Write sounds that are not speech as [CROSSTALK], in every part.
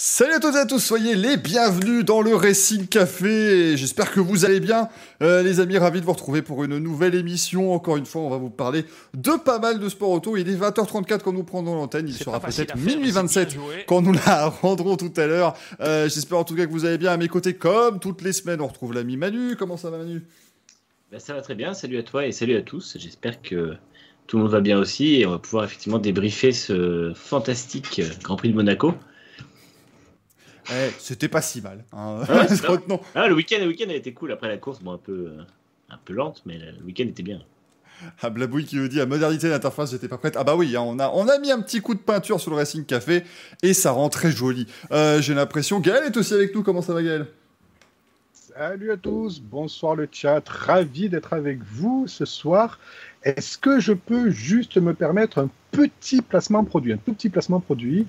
Salut à toutes et à tous, soyez les bienvenus dans le Racing Café. J'espère que vous allez bien, euh, les amis. Ravi de vous retrouver pour une nouvelle émission. Encore une fois, on va vous parler de pas mal de sport auto. Il est 20h34 quand nous prenons l'antenne. Il sera peut-être minuit 27 quand nous la [LAUGHS] rendrons tout à l'heure. Euh, J'espère en tout cas que vous allez bien à mes côtés, comme toutes les semaines. On retrouve l'ami Manu. Comment ça va, Manu? Ben, Ça va très bien. Salut à toi et salut à tous. J'espère que tout le monde va bien aussi et on va pouvoir effectivement débriefer ce fantastique Grand Prix de Monaco. Eh, c'était pas si mal. Hein. Ah, [LAUGHS] le week-end, le week-end a été cool après la course, bon un peu, euh, un peu lente, mais le week-end était bien. Ah, Blabouille qui veut dit à modernité d'interface, j'étais pas prête. Ah bah oui, hein, on, a, on a mis un petit coup de peinture sur le Racing Café et ça rend très joli. Euh, j'ai l'impression. Gaël est aussi avec nous. Comment ça va, Gaël? Salut à tous, bonsoir le chat, ravi d'être avec vous ce soir. Est-ce que je peux juste me permettre un petit placement produit, un tout petit placement produit?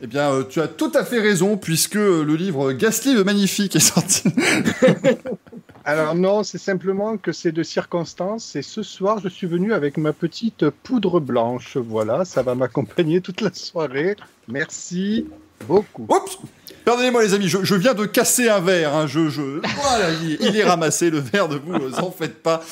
Eh bien, euh, tu as tout à fait raison, puisque le livre Gasly le Magnifique est sorti. [LAUGHS] Alors non, c'est simplement que c'est de circonstance. Et ce soir, je suis venu avec ma petite poudre blanche. Voilà, ça va m'accompagner toute la soirée. Merci beaucoup. Oups Pardonnez-moi les amis, je, viens de casser un verre. Hein. je, je... Voilà, il, est ramassé le verre de vous, ne en faites pas.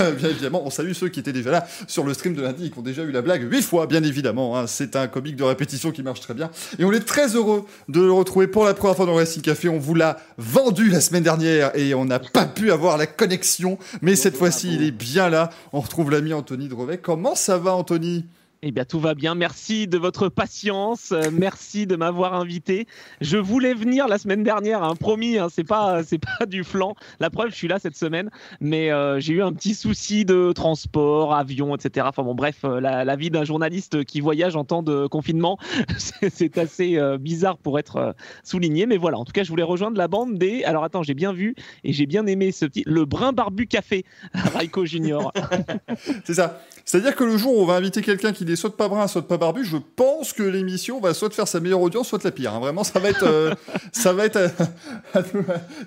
Euh, bien évidemment, on salue ceux qui étaient déjà là sur le stream de lundi et qui ont déjà eu la blague huit fois, bien évidemment. Hein. C'est un comique de répétition qui marche très bien. Et on est très heureux de le retrouver pour la première fois dans le Racing Café. On vous l'a vendu la semaine dernière et on n'a pas pu avoir la connexion. Mais cette fois-ci, il est bien là. On retrouve l'ami Anthony Drevet. Comment ça va Anthony? Eh bien, tout va bien. Merci de votre patience. Euh, merci de m'avoir invité. Je voulais venir la semaine dernière, hein, promis. Hein, c'est pas, [LAUGHS] c'est pas du flanc. La preuve, je suis là cette semaine, mais euh, j'ai eu un petit souci de transport, avion, etc. Enfin bon, bref, euh, la, vie d'un journaliste qui voyage en temps de confinement, [LAUGHS] c'est assez bizarre pour être souligné. Mais voilà. En tout cas, je voulais rejoindre la bande des. Alors attends, j'ai bien vu et j'ai bien aimé ce petit, le brun barbu café, [LAUGHS] Raiko Junior. c'est ça. C'est-à-dire que le jour où on va inviter quelqu'un qui n'est soit pas brun, soit pas barbu, je pense que l'émission va soit faire sa meilleure audience, soit la pire. Hein. Vraiment, ça va être, euh, ça va être, euh, [LAUGHS]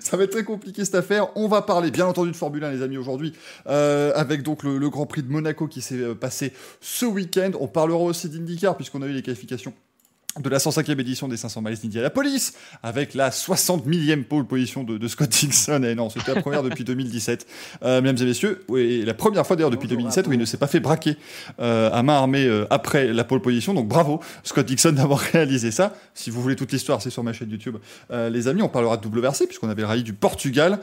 ça va être très compliqué cette affaire. On va parler, bien entendu, de Formule 1, les amis, aujourd'hui, euh, avec donc le, le, Grand Prix de Monaco qui s'est passé ce week-end. On parlera aussi d'IndyCar puisqu'on a eu les qualifications de la 105e édition des 500 miles police avec la 60 millième pole position de, Scott Dixon. Et non, c'était la première depuis 2017. Euh, mesdames et messieurs, et la première fois d'ailleurs depuis 2017 où il ne s'est pas fait braquer euh, à main armée euh, après la pole position. Donc bravo, Scott Dixon, [LAUGHS] d'avoir réalisé ça. Si vous voulez toute l'histoire, c'est sur ma chaîne YouTube. les amis, on parlera de WRC puisqu'on avait le rallye du Portugal.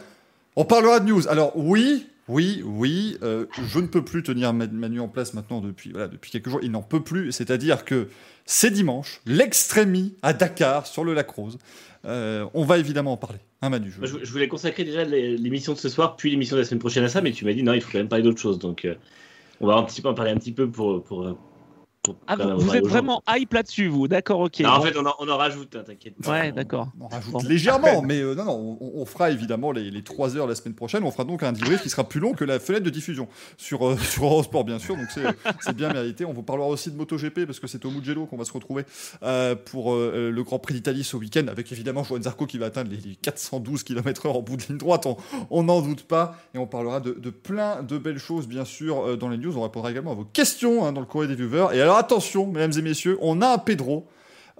On parlera de news. Alors oui, oui, oui, je ne peux plus tenir Manu en place maintenant depuis, voilà, depuis quelques jours. Il n'en peut plus. C'est-à-dire que c'est dimanche, l'extrémie à Dakar, sur le lac Rose. Euh, on va évidemment en parler. Hein, Manu, je... voulais consacrer déjà l'émission de ce soir, puis l'émission de la semaine prochaine à ça, mais tu m'as dit non, il faut quand même parler d'autre chose. Donc, euh, on va un en parler un petit peu pour, pour, ah, vous, êtes vraiment hype là-dessus, vous D'accord, ok. en fait, on en, on en rajoute, hein, t'inquiète. Ouais, d'accord. On, rajoute légèrement, mais euh, non, non, on, fera évidemment les, les, 3 heures la semaine prochaine. On fera donc un débrief qui sera plus long que la fenêtre de diffusion sur, euh, sur Eurosport, bien sûr. Donc c'est bien mérité. On vous parlera aussi de MotoGP parce que c'est au Mugello qu'on va se retrouver euh, pour le Grand Prix d'Italie ce week-end avec évidemment Joan Zarco qui va atteindre les, 412 km/h en bout de ligne droite. On n'en doute pas. Et on parlera de, de, plein de belles choses, bien sûr, dans les news. On répondra également à vos questions hein, dans le courrier des viewers. Et alors attention, mesdames et messieurs, on a un Pedro.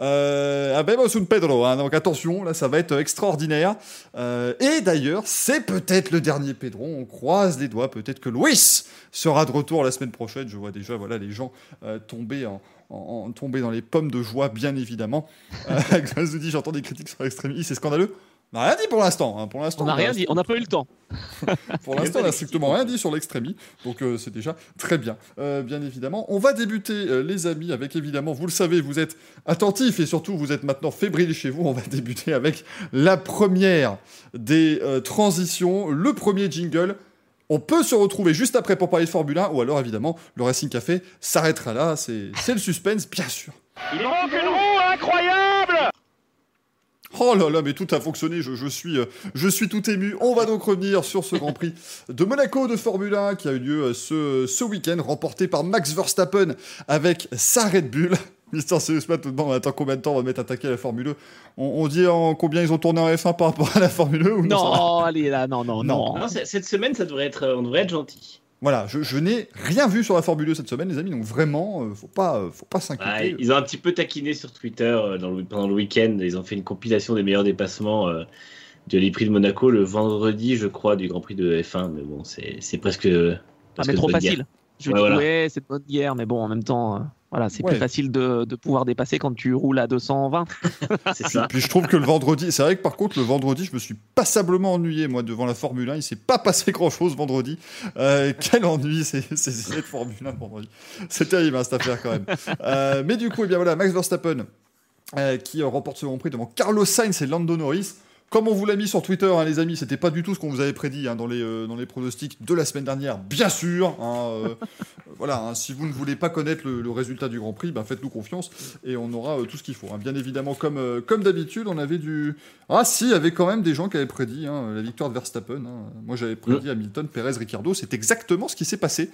Euh, un un Pedro, hein, donc attention, là ça va être extraordinaire. Euh, et d'ailleurs, c'est peut-être le dernier Pedro, on croise les doigts, peut-être que Luis sera de retour la semaine prochaine. Je vois déjà voilà, les gens euh, tomber, dans les pommes de joie, bien évidemment. Euh, [LAUGHS] j'entends des critiques sur l'extrémisme, c'est scandaleux. On n'a rien dit pour l'instant. Hein. Pour l'instant, on n'a rien dit. On n'a pas eu le temps. [LAUGHS] pour l'instant, on n'a strictement rien dit sur l'extrémie. Donc, euh, c'est déjà très bien. Euh, bien évidemment, on va débuter, euh, les amis, avec évidemment, vous le savez, vous êtes attentifs et surtout, vous êtes maintenant fébriles chez vous. On va [LAUGHS] débuter avec la première des transitions, le premier jingle. On peut se retrouver juste après pour parler de Formule 1, ou alors évidemment, le Racing Café s'arrêtera là. C'est le suspense, bien sûr. Il manque une roue incroyable Oh là là, mais tout a fonctionné, je, suis, euh, je suis tout ému. On va donc revenir sur ce Grand Prix de Monaco de Formule 1 qui a eu lieu euh, ce, ce week-end, remporté par Max Verstappen avec sa Red Bull. [LAUGHS] Mister Serious te demande attends combien de temps on va mettre attaquer la Formule 1 on, on dit en combien ils ont tourné en F1 par rapport à la Formule 1 ou non, Non, allez là, non, non, non. Non, cette semaine, ça devrait être, on devrait être gentil. Voilà, je, je n'ai rien vu sur la Formule 1 cette semaine, les amis, donc vraiment, euh, faut pas, euh, faut pas Ouais, s'inquiéter. ils ont un petit peu taquiné sur Twitter euh, dans le- pendant le week-end. Ils ont fait une compilation des meilleurs dépassements euh, de les prix de Monaco le vendredi, je crois, du Grand Prix de F1. Mais bon, c'est presque. Ah, presque mais trop guerre. facile. Je Ouais, dis, voilà. ouais, c'est de bonne guerre, mais bon, en même temps, euh, voilà, c'est Ouais. plus facile de, de pouvoir dépasser quand tu roules à 220. [LAUGHS] C'est ça. Puis je trouve que le vendredi, c'est vrai que par contre, le vendredi, je me suis passablement ennuyé, moi, devant la Formule 1. Il s'est pas passé grand chose vendredi. Euh, quel ennui, [LAUGHS] ces, de Formule 1 vendredi. C'est terrible, hein, cette affaire, quand même. Euh, mais du coup, eh bien voilà, Max Verstappen, euh, qui remporte ce Grand Prix devant Carlos Sainz et Lando Norris. Comme on vous l'a mis sur Twitter, hein, les amis, c'était pas du tout ce qu'on vous avait prédit hein, dans, les, euh, dans les pronostics de la semaine dernière, bien sûr. hein, [LAUGHS] euh, voilà, hein, si vous ne voulez pas connaître le, le résultat du Grand Prix, ben faites-nous confiance et on aura euh, tout ce qu'il faut. hein. Bien évidemment, comme, euh, comme d'habitude, on avait du. Ah, si, il y avait quand même des gens qui avaient prédit hein, la victoire de Verstappen. hein. Moi, j'avais prédit Hamilton, Perez, Ricardo. C'est exactement ce qui s'est passé.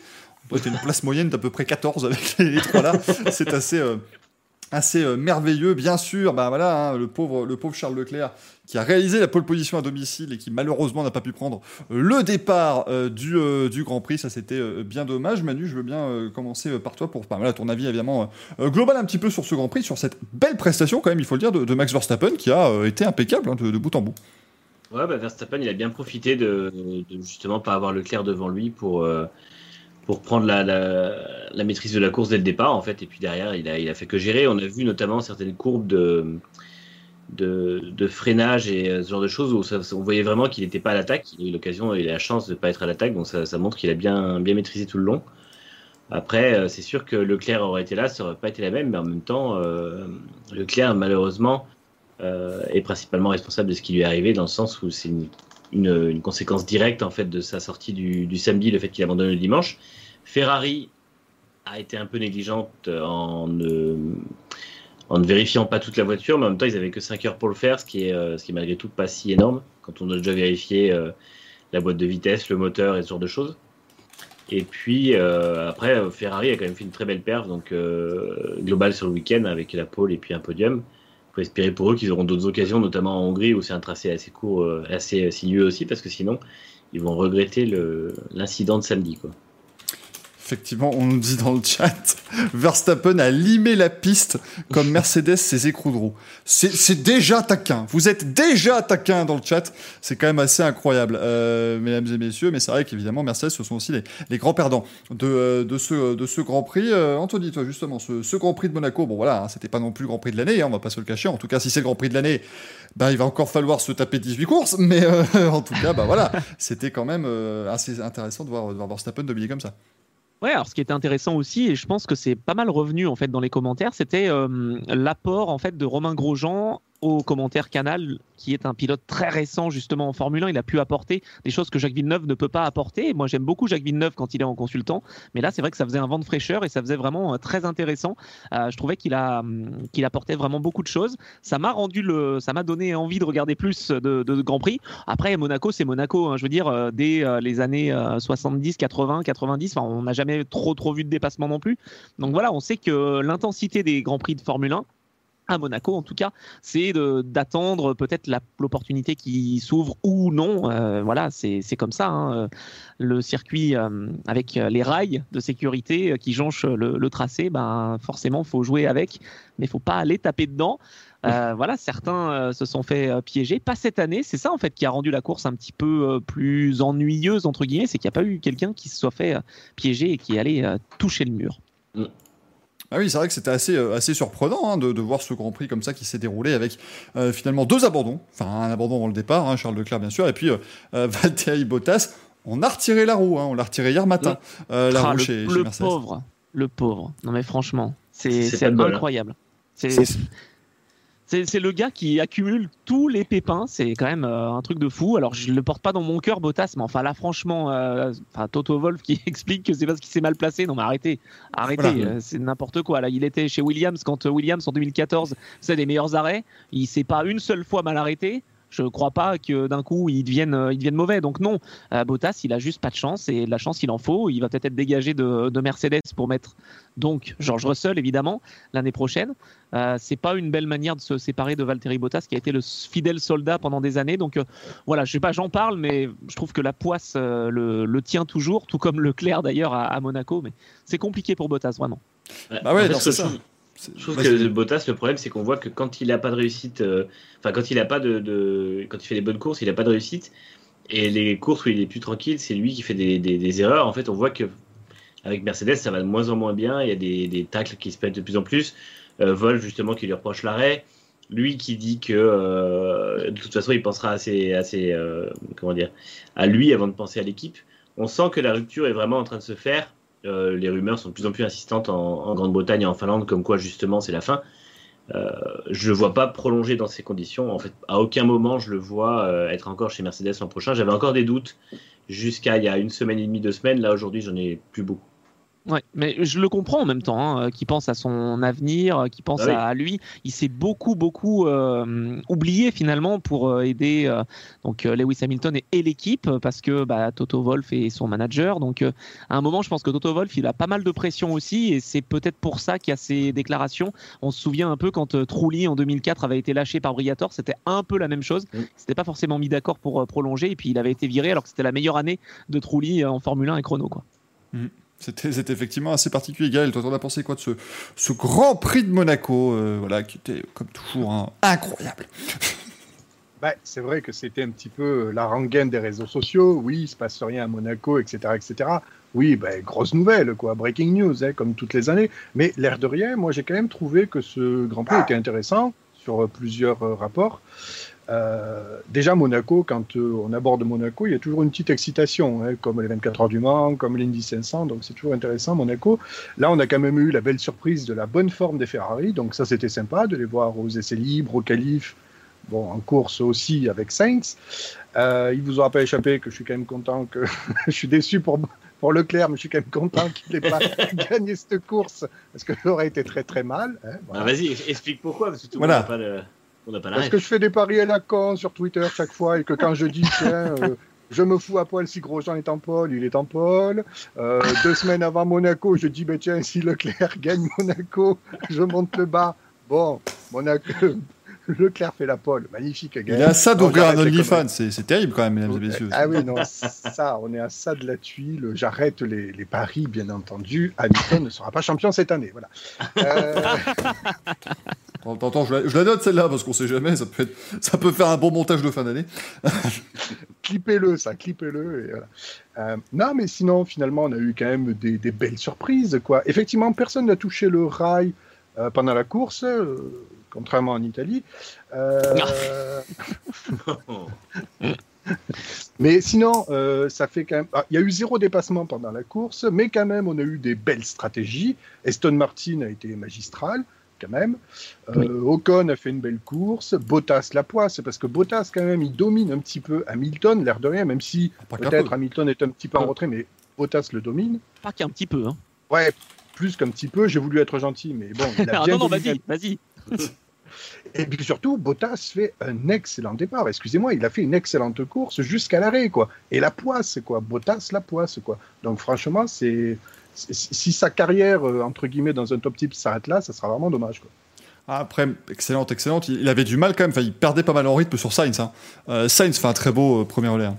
On était une place moyenne d'à peu près 14 avec les, les trois là. [LAUGHS] C'est assez. Assez euh, merveilleux, bien sûr. Bah voilà, hein, le pauvre, le pauvre Charles Leclerc qui a réalisé la pole position à domicile et qui malheureusement n'a pas pu prendre euh, le départ euh, du, du Grand Prix. Ça, c'était bien dommage. Manu, je veux bien commencer par toi pour bah, voilà, ton avis évidemment global un petit peu sur ce Grand Prix, sur cette belle prestation quand même, il faut le dire, de, Max Verstappen qui a été impeccable hein, de, bout en bout. Ouais, bah, Verstappen, il a bien profité de, de justement pas avoir Leclerc devant lui pour, pour prendre la, maîtrise de la course dès le départ, en fait. Et puis derrière, il a, fait que gérer. On a vu notamment certaines courbes de, freinage et euh, ce genre de choses où on voyait vraiment qu'il n'était pas à l'attaque. Il a eu l'occasion, il a la chance de ne pas être à l'attaque, donc ça, montre qu'il a bien, maîtrisé tout le long. Après, euh, c'est sûr que Leclerc aurait été là, ça aurait pas été la même, mais en même temps, euh, Leclerc, malheureusement, est principalement responsable de ce qui lui est arrivé, dans le sens où c'est une, une, conséquence directe en fait de sa sortie du, samedi, le fait qu'il abandonne le dimanche. Ferrari a été un peu négligente en ne, en vérifiant pas toute la voiture, mais en même temps, ils avaient que 5 heures pour le faire, ce qui est, euh, ce qui malgré tout pas si énorme quand on a déjà vérifié euh, la boîte de vitesse, le moteur et ce genre de choses. Et puis euh, après, Ferrari a quand même fait une très belle perf, donc euh, globale sur le week-end avec la pole et puis un podium. Faut espérer pour eux qu'ils auront d'autres occasions, notamment en Hongrie où c'est un tracé assez court, euh, assez sinueux aussi, parce que sinon ils vont regretter l'incident de samedi. Effectivement, on nous dit dans le chat, [LAUGHS] Verstappen a limé la piste comme Mercedes ses écrous de roue. C'est déjà taquin. Vous êtes déjà taquin dans le chat. C'est quand même assez incroyable, euh, mesdames et messieurs. Mais c'est vrai qu'évidemment, Mercedes, ce sont aussi les, grands perdants de, euh, de, ce, Grand Prix. Euh, Anthony, toi, justement, ce, Grand Prix de Monaco, bon voilà, hein, c'était pas non plus le Grand Prix de l'année, hein, on va pas se le cacher. En tout cas, si c'est le Grand Prix de l'année, bah, il va encore falloir se taper 18 courses. Mais euh, [LAUGHS] en tout cas, bah voilà, c'était quand même assez intéressant de voir, de voir Verstappen dominer comme ça. Ouais, alors ce qui était intéressant aussi, et je pense que c'est pas mal revenu en fait dans les commentaires, c'était euh, l'apport en fait de Romain Grosjean commentaire Canal, qui est un pilote très récent justement en Formule 1. Il a pu apporter des choses que Jacques Villeneuve ne peut pas apporter. Moi, j'aime beaucoup Jacques Villeneuve quand il est en consultant, mais là, c'est vrai que ça faisait un vent de fraîcheur et ça faisait vraiment euh, très intéressant. Euh, je trouvais qu'il a hum, qu'il apportait vraiment beaucoup de choses. Ça m'a rendu le, ça m'a donné envie de regarder plus de, de Grand Prix. Après, Monaco, c'est Monaco. hein. je veux dire, euh, dès les années euh, 70, 80, 90, enfin, on n'a jamais trop trop vu de dépassement non plus. Donc voilà, on sait que l'intensité des Grands Prix de Formule 1 à Monaco en tout cas, c'est d'attendre peut-être l'opportunité qui s'ouvre ou non. Euh, voilà, c'est comme ça. hein. Le circuit euh, avec les rails de sécurité euh, qui jonchent le, le tracé, ben forcément, faut jouer avec, mais faut pas aller taper dedans. Euh, [LAUGHS] voilà, certains euh, se sont fait euh, piéger. Pas cette année. C'est ça en fait qui a rendu la course un petit peu euh, plus ennuyeuse entre guillemets, c'est qu'il n'y a pas eu quelqu'un qui se soit fait euh, piéger et qui allait euh, toucher le mur. Ah oui, c'est vrai que c'était assez, euh, assez surprenant hein, de, de voir ce Grand Prix comme ça qui s'est déroulé avec euh, finalement deux abandons. Enfin, un abandon dans le départ, hein, Charles Leclerc bien sûr, et puis euh, euh, [LAUGHS] Valtteri Bottas. On a retiré la roue, hein, on l'a retiré hier matin, euh, la Ah, roue le, chez, chez le Mercedes. pauvre, le pauvre. Non mais franchement, c'est incroyable. C'est C'est- c'est c'est le gars qui accumule tous les pépins. C'est quand même euh, un truc de fou. Alors je le porte pas dans mon cœur, Bottas, mais enfin là franchement, euh, enfin Toto Wolf qui [LAUGHS] explique que c'est parce qu'il s'est mal placé. Non mais arrêtez, arrêtez, Voilà. euh, c'est n'importe quoi. Là, il était chez Williams quand euh, Williams en 2014 faisait des meilleurs arrêts. Il s'est pas une seule fois mal arrêté. Je ne crois pas que d'un coup ils deviennent, ils deviennent mauvais. Donc non, Bottas, il a juste pas de chance et de la chance il en faut. Il va peut-être être dégagé de, de Mercedes pour mettre donc George Russell évidemment l'année prochaine. Euh, c'est pas une belle manière de se séparer de Valtteri Bottas qui a été le fidèle soldat pendant des années. Donc euh, voilà, je sais pas, j'en parle, mais je trouve que la poisse euh, le, tient toujours, tout comme Leclerc d'ailleurs à, Monaco. Mais c'est compliqué pour Bottas vraiment. Bah ouais, c'est ça. Je trouve que Bottas, le problème, c'est qu'on voit que quand il n'a pas de réussite, enfin quand il a pas de, quand il fait des bonnes courses, il n'a pas de réussite. Et les courses où il est plus tranquille, c'est lui qui fait des, des, erreurs. En fait, on voit que avec Mercedes, ça va de moins en moins bien. Il y a des, des tacles qui se pètent de plus en plus. Euh, Vol justement qui lui reproche l'arrêt. Lui qui dit que euh, de toute façon il pensera assez, assez euh, comment dire, à lui avant de penser à l'équipe. On sent que la rupture est vraiment en train de se faire. Les rumeurs sont de plus en plus insistantes en, Grande-Bretagne et en Finlande, comme quoi justement c'est la fin. je ne le vois pas prolonger dans ces conditions. En fait, à aucun moment je le vois être encore chez Mercedes l'an prochain. J'avais encore des doutes jusqu'à il y a une semaine et demie, deux semaines. Là aujourd'hui, j'en ai plus beaucoup. Ouais, mais je le comprends en même temps, hein, qui pense à son avenir, qui pense ah à lui. Il s'est beaucoup, beaucoup euh, oublié finalement pour euh, aider euh, donc Lewis Hamilton et, l'équipe parce que bah, Toto Wolff est son manager. Donc à un moment, je pense que Toto Wolff il a pas mal de pression aussi et c'est peut-être pour ça qu'il y a ces déclarations. On se souvient un peu quand Trulli en 2004 avait été lâché par Briator, c'était un peu la même chose. Mm. C'était pas forcément mis d'accord pour prolonger et puis il avait été viré alors que c'était la meilleure année de Trulli en Formule 1 et chrono quoi. Mm. C'était effectivement assez particulier. Gaël, toi, t'en as pensé quoi de ce, ce Grand Prix de Monaco, euh, voilà, qui était comme toujours hein, incroyable [LAUGHS] bah, C'est vrai que c'était un petit peu la rengaine des réseaux sociaux. Oui, il se passe rien à Monaco, etc. etc. Oui, bah, grosse nouvelle, quoi, breaking news, hein, comme toutes les années. Mais l'air de rien, moi j'ai quand même trouvé que ce Grand Prix était intéressant sur plusieurs euh, rapports. Euh, déjà, Monaco, quand euh, on aborde Monaco, il y a toujours une petite excitation, hein, comme les 24 heures du Mans, comme l'Indy 500, donc c'est toujours intéressant, Monaco. Là, on a quand même eu la belle surprise de la bonne forme des Ferrari, donc ça, c'était sympa de les voir aux essais libres, au qualif, bon, en course aussi avec Sainz. Euh, il vous aura pas échappé que je suis quand même content, que [LAUGHS] je suis déçu pour, pour Leclerc, mais je suis quand même content qu'il n'ait pas [LAUGHS] gagné cette course, parce que ça aurait été très très mal. Hein, ah, Vas-y, explique pourquoi, parce que tout le pas. Parce que je fais des paris à la con sur Twitter chaque fois et que quand je dis tiens, euh, je me fous à poil si Grosjean est en pole, il est en pole. Euh, deux semaines avant Monaco, je dis ben tiens, si Leclerc gagne Monaco, je monte le bas. Bon, Monaco, [LAUGHS] Leclerc fait la pole, magnifique. Il est à ça d'ouvrir un OnlyFans, c'est terrible quand même, mesdames et messieurs. Ah oui, non, ça, on est à ça de la tuile. J'arrête les, les, paris, bien entendu. Hamilton ne sera pas champion cette année, voilà. Euh... [LAUGHS] T'entends, je, je, la note celle-là parce qu'on sait jamais, ça peut, être, ça peut faire un bon montage de fin d'année. [LAUGHS] clippez-le, ça, clippez-le. Voilà. Euh, non, mais sinon, finalement, on a eu quand même des, des belles surprises. Quoi. Effectivement, personne n'a touché le rail euh, pendant la course. Euh, contrairement en Italie. Euh, [LAUGHS] mais sinon, euh, ça fait quand même. Ah, il y a eu zéro dépassement pendant la course, mais quand même, on a eu des belles stratégies. Aston Martin a été magistral, quand même. Euh, Ocon a fait une belle course. Bottas la poisse, parce que Bottas, quand même, il domine un petit peu Hamilton, l'air de rien, même si peut-être Hamilton est un petit peu en retrait, mais Bottas le domine. Pas qu'un petit peu, hein. Ouais, plus qu'un petit peu. J'ai voulu être gentil, mais bon. Il a [LAUGHS] bien non, non, vas-y, vas-y. [LAUGHS] Et puis surtout, Bottas fait un excellent départ. Excusez-moi, il a fait une excellente course jusqu'à l'arrêt, quoi. Et la poisse, quoi. Bottas, la poisse, quoi. Donc franchement, c'est si sa carrière euh, entre guillemets dans un top type s'arrête là, ça sera vraiment dommage, quoi. Après, excellente, excellente. Il avait du mal quand même. Enfin, il perdait pas mal en rythme sur Sainz. Hein. Euh, Sainz fait un très beau euh, premier relais. Hein.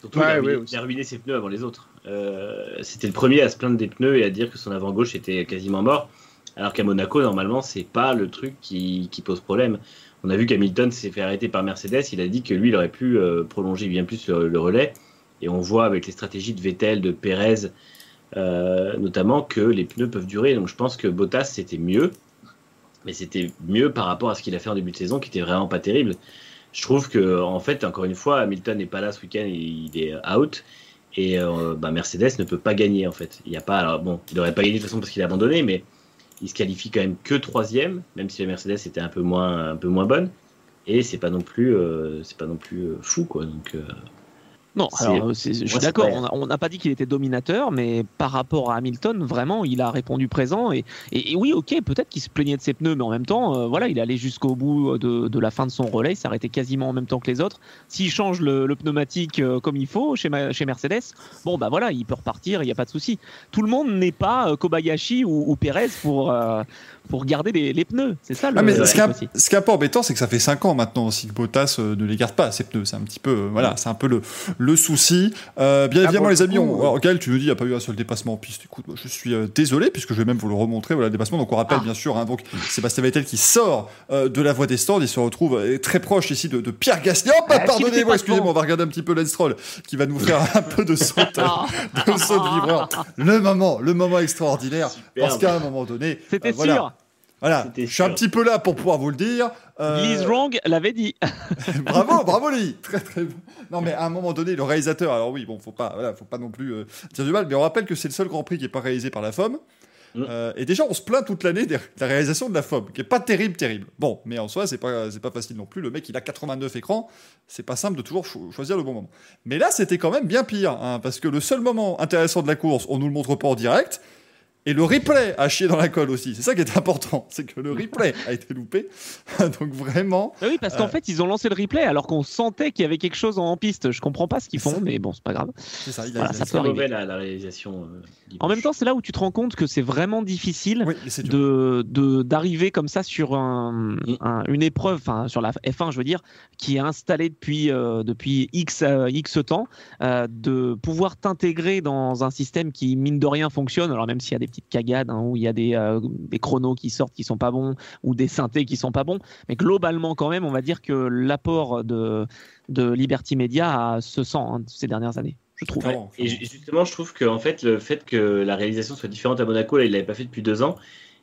Surtout, il, a ruiné, ses pneus avant les autres. C'était le premier à se plaindre des pneus et à dire que son avant gauche était quasiment mort. Alors qu'à Monaco, normalement, c'est pas le truc qui, pose problème. On a vu qu'Hamilton s'est fait arrêter par Mercedes. Il a dit que lui, il aurait pu euh, prolonger bien plus le, relais. Et on voit avec les stratégies de Vettel, de Perez, euh, notamment, que les pneus peuvent durer. Donc je pense que Bottas, c'était mieux. Mais c'était mieux par rapport à ce qu'il a fait en début de saison, qui était vraiment pas terrible. Je trouve que, en fait, encore une fois, Hamilton n'est pas là ce week-end, il est out. Et euh, bah, Mercedes ne peut pas gagner, en fait. Il y a pas. Alors, bon, il n'aurait pas gagné de toute façon parce qu'il a abandonné, mais il se qualifie quand même que troisième, même si la Mercedes était un peu moins, bonne. Et c'est pas non plus, euh, c'est pas non plus euh, fou quoi. Donc, euh, Non, alors, euh, je suis d'accord, pas- on n'a pas dit qu'il était dominateur, mais par rapport à Hamilton, vraiment, il a répondu présent. Et, et- et oui, ok, peut-être qu'il se plaignait de ses pneus, mais en même temps, euh, voilà, il est allé jusqu'au bout de, de la fin de son relais, il s'est arrêté quasiment en même temps que les autres. S'il change le, le pneumatique euh, comme il faut chez, Ma- chez Mercedes, bon, bah voilà, il peut repartir, il n'y a pas de souci. Tout le monde n'est pas euh, Kobayashi ou, ou Perez pour, euh, pour garder les, les pneus. C'est ça le Ah, mais le ce, qui est, truc un- aussi. ce qui est un peu embêtant, c'est que ça fait 5 ans maintenant aussi que Bottas euh, ne les garde pas, ces pneus. C'est un petit peu, euh, voilà, c'est un peu le, le souci. Euh, bien Ah, évidemment, les le amis, on, euh, alors, Gaël, tu nous dis, il n'y a pas eu un seul dépassement en piste. Écoute, moi, je suis euh, désolé, puisque je vais même vous le remontrer, voilà, le dépassement. Donc, on rappelle, Ah. bien sûr, hein, donc, Sébastien Vettel qui sort euh, de la voie des stands, il se retrouve euh, très proche ici de, de Pierre Gasly. Était pardonnez-moi, excusez-moi, on va regarder un petit peu Lance Stroll, qui va nous faire un peu de saut, [LAUGHS] de saut de vibreur. Le moment, le moment extraordinaire, parce qu'à un moment donné, C'était euh, voilà, sûr. Voilà, je suis un petit peu là pour pouvoir vous le dire. Euh, Liz Wrong l'avait dit. [LAUGHS] bravo, bravo Lily, très très bon. Non mais à un moment donné, le réalisateur, alors oui, bon, faut pas, voilà, faut pas non plus euh, dire du mal, mais on rappelle que c'est le seul Grand Prix qui est pas réalisé par la FOM. Mm. Euh, et déjà, on se plaint toute l'année de la réalisation de la FOM, qui est pas terrible, terrible. Bon, mais en soi, c'est pas, c'est pas facile non plus. Le mec, il a 89 écrans, c'est pas simple de toujours cho- choisir le bon moment. Mais là, c'était quand même bien pire, hein, parce que le seul moment intéressant de la course, on nous le montre pas en direct. Et le replay a chié dans la colle aussi. C'est ça qui est important, c'est que le replay a été loupé. [LAUGHS] Donc vraiment, Bah oui, parce qu'en Euh. fait, ils ont lancé le replay alors qu'on sentait qu'il y avait quelque chose en piste. Je comprends pas ce qu'ils font, mais bon, c'est pas grave. c'est ça. Il a, Voilà, ça peut arriver. mauvais la, la réalisation. euh. En même temps, c'est là où tu te rends compte que c'est vraiment difficile Oui, de d'arriver comme ça sur un, Mm. un- une épreuve, enfin sur la F1, je veux dire, qui est installée depuis euh, depuis X euh, X temps, euh, de pouvoir t'intégrer dans un système qui mine de rien fonctionne. Alors même s'il y a des petites cagades hein, où il y a des euh, des chronos qui sortent qui sont pas bons ou des synthés qui sont pas bons, mais globalement quand même, on va dire que l'apport de de Liberty Media se sent hein, ces dernières années, je trouve. Et justement, je trouve que en fait, le fait que la réalisation soit différente à Monaco, là, il l'avait pas fait depuis deux ans.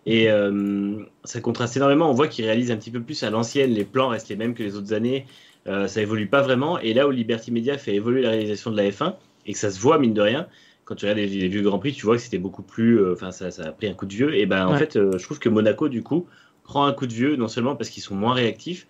Et euh, ça contraste énormément. On voit qu'il réalise un petit peu plus à l'ancienne. Les plans restent les mêmes que les autres années. Euh, ça évolue pas vraiment. Et là où Liberty Media fait évoluer la réalisation de la F1 et que ça se voit mine de rien, quand tu regardes les, les vieux Grands Prix, tu vois que c'était beaucoup plus. euh, Enfin, ça, ça a pris un coup de vieux. Et ben en fait, euh, je trouve que Monaco du coup prend un coup de vieux non seulement parce qu'ils sont moins réactifs,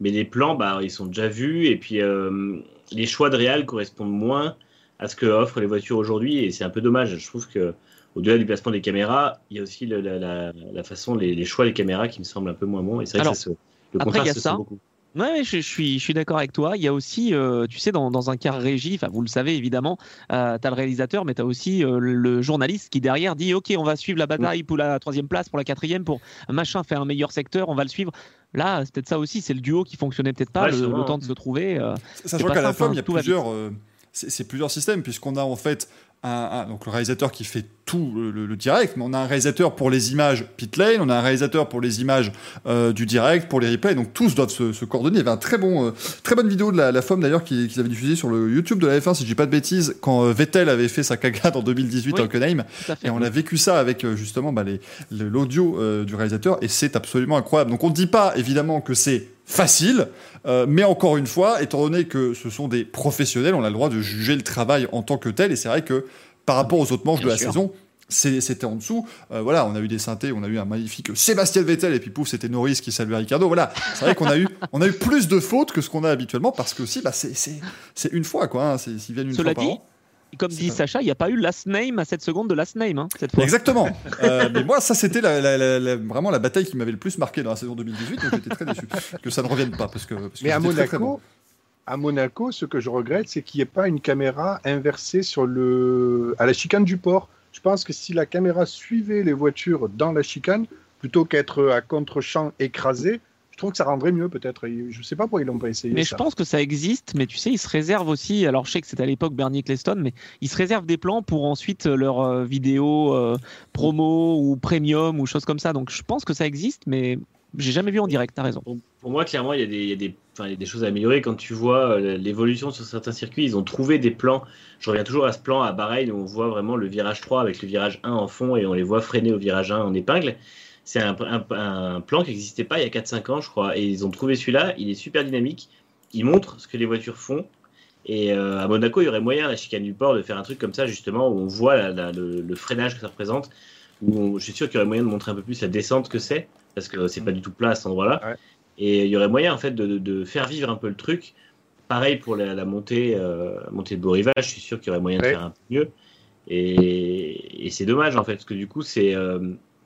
mais les plans, bah, ils sont déjà vus. Et puis euh, les choix de réal correspondent moins à ce que offrent les voitures aujourd'hui et c'est un peu dommage. Je trouve que au-delà du placement des caméras, il y a aussi la, la- la façon, les, les choix des caméras qui me semblent un peu moins bons. Et c'est vrai Alors, que ça se, le après, contraste il y a se ça. sent beaucoup. Ouais, je, je suis, je suis d'accord avec toi. Il y a aussi, euh, tu sais, dans, dans un car régie, enfin, vous le savez évidemment, euh, tu as le réalisateur, mais tu as aussi euh, le journaliste qui derrière dit Ok, on va suivre la bataille pour la troisième place, pour la quatrième, pour machin faire un meilleur secteur, on va le suivre. Là, c'est peut-être ça aussi, c'est le duo qui fonctionnait peut-être pas, Ouais, le, le temps de se trouver. euh, Sachant qu'à la FOM, hein, il y a plusieurs, euh, c'est plusieurs systèmes, puisqu'on a en fait un, un- donc le réalisateur qui fait tout le, le- le direct, mais on a un réalisateur pour les images pit lane, on a un réalisateur pour les images euh, du direct, pour les replays, donc tous doivent se, se coordonner. Il y avait un très bon, euh, très bonne vidéo de la, la FOM d'ailleurs qui- qu'ils avaient diffusée sur le YouTube de la F1, si je dis pas de bêtises, quand euh, Vettel avait fait sa cagade en 2018 Oui. à Hockenheim. Et on a vécu ça avec justement bah, les- l'audio du réalisateur et c'est absolument incroyable. Donc on ne dit pas évidemment que c'est facile, euh, mais encore une fois, étant donné que ce sont des professionnels, on a le droit de juger le travail en tant que tel et c'est vrai que par rapport aux autres manches Bien de la sûr. saison, c'est- c'était en dessous. Euh, voilà, on a eu des synthés, on a eu un magnifique Sébastien Vettel et puis pouf, c'était Norris qui saluait Ricardo. Voilà, c'est vrai qu'on a eu, on a eu plus de fautes que ce qu'on a habituellement parce que aussi, bah, c'est- c'est c'est une fois quoi. Hein, c'est- S'ils viennent une Cela fois par an. Comme dit pas- Sacha, il n'y a pas eu last name à cette seconde de last name hein, cette fois. Exactement. [LAUGHS] Euh, mais moi, ça, c'était la, la- la- la- vraiment la bataille qui m'avait le plus marqué dans la saison 2018. Donc j'étais très déçu que ça ne revienne pas. Parce que, parce que Mais à c'était très, très Monaco, bon. à Monaco, ce que je regrette, c'est qu'il n'y ait pas une caméra inversée sur le... à la chicane du port. Je pense que si la caméra suivait les voitures dans la chicane, plutôt qu'être à contre-champ écrasé, trouve que ça rendrait mieux peut-être. Je ne sais pas pourquoi ils l'ont pas essayé. Mais ça. je pense que ça existe, mais tu sais, ils se réservent aussi. Alors, je sais que c'était à l'époque Bernie Cleston, mais ils se réservent des plans pour ensuite euh, leur euh, vidéo euh, promo ou premium ou choses comme ça. Donc, je pense que ça existe, mais j'ai jamais vu en direct. T'as raison. Pour, moi, clairement, il y, a des, il, y a des, enfin, il y a des choses à améliorer. Quand tu vois l'évolution sur certains circuits, ils ont trouvé des plans. Je reviens toujours à ce plan à Bahreïn où on voit vraiment le virage 3 avec le virage 1 en fond et on les voit freiner au virage 1 en épingle. C'est un, un- un plan qui n'existait pas il y a 4-5 ans, je crois. Et ils ont trouvé celui-là. Il est super dynamique. Il montre ce que les voitures font. Et euh, à Monaco, il y aurait moyen, à la chicane du port, de faire un truc comme ça, justement, où on voit la- la- le, le freinage que ça représente. Où on- je suis sûr qu'il y aurait moyen de montrer un peu plus la descente que c'est, parce que c'est pas du tout plat à cet endroit-là. Ouais. Et il y aurait moyen, en fait, de, de- de faire vivre un peu le truc pareil pour la, la montée, euh, montée de beau rivage, je suis sûr qu'il y aurait moyen de faire un peu mieux. Et, et c'est dommage en fait, parce que du coup, c'est euh,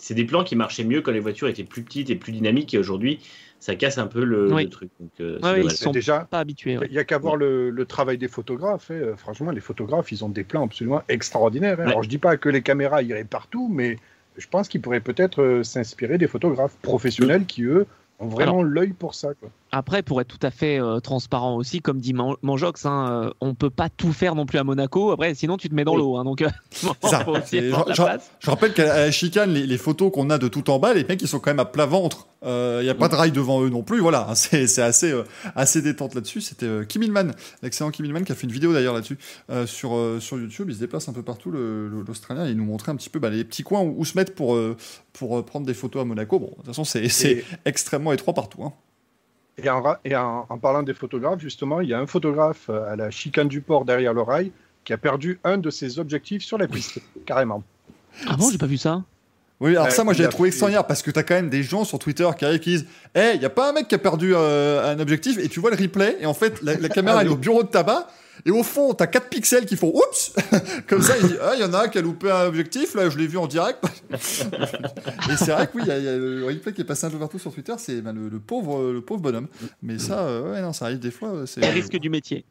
c'est des plans qui marchaient mieux quand les voitures étaient plus petites et plus dynamiques, et aujourd'hui, ça casse un peu le, Oui. le truc. Donc, euh, Ouais, ils sont Déjà, pas habitués. ouais. il n'y a qu'à voir le, le travail des photographes. hein. Euh, Franchement, les photographes, ils ont des plans absolument extraordinaires. hein. Ouais. Alors, je dis pas que les caméras iraient partout, mais je pense qu'ils pourraient peut-être euh, s'inspirer des photographes professionnels qui, eux, ont vraiment l'œil pour ça. Quoi. Après, pour être tout à fait euh, transparent aussi, comme dit Man- Manjox, hein, euh, on peut pas tout faire non plus à Monaco. Après, sinon tu te mets dans Oui. l'eau. hein, donc, euh, [LAUGHS] ça. faut aussi Et avoir je- rappelle qu'à la chicane, les, les photos qu'on a de tout en bas, les mecs ils sont quand même à plat ventre. Il n'y a pas de rail devant eux non plus. Voilà, [LAUGHS] hein, c'est assez, euh, assez détente là-dessus. C'était euh, Kim Hillman, l'excellent Kim Hillman, qui a fait une vidéo d'ailleurs là-dessus euh, sur, euh, sur YouTube. Il se déplace un peu partout, le- le- l'Australien. Il nous montrait un petit peu bah, les petits coins où, où se mettre pour, euh, pour euh, prendre des photos à Monaco. Bon, de toute façon, c'est Et- extrêmement étroit partout. hein. Et, en, ra- et en, en parlant des photographes, justement, il y a un photographe euh, à la chicane du port derrière le rail qui a perdu un de ses objectifs sur la piste, carrément. Ah bon, j'ai pas vu ça. Oui, alors Ouais, ça, moi, j'ai a trouvé fait- extraordinaire parce que t'as quand même des gens sur Twitter qui arrivent qui disent Eh, il y a pas un mec qui a perdu euh, un objectif et tu vois le replay et en fait, la, la caméra Ah, elle est au bureau de tabac et au fond, t'as 4 pixels qui font Oups [LAUGHS] Comme ça, il dit Ah, il y en a un qui a loupé un objectif, là, je l'ai vu en direct. [LAUGHS] et c'est vrai que oui, il y, a- il y a le replay qui est passé un peu partout sur Twitter, c'est ben, le, le pauvre, le pauvre bonhomme. Mais ça, euh, ouais, non, ça arrive des fois. euh, c'est Les risques du métier.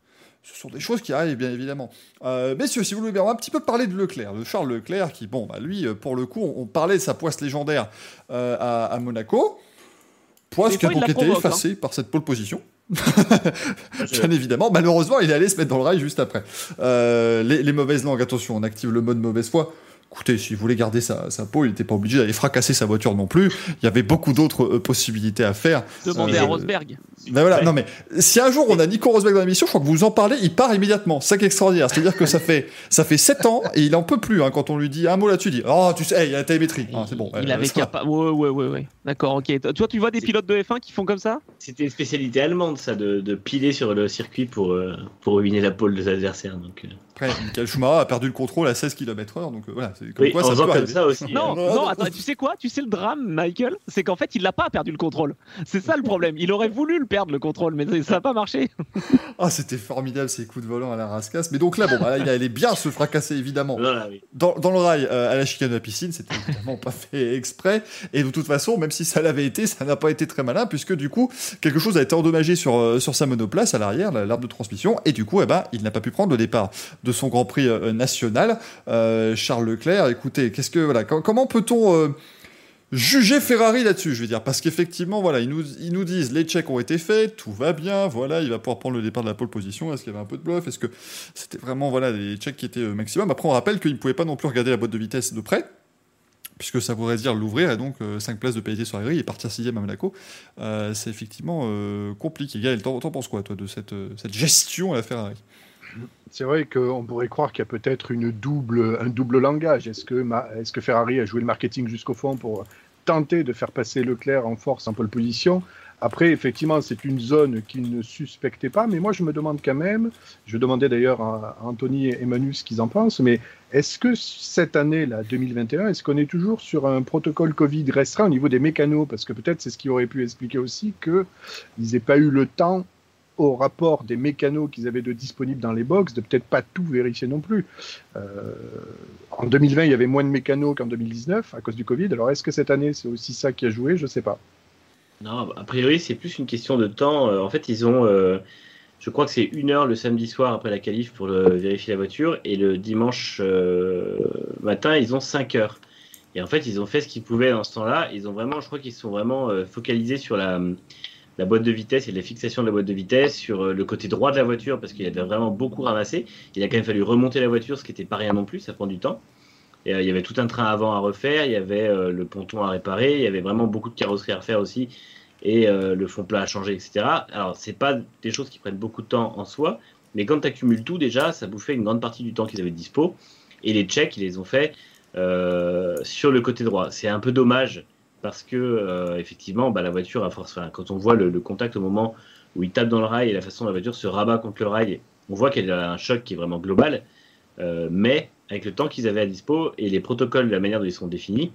ce sont des choses qui arrivent, bien évidemment. Euh, messieurs, si vous voulez bien, on va un petit peu parler de Leclerc, de Charles Leclerc, qui, bon, bah, lui, pour le coup, on, on parlait de sa poisse légendaire euh, à, à Monaco. Poisse qui a donc été hein. effacée par cette pole position. [LAUGHS] Bien évidemment, malheureusement, il est allé se mettre dans le rail juste après. Euh, les, les mauvaises langues, attention, on active le mode mauvaise foi. Écoutez, s'il voulait garder sa, sa peau, il n'était pas obligé d'aller fracasser sa voiture non plus. Il y avait beaucoup d'autres euh, possibilités à faire. Demandez Euh, à Rosberg. Ben voilà, Ouais. non mais si un jour on a Nico Rosberg dans l'émission, je crois que vous en parlez, il part immédiatement. C'est ça qui est extraordinaire. C'est-à-dire que ça fait ça fait 7 ans et il en peut plus hein, quand on lui dit un mot là-dessus, il dit "Oh, tu sais, hey, il y a la télémétrie." Ah, c'est bon. il euh, avait pas. Ouais, ouais, ouais, ouais. D'accord, ok. Toi, tu vois des pilotes de F1 qui font comme ça? C'était une spécialité allemande, ça, de, de piler sur le circuit pour, euh, pour ruiner la pole de l'adversaire. Donc, euh, Après, Michael Schumacher a perdu le contrôle à 16 km/h, donc euh, voilà, c'est comme oui, quoi en ça peut comme ça aussi. Non, hein. Non, attends, tu sais quoi Tu sais le drame, Michael C'est qu'en fait, il n'a pas perdu le contrôle. C'est ça le problème. Il aurait voulu le perdre, le contrôle, mais ça n'a pas marché. [LAUGHS] Ah, c'était formidable ces coups de volant à la rascasse. Mais donc là, bon, bah, là, il allait bien se fracasser évidemment. Non, là, oui. dans, dans le rail euh, à la chicane de la piscine, c'était évidemment pas fait exprès. Et de toute façon, même si ça l'avait été, ça n'a pas été très malin, puisque du coup, quelque chose a été endommagé sur, euh, sur sa monoplace à l'arrière, la- l'arbre de transmission, et du coup, eh ben, il n'a pas pu prendre le départ de son Grand Prix euh, national. Euh, Charles Leclerc, écoutez, qu'est-ce que voilà, com- comment peut-on euh, juger Ferrari là-dessus, je veux dire, parce qu'effectivement, voilà, ils nous, ils nous disent les checks ont été faits, tout va bien, voilà, il va pouvoir prendre le départ de la pole position. Est-ce qu'il y avait un peu de bluff? Est-ce que c'était vraiment voilà les checks qui étaient maximum? Après, on rappelle qu'ils ne pouvaient pas non plus regarder la boîte de vitesse de près. Puisque ça voudrait dire l'ouvrir et donc 5 places de pénalité sur la et partir 6 à Monaco. C'est effectivement euh, compliqué. Gaël, t'en penses quoi, toi, de cette, cette gestion à la Ferrari? C'est vrai qu'on pourrait croire qu'il y a peut-être un double langage. Est-ce que, Ferrari a joué le marketing jusqu'au fond pour tenter de faire passer Leclerc en force en pole position? Après, effectivement, c'est une zone qu'il ne suspectait pas, mais moi je me demande quand même, je demandais d'ailleurs à Anthony et Manu ce qu'ils en pensent, mais est-ce que cette année, là, 2021, est-ce qu'on est toujours sur un protocole Covid restreint au niveau des mécanos? Parce que peut-être c'est ce qui aurait pu expliquer aussi qu'ils n'aient pas eu le temps au rapport des mécanos qu'ils avaient de disponibles dans les box, de peut-être pas tout vérifier non plus. Euh, en 2020, il y avait moins de mécanos qu'en 2019 à cause du Covid. Alors est-ce que cette année, c'est aussi ça qui a joué? Je sais pas. Non, a priori, c'est plus une question de temps. Euh, En fait, ils ont, euh, je crois que c'est une heure le samedi soir après la qualif pour vérifier la voiture, et le dimanche matin, ils ont 5 heures. Et en fait, ils ont fait ce qu'ils pouvaient dans ce temps-là. Ils ont vraiment, je crois qu'ils sont vraiment focalisés sur la, la boîte de vitesse et la fixation de la boîte de vitesse, sur euh, le côté droit de la voiture, parce qu'il avait vraiment beaucoup ramassé. Il a quand même fallu remonter la voiture, ce qui n'était pas rien non plus, ça prend du temps. Et, euh, il y avait tout un train avant à refaire, il y avait euh, le ponton à réparer, il y avait vraiment beaucoup de carrosserie à refaire aussi, et le fond plat à changer, etc. Alors, c'est pas des choses qui prennent beaucoup de temps en soi, mais quand tu accumules tout déjà, ça bouffait une grande partie du temps qu'ils avaient dispo. Et les checks, ils les ont fait sur le côté droit. C'est un peu dommage parce que, euh, effectivement, bah, la voiture, à force, quand on voit le, contact au moment où il tape dans le rail et la façon dont la voiture se rabat contre le rail, on voit qu'elle a un choc qui est vraiment global. Euh, mais avec le temps qu'ils avaient à dispo et les protocoles, la manière dont ils sont définis,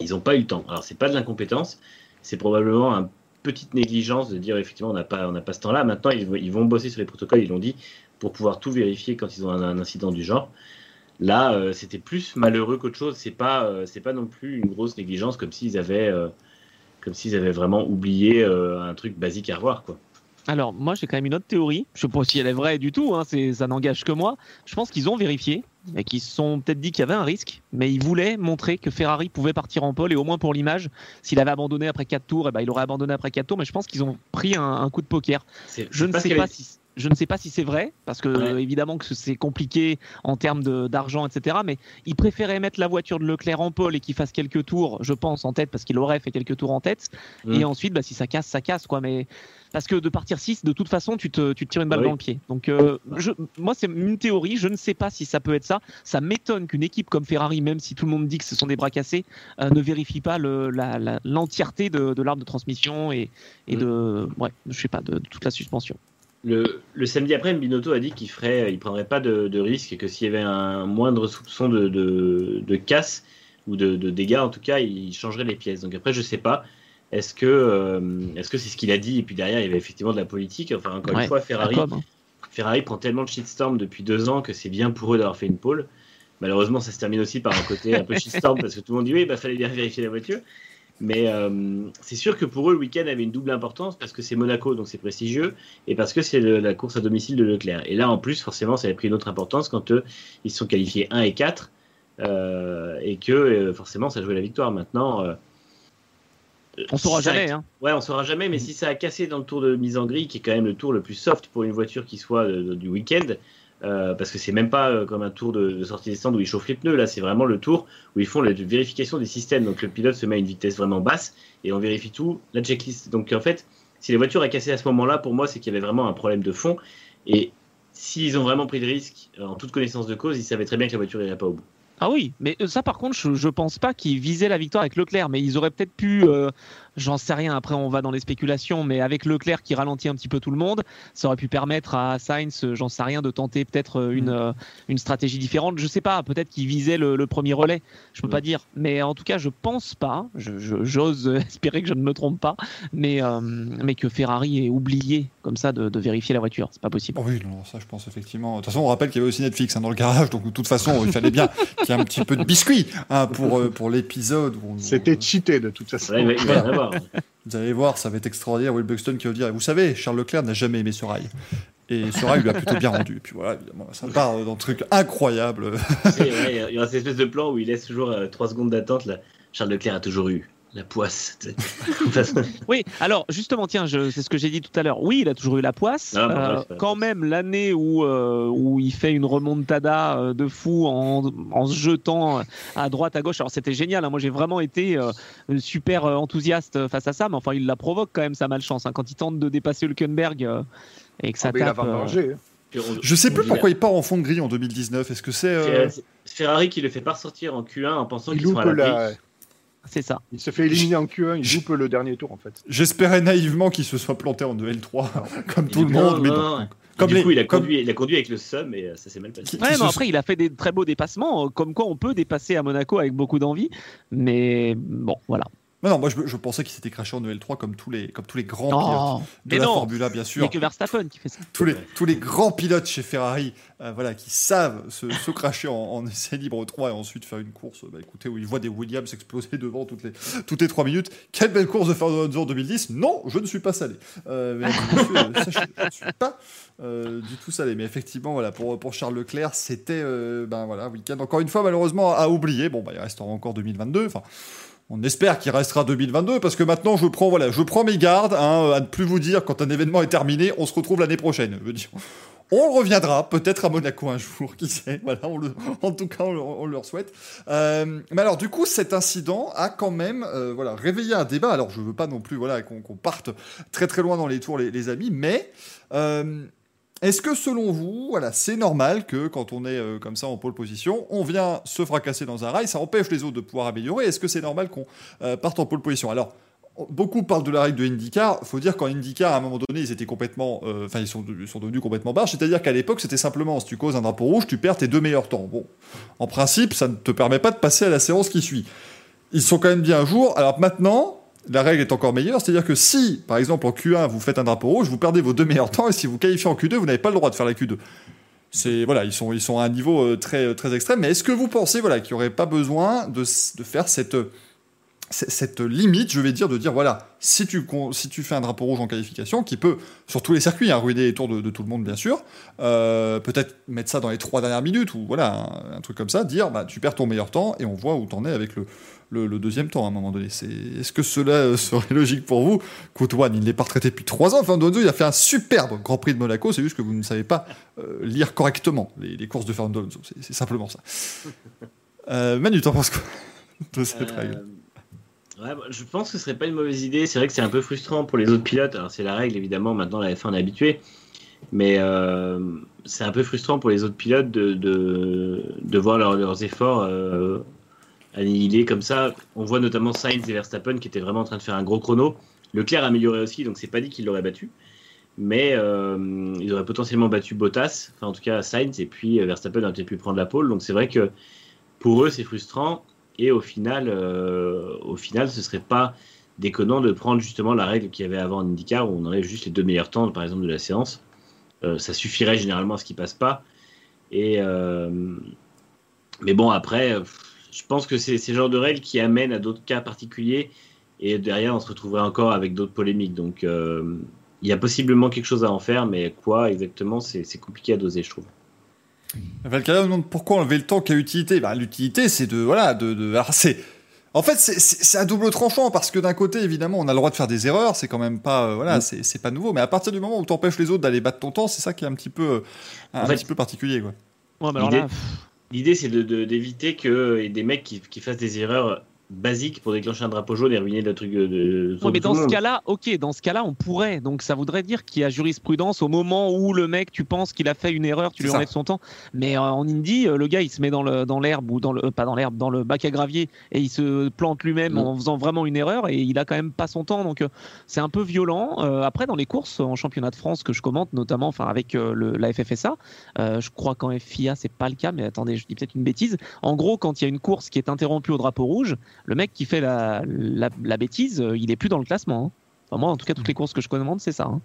ils n'ont pas eu le temps. Alors, c'est pas de l'incompétence, c'est probablement un petite négligence de dire effectivement on n'a pas, on n'a pas ce temps-là. Maintenant, ils, vont- bosser sur les protocoles, ils l'ont dit, pour pouvoir tout vérifier quand ils ont un incident du genre. Là, euh, c'était plus malheureux qu'autre chose. C'est pas, euh, c'est pas non plus une grosse négligence comme s'ils avaient, euh, comme s'ils avaient vraiment oublié un truc basique à revoir, quoi. Alors, moi, j'ai quand même une autre théorie. Je sais pas si elle est vraie du tout, hein, c'est- ça n'engage que moi. Je pense qu'ils ont vérifié et qu'ils se sont peut-être dit qu'il y avait un risque, mais ils voulaient montrer que Ferrari pouvait partir en pole et au moins pour l'image, s'il avait abandonné après 4 tours, eh ben, il aurait abandonné après 4 tours, mais je pense qu'ils ont pris un, un coup de poker. Je ne sais pas si. Je ne sais pas si c'est vrai, parce que Ouais. évidemment que c'est compliqué en termes d'argent, etc. Mais ils préféraient mettre la voiture de Leclerc en pole et qu'il fasse quelques tours, je pense, en tête, parce qu'il aurait fait quelques tours en tête. Mm. Et ensuite, bah, si ça casse, ça casse, quoi. Mais parce que de partir 6, de toute façon, tu te, tu te tires une balle Oui. dans le pied. Donc, euh, je, moi, c'est une théorie. Je ne sais pas si ça peut être ça. Ça m'étonne qu'une équipe comme Ferrari, même si tout le monde dit que ce sont des bras cassés, euh, ne vérifie pas le- l'entièreté de, de l'arbre de transmission et, et Mm. de, ouais, je sais pas, de, de toute la suspension. Le, le samedi après, Binotto a dit qu'il ferait, il prendrait pas de, de risque et que s'il y avait un moindre soupçon de, de, de casse ou de, dégâts, en tout cas, il changerait les pièces. Donc après, je sais pas. Est-ce que euh, est-ce que c'est ce qu'il a dit? Et puis derrière il y avait effectivement de la politique. Enfin encore Ouais, une fois, Ferrari, La com, hein. Ferrari prend tellement de shitstorm depuis deux ans que c'est bien pour eux d'avoir fait une pole. Malheureusement, ça se termine aussi par un côté un peu shitstorm [LAUGHS] parce que tout le monde dit oui, bah fallait bien vérifier la voiture. Mais euh, c'est sûr que pour eux, le week-end avait une double importance parce que c'est Monaco, donc c'est prestigieux, et parce que c'est la course à domicile de Leclerc. Et là, en plus, forcément, ça avait pris une autre importance quand eux, ils sont qualifiés 1 et 4, euh, et que euh, forcément, ça jouait la victoire. Maintenant, On saura ça jamais. Hein. Ouais, on saura jamais, mais si ça a cassé dans le tour de mise en grille, qui est quand même le tour le plus soft pour une voiture qui soit de- de- du week-end, euh, parce que c'est même pas euh, comme un tour de, de sortie des stands où ils chauffent les pneus, là c'est vraiment le tour où ils font la vérification des systèmes. Donc le pilote se met à une vitesse vraiment basse et on vérifie tout, la checklist. Donc en fait, si la voiture a cassé à ce moment-là, pour moi, c'est qu'il y avait vraiment un problème de fond. Et s'ils ont vraiment pris le risque, euh, en toute connaissance de cause, ils savaient très bien que la voiture irait pas au bout. Ah oui, mais ça par contre, je, je pense pas qu'ils visaient la victoire avec Leclerc, mais ils auraient peut-être pu, j'en sais rien, après on va dans les spéculations, mais avec Leclerc qui ralentit un petit peu tout le monde, ça aurait pu permettre à Sainz, euh, j'en sais rien, de tenter peut-être euh, une, euh, une stratégie différente. Je sais pas, peut-être qu'ils visaient le, le premier relais, je peux Mm. pas dire, mais en tout cas, je pense pas, j'ose [LAUGHS] espérer que je ne me trompe pas, mais, euh, mais que Ferrari ait oublié comme ça de, de vérifier la voiture, c'est pas possible. Oh oui, non, ça je pense effectivement. De toute façon, on rappelle qu'il y avait aussi Netflix hein, dans le garage, donc de toute façon, il fallait bien qu'il y ait un petit peu de biscuit hein, pour, euh, pour l'épisode. où on- C'était cheaté de toute façon. Ouais, il va- [LAUGHS] Vous allez voir, ça va être extraordinaire. Will Buxton qui va dire, vous savez, Charles Leclerc n'a jamais aimé ce rail. Et ce rail lui a plutôt bien rendu. Et puis voilà, évidemment, ça part dans un truc incroyable. [LAUGHS] Il y a cette espèce de plan où il laisse toujours 3 secondes d'attente. Là. Charles Leclerc a toujours eu la poisse. [LAUGHS] Oui, alors justement, tiens, je- c'est ce que j'ai dit tout à l'heure. Oui, il a toujours eu la poisse. Ah, bah, Euh, ouais. quand même, l'année où, euh, où il fait une remontada euh, de fou en, en se jetant à droite, à gauche. Alors c'était génial. hein. Moi, j'ai vraiment été euh, super enthousiaste face à ça. Mais enfin, il la provoque quand même sa malchance. hein. Quand il tente de dépasser Hülkenberg euh, et que ça Ah, mais il a tape. euh, vengé. hein. Je sais plus pourquoi il part en fond de grille en 2019. Est-ce que c'est. euh, Ferrari qui le fait pas ressortir en Q1 en pensant Il sont loupe à la... c'est ça. Il se fait éliminer en Q1, il loupe le dernier tour en fait. J'espérais naïvement qu'il se soit planté en EL3, [LAUGHS] comme tout le monde. mais non. Comme du les- coup, il a, comme- conduit, il a conduit avec le SUM et euh, ça s'est mal passé. Ouais, mais après, il a fait des très beaux dépassements, euh, comme quoi on peut dépasser à Monaco avec beaucoup d'envie. Mais bon, voilà. Non, non, moi je, je pensais qu'il s'était craché en EL3 comme tous les, comme tous les grands Oh, pilotes de mais la non, Formula, bien il n'y sûr. que Verstappen qui fait ça. Tous les, tous les grands pilotes chez Ferrari, euh, voilà, qui savent se, se cracher en, en essai libre 3 et ensuite faire une course, bah, écoutez, où ils voient des Williams exploser devant toutes les, toutes les 3 minutes. Quelle belle course de Fernando en 2010 Non, je ne suis pas salé. Euh, mais, monsieur, [LAUGHS] euh, sachez, je ne suis pas euh, du tout salé. Mais effectivement, voilà, pour, pour Charles Leclerc, c'était euh, ben, voilà, week-end encore une fois, malheureusement, à oublier. Bon, bah, il restera encore 2022. Enfin, on espère qu'il restera 2022 parce que maintenant je prends voilà, je prends mes gardes hein, à ne plus vous dire quand un événement est terminé, on se retrouve l'année prochaine. Je veux dire, on reviendra peut-être à Monaco un jour, [LAUGHS] qui sait. Voilà, on le- en tout cas on, le- on leur souhaite. Euh, mais alors du coup cet incident a quand même euh, voilà réveillé un débat. Alors je veux pas non plus voilà qu'on parte très très loin dans les tours les, les amis, mais euh, est-ce que selon vous, voilà, c'est normal que quand on est euh, comme ça en pole position, on vient se fracasser dans un rail, ça empêche les autres de pouvoir améliorer? Est-ce que c'est normal qu'on euh, parte en pole position? Alors, beaucoup parlent de la règle de IndyCar. faut dire qu'en IndyCar, à un moment donné, ils étaient complètement, euh, enfin, ils, sont, devenus complètement barges. C'est-à-dire qu'à l'époque, c'était simplement, si tu causes un drapeau rouge, tu perds tes deux meilleurs temps. Bon, en principe, ça ne te permet pas de passer à la séance qui suit. Ils sont quand même bien à jour. Alors maintenant, la règle est encore meilleure, c'est-à-dire que si, par exemple, en Q1, vous faites un drapeau rouge, vous perdez vos deux meilleurs temps, et si vous qualifiez en Q2, vous n'avez pas le droit de faire la Q2. C'est voilà, ils sont ils sont à un niveau euh, très très extrême. Mais est-ce que vous pensez voilà qu'il n'y aurait pas besoin de, de faire cette cette limite, je vais dire, de dire voilà, si tu, si tu fais un drapeau rouge en qualification, qui peut, sur tous les circuits, hein, ruiner les tours de, tout le monde, bien sûr, euh, peut-être mettre ça dans les trois dernières minutes, ou voilà, un, truc comme ça, dire bah, tu perds ton meilleur temps et on voit où t'en es avec le, le, deuxième temps à un moment donné. Est-ce que cela euh, serait logique pour vous One, il n'est pas retraité depuis trois ans. Enfin, il a fait un superbe Grand Prix de Monaco, c'est juste que vous ne savez pas euh, lire correctement les, courses de Fernando C'est simplement ça. [LAUGHS] Manu, t'en penses quoi de cette règle bah, je pense que ce serait pas une mauvaise idée. C'est vrai que c'est un peu frustrant pour les autres pilotes. Alors, c'est la règle, évidemment. Maintenant, la F1 est habituée. Mais euh, c'est un peu frustrant pour les autres pilotes de, de, voir leurs efforts euh, annihilés comme ça. On voit notamment Sainz et Verstappen qui étaient vraiment en train de faire un gros chrono. Leclerc amélioré aussi, donc c'est pas dit qu'il l'aurait battu. Mais euh, ils auraient potentiellement battu Bottas, enfin en tout cas Sainz, et puis Verstappen aurait peut-être pu prendre la pole. Donc c'est vrai que pour eux c'est frustrant. Et au final, euh, au final, ce serait pas déconnant de prendre justement la règle qu'il y avait avant en IndyCar où on enlève juste les deux meilleurs temps, par exemple, de la séance. Euh, ça suffirait généralement à ce qui passe pas. Et euh, mais bon, après, je pense que c'est ces genres de règles qui amènent à d'autres cas particuliers. Et derrière, on se retrouverait encore avec d'autres polémiques. Donc, il y a possiblement quelque chose à en faire, mais quoi exactement, c'est compliqué à doser, je trouve. Valkyria demande pourquoi enlever le temps qu'a utilité. Bah, l'utilité, c'est de voilà, de, de... [LAUGHS] c'est en fait, c'est à double tranchant parce que d'un côté, évidemment, on a le droit de faire des erreurs, c'est quand même pas, euh, voilà, mm. c'est pas nouveau. Mais à partir du moment où tu empêches les autres d'aller battre ton temps, c'est ça qui est un petit peu, euh, un, petit peu particulier, quoi. L'idée, c'est d'éviter de, que des mecs qui, qui, fassent des erreurs basique pour déclencher un drapeau jaune et ruiner le truc de. mais dans ce cas-là, ok, dans ce cas-là, on pourrait. Donc ça voudrait dire qu'il y a jurisprudence au moment où le mec, tu penses qu'il a fait une erreur, tu lui remets son temps. Mais euh, en Indie, euh, le gars, il se met dans le dans l'herbe ou dans le pas dans l'herbe, dans le bac à gravier et il se plante lui-même en faisant vraiment une erreur et il a quand même pas son temps. Donc euh, c'est un peu violent. après, dans les courses en championnat de France que je commente, notamment, enfin avec le, la FFSA, je crois qu'en FIA c'est pas le cas. Mais attendez, je dis peut-être une bêtise. En gros, quand il y a une course qui est interrompue au drapeau rouge, le mec qui fait la, la, bêtise, euh, il est plus dans le classement. Hein. Enfin, moi, en tout cas, toutes les courses que je commande, c'est ça. Hein.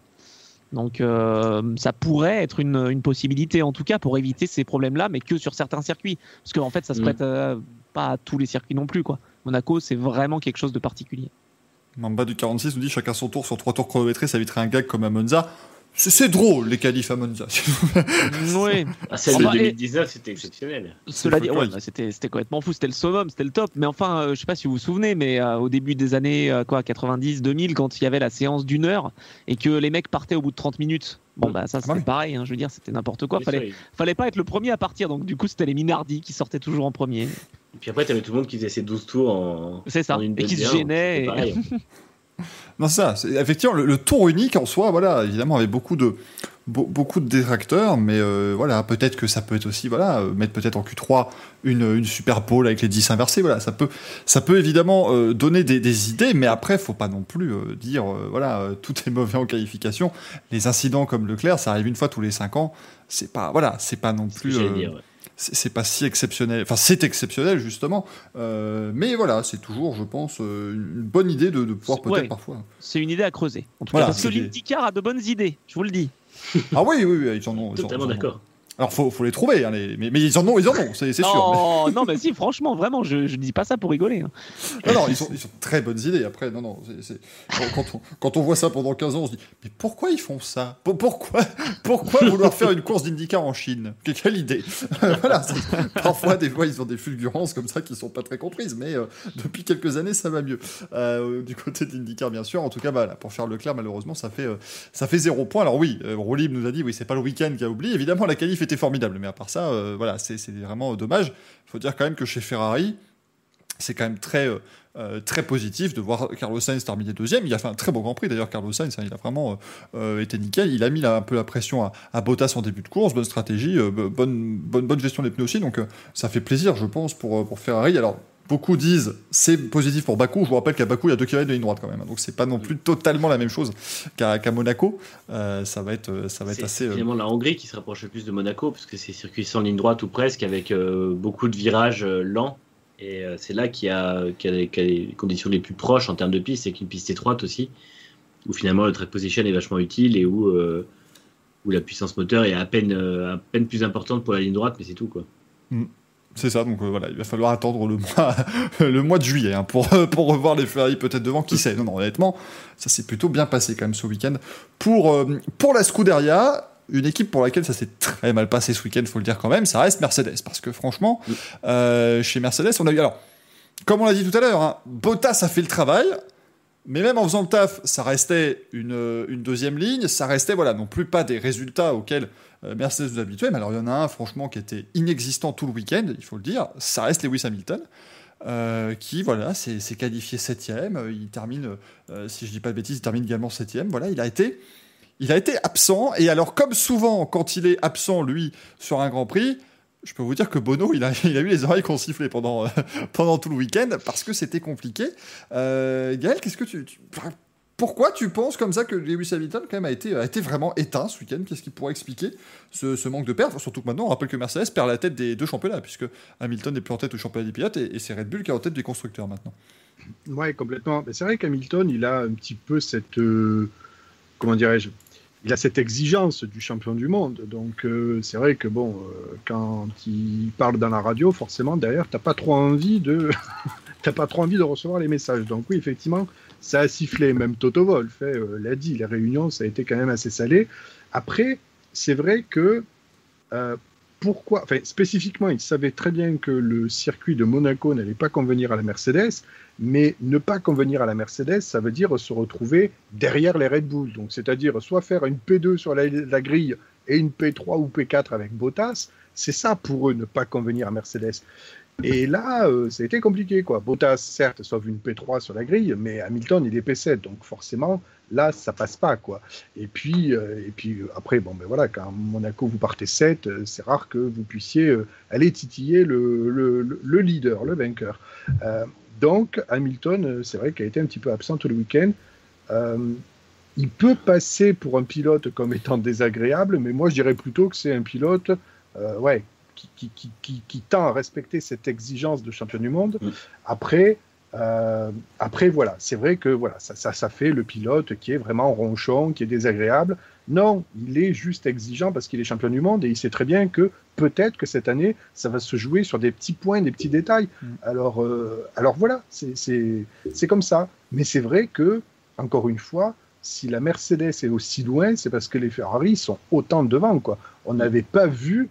Donc, euh, ça pourrait être une, une, possibilité, en tout cas, pour éviter ces problèmes-là, mais que sur certains circuits. Parce qu'en en fait, ça se mm. prête euh, pas à tous les circuits non plus. Quoi. Monaco, c'est vraiment quelque chose de particulier. Mamba du 46 nous dit chacun son tour sur trois tours chronométrés, ça éviterait un gag comme à Monza. C'est drôle, les qualifs à Monza. [LAUGHS] oui. Ah, celle de 2019, c'était exceptionnel. Cela dit, ouais, c'était complètement fou. C'était le summum, c'était le top. Mais enfin, euh, je sais pas si vous vous souvenez, mais euh, au début des années euh, quoi, 90, 2000, quand il y avait la séance d'une heure et que les mecs partaient au bout de 30 minutes. Bon, bah ça, c'était pareil. Hein, je veux dire, c'était n'importe quoi. Fallait, fallait pas être le premier à partir. Donc, du coup, c'était les Minardi qui sortaient toujours en premier. Et puis après, tu avais tout le monde qui faisait ses 12 tours en. C'est ça. et qui se gênait. [LAUGHS] Non, ça. Effectivement, le, tour unique en soi, voilà, évidemment, avait beaucoup de beaucoup de détracteurs, mais euh, voilà, peut-être que ça peut être aussi, voilà, euh, mettre peut-être en Q3 une, une super pole avec les 10 inversés, voilà, ça peut, ça peut évidemment euh, donner des, idées, mais après, faut pas non plus dire, voilà, [LAUGHS] tout est mauvais en qualification. Les incidents comme Leclerc, ça arrive une fois tous les 5 ans, c'est pas, voilà, c'est pas non plus c'est pas si exceptionnel. Enfin, c'est exceptionnel justement, euh, mais voilà, c'est toujours, je pense, euh, une bonne idée de, pouvoir peut-être parfois. C'est une idée à creuser. En tout cas, parce que l'IndyCar a de bonnes idées, je vous le dis. Ah oui, oui, oui, ils en ont. Totalement d'accord. Alors, faut, faut les trouver, hein, mais, mais, ils en ont, ils en ont, c'est sûr. Non, mais si, franchement, vraiment, je, je dis pas ça pour rigoler. Hein. Non, non, ils sont, ils sont très bonnes idées. Après, non, non, quand, on, quand on voit ça pendant 15 ans, on se dit, mais pourquoi ils font ça? Pourquoi, pourquoi vouloir faire une course d'IndyCar en Chine? Quelle idée [LAUGHS] Voilà, parfois, des fois, ils ont des fulgurances comme ça qui sont pas très comprises, mais euh, depuis quelques années, ça va mieux. Euh, du côté d'IndyCar, bien sûr. En tout cas, voilà, pour Charles Leclerc, malheureusement, ça fait, euh, ça fait zéro point. Alors oui, Rolib nous a dit, oui, c'est pas le week-end qui a oublié. Évidemment, la qualif était formidable. Mais à part ça, euh, voilà, c'est vraiment dommage. Faut dire quand même que chez Ferrari, c'est quand même très, euh, euh, très positif de voir Carlos Sainz terminer deuxième. Il a fait un très beau Grand Prix d'ailleurs, Carlos Sainz. Hein, il a vraiment été nickel. Il a mis un peu la pression à, à, Bottas en début de course. Bonne stratégie, bonne, bonne, bonne gestion des pneus aussi. Donc ça fait plaisir, je pense, pour, pour Ferrari. Alors Beaucoup disent c'est positif pour Bakou. Je vous rappelle qu'à Bakou, il y a deux km de ligne droite quand même. Donc c'est pas non plus totalement la même chose qu'à Monaco. Euh, ça va être, ça va être assez. C'est euh, finalement la Hongrie qui se rapproche le plus de Monaco parce que c'est circuit sans ligne droite ou presque avec euh, beaucoup de virages lents. Et euh, c'est là qu'il y, a, qu'il y y a les conditions les plus proches en termes de piste, c'est qu'une piste étroite aussi, où finalement le track position est vachement utile et où, euh, où la puissance moteur est à peine, euh, à peine plus importante pour la ligne droite, mais c'est tout quoi. C'est ça, donc euh, voilà, il va falloir attendre le mois, [LAUGHS] le mois de juillet hein, pour, [LAUGHS] pour revoir les Ferrari peut-être devant, qui sait. Non, non, honnêtement, ça s'est plutôt bien passé quand même ce week-end. Pour, euh, pour la Scuderia, une équipe pour laquelle ça s'est très mal passé ce week-end, faut le dire quand même, ça reste Mercedes. Parce que franchement, euh, chez Mercedes, on a eu. Alors, comme on l'a dit tout à l'heure, hein, Bottas a fait le travail. Mais même en faisant le taf, ça restait une, euh, une deuxième ligne, ça restait voilà non plus pas des résultats auxquels euh, Mercedes nous habituait. Mais alors il y en a un franchement qui était inexistant tout le week-end, il faut le dire, ça reste Lewis Hamilton. euh, qui voilà s'est qualifié septième, il termine, si je dis pas de bêtises, il termine également septième. Voilà, il a été, il a été absent. Et alors comme souvent quand il est absent lui sur un Grand Prix, je peux vous dire que Bono, il a, [LAUGHS] eu les oreilles qu'on sifflait pendant, euh, [LAUGHS] pendant tout le week-end parce que c'était compliqué. Euh, Gaël, qu'est-ce que tu, pourquoi tu penses comme ça que Lewis Hamilton quand même a été, a été vraiment éteint ce week-end? Qu'est-ce qui pourrait expliquer ce, manque de perf Surtout que maintenant, on rappelle que Mercedes perd la tête des deux championnats puisque Hamilton n'est plus en tête au championnat des pilotes et, c'est Red Bull qui est en tête des constructeurs maintenant. Ouais, complètement. C'est vrai qu'Hamilton, il a un petit peu cette. euh, comment dirais-je Il a cette exigence du champion du monde. Donc, euh, c'est vrai que, bon, euh, quand il parle dans la radio, forcément, derrière, t'as pas trop envie de. [LAUGHS] t'as pas trop envie de recevoir les messages. Donc, oui, effectivement, ça a sifflé. Même Toto Wolff euh, l'a dit, les réunions, ça a été quand même assez salé. Après, c'est vrai que. pourquoi, enfin, spécifiquement, il savait très bien que le circuit de Monaco n'allait pas convenir à la Mercedes, mais ne pas convenir à la Mercedes, ça veut dire se retrouver derrière les Red Bull. Donc, c'est-à-dire soit faire une P2 sur la, grille et une P3 ou P4 avec Bottas, c'est ça pour eux, ne pas convenir à Mercedes. Et là, euh, ça a été compliqué, quoi. Bottas, certes, sauve une P3 sur la grille, mais Hamilton, il est P7, donc forcément, là, ça passe pas, quoi. Et puis, euh, et puis euh, après, bon, ben voilà, quand Monaco vous partez 7, euh, c'est rare que vous puissiez aller titiller le, le, le- le leader, le vainqueur. Donc, Hamilton, euh, c'est vrai qu'il a été un petit peu absent tout le week-end. Euh, il peut passer pour un pilote comme étant désagréable, mais moi, je dirais plutôt que c'est un pilote, euh, ouais, qui, qui, qui, qui, qui tend à respecter cette exigence de champion du monde. Mm. Après, euh, après, voilà, c'est vrai que voilà, ça, ça, ça fait le pilote qui est vraiment ronchon, qui est désagréable. Non, il est juste exigeant parce qu'il est champion du monde et il sait très bien que peut-être que cette année, ça va se jouer sur des petits points, des petits détails. Mm. Alors, euh, alors voilà, c'est- comme ça. Mais c'est vrai que, encore une fois, si la Mercedes est aussi loin, c'est parce que les Ferrari sont autant devant. Quoi. On n'avait pas vu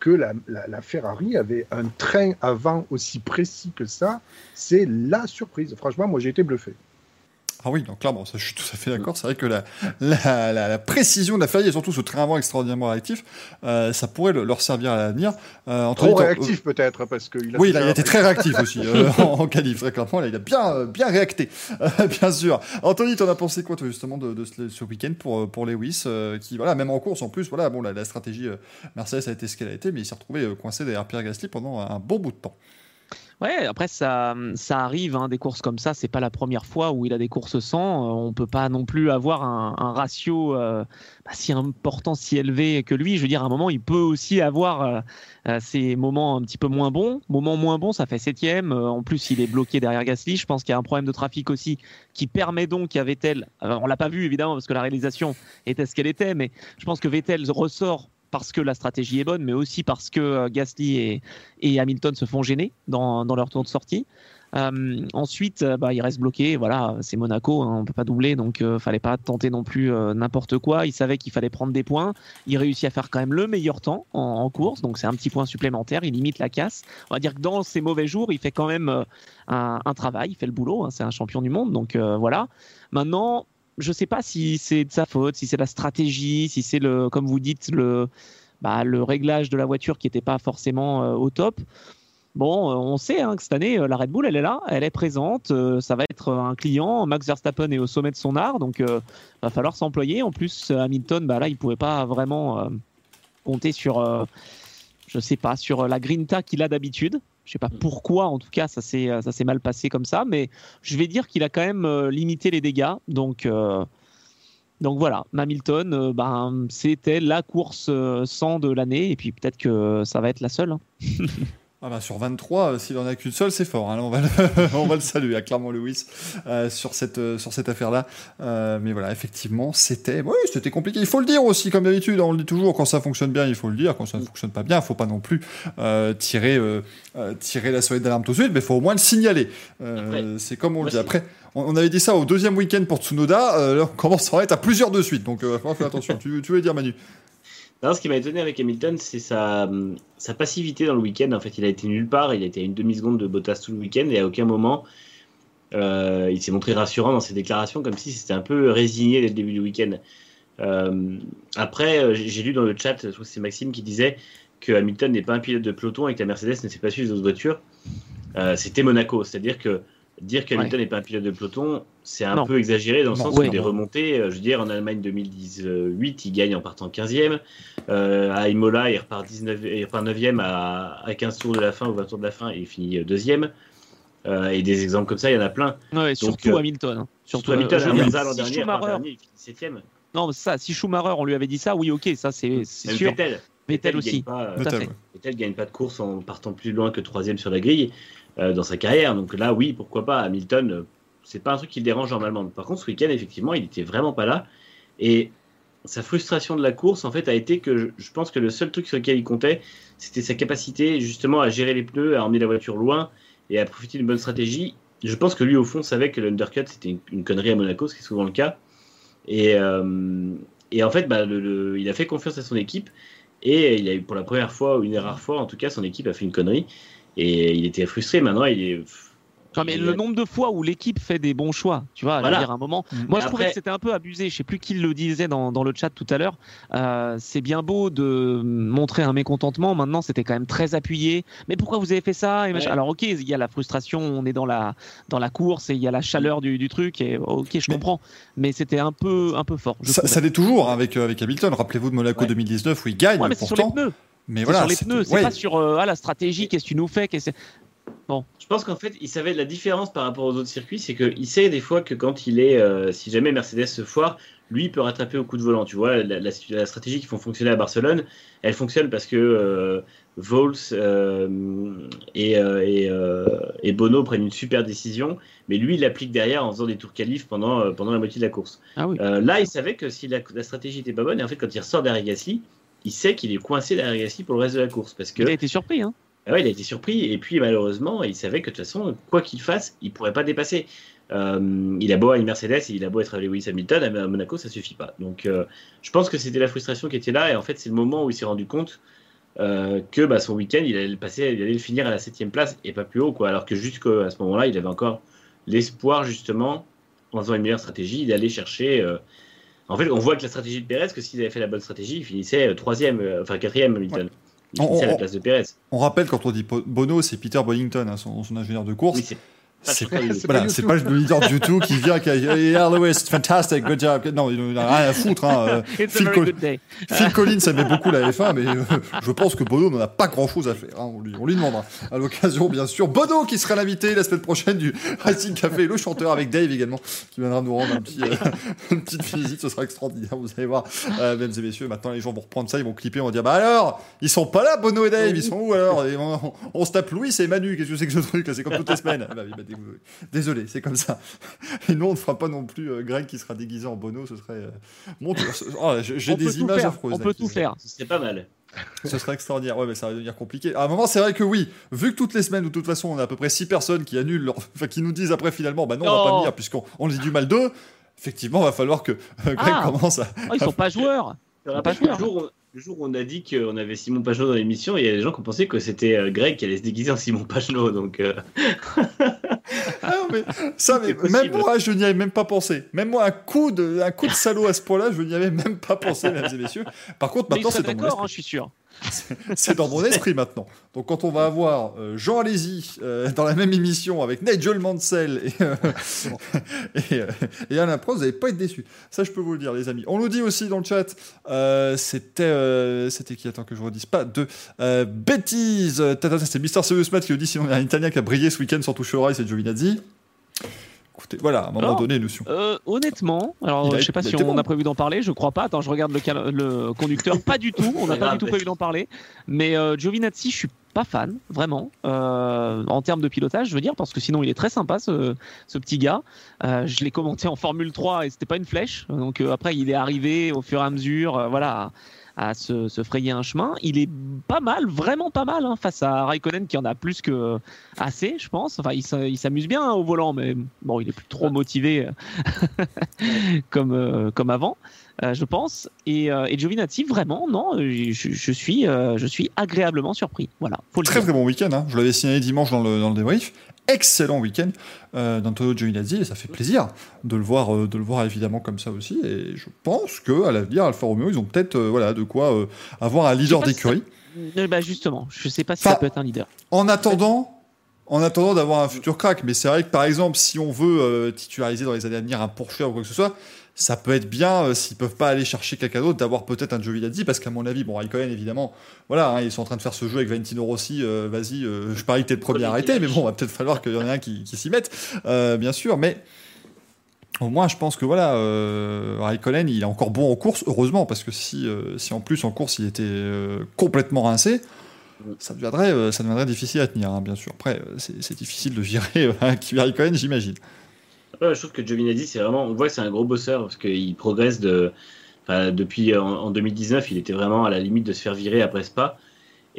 que la, Ferrari avait un train avant aussi précis que ça. C'est la surprise. Franchement, moi, j'ai été bluffé. Ah oui, donc clairement, ça, je suis tout à fait d'accord. C'est vrai que la, la, la- la précision de la Ferrari et surtout ce train avant extraordinairement réactif, euh, ça pourrait le- leur servir à l'avenir. Euh, Trop réactif, peut-être, parce qu'il a Oui, là, il a été très réactif aussi euh, en, [LAUGHS] en qualif, très clairement. Là, il a bien, euh, bien réacté, euh, [LAUGHS] bien sûr. Anthony, t'en as pensé quoi, toi, justement, de, de ce, ce week-end pour, euh, pour Lewis, euh, qui, voilà, même en course, en plus, voilà, bon, la, stratégie euh, Mercedes a été ce qu'elle a été, mais il s'est retrouvé euh, coincé derrière Pierre Gasly pendant un bon bout de temps. Ouais, après ça, ça arrive, hein, des courses comme ça, c'est pas la première fois où il a des courses sans. Euh, on peut pas non plus avoir un, ratio euh, bah, si important, si élevé que lui. Je veux dire, à un moment, il peut aussi avoir euh, euh, ces moments un petit peu moins bons. Moments moins bons, ça fait septième. Euh, en plus, il est bloqué derrière Gasly. Je pense qu'il y a un problème de trafic aussi qui permet donc à Vettel. euh, on l'a pas vu évidemment parce que la réalisation était ce qu'elle était, mais je pense que Vettel ressort parce que la stratégie est bonne, mais aussi parce que euh, Gasly et, Hamilton se font gêner dans, leur tour de sortie. Euh, ensuite, euh, bah, il reste bloqué. Voilà, c'est Monaco, hein, on peut pas doubler, donc euh, fallait pas tenter non plus n'importe quoi. Il savait qu'il fallait prendre des points. Il réussit à faire quand même le meilleur temps en, en course, donc c'est un petit point supplémentaire. Il limite la casse. On va dire que dans ses mauvais jours, il fait quand même un, travail, il fait le boulot. hein, c'est un champion du monde, donc voilà. Maintenant, je sais pas si c'est de sa faute, si c'est la stratégie, si c'est le, comme vous dites, le, bah, le réglage de la voiture qui n'était pas forcément euh, au top. Bon, euh, on sait hein, que cette année, euh, la Red Bull, elle est là, elle est présente, ça va être un client. Max Verstappen est au sommet de son art, donc euh, va falloir s'employer. En plus, Hamilton, bah, là, il pouvait pas vraiment compter sur, je sais pas, sur la grinta qu'il a d'habitude. Je sais pas pourquoi, en tout cas, ça s'est ça s'est mal passé comme ça, mais je vais dire qu'il a quand même euh, limité les dégâts, donc. euh, donc voilà, Hamilton, euh, ben, c'était la course euh, 100 de l'année, et puis peut-être que ça va être la seule. hein. [LAUGHS] Ah bah sur 23, euh, s'il en a qu'une seule, c'est fort. hein. On, va le, [LAUGHS] on va le saluer, à clairement Lewis, euh, sur cette, euh, sur cette affaire-là. Euh, mais voilà, effectivement, c'était oui, c'était compliqué. Il faut le dire aussi, comme d'habitude. On le dit toujours, quand ça fonctionne bien, il faut le dire. Quand ça ne fonctionne pas bien, il faut pas non plus tirer, tirer la sonnette d'alarme tout de suite, mais il faut au moins le signaler. C'est comme on le dit. Après, on, avait dit ça au deuxième week-end pour Tsunoda. là, on commence à être à plusieurs de suite. Donc, faut faire attention. tu, tu veux dire, Manu? Non, ce qui m'a étonné avec Hamilton, c'est sa, sa passivité dans le week-end. En fait, il a été nulle part. Il a été à une demi-seconde de Bottas tout le week-end et à aucun moment euh, il s'est montré rassurant dans ses déclarations, comme si c'était un peu résigné dès le début du week-end. Euh, après, euh, j'ai lu dans le chat, je trouve que c'est Maxime qui disait que Hamilton n'est pas un pilote de peloton et que la Mercedes ne s'est pas suivre les autres voitures. Euh, c'était Monaco, c'est-à-dire que dire qu'Hamilton n'est pas un pilote de peloton, c'est un Non. peu exagéré dans le Non, sens ouais. où il est remonté. euh, Je veux dire, en Allemagne 2018, il gagne en partant 15e. Euh, à Imola, il repart, 19, il repart 9e à, à 15 tours de la fin ou 20 tours de la fin et il finit 2e. Euh, et des exemples comme ça, il y en a plein. Ouais, surtout euh, Hamilton. hein. Surtout Hamilton, veux dire, Monza l'an si dernier, dernier, il finit 7e. Non, ça, si Schumacher, on lui avait dit ça, oui, ok, ça c'est sûr. Vettel. Vettel il aussi. gagne pas, euh, Vettel, ouais. Vettel gagne pas de course en partant plus loin que troisième sur la grille euh, dans sa carrière. Donc là, oui, pourquoi pas. Hamilton, euh, c'est pas un truc qui le dérange normalement. Par contre, ce week-end, effectivement, il était vraiment pas là. Et sa frustration de la course, en fait, a été que je, pense que le seul truc sur lequel il comptait, c'était sa capacité justement à gérer les pneus, à emmener la voiture loin et à profiter d'une bonne stratégie. Je pense que lui, au fond, savait que l'undercut, c'était une, connerie à Monaco, ce qui est souvent le cas. Et, euh, en fait, bah, il a fait confiance à son équipe. Et il a eu pour la première fois, ou une des rares fois, en tout cas, son équipe a fait une connerie. Et il était frustré. Maintenant, il est. Non, mais il le a- nombre de fois où l'équipe fait des bons choix, tu vois, veux Voilà. dire, à un moment. Mm. Moi, je trouvais que c'était un peu abusé. Je sais plus qui le disait dans, dans le chat tout à l'heure. Euh, c'est bien beau de montrer un mécontentement. Maintenant, c'était quand même très appuyé. Mais pourquoi vous avez fait ça et machin Ouais. Alors, ok, il y a la frustration. On est dans la dans la course et il y a la chaleur du, du truc. Et ok, je Mais- comprends. Mais c'était un peu un peu fort. je Ça, ça l'est toujours hein, avec, euh, avec Hamilton. Rappelez-vous de Monaco Ouais. 2019 où il gagne. Ouais, mais c'est sur les pourtant. Mais voilà, sur les pneus. C'est ouais. pas sur euh, ah, la stratégie. Qu'est-ce que tu nous fais qu'est-ce que- Je pense qu'en fait, il savait la différence par rapport aux autres circuits, c'est qu'il sait des fois que quand il est, euh, si jamais Mercedes se foire, lui il peut rattraper au coup de volant. Tu vois, la, la- la stratégie qui font fonctionner à Barcelone, elle fonctionne parce que euh, Vols euh, et, euh, et, euh, et Bono prennent une super décision, mais lui il l'applique derrière en faisant des tours qualifs pendant, euh, pendant la moitié de la course. Ah oui. Euh, là, il savait que si la, la stratégie était pas bonne, et en fait, quand il ressort derrière Gasly, il sait qu'il est coincé derrière Gasly pour le reste de la course parce que Il a été surpris. Hein. ah ouais, il a été surpris et puis malheureusement, il savait que de toute façon, quoi qu'il fasse, il pourrait pas dépasser. Euh, il a beau avoir une Mercedes il a beau être avec Lewis Hamilton, à Monaco, ça suffit pas. Donc, euh, je pense que c'était la frustration qui était là et en fait, c'est le moment où il s'est rendu compte euh, que bah, son week-end, il allait le passer, il allait le finir à la septième place et pas plus haut, quoi. Alors que jusqu'à ce moment-là, il avait encore l'espoir justement, en faisant une meilleure stratégie, d'aller chercher. En fait, on voit que la stratégie de Perez, que s'il avait fait la bonne stratégie, il finissait euh, troisième, euh, enfin quatrième Hamilton. Il On- à la place de Perez. On rappelle quand on dit Bono, c'est Peter Bollington, hein, son, son ingénieur de course. Oui, c'est pas C'est C'est voilà, pas c'est pas le leader du tout qui vient qui a yeah, Lewis, [LAUGHS] fantastic, good job. Non, il a rien à foutre. Hein. [LAUGHS] Phil, day. Phil Collins aimait beaucoup la F1, mais euh, je pense que Bono n'en a pas grand chose à faire. hein. On, lui, on lui demandera à l'occasion, bien sûr. Bono qui sera l'invité la semaine prochaine du Racing Café, le chanteur avec Dave également, qui viendra nous rendre un petit, euh, [LAUGHS] une petite visite. Ce sera extraordinaire, vous allez voir, euh, mesdames et messieurs. Maintenant, les gens vont reprendre ça, ils vont clipper, on va dire Bah alors, ils sont pas là, Bono et Dave, ils sont où alors? Et on, on- on se tape Louis et Manu, qu'est-ce que c'est que ce truc C'est comme toutes les semaines. Ah bah, désolé. Désolé, c'est comme ça. Et nous, on ne fera pas non plus euh, Greg qui sera déguisé en Bono, ce serait. euh, mon oh, j'ai des images affreuses. On peut tout faire. Ce serait pas mal. Ce serait extraordinaire. Ouais, mais ça va devenir compliqué. À un moment, c'est vrai que oui, vu que toutes les semaines, de toute façon, on a à peu près 6 personnes qui annulent, leur... enfin, qui nous disent après finalement, bah non, on va pas Non. venir puisqu'on on dit du mal d'eux. Effectivement, il va falloir que euh, Greg Ah. commence à. Oh, ils sont pas joueurs. Je te Pas rappelle que joueur, le jour, où, on a dit qu'on avait Simon Pagenaud dans l'émission, il y a des gens qui ont pensé que c'était euh, Greg qui allait se déguiser en Simon Pagenaud. Donc, euh, [LAUGHS] Ah, non, mais ça, mais même moi, je n'y avais même pas pensé. Même moi, un coup de, un coup de salaud à ce point-là, je n'y avais même pas pensé, mesdames et messieurs. Par contre, maintenant, c'est dans mon esprit. hein, je suis sûr. [LAUGHS] C'est dans mon esprit maintenant. Donc quand on va avoir euh, Jean Alési euh, dans la même émission avec Nigel Mansell et, euh, [LAUGHS] et, et Alain Prost, vous n'allez pas être déçus. Ça, je peux vous le dire, les amis. On nous dit aussi dans le chat, c'était c'était qui? Attends que je ne redise pas de bêtises. Tata, C'est Mister Serious Matt qui le dit. Sinon, il y a un Italien qui a brillé ce week-end sans toucher oreille, c'est Giovinazzi. Écoutez, voilà, à un moment donné, nous Euh, honnêtement, alors Il a- je sais pas si on bon. a prévu d'en parler, je crois pas. Attends, je regarde le, cal- le conducteur. [LAUGHS] Pas du tout, on n'a pas grave. du tout prévu d'en parler. Mais euh, Giovinazzi, je suis pas fan, vraiment, euh, en termes de pilotage, je veux dire, parce que sinon il est très sympa ce, ce petit gars. Euh, je l'ai commenté en Formule 3 et c'était pas une flèche. Donc euh, après, il est arrivé au fur et à mesure, euh, voilà, à, se, se frayer un chemin. Il est pas mal, vraiment pas mal, hein, face à Raikkonen qui en a plus que assez, je pense. Enfin, il s'a- il s'amuse bien hein, au volant, mais bon, il est plus trop motivé euh, [LAUGHS] comme, euh, comme avant. euh, je pense. Et, euh, et Giovinazzi, vraiment, non, je, je suis, euh, je suis agréablement surpris. Voilà, faut le Très dire. très bon week-end, hein. je l'avais signalé dimanche dans le, dans le débrief. Excellent week-end euh, d'Antonio Giovinazzi et ça fait plaisir de le voir, euh, de le voir évidemment comme ça aussi. Et je pense que à l'avenir, Alfa Romeo, ils ont peut-être euh, voilà de quoi avoir un leader si d'écurie. Euh, bah, justement, je sais pas si Enfin, ça peut être un leader. En attendant, en attendant d'avoir un futur crack, mais c'est vrai que par exemple, si on veut titulariser dans les années à venir un Porsche ou quoi que ce soit, ça peut être bien euh, s'ils peuvent pas aller chercher quelqu'un d'autre d'avoir peut-être un Giovinazzi, parce qu'à mon avis, bon, Raikkonen évidemment, voilà, hein, ils sont en train de faire ce jeu avec Valentino Rossi. euh, Vas-y, euh, je parie que t'es le premier à arrêter, mais bon, va peut-être falloir qu'il y en ait un qui, qui s'y mette, euh, bien sûr, mais. Au moins, je pense que voilà, euh, Raikkonen, il est encore bon en course, heureusement, parce que si, si en plus en course il était complètement rincé, ça deviendrait, ça deviendrait difficile à tenir, hein, bien sûr. Après, c'est difficile de virer un Kimi Raikkonen, j'imagine. Ouais, je trouve que Giovinazzi, c'est vraiment, on voit que c'est un gros bosseur parce qu'il progresse de, enfin, depuis en, en 2019, il était vraiment à la limite de se faire virer après Spa.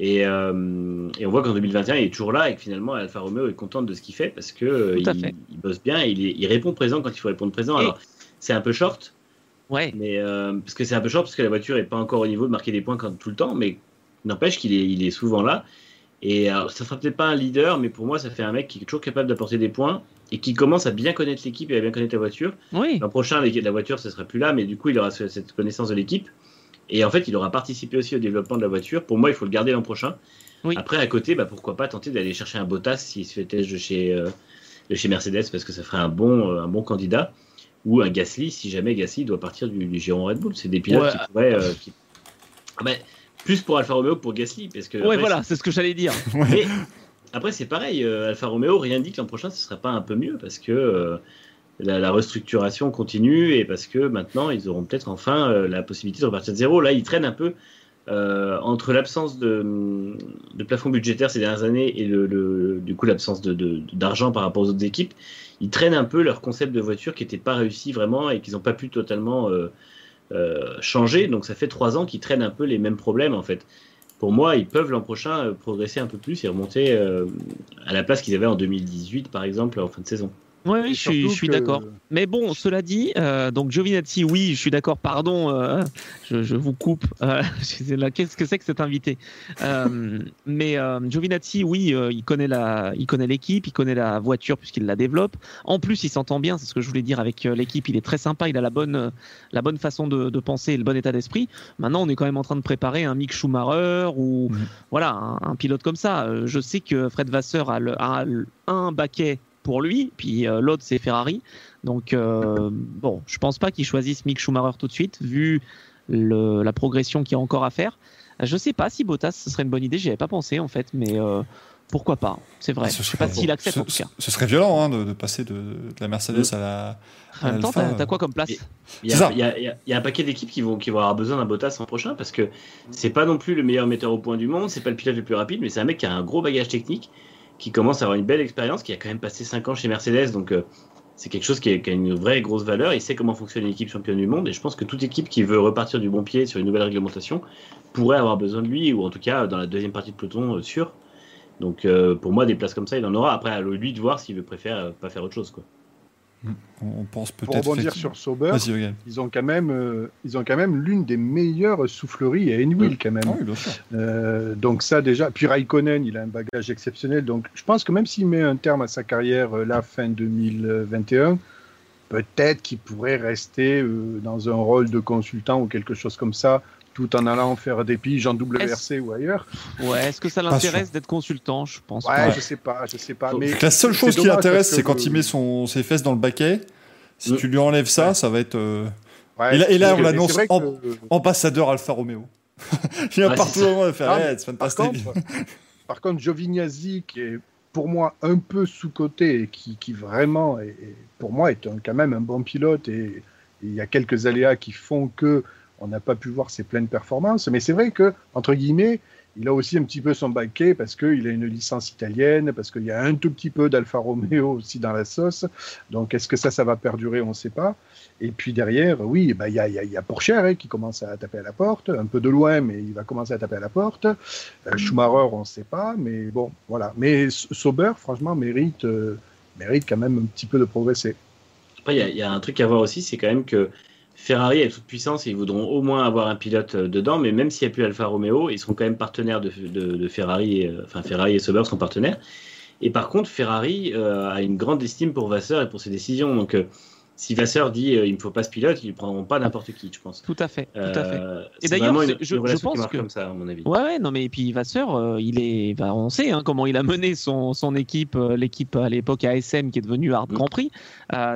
Et, euh, et on voit qu'en 2021, il est toujours là et que finalement, Alfa Romeo est contente de ce qu'il fait parce que euh, il, bosse bien et il, répond présent quand il faut répondre présent. Et- Alors, c'est un peu short, Ouais. mais euh, parce que c'est un peu short parce que la voiture est pas encore au niveau de marquer des points quand, tout le temps, mais n'empêche qu'il est, il est souvent là. Et alors, ça sera peut-être pas un leader, mais pour moi, ça fait un mec qui est toujours capable d'apporter des points et qui commence à bien connaître l'équipe et à bien connaître la voiture. Oui. L'an prochain, la voiture, ce sera plus là, mais du coup, il aura ce- cette connaissance de l'équipe. Et en fait, il aura participé aussi au développement de la voiture. Pour moi, il faut le garder l'an prochain. Oui. Après, à côté, bah, pourquoi pas tenter d'aller chercher un Bottas s'il se fait test de chez, euh, de chez Mercedes, parce que ça ferait un bon, euh, un bon candidat. Ou un Gasly, si jamais Gasly doit partir du, du giron Red Bull. C'est des pilotes Ouais. qui pourraient. euh, qui- Ah, bah, plus pour Alfa Romeo que pour Gasly. Parce que Ouais, après, voilà, c'est ce que j'allais dire. [LAUGHS] mais après, c'est pareil. euh, Alfa Romeo, rien dit que l'an prochain, ce serait pas un peu mieux parce que euh, la, la restructuration continue et parce que maintenant, ils auront peut-être enfin euh, la possibilité de repartir de zéro. Là, ils traînent un peu euh, entre l'absence de, de plafond budgétaire ces dernières années et le, le- du coup l'absence de- de- d'argent par rapport aux autres équipes. Ils traînent un peu leur concept de voiture qui n'était pas réussi vraiment et qu'ils n'ont pas pu totalement euh, euh, changer. Donc ça fait trois ans qu'ils traînent un peu les mêmes problèmes en fait pour moi, ils peuvent l'an prochain euh, progresser un peu plus et remonter euh, à la place qu'ils avaient en 2018, par exemple, en fin de saison. Oui, je suis, surtout je suis que- d'accord. Mais bon, cela dit, euh, donc Giovinazzi, oui, je suis d'accord, pardon, euh, je, je vous coupe. Euh, [LAUGHS] Qu'est-ce que c'est que cet invité? Euh, Mais Giovinazzi, oui, il connaît la, il l'équipe, il connaît la voiture puisqu'il la développe. En plus, il s'entend bien, c'est ce que je voulais dire avec l'équipe. Il est très sympa, il a la bonne, la bonne façon de, de penser et le bon état d'esprit. Maintenant, on est quand même en train de préparer un Mick Schumacher ou voilà un, un pilote comme ça. Je sais que Fred Vasseur a, le, a le- un baquet pour lui, puis euh, l'autre c'est Ferrari. Donc euh, bon, je pense pas qu'il choisisse Mick Schumacher tout de suite, vu le- la progression qu'il y a encore à faire. Je sais pas si Bottas ce serait une bonne idée, j'y avais pas pensé en fait, mais euh, pourquoi pas C'est vrai. Ah, ce je sais pas serait- s'il accepte ce, en tout cas. ce serait violent hein, de, de passer de, de la Mercedes à la. En même temps, t'as quoi comme place? Il y, a, y y un paquet d'équipes qui vont, qui vont avoir besoin d'un Bottas l'an prochain parce que c'est pas non plus le meilleur metteur au point du monde, c'est pas le pilote le plus rapide, mais c'est un mec qui a un gros bagage technique, qui commence à avoir une belle expérience, qui a quand même passé 5 ans chez Mercedes, donc euh, c'est quelque chose qui, a une vraie grosse valeur. Il sait comment fonctionne une équipe championne du monde et je pense que toute équipe qui veut repartir du bon pied sur une nouvelle réglementation pourrait avoir besoin de lui ou en tout cas dans la deuxième partie de peloton euh, sûr. Donc euh, pour moi des places comme ça il en aura. Après à lui de voir s'il veut préférer euh, pas faire autre chose quoi. On pense Pour peut-être. rebondir effectivement- sur Sauber, ils ont quand même, euh, ils ont quand même l'une des meilleures souffleries à Enwheel quand même. Ah oui, bien sûr. Euh, donc ça déjà. Puis Raikkonen, il a un bagage exceptionnel. Donc je pense que même s'il met un terme à sa carrière euh, là fin 2021, peut-être qu'il pourrait rester euh, dans un rôle de consultant ou quelque chose comme ça, tout en allant faire des piges en WRC ou ailleurs. Ouais, est-ce que ça l'intéresse d'être consultant Je pense Ouais, pas. je sais pas, je sais pas. Mais la seule chose qui l'intéresse, c'est quand le- il met son, ses fesses dans le baquet. Si tu lui enlèves ça, Ouais. ça va être euh, Ouais, Et là- et là, c'est- on l'annonce en- que- ambassadeur Alfa Romeo. [LAUGHS] il vient Ouais, partout Ah, ouais, c'est Par contre, par contre, Giovinazzi, qui est pour moi un peu sous-coté et qui, qui vraiment, est, pour moi, est un- quand même un bon pilote et, et il y a quelques aléas qui font que on n'a pas pu voir ses pleines performances. Mais c'est vrai que, entre guillemets, il a aussi un petit peu son baquet parce qu'il a une licence italienne, parce qu'il y a un tout petit peu d'Alfa Romeo [LAUGHS] aussi dans la sauce. Donc, est-ce que ça, ça va perdurer On ne sait pas. Et puis derrière, oui, bah, il y, a, y, a, Porsche hein, qui commence à taper à la porte, un peu de loin, mais il va commencer à taper à la porte. Euh, Schumacher, on ne sait pas, mais bon, voilà. Mais Sauber, franchement, mérite, euh, mérite quand même un petit peu de progresser. Après, il y, y, a un truc à voir aussi, c'est quand même que Ferrari est toute puissance et ils voudront au moins avoir un pilote euh, dedans, mais même s'il n'y a plus Alfa Romeo, ils seront quand même partenaires de, Ferrari, euh, enfin Ferrari et Sauber sont partenaires. Et par contre, Ferrari euh, a une grande estime pour Vasseur et pour ses décisions. Donc, si Vasseur dit euh, il ne faut pas ce pilote, ils ne prendront pas n'importe qui, je pense. Tout à fait. Tout à fait. Euh, et d'ailleurs, je, je, pense que comme ça, à mon avis. Ouais, ouais, non, mais et puis Vasseur, euh, il est, bah, on sait hein, comment il a mené son, son équipe, euh, l'équipe à l'époque ASM qui est devenue Hard mm. Grand Prix.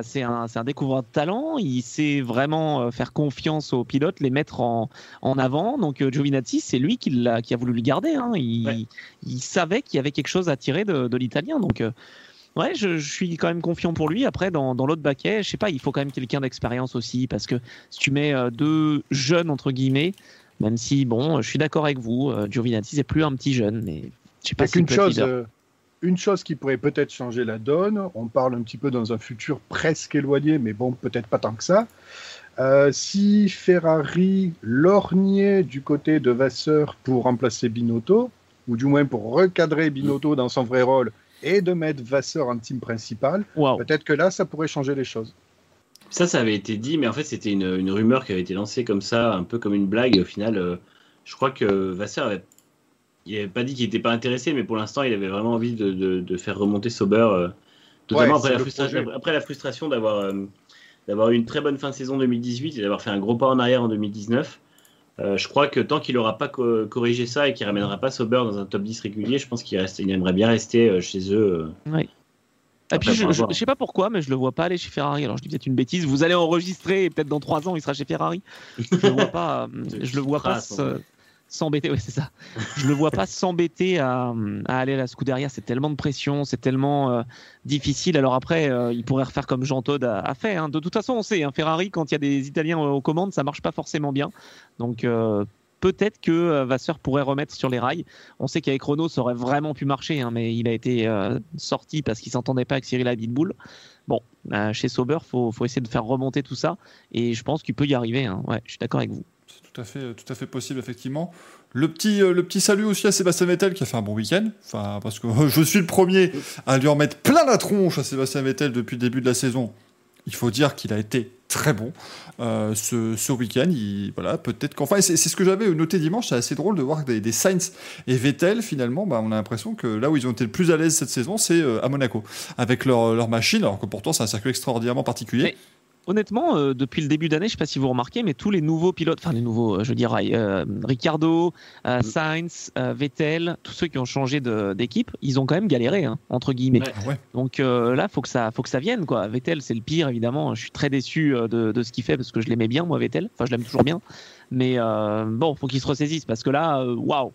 C'est un, un découvreur de talent. Il sait vraiment faire confiance aux pilotes, les mettre en, en avant. Donc Giovinazzi, c'est lui qui, a voulu le garder. Hein. Il, ouais. il, savait qu'il y avait quelque chose à tirer de, de l'italien. Donc Ouais, je, je, suis quand même confiant pour lui. Après, dans, dans l'autre baquet, je sais pas, il faut quand même quelqu'un d'expérience aussi, parce que si tu mets euh, deux jeunes entre guillemets, même si bon, je suis d'accord avec vous, euh, Giovinazzi c'est plus un petit jeune, mais je sais pas. Si une chose, euh, une chose qui pourrait peut-être changer la donne. On parle un petit peu dans un futur presque éloigné, mais bon, peut-être pas tant que ça. Euh, si Ferrari lorgnait du côté de Vasseur pour remplacer Binotto, ou du moins pour recadrer Binotto dans son vrai rôle et de mettre Vasseur en team principal, wow. peut-être que là, ça pourrait changer les choses. Ça, ça avait été dit, mais en fait, c'était une, une, rumeur qui avait été lancée comme ça, un peu comme une blague. Au final, euh, je crois que Vasseur avait, il avait pas dit qu'il n'était pas intéressé, mais pour l'instant, il avait vraiment envie de, de, de faire remonter Sauber, euh, notamment ouais, après, la après, la frustration d'avoir euh, d'avoir eu une très bonne fin de saison 2018 et d'avoir fait un gros pas en arrière en 2019. Euh, je crois que tant qu'il n'aura pas co corrigé ça et qu'il ne ramènera pas Sauber dans un top 10 régulier, je pense qu'il il aimerait bien rester euh, chez eux. Euh, oui. Et puis, je, ne sais pas pourquoi, mais je le vois pas aller chez Ferrari. Alors, je dis peut-être une bêtise. Vous allez enregistrer et peut-être dans trois ans, il sera chez Ferrari. Je le vois pas. [LAUGHS] je le vois pas s'embêter. Ouais, c'est ça. Je le vois pas s'embêter à, aller à la Scuderia. C'est tellement de pression, c'est tellement euh, difficile. Alors après, euh, il pourrait refaire comme Jean Todt a, fait. Hein. De toute façon, on sait, hein, Ferrari, quand il y a des Italiens aux commandes, ça marche pas forcément bien. Donc euh, peut-être que Vasseur pourrait remettre sur les rails. On sait qu'avec Renault, ça aurait vraiment pu marcher, hein, mais il a été sorti parce qu'il s'entendait pas avec Cyril Abitboul. Bon, chez Sauber, faut, faut essayer de faire remonter tout ça, et je pense qu'il peut y arriver. Ouais, je suis d'accord avec vous. Tout à fait, possible, effectivement. Le petit, le petit salut aussi à Sébastien Vettel qui a fait un bon week-end. Enfin, parce que [LAUGHS] je suis le premier à lui en mettre plein la tronche à Sébastien Vettel depuis le début de la saison. Il faut dire qu'il a été très bon euh, ce, ce week-end. Voilà, peut-être qu'enfin, c'est ce que j'avais noté dimanche. C'est assez drôle de voir des, des Sainz et Vettel. Finalement, bah, on a l'impression que là où ils ont été le plus à l'aise cette saison, c'est euh, à Monaco avec leur, leur machine. Alors que pourtant, c'est un circuit extraordinairement particulier. Honnêtement, euh, depuis le début d'année, je ne sais pas si vous remarquez, mais tous les nouveaux pilotes, enfin les nouveaux, euh, je dirais, euh, Ricardo, euh, Sainz, euh, Vettel, tous ceux qui ont changé d'équipe, ils ont quand même galéré, hein, entre guillemets. Ouais. Ouais. Donc là, faut que ça, faut que ça vienne, quoi. Vettel, c'est le pire, évidemment. Je suis très déçu de, de ce qu'il fait parce que je l'aimais bien, moi, Vettel. Enfin, je l'aime toujours bien. Mais bon, faut qu'il se ressaisisse parce que là, waouh.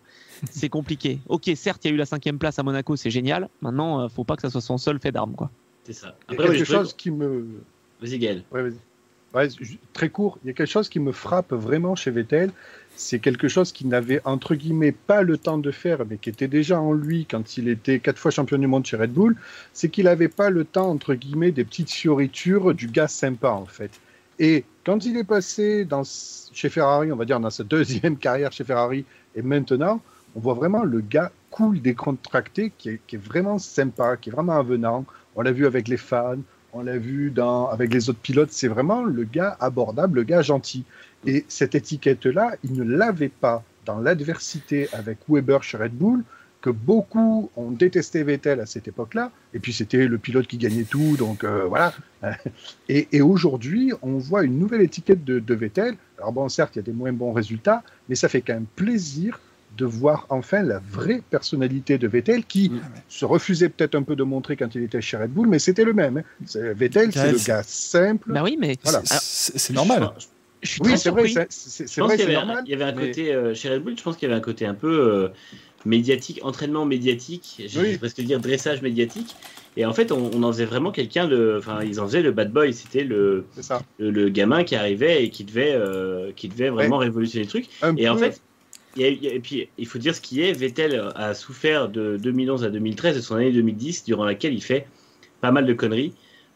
C'est compliqué. Ok, certes, il y a eu la cinquième place à Monaco, c'est génial. Maintenant, faut pas que ça soit son seul fait d'armes, quoi. C'est ça. Après, il y a quelque chose qui me, Vas-y, Gaël. Très court. Il y a quelque chose qui me frappe vraiment chez Vettel. C'est quelque chose qu'il n'avait, entre guillemets, pas le temps de faire, mais qui était déjà en lui quand il était quatre fois champion du monde chez Red Bull. C'est qu'il n'avait pas le temps, entre guillemets, des petites fioritures du gars sympa, en fait. Et quand il est passé chez Ferrari, on va dire dans sa deuxième [LAUGHS] carrière chez Ferrari, et maintenant, on voit vraiment le gars cool, décontracté, qui est, qui est vraiment sympa, qui est vraiment avenant. On l'a vu avec les fans, on l'a vu avec les autres pilotes, c'est vraiment le gars abordable, le gars gentil. Et cette étiquette-là, il ne l'avait pas dans l'adversité avec Weber chez Red Bull, que beaucoup ont détesté Vettel à cette époque-là. Et puis c'était le pilote qui gagnait tout, donc euh, voilà. [LAUGHS] Et, et aujourd'hui, on voit une nouvelle étiquette de, de Vettel. Alors bon, certes, il y a des moins bons résultats, mais ça fait quand même plaisir de voir enfin la vraie personnalité de Vettel qui mmh. se refusait peut-être un peu de montrer quand il était chez Red Bull, mais c'était le même. Hein. Vettel, c'est le gars simple. Bah oui, mais voilà. c'est normal. Je, je suis oui, c'est vrai, c'est vrai, c'est normal. Il y avait un mais... côté euh, chez Red Bull, je pense qu'il y avait un côté un peu euh, médiatique, entraînement médiatique, j'ai oui. presque dire dressage médiatique. Et en fait, on, on en faisait vraiment quelqu'un de. Enfin, ils en faisaient le bad boy. C'était le, le, le, gamin qui arrivait et qui devait, euh, qui devait vraiment ouais. révolutionner le truc. Un et peu, en fait, et puis, il faut dire ce qui est. Vettel a souffert de 2011 à 2013 de son année 2010, durant laquelle il fait pas mal de conneries,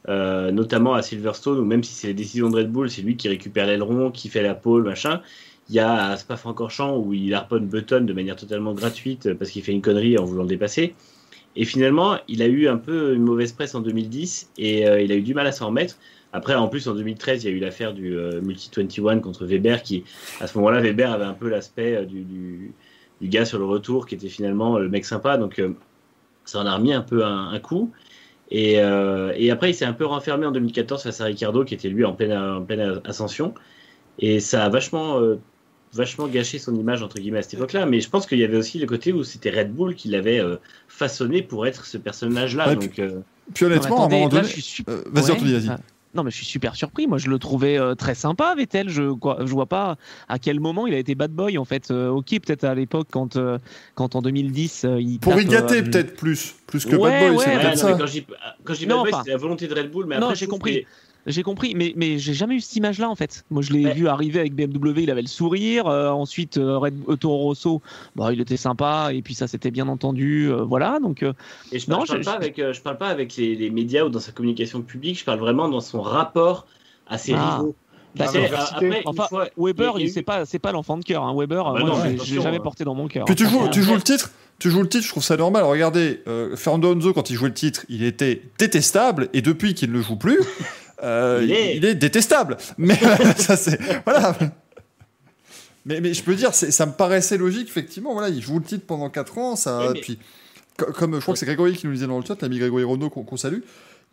euh, notamment à Silverstone, où même si c'est les décisions de Red Bull, c'est lui qui récupère l'aileron, qui fait la pole, machin. Il y a à Spa-Francorchamps où il harponne Button de manière totalement gratuite parce qu'il fait une connerie en voulant le dépasser. Et finalement, il a eu un peu une mauvaise presse en 2010 et euh, il a eu du mal à s'en remettre. Après, en plus, en 2013, il y a eu l'affaire du euh, Multi 21 contre Weber, qui, à ce moment-là, Weber avait un peu l'aspect euh, du, du, du gars sur le retour, qui était finalement le mec sympa. Donc, euh, ça en a remis un peu un, un coup. Et, euh, et après, il s'est un peu renfermé en 2014 face à Ricardo, qui était lui en pleine, en pleine ascension. Et ça a vachement, euh, vachement gâché son image, entre guillemets, à cette époque-là. Mais je pense qu'il y avait aussi le côté où c'était Red Bull qui l'avait euh, façonné pour être ce personnage-là. Ouais, donc, euh, Puis Non, mais honnêtement, à un moment donné. je suis su- Euh, vas-y, Ouais. Anthony, vas-y. Non, mais je suis super surpris. Moi, je le trouvais euh, très sympa, Vettel. Je, quoi, je vois pas à quel moment il a été bad boy, en fait. Euh, ok, peut-être à l'époque, quand, euh, quand en 2010, euh, il. Pour tape, y gâter, euh, peut-être plus. Plus que Ouais, Bad Boy, ouais, c'est ouais, non, ça. quand je dis, Bad Boy, c'est la volonté de Red Bull. Mais Non, après, j'ai compris. J'ai compris, mais, mais j'ai jamais eu cette image-là en fait. Moi je l'ai Ouais. vu arriver avec BMW, il avait le sourire. euh, ensuite, euh, Red euh, Toro Rosso, bah, il était sympa et puis ça s'était bien entendu. euh, voilà, donc euh, Et je, Non, parle, je parle je- pas avec, euh, je parle pas avec les, les médias ou dans sa communication publique, je parle vraiment dans son rapport à ses Ah. rivaux. L'adversité. après, Enfin, fois- Weber, eu- c'est pas c'est pas l'enfant de cœur. Hein. Weber, Ah bah moi, non, je l'ai- jamais euh. porté dans mon cœur. Puis tu joues, tu joues le titre, tu joues le titre, je trouve ça normal. Regardez, euh, Fernando Alonso, quand il jouait le titre, il était détestable, et depuis qu'il ne le joue plus, [LAUGHS] euh, Il il, est- est... détestable. Mais ça, c'est. Voilà. Mais, mais je peux dire, ça me paraissait logique, effectivement. Voilà, il joue le titre pendant 4 ans, ça. Oui, mais- Puis, co- comme je crois que c'est Grégory qui nous disait dans le chat, l'ami Grégory Renault qu'on qu'on salue.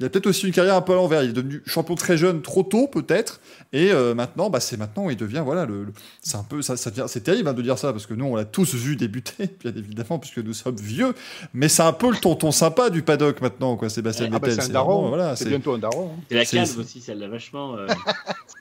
Il a peut-être aussi une carrière un peu à l'envers. Il est devenu champion très jeune, trop tôt peut-être, et euh, maintenant, bah, c'est maintenant où il devient voilà le. le- c'est un peu ça, ça devient, c'est terrible hein, de dire ça parce que nous on l'a tous vu débuter, [LAUGHS] bien évidemment, puisque nous sommes vieux. Mais c'est un peu le tonton sympa du paddock maintenant, quoi, Sébastien Ah bah, c'est un vraiment, daron. voilà, c'est bientôt un daron. hein. C'est la calve aussi, celle-là, vachement. euh, [LAUGHS]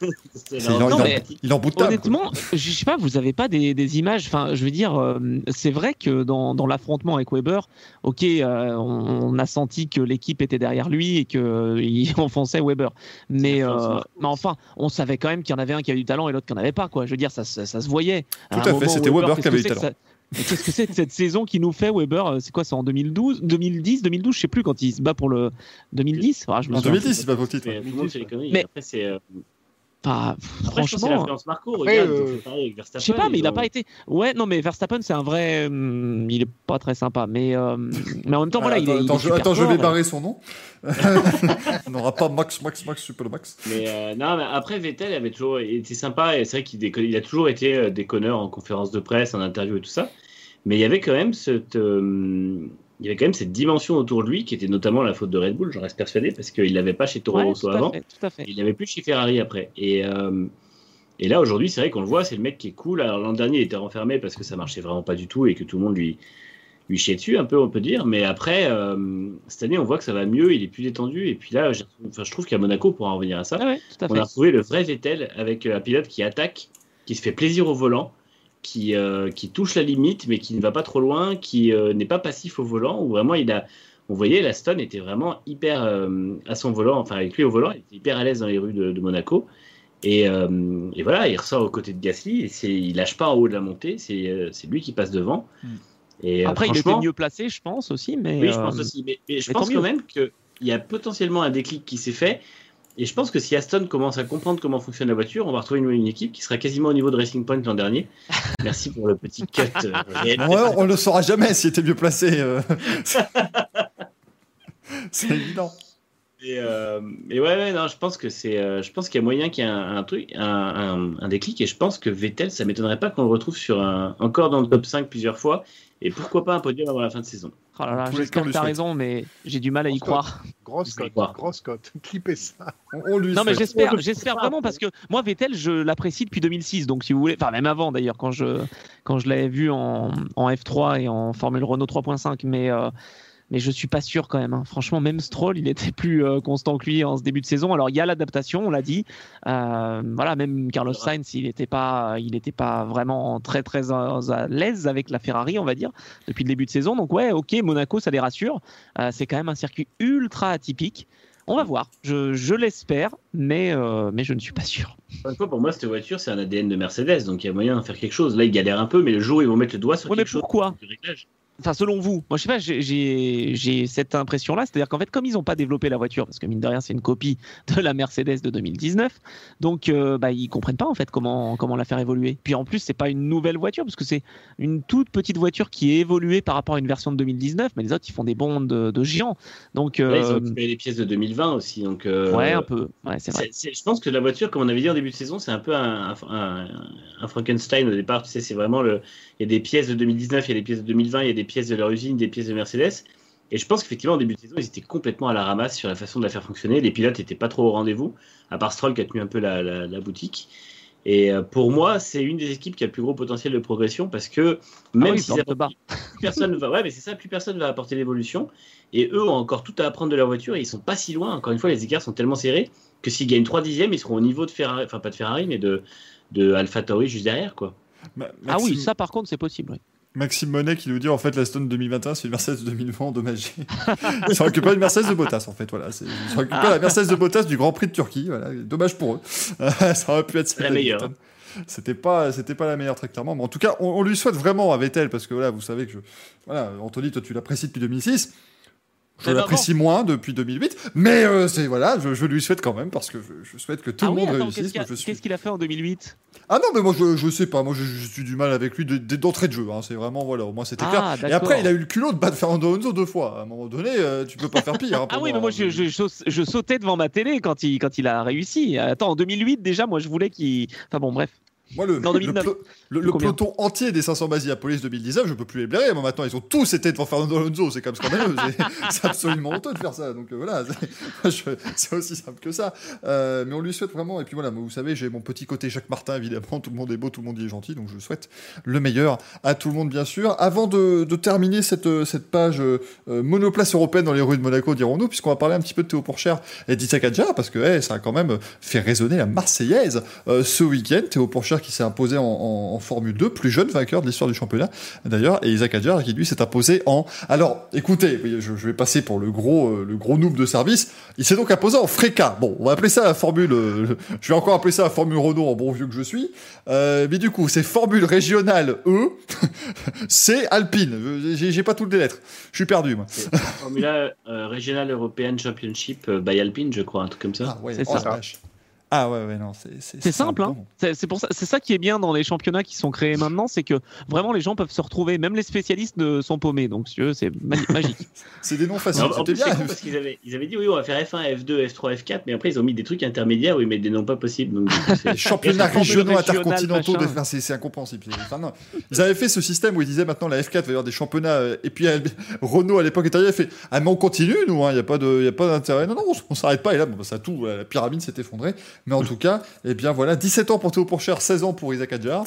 [LAUGHS] il, en, Non, il en- mais- il en bout de table. Honnêtement, je sais pas, vous avez pas des, des images. Enfin, je veux dire, euh, c'est vrai que dans, dans l'affrontement avec Weber, ok, euh, on, on a senti que l'équipe était derrière lui et qu'il [LAUGHS] enfonçait Weber. Mais, euh, mais enfin, on savait quand même qu'il y en avait un qui avait du talent et l'autre qui n'en avait pas. Quoi. Je veux dire, ça, ça, ça se voyait. Tout à fait, c'était Weber qui avait du talent. [LAUGHS] Qu'est-ce que c'est que cette saison qui nous fait Weber euh, C'est quoi C'est en 2012, 2010, 2012, je sais plus quand il se bat pour le 2010. Ah, je me En souviens 2010, c'est pas pour le titre. mais. Mais- Après, c'est. euh, pas. Après, je Franchement, l'influence Marco. Regarde, euh, pareil Verstappen, Je sais pas, mais il a ont- pas été. Ouais, non, mais Verstappen, c'est un vrai. hum, il est pas très sympa, mais euh, mais en même temps, voilà, il est. attends, il est attends, je, attends, je vais barrer son nom. [LAUGHS] On n'aura pas Max, Max, Max, Super Max. Mais euh, non, mais après Vettel avait toujours été sympa et c'est vrai qu'il il a toujours été euh, déconneur en conférence de presse, en interview et tout ça. Mais il y avait quand même cette, euh, il y avait quand même cette dimension autour de lui qui était notamment la faute de Red Bull, j'en reste persuadé, parce qu'il l'avait pas chez Toro Ouais, Rosso avant, fait, tout à fait. il l'avait plus chez Ferrari après. Et euh, et là aujourd'hui, c'est vrai qu'on le voit, c'est le mec qui est cool. Alors l'an dernier, il était renfermé parce que ça marchait vraiment pas du tout et que tout le monde lui lui chiait dessus un peu, on peut dire. Mais après, euh, cette année, on voit que ça va mieux, il est plus détendu. Et puis là, enfin, je trouve qu'à Monaco, pour en revenir à ça, Ah ouais, à on a retrouvé le vrai Vettel avec euh, un pilote qui attaque, qui se fait plaisir au volant, qui, euh, qui touche la limite, mais qui ne va pas trop loin, qui euh, n'est pas passif au volant, où vraiment il a. On voyait, la Stone était vraiment hyper euh, à son volant, enfin avec lui au volant, il était hyper à l'aise dans les rues de, de Monaco. Et, et voilà, il ressort aux côtés de Gasly, et c'est, il lâche pas en haut de la montée, c'est, c'est lui qui passe devant. Hmm. Et, Après, il était mieux placé, je pense aussi, mais. oui, je pense aussi. Mais, mais je mais pense quand mieux. même qu'il y a potentiellement un déclic qui s'est fait. Et je pense que si Aston commence à comprendre comment fonctionne la voiture, on va retrouver une, une équipe qui sera quasiment au niveau de Racing Point l'an dernier. [LAUGHS] Merci pour le petit cut. euh. [LAUGHS] Ouais, on ne le saura jamais s'il était mieux placé. euh. [LAUGHS] c'est évident. Et, euh, et ouais, ouais, non, je pense que c'est, euh, je pense qu'il y a moyen qu'il y ait un, un truc, un, un- un déclic. Et je pense que Vettel, ça m'étonnerait pas qu'on le retrouve sur un, encore dans le top 5 plusieurs fois. Et pourquoi pas un podium avant la fin de saison. Oh là là, j'espère que lui t'as raison, mais j'ai du mal à y croire. Grosse Je vais cote, grosse cote. [LAUGHS] Clippez ça. On, on lui Non, mais j'espère, j'espère vraiment parce que moi, Vettel, je l'apprécie depuis 2006. Donc, si vous voulez, enfin, même avant d'ailleurs, quand je, quand je l'avais vu en, en F3 et en Formule Renault 3.5. Mais, euh, mais je suis pas sûr quand même. hein. Franchement, même Stroll, il était plus euh, constant que lui en ce début de saison. Alors, il y a l'adaptation, on l'a dit. Euh, voilà, même Carlos Sainz, il n'était pas, il était pas vraiment très, très à, l'aise avec la Ferrari, on va dire, depuis le début de saison. Donc, ouais, ok, Monaco, ça les rassure. Euh, c'est quand même un circuit ultra atypique. On va voir. Je, je l'espère, mais, mais je ne suis pas sûr. Pour moi, cette voiture, c'est un ADN de Mercedes, donc il y a moyen de faire quelque chose. Là, ils galèrent un peu, mais le jour où ils vont mettre le doigt sur Ouais, mais quelque chose, pourquoi? Enfin, selon vous, moi je sais pas, j'ai- cette impression-là, c'est-à-dire qu'en fait, comme ils n'ont pas développé la voiture, parce que mine de rien, c'est une copie de la Mercedes de 2019, donc euh, bah, ils comprennent pas en fait comment comment la faire évoluer. Puis en plus, c'est pas une nouvelle voiture, parce que c'est une toute petite voiture qui est évoluée par rapport à une version de 2019, mais les autres ils font des bonds de, de géants. Donc ils ont euh, récupéré les pièces de 2020 aussi, donc. euh, ouais, un peu, ouais, c'est vrai. je pense que la voiture, comme on avait dit en début de saison, c'est un peu un, un- un Frankenstein au départ. Tu sais, c'est vraiment le. Il y a des pièces de 2019, il y a des pièces de 2020, il y a des pièces de leur usine, des pièces de Mercedes. Et je pense qu'effectivement, en début de saison, ils étaient complètement à la ramasse sur la façon de la faire fonctionner. Les pilotes n'étaient pas trop au rendez-vous, à part Stroll qui a tenu un peu la, la- la boutique. Et euh, pour moi, c'est une des équipes qui a le plus gros potentiel de progression parce que même Ah oui, si plus personne va, ouais, mais c'est ça, plus personne va apporter l'évolution. Et eux ont encore tout à apprendre de leur voiture et ils sont pas si loin. Encore une fois, les écarts sont tellement serrés que s'ils gagnent 3 dixièmes, ils seront au niveau de Ferrari, enfin pas de Ferrari, mais de, de AlphaTauri juste derrière, quoi. Ah oui, ça par contre, c'est possible. oui. Maxime Monet qui nous dit en fait la Stone 2021 c'est une Mercedes 2020 endommagée. [LAUGHS] Ils sont récupérés une Mercedes de Bottas en fait. Voilà, ils sont récupérés la Mercedes de Bottas du Grand Prix de Turquie. Voilà, dommage pour eux. [LAUGHS] ça aurait pu être La meilleure. C'était pas, c'était pas la meilleure très clairement. Mais en tout cas, on, on lui souhaite vraiment à Vettel parce que voilà, vous savez que je, voilà, Anthony, toi tu l'apprécies depuis 2006. Je Mais l'apprécie moins depuis 2008, mais euh, c'est voilà, je, je lui souhaite quand même parce que je, je souhaite que tout ah le oui, monde attends, réussisse. qu'est-ce qu'il a, suis- fait en 2008 ah non, mais moi je, je sais pas, moi je, je suis du mal avec lui de- de- d'entrée de jeu. hein. C'est vraiment voilà, au moins c'était Ah, clair. Et après, il a eu le culot de battre Fernando Alonso deux fois. À un moment donné, euh, tu peux pas faire pire. hein, [LAUGHS] Ah oui, mais moi je sautais devant ma télé quand il, quand il a réussi. Attends, en 2008 déjà, moi je voulais qu'il. Enfin bon, bref. Moi, le, Non, le 2009. plo- le- le Combien peloton entier des 500 Basie à Police 2019, je peux plus les blairer. Moi, maintenant, ils ont tous été devant Fernando Alonso. C'est comme scandaleux. [LAUGHS] C'est- absolument honteux de faire ça. Donc euh, voilà, [LAUGHS] c'est aussi simple que ça. Euh, mais on lui souhaite vraiment. Et puis voilà, moi, vous savez, j'ai mon petit côté Jacques Martin, évidemment. Tout le monde est beau, tout le monde y est gentil. Donc je souhaite le meilleur à tout le monde, bien sûr. Avant de, de terminer cette, euh, cette page euh, monoplace européenne dans les rues de Monaco, dirons-nous, puisqu'on va parler un petit peu de Théo Pourchère et Adjar, parce que eh, ça a quand même fait résonner la Marseillaise ce week-end. Théo Pourchère qui s'est imposé en, en- en Formule 2, plus jeune vainqueur de l'histoire du championnat d'ailleurs, et Isaac Adjar qui lui s'est imposé en. Alors, écoutez, je, je vais passer pour le gros, euh, le gros noob de service. Il s'est donc imposé en Freca. Bon, on va appeler ça la Formule. euh, je vais encore appeler ça la Formule Renault en bon vieux que je suis. Euh, mais du coup, c'est Formule régionale E, [LAUGHS] c'est Alpine. J'ai pas toutes les lettres. Je suis perdu, moi. Formula euh, Regional European Championship by Alpine, je crois, un truc comme ça. Ah ouais, C'est oh, ça. Ah ouais, ouais, non, c'est C'est simple, hein. C'est c'est pour ça, c'est ça qui est bien dans les championnats qui sont créés maintenant, c'est que vraiment les gens peuvent se retrouver, même les spécialistes ne sont paumés, donc si tu veux, c'est ma- [LAUGHS] magique. C'est des noms faciles. En, en C'était plus, c'est bien. parce qu'ils avaient, ils avaient dit oui, on va faire F1, F2, F3, F4, mais après ils ont mis des trucs intermédiaires où ils mettent des noms pas possibles. Donc, championnats régionaux intercontinentaux, c'est c'est incompréhensible. Enfin, non. Ils avaient fait ce système où ils disaient maintenant la F4 va y avoir des championnats. euh, et puis euh, [LAUGHS] Renault à l'époque est arrivé, fait Ah, mais on continue, nous, il n'y a pas de- y a pas d'intérêt. Non, non, on, on s'arrête pas. Et là, bon, bah, ça tout, la pyramide s'est effondrée. Mais en tout cas, eh bien voilà, 17 ans pour Théo Pourchère, 16 ans pour Isaac Adjar.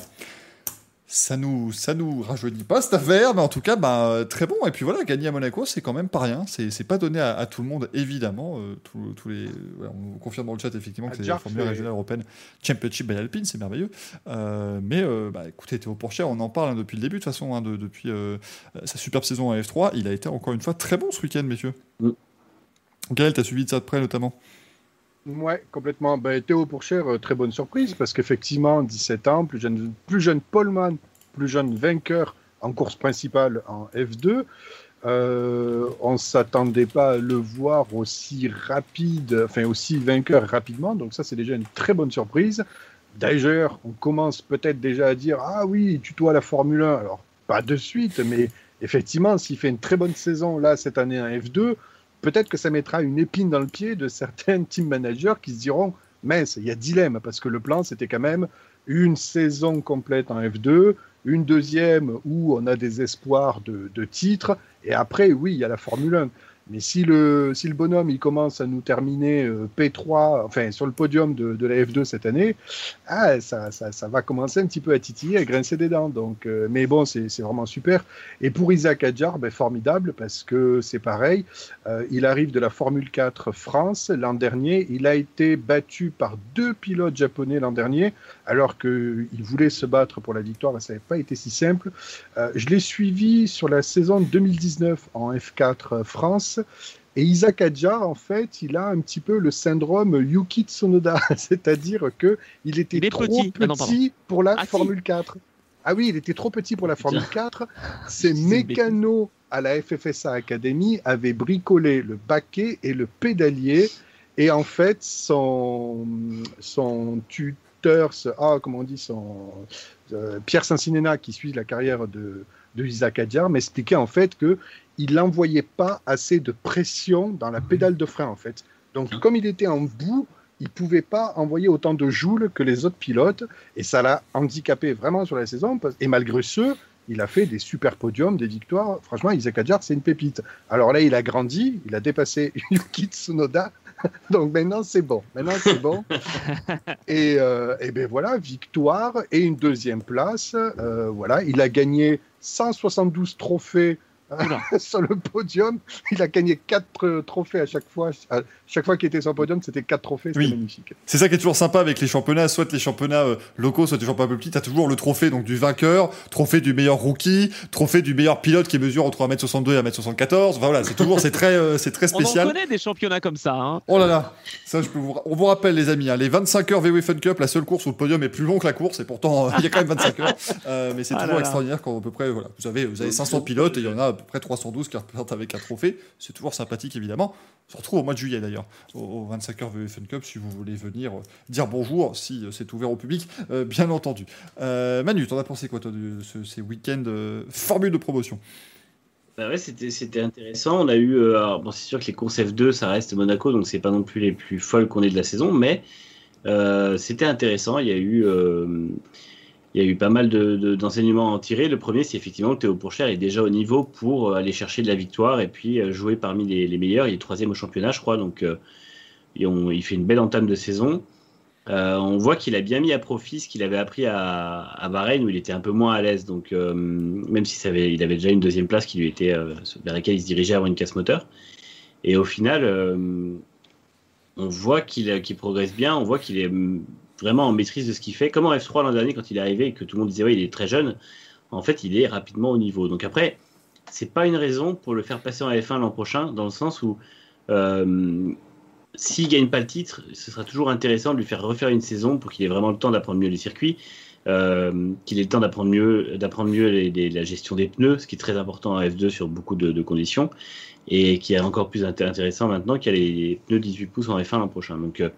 Ça nous, ça nous rajeunit pas cette affaire, mais en tout cas, bah, très bon. Et puis voilà, gagner à Monaco, c'est quand même pas rien. C'est c'est pas donné à, à tout le monde, évidemment. Euh, tous- tous les, voilà, on confirme dans le chat effectivement que c'est la Formule régionale européenne Championship by Alpine, c'est merveilleux. Euh, mais euh, bah, écoutez, Théo Pourchère, on en parle hein, depuis le début, de toute façon, hein, de- depuis euh, sa superbe saison en F3. Il a été encore une fois très bon ce week-end, messieurs. Mm. Gaël, t'as suivi de ça de près notamment? Ouais, complètement. Ben, Théo Pourchère, euh, très bonne surprise, parce qu'effectivement, 17 ans, plus jeune, plus jeune poleman, plus jeune vainqueur en course principale en F2. Euh, on s'attendait pas à le voir aussi rapide, enfin aussi vainqueur rapidement, donc ça c'est déjà une très bonne surprise. D'ailleurs, on commence peut-être déjà à dire ah oui, tutoie la Formule 1. Alors pas de suite, mais effectivement, s'il fait une très bonne saison là cette année en F2, peut-être que ça mettra une épine dans le pied de certains [LAUGHS] team managers qui se diront mince, il y a dilemme parce que le plan c'était quand même une saison complète en F2, une deuxième où on a des espoirs de, de titres, et après, oui, il y a la Formule 1. Mais si le, si le bonhomme il commence à nous terminer euh, P3, enfin sur le podium de, de la F2 cette année, ah, ça, ça, ça va commencer un petit peu à titiller, à grincer des dents. Donc, euh, mais bon, c'est vraiment super. Et pour Isaac Adjar, ben, formidable parce que c'est pareil. Euh, il arrive de la Formule 4 France l'an dernier. Il a été battu par deux pilotes japonais l'an dernier, alors qu'il voulait se battre pour la victoire. Ça n'avait pas été si simple. Je l'ai suivi sur la saison 2019 en F4 France. Et Isaac Adjar, en fait, il a un petit peu le syndrome Yuki Tsunoda, [LAUGHS] c'est-à-dire que il était Il trop petit. petit, Ah non, pardon. pour la Ah. Formule 4. Ah oui, il était trop petit pour la Formule 4. Ses [LAUGHS] mécanos à la FFSA Academy avaient bricolé le baquet et le pédalier. Et en fait, son, son tuteur, ah, comment on dit, son, euh, Pierre qui suit la carrière de, de Isaac Adjar, m'expliquait en fait que il n'envoyait pas assez de pression dans la pédale de frein en fait. Donc comme il était en bout, il pouvait pas envoyer autant de joules que les autres pilotes et ça l'a handicapé vraiment sur la saison. Et malgré ce, il a fait des super podiums, des victoires. Franchement, Isaac Adjar, c'est une pépite. Alors là, il a grandi, il a dépassé [LAUGHS] Yuki Tsunoda. Donc maintenant, c'est bon. Maintenant, c'est bon. [LAUGHS] et, euh, et ben voilà, victoire et une deuxième place. Euh, voilà, il a gagné 172 trophées [LAUGHS] sur le podium. Il a gagné 4 trophées à chaque fois. À chaque fois qu'il était sur le podium, c'était 4 trophées. C'était Oui. magnifique. C'est ça qui est toujours sympa avec les championnats, soit les championnats euh, locaux, soit les championnats peu petits, t'as toujours le trophée donc du vainqueur, trophée du meilleur rookie, trophée du meilleur pilote qui mesure entre 1m62 et 1m74. Enfin voilà, c'est toujours c'est très euh, c'est très On en spécial. connaît des championnats comme ça. Hein. Oh là là, ça je peux vous... on vous rappelle les amis, hein, les 25 heures VW Fun Cup, la seule course où le podium est plus long que la course et pourtant euh, il y a quand même 25 heures. Euh, mais c'est Ah toujours là là. extraordinaire quand à peu près voilà, vous avez vous avez 500 pilotes et il y en a peu près 312 qui représentent avec un trophée. C'est toujours sympathique évidemment. On se retrouve au mois de juillet d'ailleurs, au, au 25 heures VW Fun Cup si vous voulez venir euh, dire bonjour si euh, c'est ouvert au public, euh, bien entendu. Euh, Manu, t'en as pensé quoi toi de ce- ces week-ends euh, formule de promotion? Bah ouais, c'était intéressant. On a eu, alors, bon, c'est sûr que les courses F2, ça reste Monaco, donc c'est pas non plus les plus folles qu'on ait de la saison, mais c'était intéressant. Il y a eu, il y a eu pas mal de- de- d'enseignements à en tirer. Le premier, c'est effectivement que Théo Pourchère est déjà au niveau pour euh, aller chercher de la victoire et puis euh, jouer parmi les, meilleurs. Il est troisième au championnat, je crois, donc euh, il fait une belle entame de saison. On voit qu'il a bien mis à profit ce qu'il avait appris à, à Bahreïn où il était un peu moins à l'aise. Donc, même si ça avait, avait déjà une deuxième place qui lui était vers laquelle il se dirigeait avant une casse moteur. Et au final, on voit qu'il progresse bien. On voit qu'il est vraiment en maîtrise de ce qu'il fait. Comme en F3 l'an dernier, quand il est arrivé et que tout le monde disait ouais, il est très jeune. En fait, il est rapidement au niveau. Donc après, c'est pas une raison pour le faire passer en F1 l'an prochain, dans le sens où euh, s'il gagne pas le titre, ce sera toujours intéressant de lui faire refaire une saison pour qu'il ait vraiment le temps d'apprendre mieux les circuits, euh, qu'il ait le temps d'apprendre mieux, d'apprendre mieux la gestion des pneus, ce qui est très important en F2 sur beaucoup de, conditions, et qui est encore plus inté- intéressant maintenant qu'il y a les pneus 18 pouces en F1 l'an prochain. Donc, euh,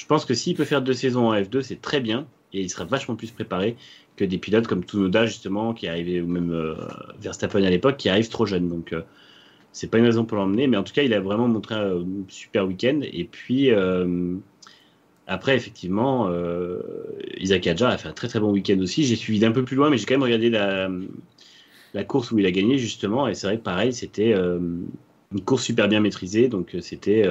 je pense que s'il peut faire deux saisons en F2, c'est très bien, et il sera vachement plus préparé que des pilotes comme Tsunoda justement, qui arrivait, ou même euh, Verstappen à l'époque, qui arrive trop jeune. Donc, euh, c'est pas une raison pour l'emmener, mais en tout cas, il a vraiment montré un super week-end. Et puis, euh, après, effectivement, euh, Isaac Adjar a fait un très très bon week-end aussi. J'ai suivi d'un peu plus loin, mais j'ai quand même regardé la, la course où il a gagné, justement. Et c'est vrai que pareil, c'était une course super bien maîtrisée. Donc, c'était.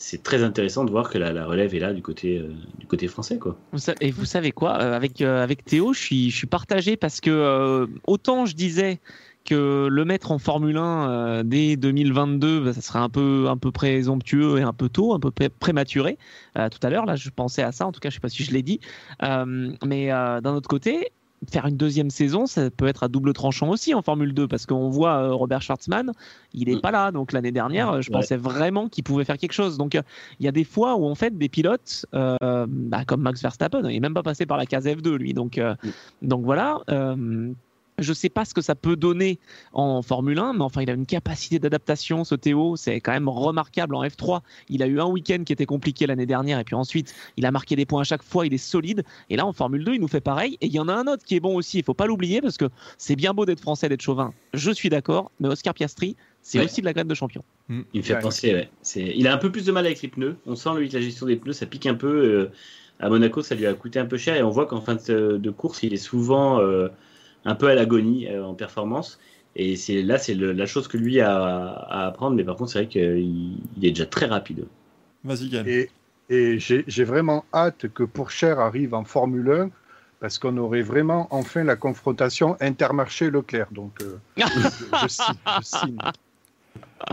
C'est très intéressant de voir que la, relève est là du côté, euh, du côté français. Quoi. Et vous savez quoi euh, avec, euh, avec Théo, je suis, je suis partagé parce que autant je disais que le mettre en Formule 1 euh, dès 2022, bah, ça serait un peu, un peu présomptueux et un peu tôt, un peu pré- prématuré. Tout à l'heure, là, je pensais à ça, en tout cas, je sais pas si je l'ai dit. Mais d'un autre côté, faire une deuxième saison, ça peut être à double tranchant aussi en Formule 2 parce qu'on voit euh, Robert Schwartzmann, il est Mm. pas là. Donc l'année dernière, euh, je Ouais. pensais vraiment qu'il pouvait faire quelque chose. Donc il y a des fois où en fait des pilotes euh, bah, comme Max Verstappen, il est même pas passé par la case F2 lui. Donc euh, donc voilà. euh, je sais pas ce que ça peut donner en Formule 1, mais enfin, il a une capacité d'adaptation, ce Théo. C'est quand même remarquable en F3. Il a eu un week-end qui était compliqué l'année dernière, et puis ensuite, il a marqué des points à chaque fois. Il est solide. Et là, en Formule 2, il nous fait pareil. Et il y en a un autre qui est bon aussi. Il faut pas l'oublier parce que c'est bien beau d'être français, d'être chauvin. Je suis d'accord, mais Oscar Piastri, c'est Ouais. aussi de la graine de champion. Il me fait Ouais. penser, ouais. C'est, il a un peu plus de mal avec les pneus. On sent lui que la gestion des pneus, ça pique un peu. euh, à Monaco, ça lui a coûté un peu cher et on voit qu'en fin de, de course, il est souvent euh, un peu à l'agonie euh, en performance. Et c'est là, c'est la chose que lui a à apprendre. Mais par contre, c'est vrai qu'il il est déjà très rapide. Vas-y, Gaël. Et, et j'ai j'ai vraiment hâte que Pourchère arrive en Formule 1 parce qu'on aurait vraiment enfin la confrontation Intermarché-Leclerc. Donc, euh, [LAUGHS] je, je signe, je signe.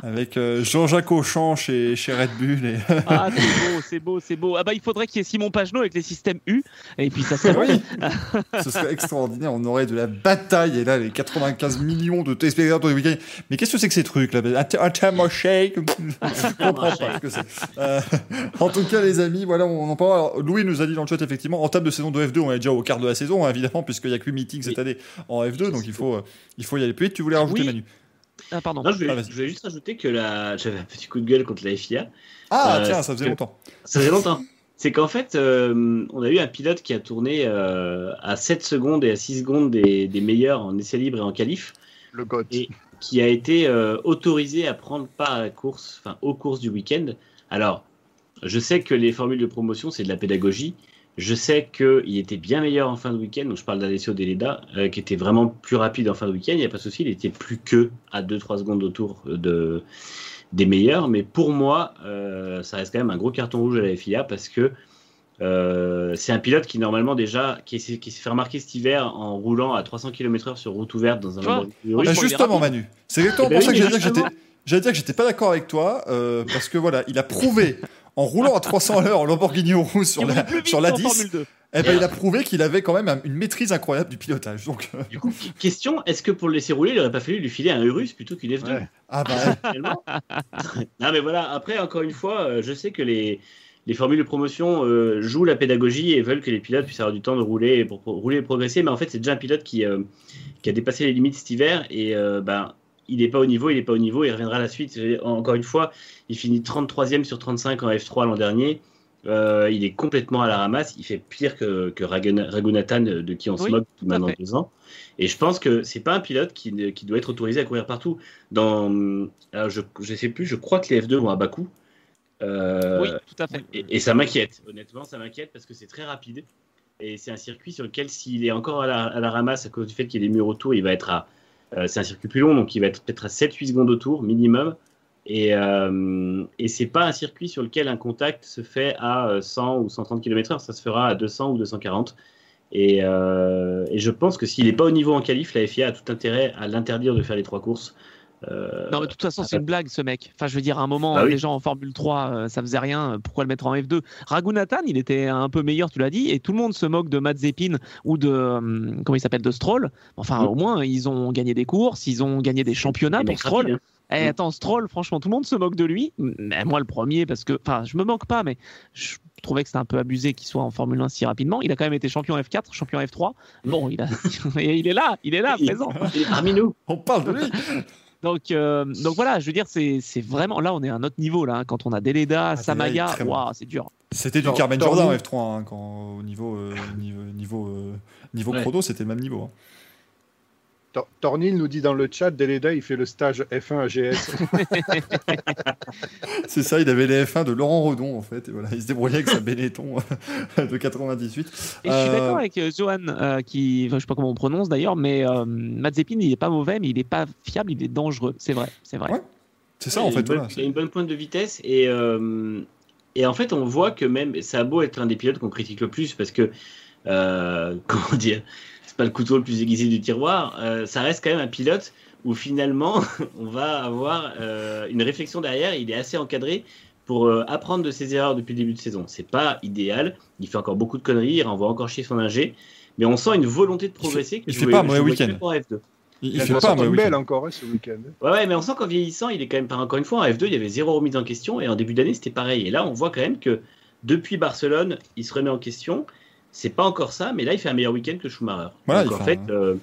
Avec euh, Jean-Jacques Auchan chez, chez Red Bull. Et... Ah, c'est beau, c'est beau, c'est beau. Ah bah il faudrait qu'il y ait Simon Pagenaud avec les systèmes U, et puis ça serait oui, ce serait extraordinaire. On aurait de la bataille, et là, les 95 millions de téléspectateurs tous les week-ends. Mais qu'est-ce que c'est que ces trucs là? Un, thermoshake Je comprends pas ce que c'est. Euh, en tout cas, les amis, voilà, on en parle. Alors, Louis nous a dit dans le chat, effectivement, en table de saison de F2, on est déjà au quart de la saison, hein, évidemment, puisqu'il n'y a que 8 meetings cette année en F2, donc il faut, euh, il faut y aller plus vite. Tu voulais rajouter, Oui. Manu? Ah pardon. Non, je voulais, Ah, je voulais juste rajouter que la... j'avais un petit coup de gueule contre la FIA. Ah, Euh, tiens, ça faisait que- longtemps. Ça faisait longtemps. C'est qu'en fait, euh, on a eu un pilote qui a tourné euh, à 7 secondes et à 6 secondes des, des meilleurs en essai libre et en qualif, Le GOT. Et- qui a été euh, autorisé à prendre part à la course, enfin aux courses du week-end. Alors, je sais que les formules de promotion, c'est de la pédagogie. Je sais qu'il était bien meilleur en fin de week-end, donc je parle d'Alessio Deleda, euh, qui était vraiment plus rapide en fin de week-end. Il n'y a pas de souci, il était plus que à 2-3 secondes autour de, des meilleurs. Mais pour moi, euh, ça reste quand même un gros carton rouge à la FIA parce que euh, c'est un pilote qui, normalement, déjà, qui s'est qui s'est fait remarquer cet hiver en roulant à 300 km/h sur route ouverte dans un je Bah, justement. Manu, c'est exactement Eh ben pour ça oui, que j'allais dire que j'étais. J'allais dire que j'étais pas d'accord avec toi, euh, parce que voilà, il a prouvé, en roulant à 300 à l'heure en Lamborghini Urus sur Il la, roule plus vite sur la en 10, Formule 2. eh ben, il a prouvé qu'il avait quand même un- une maîtrise incroyable du pilotage. Donc, euh, Du coup, question est-ce que pour le laisser rouler, il aurait pas fallu lui filer un Urus plutôt qu'une F2 Ouais. ah bah, [LAUGHS] non, mais voilà, après, encore une fois, euh, je sais que les, les formules de promotion euh, jouent la pédagogie et veulent que les pilotes puissent avoir du temps de rouler pour, pour rouler et progresser, mais en fait, c'est déjà un pilote qui, euh, qui a dépassé les limites cet hiver et euh, ben, il n'est pas au niveau, il n'est pas au niveau, il reviendra à la suite. Encore une fois, il finit 33e sur 35 en F3 l'an dernier. Euh, il est complètement à la ramasse. Il fait pire que, que Ragun- Raghunathan, euh, de qui on se moque depuis maintenant deux ans. Et je pense que c'est pas un pilote qui, ne- qui doit être autorisé à courir partout. Dans, alors je, je sais plus, je crois que les F2 vont à Bakou. Euh, Oui, tout à fait. et, et ça m'inquiète, honnêtement, ça m'inquiète parce que c'est très rapide. Et c'est un circuit sur lequel, s'il est encore à la, à la ramasse à cause du fait qu'il y a des murs autour, il va être à. Euh, c'est un circuit plus long, donc il va être peut-être à 7-8 secondes autour, minimum. Et, euh, et c'est pas un circuit sur lequel un contact se fait à euh, 100 ou 130 km/h, ça se fera à 200 ou 240. Et, euh, et je pense que s'il n'est pas au niveau en qualif, la FIA a tout intérêt à l'interdire de faire les trois courses. Euh, Non, mais de toute façon, c'est une blague, ce mec. Enfin, je veux dire, à un moment, Bah oui. les gens en Formule 3, euh, ça faisait rien. euh, Pourquoi le mettre en F2 Raghunathan, il était un peu meilleur, tu l'as dit, et tout le monde se moque de Mazepin ou de. euh, comment il s'appelle De Stroll. Enfin, au moins, ils ont gagné des courses, ils ont gagné des championnats pour Stroll. hein. Eh, Mm. attends, Stroll, franchement, tout le monde se moque de lui. Mais moi, le premier, parce que. Enfin, je me moque pas, mais je trouvais que c'était un peu abusé qu'il soit en Formule 1 si rapidement. Il a quand même été champion F4, champion F3. Bon, il, a... et [LAUGHS] il est là, il est là, Il- présent. Il est parmi nous. on parle de lui. [LAUGHS] Donc, euh, donc voilà, je veux dire, c'est c'est vraiment. Là, on est à un autre niveau, là. hein. Quand on a Deleda, Ah, Samaya, c'est dur. C'était du Carmen. Jordan en F3, hein, quand, au niveau, euh, niveau, niveau, euh, niveau Ouais. chrono, c'était le même niveau. hein. Tor- Tornil nous dit dans le chat, Deleda, il fait le stage F1 à GS. [LAUGHS] C'est ça, il avait les F1 de Laurent Redon, en fait, et voilà, il se débrouillait avec sa Benetton de 98. Et je suis Euh, d'accord avec euh, Johan, euh, qui. Enfin, je sais pas comment on prononce d'ailleurs, mais euh, Mazepin, il est pas mauvais, mais il est pas fiable, il est dangereux. C'est vrai, c'est vrai. Ouais. C'est ça, Ouais, en il a fait, une bonne- voilà. Il a une bonne pointe de vitesse et, euh, et en fait, on voit que même, ça a beau être l'un des pilotes qu'on critique le plus parce que, euh, [LAUGHS] comment dire, c'est pas le couteau le plus aiguisé du tiroir, euh, ça reste quand même un pilote où finalement, [LAUGHS] on va avoir euh, une réflexion derrière, il est assez encadré pour euh, apprendre de ses erreurs depuis le début de saison. C'est pas idéal, il fait encore beaucoup de conneries, il renvoie encore chier son ingé, mais on sent une volonté de progresser. que il fait pas je mauvais voyais week-end. plus en F2. Il, Il il fait pas un belle encore hein, ce week-end. Ouais, ouais, mais on sent qu'en vieillissant, il est quand même, par- encore une fois, en F2, il y avait zéro remise en question, et en début d'année, c'était pareil. Et là, on voit quand même que depuis Barcelone, il se remet en question. C'est pas encore ça, mais là, il fait un meilleur week-end que Schumacher. Voilà, Donc, en fait un- euh,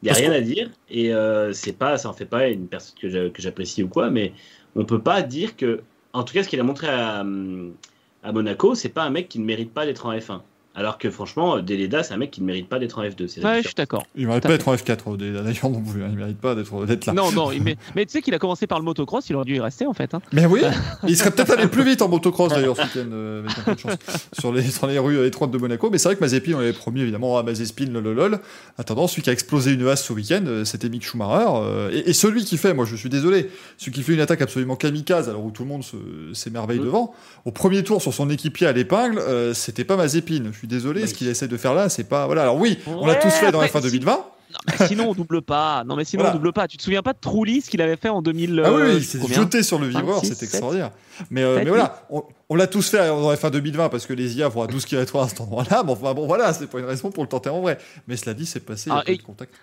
il n'y a Parce rien à dire, et euh, c'est pas, ça en fait pas une personne que j'apprécie ou quoi, mais on peut pas dire que, en tout cas, ce qu'il a montré à, hum, à Monaco, c'est pas un mec qui ne mérite pas d'être en F1. Alors que franchement, Deleda, c'est un mec qui ne mérite pas d'être en F2. C'est la Ouais, je suis d'accord. Il mérite Tout pas d'être en F4, d'ailleurs, non plus. hein, Il mérite pas d'être là. Non, non, [LAUGHS] il- mais, mais tu sais qu'il a commencé par le motocross, il aurait dû y rester en fait. hein. Mais oui, [LAUGHS] il serait peut-être allé plus vite en motocross d'ailleurs ce week-end, euh, avec un peu de chance, [LAUGHS] sur les, sur les rues étroites de Monaco. Mais c'est vrai que Mazepin, on avait promis évidemment à Mazepin, lololol. Attendant, celui qui a explosé une hasse ce week-end, euh, c'était Mick Schumacher. euh, et, et celui qui fait, moi je suis désolé, celui qui fait une attaque absolument kamikaze, alors où tout le monde se- s'émerveille Mm. devant, au premier tour sur son équipier à l'épingle, euh, c'était pas Mazepin. Je suis désolé, Oui. ce qu'il essaie de faire là, c'est pas. Voilà, alors oui, on l'a tous fait dans F1 si- 2020. Non, mais sinon on double pas. Non mais sinon Voilà. on double pas. Tu te souviens pas de Trulli ce qu'il avait fait en 2000 Ah oui, euh, il s'est jeté sur le vibreur, c'est extraordinaire. Mais, euh, mais voilà, on, on l'a tous fait en F1 2020 parce que les IA vont à 12 km à cet endroit-là. Mais enfin bon, voilà, c'est pas une raison pour le tenter en vrai. Mais cela dit, c'est passé, Ah.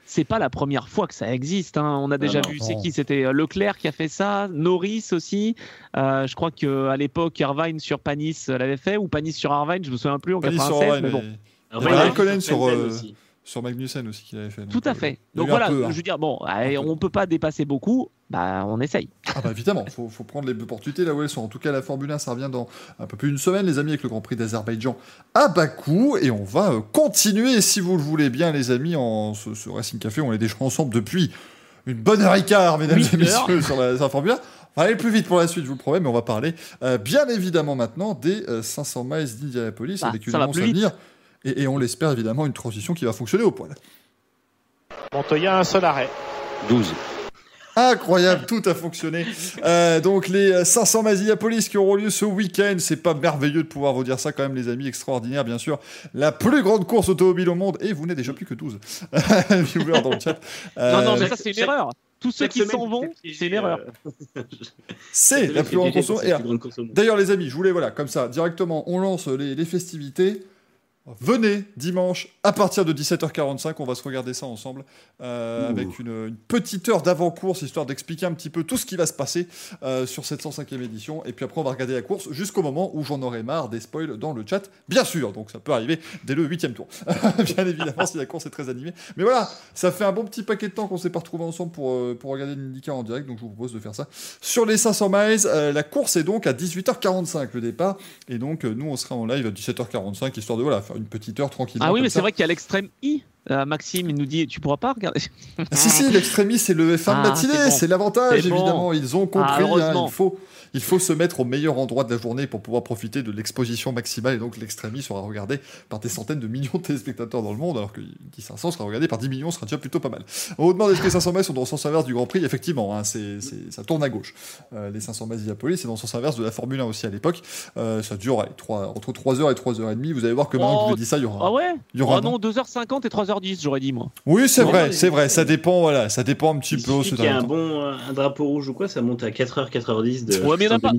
C'est pas la première fois que ça existe. hein. On a déjà non, vu. C'est qui? C'était euh, Leclerc qui a fait ça. Norris aussi. Euh, je crois que à l'époque Irvine sur Panis euh, l'avait fait ou Panis sur Irvine. Je me souviens plus en Pas dit sur 96. Ryan, mais bon. Il y avait Raikkonen sur, euh, aussi. Sur Magnussen aussi qu'il avait fait. Tout à euh, fait. il Donc voilà, peu, hein. je veux dire, bon, allez, on peut pas dépasser beaucoup. Bah, on essaye. Ah bah évidemment, faut, faut prendre les opportunités là où elles sont. En tout cas, la Formule 1, ça revient dans un peu plus d'une semaine, les amis, avec le Grand Prix d'Azerbaïdjan à Bakou. Et on va euh, continuer, si vous le voulez bien, les amis, en ce, ce Racing Café. On est déjà ensemble depuis une bonne heure et quart, mesdames et messieurs, [LAUGHS] sur la, sur la Formule 1. On va aller plus vite pour la suite, je vous le promets, mais on va parler euh, bien évidemment maintenant des euh, 500 miles d'Indianapolis Bah, avec une annonce à venir. Et, et on l'espère évidemment une transition qui va fonctionner au poil. Montoya, un seul arrêt. 12. Incroyable, tout a fonctionné. Euh, donc les euh, 500 Masiapolis qui auront lieu ce week-end, c'est pas merveilleux de pouvoir vous dire ça quand même les amis, extraordinaire bien sûr. La plus grande course automobile au monde, et vous n'êtes déjà plus que 12 [LAUGHS] viewers dans le chat. Euh, non, non, mais ça c'est une erreur. Tous ceux qui s'en vont, c'est une erreur. euh, [LAUGHS] c'est la plus grande course. D'ailleurs les amis, je voulais voilà, comme ça, directement, on lance les, les festivités. Venez dimanche à partir de 17h45, on va se regarder ça ensemble euh, avec une, une petite heure d'avant-course histoire d'expliquer un petit peu tout ce qui va se passer euh, sur cette 105e édition. Et puis après, on va regarder la course jusqu'au moment où j'en aurai marre des spoils dans le chat, bien sûr. Donc ça peut arriver dès le 8 tour, [LAUGHS] bien évidemment, si la course est très animée. Mais voilà, ça fait un bon petit paquet de temps qu'on s'est pas retrouvés ensemble pour, euh, pour regarder l'IndyCar en direct, donc je vous propose de faire ça. Sur les 500 miles, la course est donc à 18h45 le départ. Et donc, nous, on sera en live à 17h45, histoire de voilà, faire une petite heure tranquillement. Ah oui, comme mais c'est vrai qu'il y a l'extrême I. Euh, Maxime, il nous dit, tu pourras pas regarder. Ah, [LAUGHS] si, si, l'extrémiste, c'est le F1 Ah, matinée, c'est bon. l'avantage, bon. évidemment. Ils ont compris, Ah, hein, heureusement. il, faut, il faut se mettre au meilleur endroit de la journée pour pouvoir profiter de l'exposition maximale. Et donc, l'extrémiste sera regardé par des centaines de millions de téléspectateurs dans le monde, alors que 10 500 sera regardé par 10 millions, ce sera déjà plutôt pas mal. On vous demande est-ce que les 500 mètres sont dans le sens inverse du Grand Prix? Effectivement, hein, c'est, ça tourne à gauche. Euh, les 500 mètres d'Iapolis, c'est dans le sens inverse de la Formule 1 aussi à l'époque. Euh, ça dure allez, entre 3h et 3h30. Vous allez voir que maintenant que je Oh, vous dis ça, il y aura. Ah ouais? il y aura Oh non, 2h50 et 3h10, j'aurais dit moi. Oui, c'est vrai, c'est vrai. Ça dépend, voilà, ça dépend un petit Il peu. c'est qu'il y a un bon un drapeau rouge ou quoi, ça monte à 4h, 4h10 de. Ouais, mais il y en a pas-.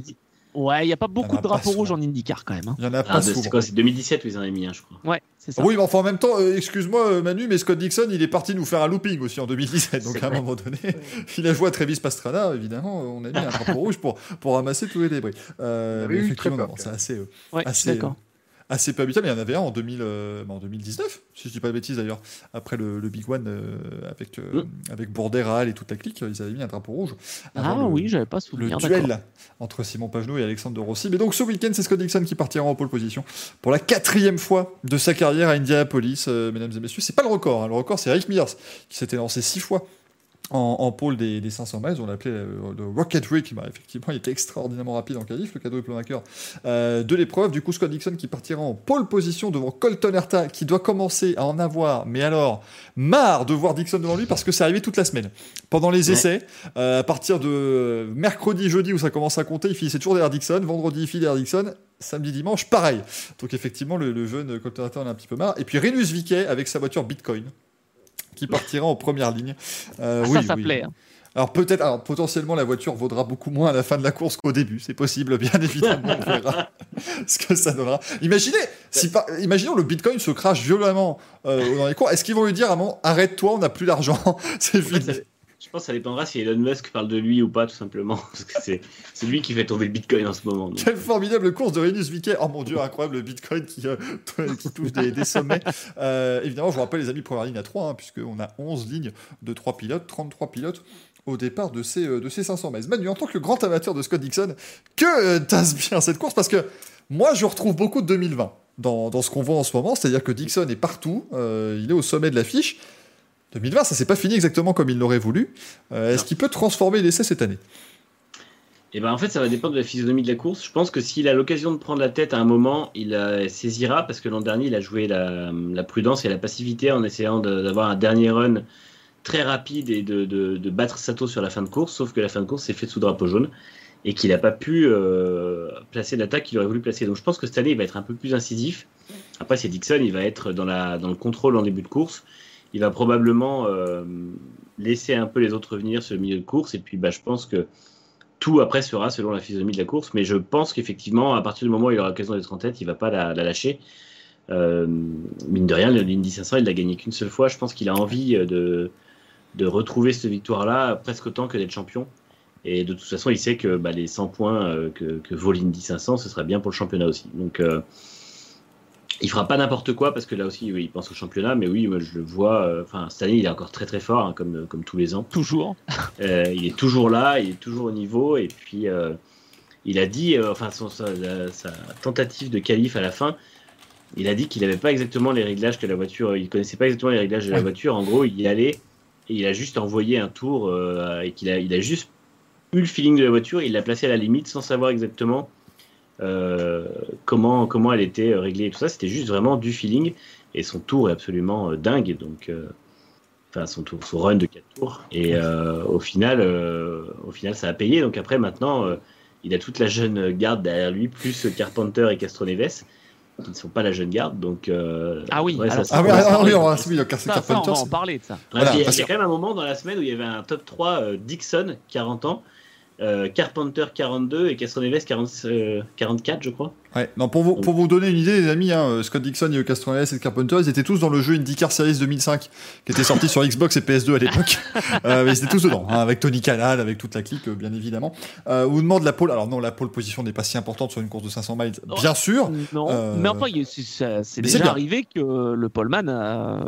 Ouais, il n'y a pas beaucoup de drapeaux rouges en IndyCar quand même. hein. Il y en a pas Ah, c'est quoi C'est 2017 où ils en avaient mis un, je crois. Ouais, c'est ça. Oui, mais enfin, en même temps, euh, excuse-moi euh, Manu, mais Scott Dixon, il est parti nous faire un looping aussi en 2017. Donc à un moment donné, [LAUGHS] il a joué à Travis Pastrana, évidemment, euh, on a mis un drapeau rouge pour, pour ramasser tous les débris. Euh, Il avait mais effectivement, c'est assez, euh, Ouais, assez, d'accord. Assez peu habituel. Mais il y en avait un en, 2000, euh, bah, en 2019, si je dis pas de bêtises d'ailleurs, après le, le Big One euh, avec, euh, avec Bourdais, et toute la clique, ils avaient mis un drapeau rouge. Ah le- oui, j'avais pas le souvenir. d'accord. duel entre Simon Pagenaud et Alexandre de Rossi. Mais donc ce week-end, c'est Scott Dixon qui partira en pole position pour la quatrième fois de sa carrière à Indianapolis, euh, mesdames et messieurs. C'est pas le record. hein. Le record, c'est Rick Mears qui s'était lancé six fois. En, en pole des, des 500 miles, on l'appelait euh, le Rocket Rick. Bah, effectivement, il était extraordinairement rapide en qualif, le plein vainqueur euh, de l'épreuve. Du coup, Scott Dixon qui partira en pole position devant Colton Herta, qui doit commencer à en avoir, mais alors, marre de voir Dixon devant lui parce que c'est arrivé toute la semaine. Pendant les essais, euh, à partir de mercredi, jeudi où ça commence à compter, il finissait toujours derrière Dixon. Vendredi, il finit derrière Dixon. Samedi, dimanche, pareil. Donc effectivement, le, le jeune Colton Herta en a un petit peu marre. Et puis Renus Viquet avec sa voiture Bitcoin qui partira en première ligne. Euh, Ah, oui, ça, ça oui. plaît. hein. Alors peut-être, alors potentiellement la voiture vaudra beaucoup moins à la fin de la course qu'au début, c'est possible, bien [LAUGHS] évidemment, on verra [LAUGHS] ce que ça donnera. Imaginez, si par- imaginons le Bitcoin se crache violemment euh, dans les cours, est-ce qu'ils vont lui dire à un moment, arrête-toi, on n'a plus d'argent, [LAUGHS] c'est fini. Je pense que ça dépendra si Elon Musk parle de lui ou pas, tout simplement. [LAUGHS] Parce que c'est c'est lui qui fait tomber le Bitcoin en ce moment. donc. Quelle formidable course de Renus Viquet. Oh mon dieu, incroyable le Bitcoin qui, euh, qui touche des, des sommets. [LAUGHS] Euh, évidemment, je vous rappelle les amis, première ligne à 3, hein, puisqu'on a 11 lignes de 3 pilotes, 33 pilotes au départ de ces, euh, de ces 500 miles. Manu, en tant que grand amateur de Scott Dixon, que tasse bien cette course? Parce que moi, je retrouve beaucoup de 2020 dans, dans ce qu'on voit en ce moment, c'est-à-dire que Dixon est partout, euh, il est au sommet de l'affiche. 2020, ça s'est pas fini exactement comme il l'aurait voulu. Euh, Est-ce qu'il peut transformer l'essai cette année? Et ben en fait, ça va dépendre de la physionomie de la course. Je pense que s'il a l'occasion de prendre la tête à un moment, il euh, saisira parce que l'an dernier, il a joué la, la prudence et la passivité en essayant de- d'avoir un dernier run très rapide et de, de- de battre Sato sur la fin de course. Sauf que la fin de course s'est faite sous drapeau jaune et qu'il n'a pas pu euh, placer l'attaque qu'il aurait voulu placer. Donc je pense que cette année, il va être un peu plus incisif. Après, c'est Dixon, il va être dans, la, dans le contrôle en début de course. Il va probablement euh, laisser un peu les autres venir sur le milieu de course. Et puis, bah, je pense que tout après sera selon la physionomie de la course. Mais je pense qu'effectivement, à partir du moment où il aura l'occasion d'être en tête, il va pas la, lâcher. Euh, mine de rien, l'Indy 500, il l'a gagné qu'une seule fois. Je pense qu'il a envie de, de retrouver cette victoire-là presque autant que d'être champion. Et de toute façon, il sait que bah, les 100 points euh, que, que vaut l'Indy 500, ce serait bien pour le championnat aussi. Donc, euh, il fera pas n'importe quoi parce que là aussi, oui, il pense au championnat. Mais oui, moi, je le vois. euh, Enfin, cette année, il est encore très très fort, hein, comme, comme tous les ans. Toujours. [LAUGHS] Euh, il est toujours là, il est toujours au niveau. Et puis, euh, il a dit, euh, enfin, son- sa, tentative de qualif à la fin, il a dit qu'il n'avait pas exactement les réglages que la voiture, il connaissait pas exactement les réglages de la voiture. En gros, il y allait et il a juste envoyé un tour euh, et qu'il a, il a juste eu le feeling de la voiture. Il l'a placé à la limite sans savoir exactement euh, comment, comment elle était euh, réglée et tout ça. C'était juste vraiment du feeling. Et son tour est absolument euh, dingue. Donc, euh, enfin, son tour, son run de 4 tours. Et euh, au final, euh, au final, ça a payé. Donc après, maintenant, euh, il a toute la jeune garde derrière lui, plus Carpenter et Castroneves, qui ne sont pas la jeune garde. Donc, euh, Ah oui, ouais, alors Ah oui, ah oui, alors, oui, le Car- Ça, ça, on va en parler de ça. Voilà, il y a parce quand même un moment dans la semaine où il y avait un top 3 euh, Dixon, 40 ans, euh, Carpenter, 42 et Castroneves, 40, euh, 44, je crois. Ouais, non, pour vous, pour vous donner une idée, les amis, hein, Scott Dixon, et Castroneves et Carpenter, ils étaient tous dans le jeu IndyCar Series 2005, qui était sorti sur Xbox et PS2 à l'époque. [LAUGHS] Euh, mais ils étaient tous dedans, hein, avec Tony Canal, avec toute la clique, euh, bien évidemment. Euh, on vous demande la pole. Alors non, la pole position n'est pas si importante sur une course de 500 miles, bien sûr. Non, Euh, mais enfin, c'est- déjà bien. arrivé que le poleman euh,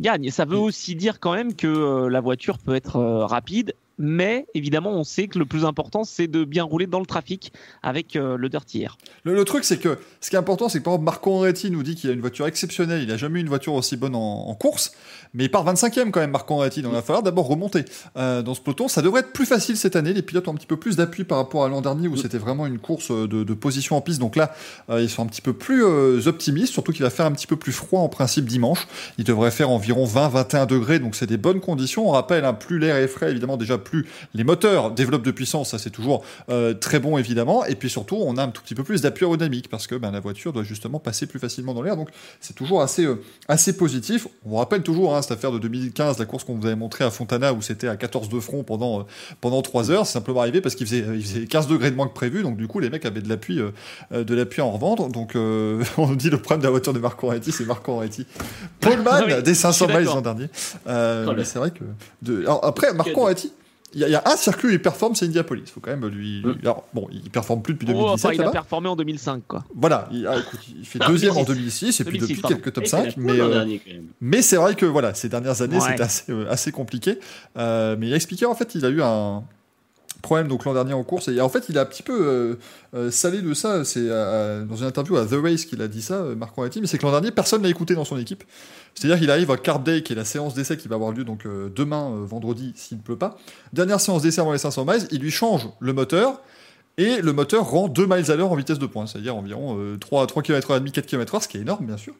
gagne. Et ça veut aussi dire quand même que euh, la voiture peut être euh, rapide, mais évidemment, on sait que le plus important, c'est de bien rouler dans le trafic avec euh, le dirty air. Le, le truc, c'est que ce qui est important, c'est que par exemple, Marco Andretti nous dit qu'il a une voiture exceptionnelle. Il a jamais eu une voiture aussi bonne en, en course, mais il part 25e quand même, Marco Andretti. Donc il va falloir d'abord remonter euh, dans ce peloton. Ça devrait être plus facile cette année. Les pilotes ont un petit peu plus d'appui par rapport à l'an dernier où c'était vraiment une course euh, de, de position en piste. Donc là, euh, ils sont un petit peu plus optimistes, surtout qu'il va faire un petit peu plus froid en principe dimanche. Il devrait faire environ 20-21 degrés, donc c'est des bonnes conditions. On rappelle, hein, plus l'air est frais, évidemment, déjà plus les moteurs développent de puissance. Ça, c'est toujours euh, très bon, évidemment. Et puis surtout, on a un tout petit peu plus d'appui aérodynamique parce que ben, la voiture doit justement passer plus facilement dans l'air. Donc c'est toujours assez, euh, assez positif. On vous rappelle toujours hein, cette affaire de 2015, la course qu'on vous avait montrée à Fontana où c'était à 14 de front pendant, euh, pendant 3 heures. C'est simplement arrivé parce qu'il faisait, il faisait 15 degrés de moins que prévu. Donc du coup, les mecs avaient de l'appui de l'appui à en revendre. Donc [LAUGHS] on dit le problème de la voiture de Marco Andretti, c'est Marco Andretti. Paulman, [LAUGHS] des je 500 suis miles l'an dernier. Euh, Oh mais c'est vrai que... De... Alors, après, Marco Andretti, il y, a- il y a un circuit où il performe, c'est Indianapolis. Il faut quand même lui. Mm. Alors, bon, il performe plus depuis Oh, 2017. enfin, il a performé en 2005, quoi. Voilà, il, ah, écoute, il fait Ah, deuxième en 2006. 2006 et puis 2006, depuis pardon. quelques top Et c'est la 5. poule Mais, euh, dernier, mais c'est vrai que voilà, ces dernières années, Ouais. c'était assez, euh, assez compliqué. Euh, mais il a expliqué en fait, il a eu un problème donc l'an dernier en course et en fait il a un petit peu euh, euh, salé de ça. C'est euh, dans une interview à The Race qu'il a dit ça, Marco Andretti. Mais c'est que l'an dernier personne l'a écouté dans son équipe. C'est-à-dire qu'il arrive à Carb Day, qui est la séance d'essai qui va avoir lieu donc demain vendredi s'il ne pleut pas. Dernière séance d'essai avant les 500 miles, il lui change le moteur. Et le moteur rend 2 miles à l'heure en vitesse de pointe, c'est-à-dire environ euh, 3, 3 km et demi, 4 km h ce qui est énorme bien sûr.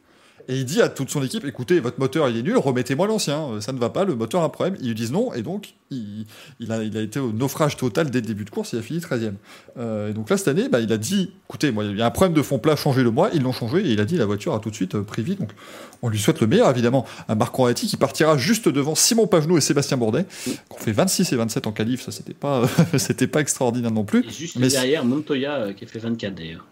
Et il dit à toute son équipe, écoutez, votre moteur il est nul, remettez-moi l'ancien, euh, ça ne va pas, le moteur a un problème. Ils lui disent non, et donc il, il a, il a été au naufrage total dès le début de course, il a fini 13e. Euh, et donc là, cette année, bah, il a dit, écoutez, moi, il y a un problème de fond plat, changez-le moi, ils l'ont changé, et il a dit, la voiture a tout de suite euh, pris vie, donc on lui souhaite le meilleur, évidemment. Un Marc Andretti qui partira juste devant Simon Pagenaud et Sébastien Bourdet, qu'on fait 26 et 27 en qualif, ça c'était pas, [LAUGHS] c'était pas extraordinaire non plus. Et juste mais derrière, Montoya qui a fait 24 d'ailleurs.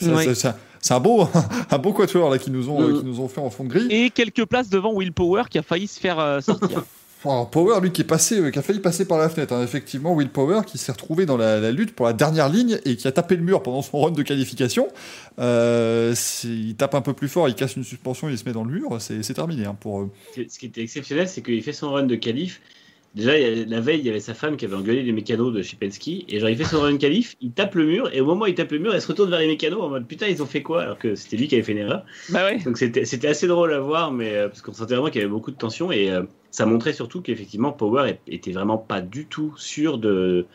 Ça, Oui. ça- ça- c'est un beau, [LAUGHS] un beau quatuor là qui nous ont, euh, qui nous ont fait en fond de grille. Et quelques places devant Will Power qui a failli se faire euh, sortir. [LAUGHS] Alors, Power, lui, qui est passé, euh, qui a failli passer par la fenêtre. hein. Effectivement, Will Power, qui s'est retrouvé dans la, la lutte pour la dernière ligne et qui a tapé le mur pendant son run de qualification. Euh, il tape un peu plus fort, il casse une suspension, il se met dans le mur. C'est terminé hein, pour. Ce qui était exceptionnel, c'est qu'il fait son run de qualif. Déjà, il y a- la veille, il y avait sa femme qui avait engueulé les mécanos de chez Penske. Et genre, il fait son run qualif, il tape le mur. Et au moment où il tape le mur, elle se retourne vers les mécanos en mode putain, ils ont fait quoi? Alors que c'était lui qui avait fait une erreur. bah ouais. Donc c'était assez drôle à voir, mais euh, parce qu'on sentait vraiment qu'il y avait beaucoup de tension. Et euh, ça montrait surtout qu'effectivement, Power était vraiment pas du tout sûr de,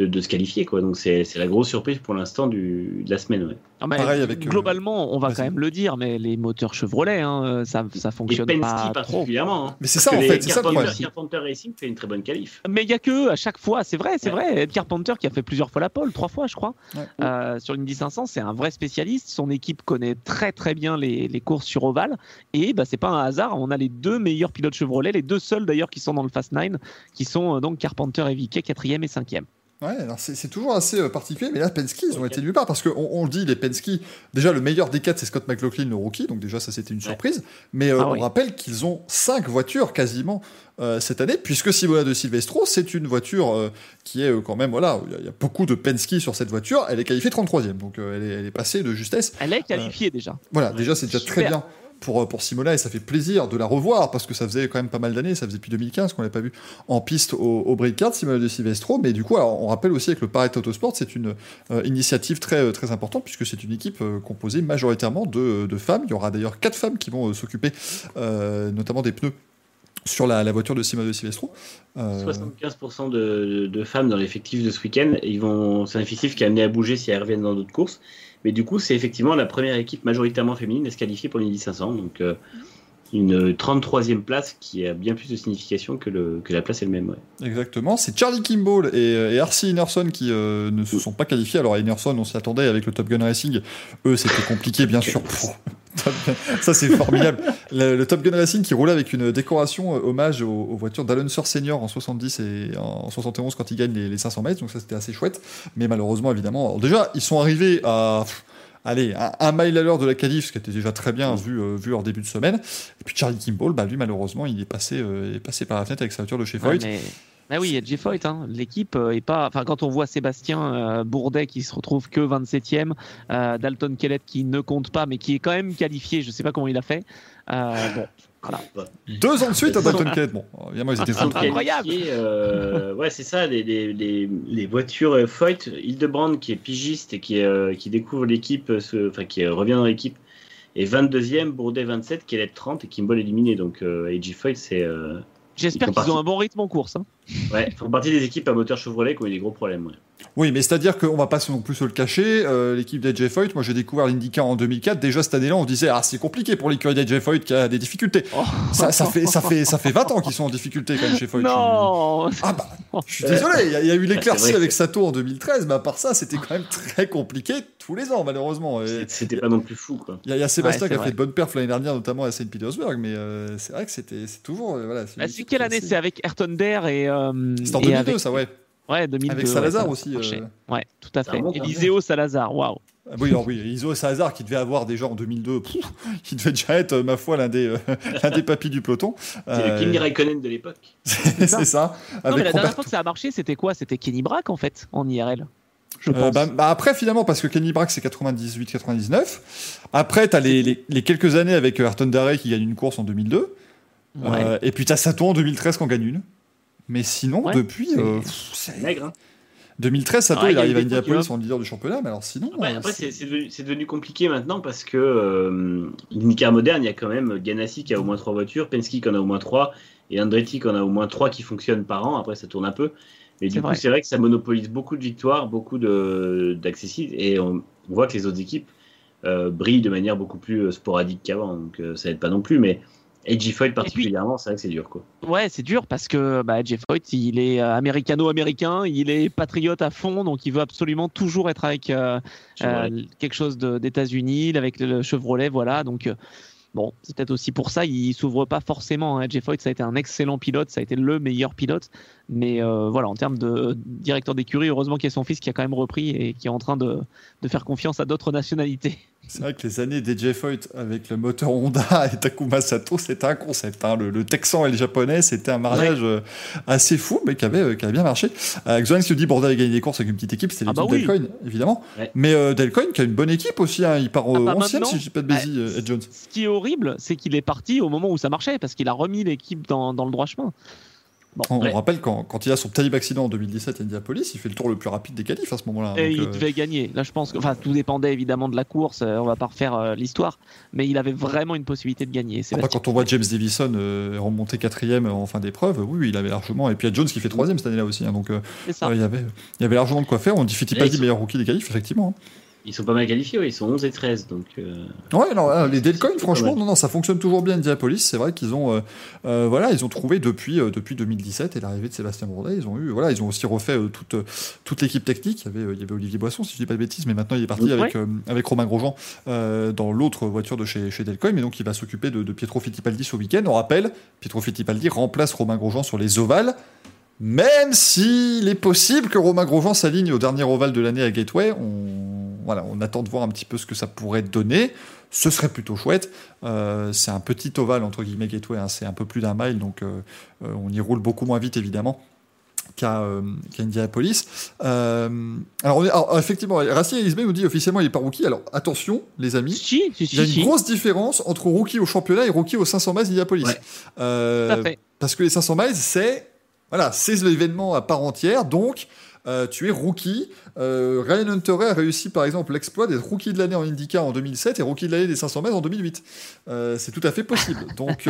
de, de se qualifier. Quoi. Donc c'est c'est la grosse surprise pour l'instant du- de la semaine. Ouais. Non, mais Pareil avec, euh, globalement, on va quand même le dire, mais les moteurs Chevrolet, hein, ça, ça Et fonctionne Penske pas trop. particulièrement. hein. Mais c'est ça que en fait, c'est ça le Carpenter- problème. Carpenter Racing fait une très bonne qualif. Mais il y a que à chaque fois, c'est vrai, c'est Ouais. vrai. Ed Carpenter qui a fait plusieurs fois la pole, trois fois, je crois, Ouais. euh, sur l'Indy 500, c'est un vrai spécialiste. Son équipe connaît très très bien les, les courses sur ovale, et bah, c'est pas un hasard. On a les deux meilleurs pilotes Chevrolet, les deux seuls d'ailleurs qui sont dans le Fast 9, qui sont euh, donc Carpenter et Vicky, quatrième et cinquième. Ouais, alors c'est toujours assez euh, particulier, mais là, Penske, ils ont été nulle part parce qu'on on le dit, les Penske, déjà le meilleur des quatre, c'est Scott McLaughlin, le rookie, donc déjà ça c'était une surprise. Mais euh, Ah on oui. rappelle qu'ils ont cinq voitures quasiment euh, cette année, puisque Simona de Silvestro, c'est une voiture euh, qui est euh, quand même, voilà, il y y, a beaucoup de Penske sur cette voiture, elle est qualifiée 33e, donc euh, elle, est, elle est passée de justesse. Elle est qualifiée déjà. Voilà, déjà c'est déjà très bien pour, euh, pour Simona et ça fait plaisir de la revoir parce que ça faisait quand même pas mal d'années, ça faisait depuis 2015 qu'on l'avait pas vu en piste au, au break card, Simona de Silvestro. Mais du coup, on rappelle aussi avec le Paret Autosport, c'est une euh, initiative très, euh, très importante puisque c'est une équipe composée majoritairement de, femmes. Il y aura d'ailleurs quatre femmes qui vont s'occuper notamment des pneus sur la, la voiture de Simona de Silvestro. Euh, 75% de, femmes dans l'effectif de ce week-end. C'est un effectif qui est amené à bouger si elles reviennent dans d'autres courses. Mais du coup, c'est effectivement la première équipe majoritairement féminine à se qualifier pour l'Indy 500. Donc, euh, une 33e place qui a bien plus de signification que, le, que la place elle-même. Exactement, c'est Charlie Kimball et, euh, et. Inerson qui euh, ne se sont pas qualifiés. Alors Inerson, on s'y attendait avec le Top Gun Racing. Eux, c'était compliqué, bien sûr. [LAUGHS] Ça, c'est formidable. Le, Top Gun Racing qui roulait avec une décoration euh, hommage aux, voitures d'Alonso Senior en 70 et en 71 quand ils gagnent les, les 500 mètres. Donc ça, c'était assez chouette. Mais malheureusement, évidemment, déjà, ils sont arrivés à... Allez, un, un mile à l'heure de la qualif, ce qui était déjà très bien vu, euh, vu en début de semaine. Et puis Charlie Kimball, bah, lui, malheureusement, il est passé, euh, est passé par la fenêtre avec sa voiture de chez Ouais, Foyt. mais... mais oui, il y a J. Foyt. Hein. L'équipe euh, est pas. Enfin, quand on voit Sébastien euh, Bourdet qui se retrouve que 27e, euh, Dalton Kellett qui ne compte pas, mais qui est quand même qualifié. Je sais pas comment il a fait. Bon, voilà. Deux ans de suite à Dalton Kellett. Bon, évidemment, ils étaient fous. incroyable. Euh, ouais, c'est ça, les, les, les, les voitures euh, Foyt, Hildebrand qui est pigiste et qui, euh, qui découvre l'équipe, euh, enfin qui euh, revient dans l'équipe, et 22e, Bourdet 27, qui est 30 et Kimball éliminé. Donc euh, AJ Foyt, c'est. Euh, J'espère qu'ils ont un bon rythme en course. hein. ouais, ils font partie des équipes à moteur Chevrolet qui ont eu des gros problèmes. ouais. Oui, mais c'est-à-dire qu'on va pas non plus se le cacher. euh, L'équipe d'AJ Foyt, moi j'ai découvert l'IndyCar en 2004. Déjà cette année-là, on disait ah c'est compliqué pour l'écurie d'AJ Foyt qui a des difficultés. Oh. Ça, ça fait ça fait ça fait 20 ans qu'ils sont en difficulté quand même chez Foyt. Non Ah bah, je suis désolé. Il y, a- il y a eu c'est l'éclaircie que- avec Sato en 2013, mais à part ça, c'était quand même très compliqué tous les ans malheureusement. C'est- C'était pas non plus fou, quoi. Il y, a- il y a Sébastien Ouais, qui a c'est fait de bonnes perfs l'année dernière, notamment à Saint Petersburg, mais euh, c'est vrai que c'était c'est toujours euh, voilà. Bah, C'est quelle année C'est avec Ayrton Dare et. euh, C'était en et 2002, avec- ça ouais. Ouais, 2002. Avec Salazar ça aussi, euh. Ouais, tout à fait. hein. Eliseo Salazar, waouh. Ah Oui, alors oui, Iso Salazar qui devait avoir déjà en 2002, pff, il devait déjà être, euh, ma foi, l'un des, euh, [LAUGHS] l'un des papis du peloton. C'est Euh, le Kimi Raikkonen de l'époque. [LAUGHS] c'est ça. Non, mais la dernière fois que ça a marché, c'était quoi? C'était Kenny Brack en fait, en IRL. Je Euh, bah, bah après, finalement, parce que Kenny Brack, c'est 98-99. Après, t'as les, les, les quelques années avec euh, Ayrton Darey qui gagne une course en 2002. Ouais. Euh, et puis t'as Sato en 2013 qui en gagne une. Mais sinon, Ouais, depuis c'est- euh, c'est- Maigre, hein. 2013, Sato, Ouais, il il arrive à Indianapolis en leader du championnat, mais alors sinon. Après, euh, après, c'est- devenu, compliqué maintenant parce que euh, l'IndyCar moderne, il y a quand même Ganassi qui a au moins trois voitures, Penske qui en a au moins trois, et Andretti qui en a au moins trois qui fonctionnent par an. Après, ça tourne un peu. Mais C'est du coup, c'est vrai que ça monopolise beaucoup de victoires, beaucoup de- d'accessibles, et on, on voit que les autres équipes euh, brillent de manière beaucoup plus euh, sporadique qu'avant. Donc, euh, ça aide pas non plus. Mais AJ Foyt particulièrement, c'est vrai que c'est dur. Quoi. Ouais, c'est dur parce que bah, Jeff Foyt, il est euh, américano-américain, il est patriote à fond, donc il veut absolument toujours être avec euh, Chevrolet. euh, quelque chose d'États-Unis, avec le Chevrolet, voilà. Donc euh, bon, c'est peut-être aussi pour ça, il s'ouvre pas forcément. Hein. Jeff Foyt, ça a été un excellent pilote, ça a été le meilleur pilote, mais voilà, en termes de directeur d'écurie, heureusement qu'il y a son fils qui a quand même repris et qui est en train de, de faire confiance à d'autres nationalités. C'est vrai que les années d'AJ Foyt avec le moteur Honda [LAUGHS] et Takuma Sato, c'était un concept. hein. Le, le Texan et le Japonais, c'était un mariage euh, assez fou, mais qui avait, euh, qui avait bien marché. Euh, Xoan se dit Bordel a gagné des courses avec une petite équipe, c'était Ah l'équipe bah oui. Delcoin, évidemment. Ouais. Mais euh, Delcoin qui a une bonne équipe aussi, hein. il part au Ah bah 11 maintenant, si je dis pas de bah, bêtises, euh, Ed Jones. Ce qui est horrible, c'est qu'il est parti au moment où ça marchait, parce qu'il a remis l'équipe dans, dans le droit chemin. On, rappelle quand, quand il a son terrible accident en 2017 à Indianapolis, il fait le tour le plus rapide des qualifs à ce moment-là. Et il euh, devait gagner. Là, je pense que, enfin, tout dépendait évidemment de la course. euh, on va pas refaire euh, l'histoire, mais il avait vraiment une possibilité de gagner. après, quand on voit James Davison euh, remonter quatrième en fin d'épreuve, oui, il avait largement. Et puis il y a Jones qui fait troisième cette année-là aussi. hein, donc il, y avait, il y avait largement de quoi faire. On dit Fittipaldi meilleur rookie des qualifs, effectivement. hein. Ils sont pas mal qualifiés, ouais, ils sont 11 et 13. Donc, euh, Ouais, non, euh, les Delcoin, franchement, non, non, ça fonctionne toujours bien Indianapolis. C'est vrai qu'ils ont, euh, euh, voilà, ils ont trouvé depuis, depuis 2017 et l'arrivée de Sébastien Bourdet, ils ont eu, voilà, ils ont aussi refait toute, toute l'équipe technique. Il y, avait, il y avait Olivier Boisson, si je dis pas de bêtises, mais maintenant il est parti avec, avec Romain Grosjean dans l'autre voiture de chez, chez Delcoin, mais donc il va s'occuper de, de Pietro Fittipaldi ce week-end. On rappelle, Pietro Fittipaldi remplace Romain Grosjean sur les ovales. Même s'il est possible que Romain Grosjean s'aligne au dernier ovale de l'année à Gateway, on, voilà, on attend de voir un petit peu ce que ça pourrait donner. Ce serait plutôt chouette. Euh, c'est un petit ovale, entre guillemets, Gateway, hein, c'est un peu plus d'un mile, donc euh, euh, on y roule beaucoup moins vite, évidemment, qu'à euh, Indianapolis. Euh, alors, on est- alors, effectivement, Racine Ismay nous dit officiellement il est pas rookie. Alors, attention, les amis. Si, si, Il y a une grosse différence entre rookie au championnat et rookie au 500 miles Indianapolis. Ouais. Euh, parce que les 500 miles, c'est voilà, c'est l'événement à part entière. Donc, euh, tu es rookie. Euh, Ryan Hunter a réussi, par exemple, l'exploit d'être rookie de l'année en IndyCar en 2007 et rookie de l'année des 500 miles en 2008. Euh, c'est tout à fait possible. [LAUGHS] Donc,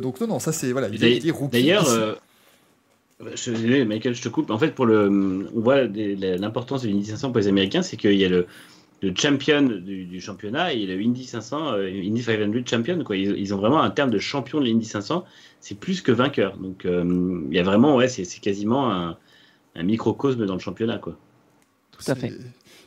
donc non, non, ça c'est voilà. Il il est rookie. D'ailleurs, je désolé, Michael, je te coupe. En fait, pour le, on voit l'importance de l'Indy 500 pour les Américains, c'est qu'il y a le, le champion du, du championnat et le Indy 500, euh, Indy 500 champion. Quoi. Ils, ils ont vraiment un terme de champion de l'Indy 500. C'est plus que vainqueur. Donc, il y a vraiment, ouais, c'est c'est quasiment un, un microcosme dans le championnat, quoi. Tout à fait.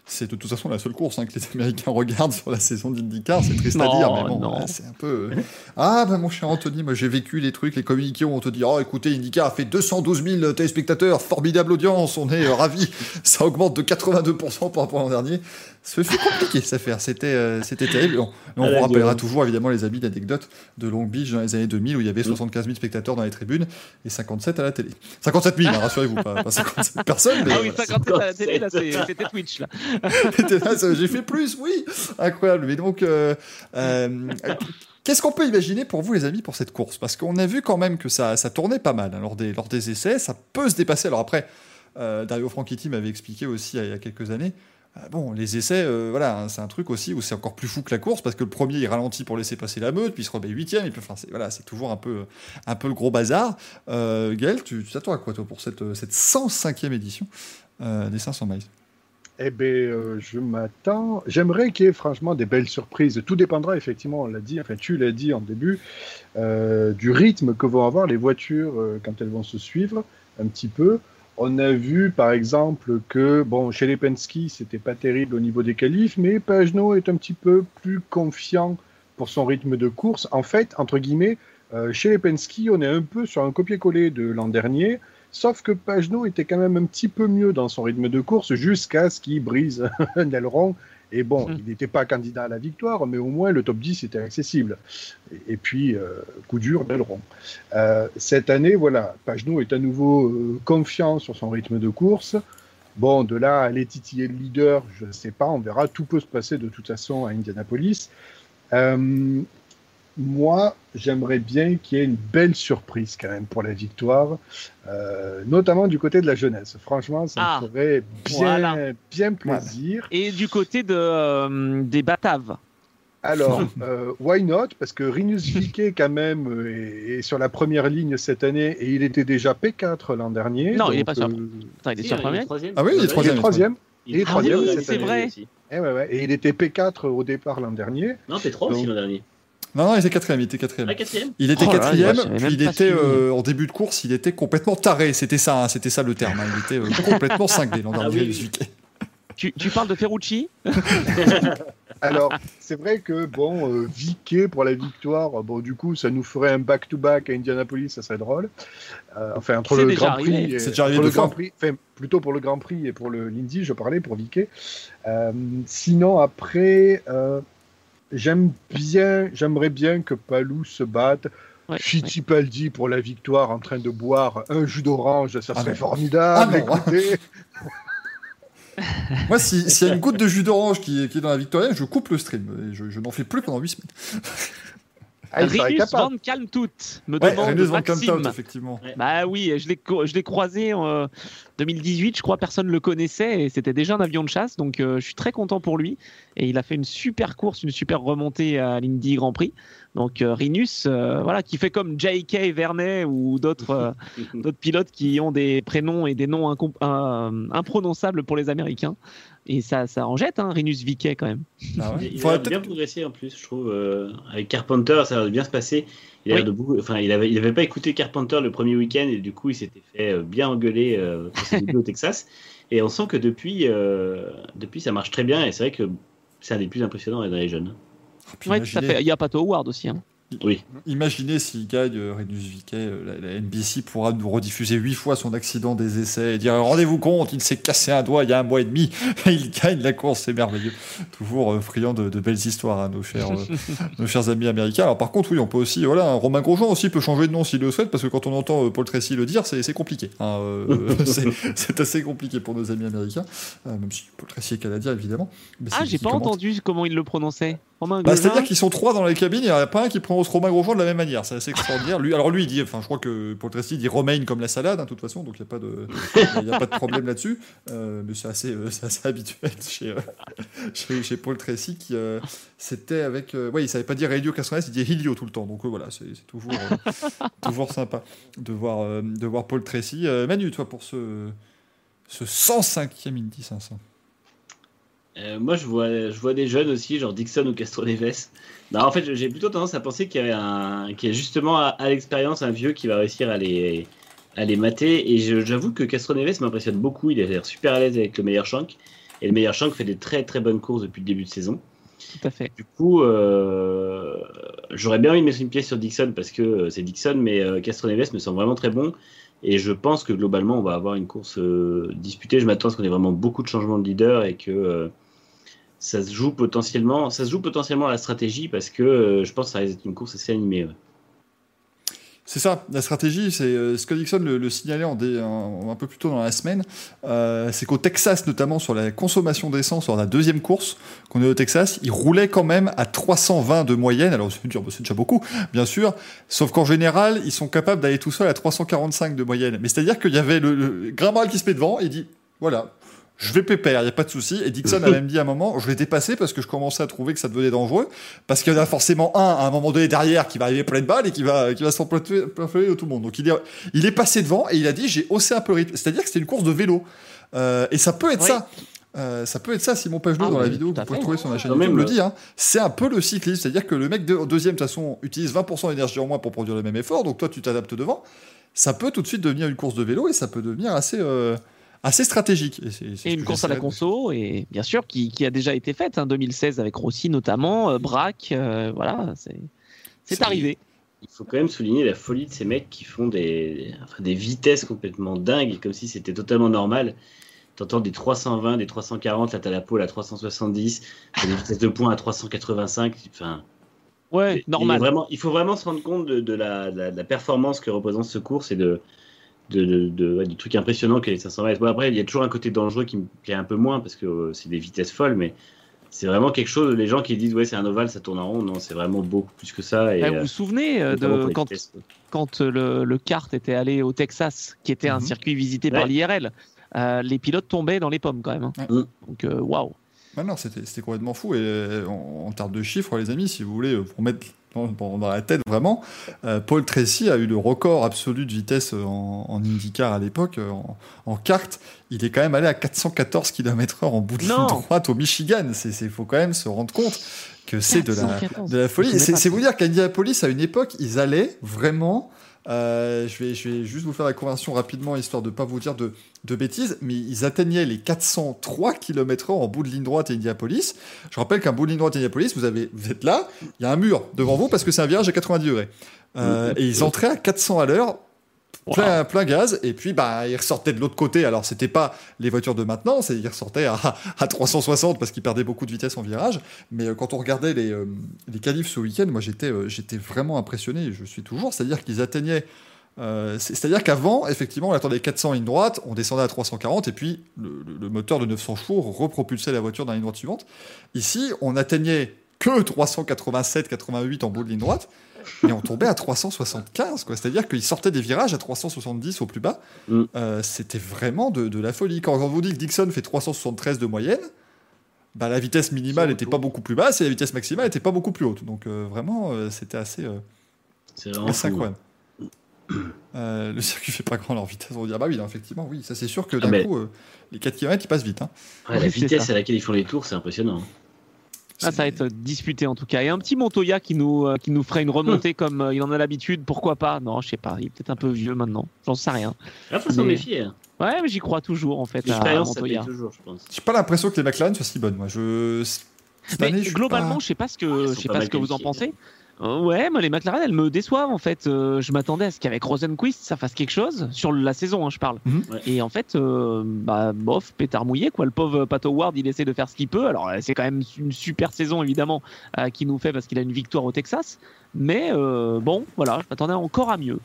C'est- de toute façon la seule course hein, que les Américains [LAUGHS] regardent sur la saison d'IndyCar. C'est triste à dire, mais bon, c'est un peu. euh, Ah, bah mon cher Anthony, moi j'ai vécu les trucs, les communiqués où on te dit Oh, écoutez, IndyCar a fait 212 000 téléspectateurs, formidable audience, on est euh, ravis, [LAUGHS] ça augmente de 82% par rapport à l'an dernier. Ce fut compliqué, ça faire. C'était euh, c'était terrible. On, on À la vous rappellera toujours évidemment les amis d'anecdotes de Long Beach dans les années 2000 où il y avait 75 000 spectateurs dans les tribunes et 57 à la télé. 57 000, hein, rassurez-vous, pas, pas 57 [LAUGHS] personnes. Mais Ah oui, voilà. 57 à la télé, là, c'était Twitch, là. [LAUGHS] J'ai fait plus, oui. Incroyable. Mais donc, euh, euh, qu'est-ce qu'on peut imaginer pour vous, les amis, pour cette course? Parce qu'on a vu quand même que ça, ça tournait pas mal hein, lors, des, lors des essais. Ça peut se dépasser. Alors après, euh, Dario Franchitti m'avait expliqué aussi il y a quelques années. Euh, Bon, les essais, euh, voilà, hein, c'est un truc aussi où c'est encore plus fou que la course parce que le premier il ralentit pour laisser passer la meute, puis il se remet huitième, et enfin, c'est voilà, c'est toujours un peu, un peu le gros bazar. Euh, Gaël, tu t'attends à quoi toi pour cette, cette 105e édition euh, des 500 miles Eh bien, euh, je m'attends. J'aimerais qu'il y ait franchement des belles surprises. Tout dépendra, effectivement, on l'a dit, enfin, tu l'as dit en début, euh, du rythme que vont avoir les voitures euh, quand elles vont se suivre un petit peu. On a vu, par exemple, que bon, chez les Penske, c'était pas terrible au niveau des qualifs, mais Pagenaud est un petit peu plus confiant pour son rythme de course. En fait, entre guillemets, euh, chez les on est un peu sur un copier-coller de l'an dernier. Sauf que Pagenaud était quand même un petit peu mieux dans son rythme de course jusqu'à ce qu'il brise [LAUGHS] un aileron. Et bon, Mhm. il n'était pas candidat à la victoire, mais au moins le top 10 était accessible. Et, et puis, euh, coup dur d'aileron. Euh, cette année, voilà, Pagenaud est à nouveau euh, confiant sur son rythme de course. Bon, de là à aller titiller le leader, je ne sais pas, on verra. Tout peut se passer de toute façon à Indianapolis. Moi, j'aimerais bien qu'il y ait une belle surprise quand même pour la victoire, euh, notamment du côté de la jeunesse. Franchement, ça Ah, me ferait bien, voilà. bien plaisir. Et du côté de, euh, des Bataves. Alors, [LAUGHS] euh, why not? Parce que Rinus VeeKay, quand même, est, est sur la première ligne cette année et il était déjà P4 l'an dernier. Non, il est donc, pas sur- euh, Attends, il est Si, sur troisième. Ah oui, il est il est troisième. troisième. Il est troisième, c'est cette vrai. année aussi. Ouais, ouais. Et il était P4 au départ l'an dernier. Non, P3 aussi l'an dernier. Non, non, il était quatrième, il était quatrième. Ah, quatrième Il était Oh là là, quatrième, puis même il était euh, en début de course, il était complètement taré. C'était ça, hein, c'était ça le terme. hein. Il était euh, [LAUGHS] complètement cinglé l'an Ah dernier. oui, le oui. Tu, tu parles de Ferrucci? [LAUGHS] Alors, c'est vrai que, bon, euh, Viquet pour la victoire, bon, du coup, ça nous ferait un back-to-back à Indianapolis, ça serait drôle. Euh, enfin, entre le Grand Prix, et- C'est déjà arrivé le. Grand Prix, enfin, plutôt pour le Grand Prix et pour le l'Indy, je parlais pour Viquet. Euh, sinon, après, euh, j'aime bien, j'aimerais bien que Palou se batte. Ouais, Fittipaldi pour la victoire en train de boire un jus d'orange, ça Ah serait formidable. Ah. [LAUGHS] Moi, si- s'il y a une goutte de jus d'orange qui, est- qui est dans la Victoria, je coupe le stream. Et je, je n'en fais plus pendant 8 semaines. [LAUGHS] Ah, Rinus. Van Kalmthout me Ouais, demande Renus Van Maxime. Kalmthout, effectivement. Bah oui, je l'ai co- je l'ai croisé en euh, 2018, je crois personne le connaissait et c'était déjà un avion de chasse, donc euh, je suis très content pour lui. Et il a fait une super course, une super remontée à l'Indy Grand Prix. Donc euh, Rinus, euh, voilà, qui fait comme J.K. Vernet ou d'autres euh, [LAUGHS] d'autres pilotes qui ont des prénoms et des noms euh, imprononçables pour les Américains. Et ça, ça en jette, hein, Rinus Viquet quand même. Ah ouais. Il Faudrait a bien progressé en plus, je trouve. euh, avec Carpenter, ça va bien se passer. Il, a Oui. l'air de beaucoup- enfin, il avait, il avait pas écouté Carpenter le premier week-end et du coup, il s'était fait euh, bien engueuler euh, pour ses débuts au [LAUGHS] Texas. Et on sent que depuis, euh, depuis, ça marche très bien et c'est vrai que c'est un des plus impressionnants dans les jeunes. Ah, puis Ouais, tout à imaginez- fait. Il y a Pato Howard aussi. hein. Oui. Imaginez s'il gagne euh, Renus Viquet, euh, la, la NBC pourra nous rediffuser huit fois son accident des essais et dire rendez-vous compte, il s'est cassé un doigt il y a un mois et demi, et [LAUGHS] il gagne la course, c'est merveilleux. Toujours euh, friand de, de belles histoires, hein, nos, chers, euh, [LAUGHS] nos chers amis américains. Alors par contre, oui, on peut aussi, voilà, un Romain Grosjean aussi peut changer de nom s'il le souhaite, parce que quand on entend euh, Paul Tracy le dire, c'est compliqué. hein, euh, [LAUGHS] c'est c'est assez compliqué pour nos amis américains, euh, même si Paul Tracy est canadien évidemment. mais Ah, j'ai pas commente. entendu comment il le prononçait. Romain Bah, C'est-à-dire qu'ils sont trois dans les cabines, il n'y en a pas un qui prononce Romain Grosjean de la même manière. C'est assez extraordinaire. Lui, alors lui, il dit, enfin, je crois que Paul Tracy dit Romain comme la salade, hein, de toute façon, donc il n'y a, pas de- il y a pas de problème là-dessus. Euh, mais c'est assez, euh, assez habituel [LAUGHS] chez, euh, chez, chez Paul Tracy, qui euh, c'était avec. ouais, il savait pas dire Helio Castroneves, il disait Helio tout le temps. Donc voilà, c'est toujours, toujours sympa de voir, de voir Paul Tracy. Manu, toi, pour ce, ce 105e Indy 500. Euh, moi, je vois, je vois des jeunes aussi, genre Dixon ou Castroneves. Non, en fait, j'ai plutôt tendance à penser qu'il y qu'il y a justement à, à l'expérience un vieux qui va réussir à les, à les mater. Et j'avoue que Castroneves m'impressionne beaucoup. Il a l'air super à l'aise avec le meilleur Shank. Et le meilleur Shank fait des très très bonnes courses depuis le début de saison. Tout à fait. Du coup, euh, j'aurais bien envie de mettre une pièce sur Dixon parce que euh, c'est Dixon, mais euh, Castroneves me semble vraiment très bon. Et je pense que globalement, on va avoir une course disputée. Je m'attends à ce qu'on ait vraiment beaucoup de changements de leader et que ça se joue potentiellement, ça se joue potentiellement à la stratégie parce que euh, je pense que ça risque d'être une course assez animée. C'est ça, la stratégie, c'est euh, Scott Dixon le, signalait un peu plus tôt dans la semaine, euh, c'est qu'au Texas, notamment sur la consommation d'essence lors de la deuxième course qu'on est au Texas, il roulait quand même à 320 de moyenne. Alors, c'est déjà beaucoup, bien sûr, sauf qu'en général, ils sont capables d'aller tout seul à 345 de moyenne. Mais c'est-à-dire qu'il y avait le, le qui se met devant et dit, voilà, je vais pépère, il n'y a pas de souci. Et Dixon a même dit à un moment, je vais dépasser parce que je commençais à trouver que ça devenait dangereux. Parce qu'il y en a forcément un à un moment donné derrière qui va arriver plein de balles et qui va, qui va s'emplafer de tout le monde. Donc il est, il est passé devant et il a dit, j'ai haussé un peu le rythme. C'est-à-dire que c'était une course de vélo. Euh, et ça peut être Oui. ça. Euh, ça peut être ça, Simon Pagelot, Ah dans la vidéo que vous pouvez trouver sur la chaîne YouTube, même, le dit. Hein. C'est un peu le cyclisme. C'est-à-dire que le mec de, deuxième, de toute façon, utilise 20% d'énergie en moins pour produire le même effort. Donc toi, tu t'adaptes devant. Ça peut tout de suite devenir une course de vélo et ça peut devenir assez, euh, assez stratégique. Et, une course à la conso, et bien sûr, qui, qui a déjà été faite, en 2016 avec Rossi notamment, euh, Braque, euh, voilà, c'est arrivé. Il faut quand même souligner la folie de ces mecs qui font des, enfin, des vitesses complètement dingues, comme si c'était totalement normal. T'entends des 320, des 340, là t'as la pole à 370, t'as des vitesses de pointe à 385. Enfin, Ouais, il normal. vraiment, il faut vraiment se rendre compte de, de la, de la- de la performance que représente ce course et de, de, de- de- ouais, du truc impressionnant que les 500 mètres. Bon, après, il y a toujours un côté dangereux qui me plaît un peu moins parce que euh, c'est des vitesses folles, mais c'est vraiment quelque chose. Les gens qui disent ouais c'est un ovale, ça tourne en rond, non, c'est vraiment beaucoup plus que ça. Et, Eh, vous euh, vous souvenez euh, de quand, le, le kart était allé au Texas, qui était un Mhm. circuit visité par l'IRL, euh, les pilotes tombaient dans les pommes quand même. hein. Ouais. Mm. Donc waouh. Ah non, c'était complètement fou. Et en, en termes de chiffres, les amis, si vous voulez, pour mettre dans, dans- la tête vraiment, euh, Paul Tracy a eu le record absolu de vitesse euh, en, en IndyCar à l'époque, euh, en, en kart. Il est quand même allé à 414 km/h en bout de ligne droite au Michigan. Il faut quand même se rendre compte que c'est de la, 414. de la folie. C'est vous dire qu'à Indianapolis, à une époque, ils allaient vraiment. Euh, je, vais, je vais juste vous faire la conversion rapidement, histoire de ne pas vous dire de, de bêtises, mais ils atteignaient les 403 km/h en bout de ligne droite à Indianapolis. Je rappelle qu'un bout de ligne droite à Indianapolis, vous, avez, vous êtes là, il y a un mur devant vous parce que c'est un virage à 90 degrés. Euh, et ils entraient à 400 à l'heure, plein, plein gaz, et puis bah, ils ressortaient de l'autre côté. Alors, c'était pas les voitures de maintenant, c'est ils ressortaient à, à 360 parce qu'ils perdaient beaucoup de vitesse en virage. Mais euh, quand on regardait les, euh, les qualifs ce week-end, moi j'étais euh, j'étais vraiment impressionné, je suis toujours. C'est-à-dire qu'ils atteignaient. euh, c'est- C'est-à-dire qu'avant, effectivement, on attendait 400 en ligne droite, on descendait à 340, et puis le, le- le moteur de 900 chevaux repropulsait la voiture dans la ligne droite suivante. Ici, on atteignait que 387, 88 en bout de ligne droite, et on tombait à 375. quoi. C'est-à-dire qu'il sortait des virages à 370 au plus bas. Mm. Euh, C'était vraiment de, de la folie. Quand on vous dit que Dixon fait 373 de moyenne, bah, la vitesse minimale n'était pas beaucoup plus basse et la vitesse maximale n'était pas beaucoup plus haute. Donc euh, vraiment, euh, c'était assez, euh, assez incroyable. Euh, le circuit fait pas grand leur vitesse. On va dire, bah oui, effectivement, oui, ça c'est sûr que Ah, d'un mais- coup, euh, les 4 km ils passent vite. hein. Ouais, la Oui, vitesse ça. à laquelle ils font les tours, c'est impressionnant. Ah, ça va être disputé en tout cas. Et un petit Montoya qui nous, euh, qui nous ferait une remontée [LAUGHS] comme euh, il en a l'habitude, pourquoi pas? Non, je sais pas, il est peut-être un peu vieux maintenant, j'en sais rien. Il faut s'en Mais- méfier. hein. Ouais, mais j'y crois toujours en fait. L'expérience, ça paye toujours, je pense. J'ai pas l'impression que les McLaren soient si bonnes. Moi, je. Cette Mais année, je suis globalement, pas- je sais pas ce que, je sais pas ce que vous en qualifiés. pensez. Euh, ouais, moi les McLaren, elles me déçoivent en fait. Euh, je m'attendais à ce qu'avec Rosenquist, ça fasse quelque chose sur la saison, hein, je parle. Mhm. Ouais. Et en fait, euh, bah bof, pétard mouillé quoi. Le pauvre Pat Howard, il essaie de faire ce qu'il peut. Alors euh, c'est quand même une super saison évidemment euh, qu'il nous fait parce qu'il a une victoire au Texas. Mais euh, bon, voilà, je m'attendais encore à mieux.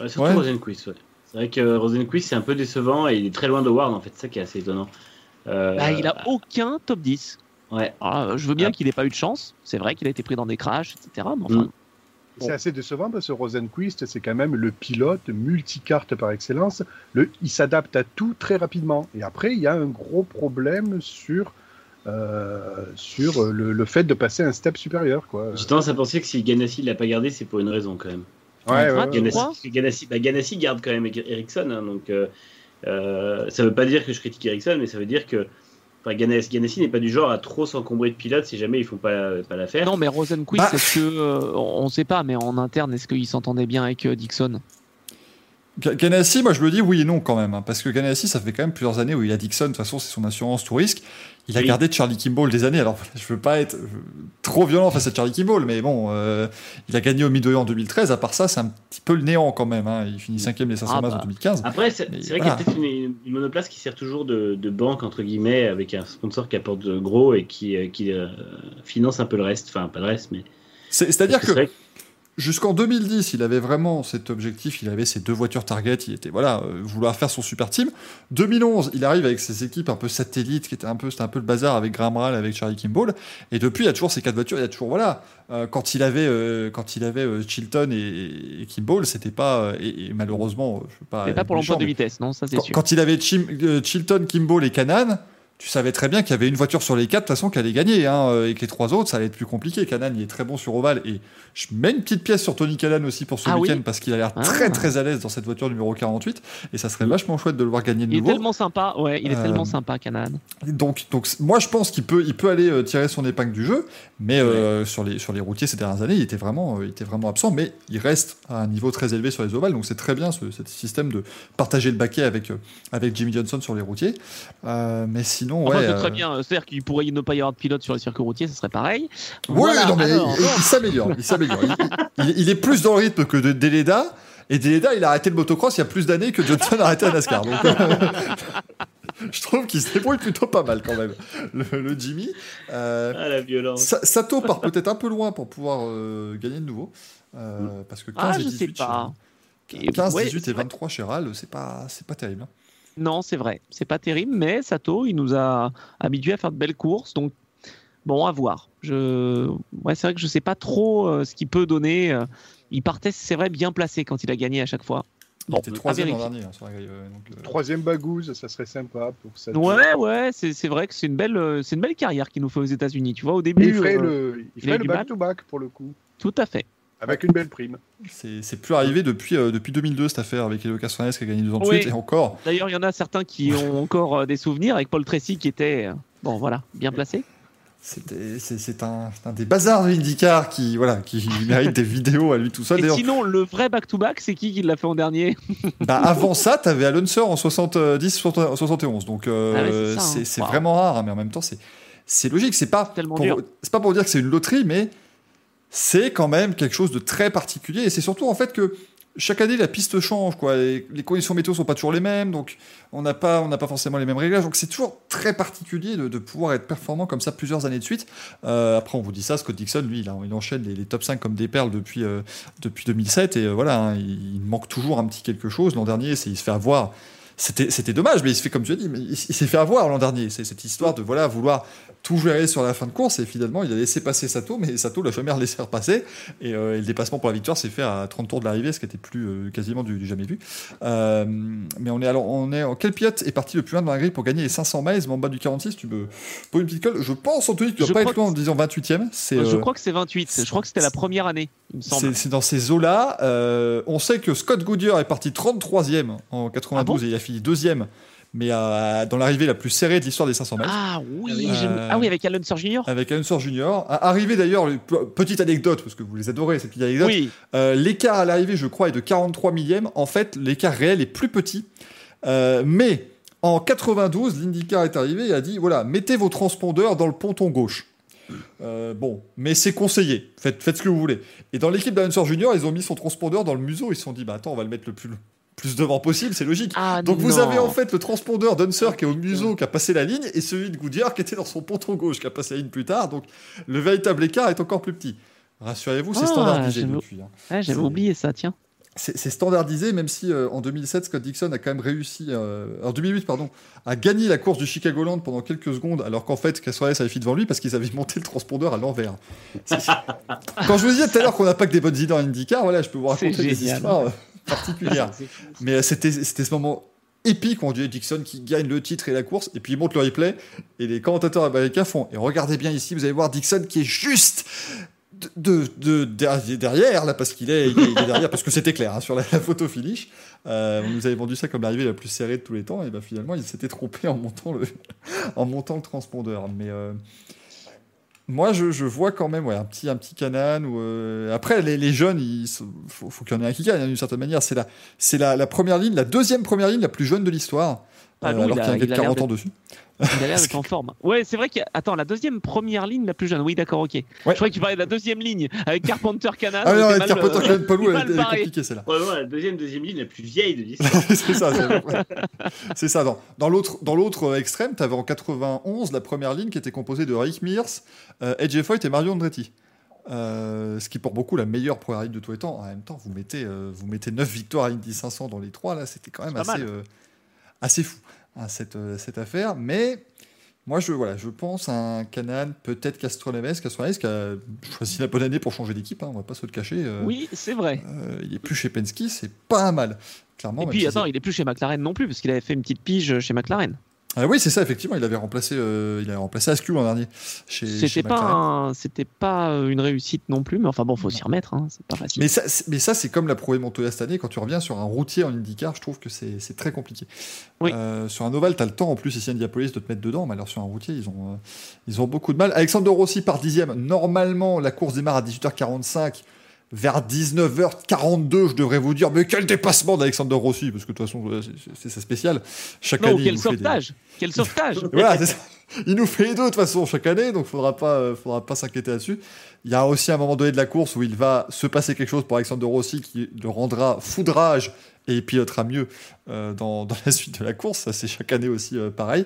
Ouais, surtout Ouais. Rosenquist, ouais. C'est vrai que Rosenquist, c'est un peu décevant et il est très loin de Ward, en fait. C'est ça qui est assez étonnant. Euh, Bah, il a aucun top 10. Ouais. Alors, je veux bien Ah. qu'il ait pas eu de chance. C'est vrai qu'il a été pris dans des crashs, etc. Mais enfin, Mm. C'est assez décevant parce que Rosenquist, c'est quand même le pilote multicarte par excellence. Le, il s'adapte à tout très rapidement. Et après, il y a un gros problème sur, euh, sur le, le fait de passer un step supérieur. Quoi. J'ai tendance à penser que si Ganassi l'a pas gardé, c'est pour une raison quand même. Ouais, ouais, Ah, ouais. Ganassi, Ganassi, bah, Ganassi garde quand même Ericsson, hein, donc euh, euh, ça veut pas dire que je critique Ericsson, mais ça veut dire que enfin, Ganassi, Ganassi n'est pas du genre à trop s'encombrer de pilotes si jamais ils font pas, pas l'affaire. Non, mais Rosenquist, Bah- est-ce que euh, on sait pas, mais en interne, est-ce qu'il s'entendait bien avec euh, Dixon? Ganassi, moi je me dis oui et non quand même. hein, parce que Ganassi, ça fait quand même plusieurs années où il a Dixon. De toute façon, c'est son assurance tout risque. Il a Oui. gardé Charlie Kimball des années. Alors, je veux pas être euh, trop violent face à Charlie Kimball, mais bon, euh, il a gagné au Midway en 2013. À part ça, c'est un petit peu le néant quand même. hein. Il finit cinquième des 500 Ah bah. en 2015. Après, c'est vrai voilà. qu'il y a peut-être une, une monoplace qui sert toujours de, de banque, entre guillemets, avec un sponsor qui apporte de gros et qui, euh, qui euh, finance un peu le reste. Enfin, pas le reste, mais. C'est- C'est-à-dire que Jusqu'en 2010, il avait vraiment cet objectif, il avait ses deux voitures target, il était voilà, euh, vouloir faire son super team. 2011, il arrive avec ses équipes un peu satellites, qui étaient un peu, c'était un peu le bazar avec Graham Rahal, avec Charlie Kimball. Et depuis, il y a toujours ces quatre voitures, il y a toujours voilà, euh, quand il avait, euh, quand il avait euh, Chilton et, et Kimball, c'était pas euh, et, et malheureusement, je veux pas. Mais pas pour l'emploi de vitesse, non, ça c'est sûr. quand il avait Chim- Chilton, Kimball et Canan, tu savais très bien qu'il y avait une voiture sur les quatre, de toute façon, qui allait gagner, hein, euh, et que les trois autres, ça allait être plus compliqué. Canan, il est très bon sur Oval, et je mets une petite pièce sur Tony Canan aussi pour ce Ah oui week-end, parce qu'il a l'air Ah. très très à l'aise dans cette voiture numéro 48, et ça serait vachement chouette de le voir gagner de Il est nouveau. tellement sympa, ouais, il est Euh, tellement sympa, Canaan. Donc, donc moi je pense qu'il peut, il peut aller euh, tirer son épingle du jeu, mais euh, sur, les, sur les routiers ces dernières années, il était, vraiment, il était vraiment absent, mais il reste à un niveau très élevé sur les ovales, donc c'est très bien ce, ce système de partager le baquet avec, avec Jimmy Johnson sur les routiers. Mais sinon, Enfin, ouais. c'est euh, très bien. C'est-à-dire qu'il pourrait ne pas y avoir de pilote sur le circuit routier, ça serait pareil. Ouais, Voilà, non, mais alors, il, il s'améliore, il s'améliore. Il, il- il est plus dans le rythme que de Deleda, et Deleda, il a arrêté le motocross il y a plus d'années que Johnson a arrêté la NASCAR. Donc, [LAUGHS] je trouve qu'il se débrouille plutôt pas mal quand même, le, le Jimmy. Euh, Ah, la violence. Sa- Sato part peut-être un peu loin pour pouvoir euh, gagner de nouveau. euh, parce que 15 Ah, et je 18, sais pas. chez- 15, Ouais, 18 c'est et vrai. 23 chez RAL, c'est pas, c'est pas terrible. hein. Non, c'est vrai. C'est pas terrible, mais Sato, il nous a habitués à faire de belles courses. Donc, bon, à voir. Je... Ouais, c'est vrai que je sais pas trop euh, ce qu'il peut donner. euh. Il partait, c'est vrai, bien placé quand il a gagné à chaque fois. Il était troisième l'an dernier hein, euh, donc, euh, bagouze, ça serait sympa pour ça. Ouais, ouais, c'est c'est vrai que c'est une belle, euh, c'est une belle carrière qu'il nous fait aux États-Unis. Tu vois, au début, il ferait euh, le, il il ferait a le du mal. back-to-back pour le coup, tout à fait. Avec une belle prime. c'est plus arrivé depuis, euh, depuis 2002 cette affaire avec Elio Castroneves qui a gagné deux ans de Oui. suite et encore. D'ailleurs, il y en a certains qui ont encore euh, des souvenirs avec Paul Tracy qui était, euh, bon, voilà, bien placé. C'était- C'est un, des bazars de IndyCar qui, voilà, qui [LAUGHS] mérite des vidéos à lui tout seul. Et sinon, le vrai back-to-back, c'est qui qui l'a fait en dernier? [LAUGHS] Bah, avant ça, t'avais Alonso en 70, 71. Donc euh, Ah ouais, c'est hein. Wow. vraiment rare, hein, mais en même temps, c'est c'est logique. C'est pas pour, pas pour dire que c'est une loterie, mais c'est quand même quelque chose de très particulier. Et c'est surtout en fait que chaque année la piste change, quoi. Les conditions météo sont pas toujours les mêmes, donc on n'a pas pas forcément les mêmes réglages. Donc c'est toujours très particulier de, pouvoir être performant comme ça plusieurs années de suite. Euh, après on vous dit ça, Scott Dixon, lui, il, enchaîne les, top 5 comme des perles depuis depuis 2007 et euh, voilà, hein, il, il manque toujours un petit quelque chose. L'an dernier, c'est il se fait avoir c'était c'était dommage, mais il se fait comme tu as dit, mais il, il s'est fait avoir l'an dernier. C'est cette histoire de voilà vouloir tout gérer sur la fin de course et finalement il a laissé passer Sato, mais Sato l'a jamais laissé repasser et, euh, et le dépassement pour la victoire s'est fait à 30 tours de l'arrivée, ce qui était plus euh, quasiment du, du jamais vu. Euh, mais on est alors on est en quel pilote est parti le plus loin dans la grille pour gagner les 500 miles, mais en bas du 46, tu me pour une petite colle. Je pense Anthony, tu dois pas être loin en que- disant 28e. C'est Je crois que c'est 28. Je crois que c'était la première année, il me semble. c'est dans ces eaux-là. On sait que Scott Goodyear est parti 33e en 92 Ah bon et il a fini deuxième, mais à- dans l'arrivée la plus serrée de l'histoire des 500 mètres. Ah oui, Ah Euh, ah oui, avec Alan Sir Junior. Avec Alonso Junior. À- Arrivé d'ailleurs, le- pe- petite anecdote, parce que vous les adorez, ces petites anecdotes. Oui, Euh, l'écart à l'arrivée, je crois, est de 43 millièmes. En fait, l'écart réel est plus petit. Euh, mais en 92, l'IndyCar est arrivé et a dit voilà, mettez vos transpondeurs dans le ponton gauche. Euh, bon, mais c'est conseillé. Faites, faites ce que vous voulez. Et dans l'équipe d'Alonso Junior, ils ont mis son transpondeur dans le museau. Ils se sont dit bah attends, on va le mettre le plus, plus devant possible, c'est logique. Ah, Donc vous avez en fait le transpondeur d'Unser qui est au museau qui a passé la ligne et celui de Goodyear qui était dans son ponton gauche qui a passé la ligne plus tard. Donc le véritable écart est encore plus petit. Rassurez-vous, c'est Ah, standardisé depuis. hein. J'avais oublié ça, tiens. C'est standardisé, même si euh, en 2007, Scott Dixon a quand même réussi, euh, en 2008, pardon, à gagner la course du Chicagoland pendant quelques secondes, alors qu'en fait, Castorales avait fini devant lui parce qu'ils avaient [LAUGHS] monté le transpondeur à l'envers. [LAUGHS] Quand je vous disais tout à l'heure qu'on n'a pas que des bonnes idées en IndyCar, voilà, je peux vous raconter des histoires particulières. [LAUGHS] Mais euh, c'était ce moment épique où on dit Dixon qui gagne le titre et la course, et puis il monte le replay, et les commentateurs américains font, et regardez bien ici, vous allez voir Dixon qui est juste de, de, de- derrière, derrière, là, parce qu'il est, il est, il est derrière, parce que c'était clair hein, sur la, la photo finish. Euh, on nous avait vendu ça comme l'arrivée la plus serrée de tous les temps, et ben finalement il s'était trompé en montant le, [LAUGHS] en montant le transpondeur. Mais euh, moi je, je vois quand même ouais, un petit un petit euh, après les, les jeunes il faut, faut qu'il y en ait un qui gagne hein, d'une certaine manière. C'est la c'est la, la première ligne, la deuxième première ligne la plus jeune de l'histoire. Ah euh, alors qu'il y a un gars de a l'air 40 ans dessus. Il a l'air d'être en forme. Ouais, c'est vrai qu'il y a... Attends, la deuxième première ligne la plus jeune. Oui, d'accord, ok. Je croyais que tu parlais de la deuxième ligne avec Carpenter Canan. Ah non, avec Carpenter euh, Canan Palou, elle, mal elle est compliquée celle-là. Probablement la deuxième, deuxième ligne la plus vieille de l'histoire. [LAUGHS] c'est ça. c'est- ça. Dans, dans l'autre, dans l'autre euh, extrême, tu avais en 91 la première ligne qui était composée de Rick Mears, euh, AJ Foyt et Mario Andretti. Euh, ce qui pour beaucoup la meilleure première ligne de tous les temps. En même temps, vous mettez, euh, vous mettez 9 victoires à Indy 500 dans les trois là, c'était quand même assez, euh, assez fou hein, cette, euh, cette affaire. Mais moi, je, voilà, je pense à un Canan, peut-être Castroneves, Castroneves qui a choisi la bonne année pour changer d'équipe. Hein, on va pas se le cacher. euh, Oui, c'est vrai. euh, il est plus chez Penske, c'est pas mal. Clairement. Et puis, attends, il est plus chez McLaren non plus, parce qu'il avait fait une petite pige chez McLaren. Ah oui, c'est ça, effectivement, il avait remplacé, euh, il avait remplacé Askew l'an dernier. C'était pas, McLaren. un- c'était pas euh, une réussite non plus, mais enfin bon, faut s'y remettre, hein, c'est pas facile. Mais ça, c'est- mais ça, c'est comme l'a prouvé Montoya cette année. Quand tu reviens sur un routier en IndyCar, je trouve que c'est très compliqué. Oui. Euh, sur un ovale, tu as le temps en plus ici à Indianapolis de te mettre dedans, mais alors sur un routier, ils ont, euh, ils ont beaucoup de mal. Alexander Rossi par dixième. Normalement, la course démarre à 18h45. Vers 19h42, je devrais vous dire, mais quel dépassement d'Alexander Rossi, parce que de toute façon, euh, c'est- sa spéciale. Chaque non, année, il quel nous fait des- sauvetage Quel sauvetage [LAUGHS] Voilà, c'est ça. Il nous fait les deux de toute façon chaque année, donc faudra pas, euh, faudra pas s'inquiéter là-dessus. Il y a aussi un moment donné de la course où il va se passer quelque chose pour Alexander Rossi qui le rendra foudrage et il pilotera mieux euh, dans, dans la suite de la course. Ça, c'est chaque année aussi euh, pareil.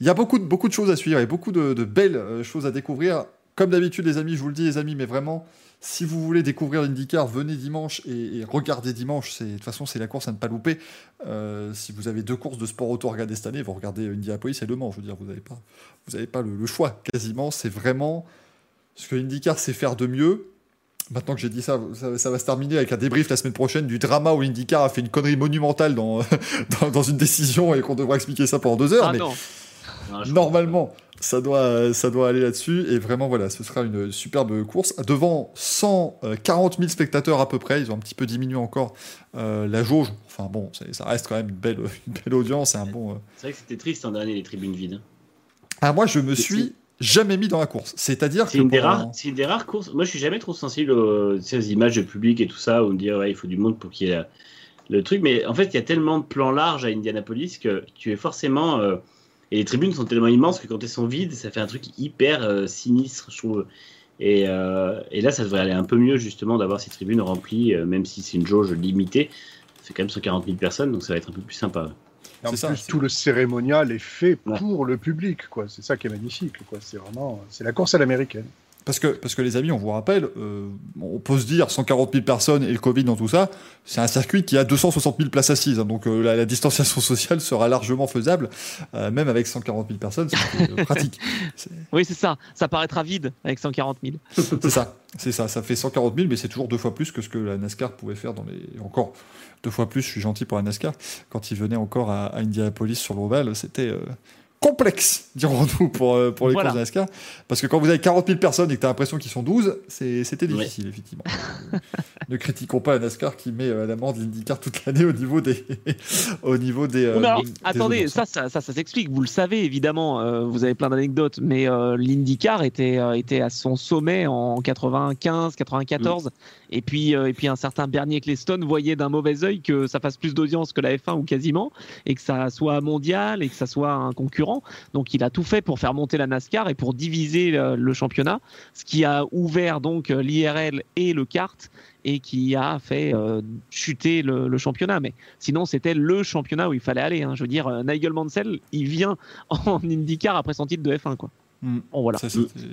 Il y a beaucoup de, beaucoup de choses à suivre et beaucoup de, de belles choses à découvrir. Comme d'habitude, les amis, je vous le dis, les amis, mais vraiment, si vous voulez découvrir l'IndyCar, venez dimanche et, et regardez dimanche. C'est- De toute façon, c'est la course à ne pas louper. Euh, si vous avez deux courses de sport auto à regarder cette année, vous regardez Indianapolis et Le Mans. Je veux dire, vous n'avez pas, vous avez pas le, le choix quasiment. C'est vraiment ce que l'IndyCar sait faire de mieux. Maintenant que j'ai dit ça, ça, ça va se terminer avec un débrief la semaine prochaine du drama où l'IndyCar a fait une connerie monumentale dans, [LAUGHS] dans, dans une décision et qu'on devra expliquer ça pendant deux heures. Ah mais non, Non, je- Normalement, ça doit, ça doit aller là-dessus. Et vraiment, voilà, ce sera une superbe course. Devant 140 000 spectateurs à peu près, ils ont un petit peu diminué encore euh, la jauge. Enfin bon, ça reste quand même une belle, [LAUGHS] une belle audience. un bon, euh. C'est vrai que c'était triste en dernier les tribunes vides. Ah, moi, je me suis jamais mis dans la course. C'est-à-dire que. C'est une, des rares- c'est une des rares courses. Moi, je suis jamais trop sensible aux, aux images de public et tout ça, où on me dit ouais, il faut du monde pour qu'il y ait la- le truc. Mais en fait, il y a tellement de plans larges à Indianapolis que tu es forcément. euh, et les tribunes sont tellement immenses que quand elles sont vides, ça fait un truc hyper euh, sinistre, je trouve. Et, euh, et là, ça devrait aller un peu mieux, justement, d'avoir ces tribunes remplies, euh, même si c'est une jauge limitée. C'est quand même 140 000 personnes, donc ça va être un peu plus sympa. En ça, plus, c'est- tout le cérémonial est fait Ouais. pour le public, quoi. C'est ça qui est magnifique, quoi. C'est vraiment, c'est la course à l'américaine. Parce que, parce que les amis, on vous rappelle, euh, on peut se dire 140 000 personnes et le Covid dans tout ça, c'est un circuit qui a 260 000 places assises. hein, donc euh, la, la distanciation [LAUGHS] sociale sera largement faisable, euh, même avec 140 000 personnes, c'est pratique. [LAUGHS] Oui, c'est ça. Ça paraîtra vide avec 140 000. [LAUGHS] c'est ça, c'est ça. Ça fait 140 000, mais c'est toujours deux fois plus que ce que la NASCAR pouvait faire dans les. Encore deux fois plus, je suis gentil pour la NASCAR. Quand il venait encore à, à Indianapolis sur l'Oval, c'était. Euh, complexe, dirons-nous, pour, euh, pour les Voilà. courses de NASCAR. Parce que quand vous avez 40 000 personnes et que tu as l'impression qu'ils sont 12, c'est- c'était difficile, effectivement. Euh, ne critiquons pas la NASCAR qui met euh, à l'amende l'IndyCar toute l'année au niveau des. [LAUGHS] au niveau des. euh, Mais alors, des attendez, ça, ça, ça, ça s'explique. Vous le savez évidemment. euh, vous avez plein d'anecdotes, mais euh, l'IndyCar était euh, était à son sommet en 95, 94, et puis euh, et puis un certain Bernie Ecclestone voyait d'un mauvais œil que ça fasse plus d'audience que la F1 ou quasiment, et que ça soit mondial et que ça soit un concurrent. Donc il a tout fait pour faire monter la NASCAR et pour diviser euh, le championnat, ce qui a ouvert donc l'IRL et le kart et qui a fait euh, chuter le, championnat. Mais sinon, c'était le championnat où il fallait aller. hein. Je veux dire, Nigel Mansell, il vient [LAUGHS] en IndyCar après son titre de F1. Quoi. Mm. Bon, voilà. Ça,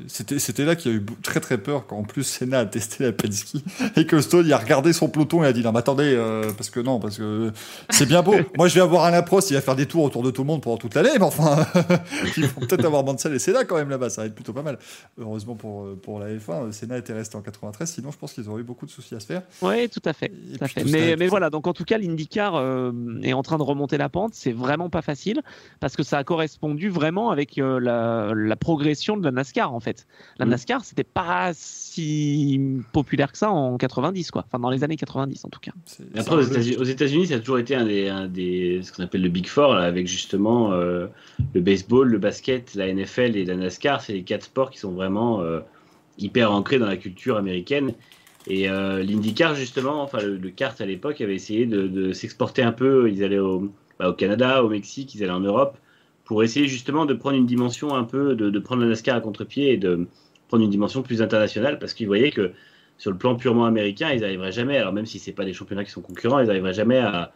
c'était- là qu'il y a eu très très peur quand en plus Senna a testé la Penske [LAUGHS] et que Stone il a regardé son peloton et a dit non mais attendez euh, parce que non parce que c'est bien beau [LAUGHS] moi je vais avoir un Laproste il va faire des tours autour de tout le monde pendant toute l'année mais enfin [LAUGHS] ils vont peut-être avoir Mansell et Senna quand même là-bas ça va être plutôt pas mal heureusement pour, euh, pour la F1 Senna était resté en 93 sinon je pense qu'ils auraient eu beaucoup de soucis à se faire Oui, tout à fait. Tout à fait. tout Mais, mais voilà, donc en tout cas, l'IndyCar euh, est en train de remonter la pente. C'est vraiment pas facile parce que ça a correspondu vraiment avec euh, la, la progression de la NASCAR en fait. La Mm. NASCAR, c'était pas si populaire que ça en 90, quoi. Enfin, dans les années 90 en tout cas. Après, aux. États-Unis, aux États-Unis, ça a toujours été un des, un des ce qu'on appelle le Big Four, là, avec justement euh, le baseball, le basket, la NFL et la NASCAR. C'est les quatre sports qui sont vraiment euh, hyper ancrés dans la culture américaine. Et euh, l'IndyCar, justement, enfin le, le kart à l'époque, avait essayé de, de s'exporter un peu. Ils allaient au, bah, au Canada, au Mexique, ils allaient en Europe pour essayer justement de prendre une dimension un peu, de, prendre la NASCAR à contre-pied et de prendre une dimension plus internationale parce qu'ils voyaient que sur le plan purement américain, ils n'arriveraient jamais, alors même si c'est pas des championnats qui sont concurrents, ils n'arriveraient jamais à,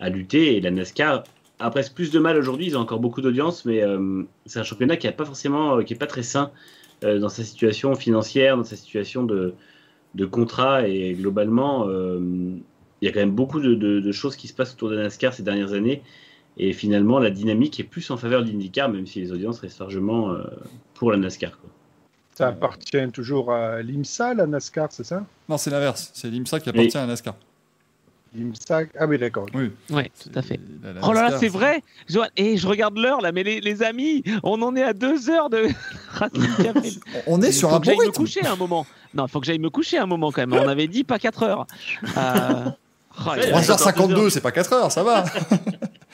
à lutter. Et la NASCAR a presque plus de mal aujourd'hui, ils ont encore beaucoup d'audience, mais euh, c'est un championnat qui est pas forcément, euh, pas très sain euh, dans sa situation financière, dans sa situation de, de contrat et globalement, il y a quand même beaucoup de choses qui se passent autour de la NASCAR ces dernières années. Et finalement, la dynamique est plus en faveur de l'IndyCar, même si les audiences restent largement euh, pour la NASCAR. Quoi. Ça appartient toujours à l'IMSA, la NASCAR, c'est ça? Non c'est l'inverse c'est l'IMSA qui appartient à la NASCAR L'IMSA, ah oui, d'accord. oui Ouais, tout à fait. La- la Oh là là, c'est vrai. Je- Et je regarde l'heure là, mais les, les amis, on en est à deux heures de [LAUGHS] [LAUGHS] on est Il sur faut un que bon j'aille me rythme coucher un moment. Non, il faut que j'aille me coucher un moment quand même. On avait dit pas 4 heures. Euh... [LAUGHS] oh, Ouais, il y a- 3h52 c'est pas 4 heures ça va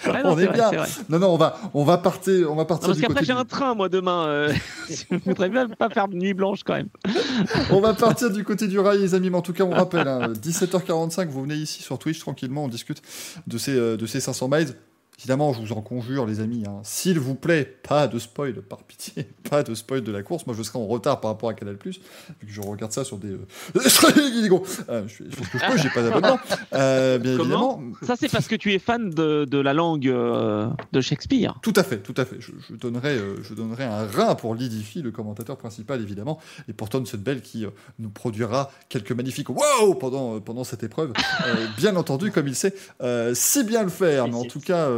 [LAUGHS] Non, on est vrai, bien. non non on va on va partir on va Non, partir parce du qu'après j'ai du- un train moi demain. Euh... [LAUGHS] [LAUGHS] je voudrais bien pas faire de nuit blanche quand même. On va partir du côté du rail, les amis. Mais en tout cas, on rappelle, hein, 17h45, vous venez ici sur Twitch tranquillement, on discute de ces, euh, de ces 500 miles. Évidemment, je vous en conjure, les amis, hein, s'il vous plaît, pas de spoil, par pitié, [LAUGHS] pas de spoil de la course. Moi, je serai en retard par rapport à Canal+, vu que je regarde ça sur des... Euh... [LAUGHS] Euh, je, fais, ce que je peux, j'ai pas d'abonnement. Euh, bien Comment évidemment, Ça c'est parce que tu es fan de, de la langue euh, de Shakespeare. Tout à fait, tout à fait. Je, je donnerai, euh, je donnerai un rein pour Lidify, le commentateur principal évidemment, et pour Tom Sudbell qui euh, nous produira quelques magnifiques wow pendant, euh, pendant cette épreuve. Euh, bien entendu, comme il sait euh, si bien le faire. Mais en tout cas,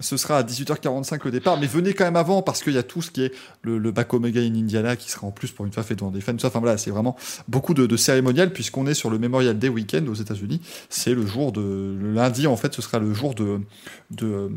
ce sera à 18h45 le départ. Mais venez quand même avant parce qu'il y a tout ce qui est le, le back Omega in Indiana qui sera en plus pour une fois fait devant des fans. Enfin voilà, c'est vraiment beaucoup de, de cérémonial puisqu'on est sur le Memorial Day weekend aux États-Unis. C'est le jour de le lundi en fait, ce sera le jour de, de,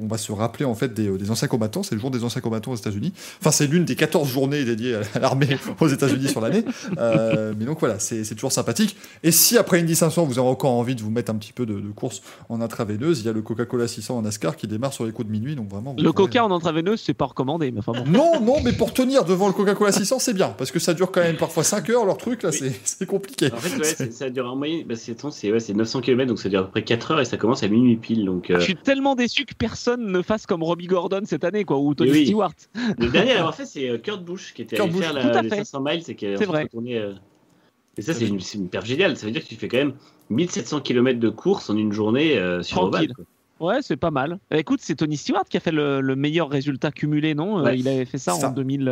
on va se rappeler en fait des, des anciens combattants. C'est le jour des anciens combattants aux États-Unis. Enfin, c'est l'une des 14 journées dédiées à [LAUGHS] l'armée aux États-Unis sur l'année. Euh, mais donc voilà, c'est toujours sympathique. Et si après Indy 500, vous avez encore envie de vous mettre un petit peu de, course en intraveineuse, il y a le Coca-Cola 600 en NASCAR qui démarre sur les coups de minuit. Donc vraiment, Le pourrez- coca en intraveineuse c'est pas recommandé, mais enfin bon. Non, non, mais pour tenir devant le Coca-Cola 600, c'est bien. Parce que ça dure quand même parfois 5 heures, leur truc, là, Oui. c'est- compliqué. En fait, ouais, ça dure en moyenne, bah, c'est attends, c'est ouais, c'est 900 km, donc ça dure à peu près 4 heures et ça commence à minuit pile. Donc, euh, Je suis tellement déçu que personne ne fasse comme Robbie Gordon cette année quoi ou Tony Oui. Stewart. le dernier à l'avoir [LAUGHS] fait, c'est euh, Kurt Busch qui était Kurt allé Busch, faire la, à les fait. 500 miles. C'est qu'elle est C'est ensuite vrai. retournée, euh, Et ça, c'est une, une perf géniale. Ça veut dire que tu fais quand même 1700 km de course en une journée euh, sur Tranquille. Oval. quoi. Ouais, c'est pas mal. Bah, écoute, c'est Tony Stewart qui a fait le, le meilleur résultat cumulé, non? Euh, Ouais. Il avait fait ça, Ça. en 2000.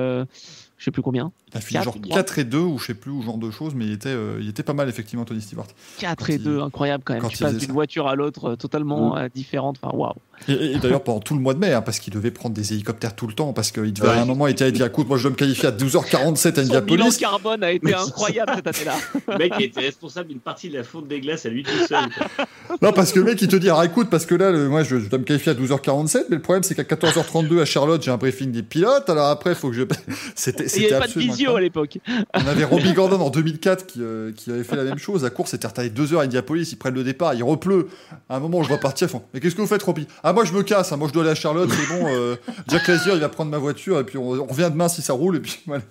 Je sais plus combien. Il a fini Quatre, genre il 4 et 2 ou je sais plus, ou genre de choses, mais il était, euh, il était pas mal effectivement, Tony Stewart. 4 Quand et il- 2, incroyable quand même. quand Tu il passes d'une ça. voiture à l'autre euh, totalement euh, différente. Enfin, waouh. Et, et d'ailleurs, pendant tout le mois de mai, hein, parce qu'il devait prendre des hélicoptères tout le temps, parce qu'il devait Ouais. à un moment, il était à dire écoute, moi je dois me qualifier à 12h47 à Indianapolis. carbone a été incroyable cette année-là. Le mec qui était responsable d'une partie de la fonte des glaces à lui tout seul. Non, parce que le mec, il te dit, ah, écoute, parce que là, le- moi, je, je dois me qualifier à 12h47, mais le problème, c'est qu'à 14h32 à Charlotte, j'ai un briefing des pilotes, alors après, il faut que je. [LAUGHS] C'était Il n'y avait pas de visio à l'époque. On avait Robbie [LAUGHS] Gordon en 2004 qui, euh, qui avait fait la même chose. La course était retardée 2 heures à Indianapolis, ils prennent le départ, il repleut. À un moment, je vois partir, font, mais qu'est-ce que vous faites, Robbie? Ah, moi, je me casse, hein, moi, je dois aller à Charlotte, c'est bon, euh, Jack Lazier, il va prendre ma voiture, et puis on, on revient demain si ça roule, et puis [LAUGHS] voilà,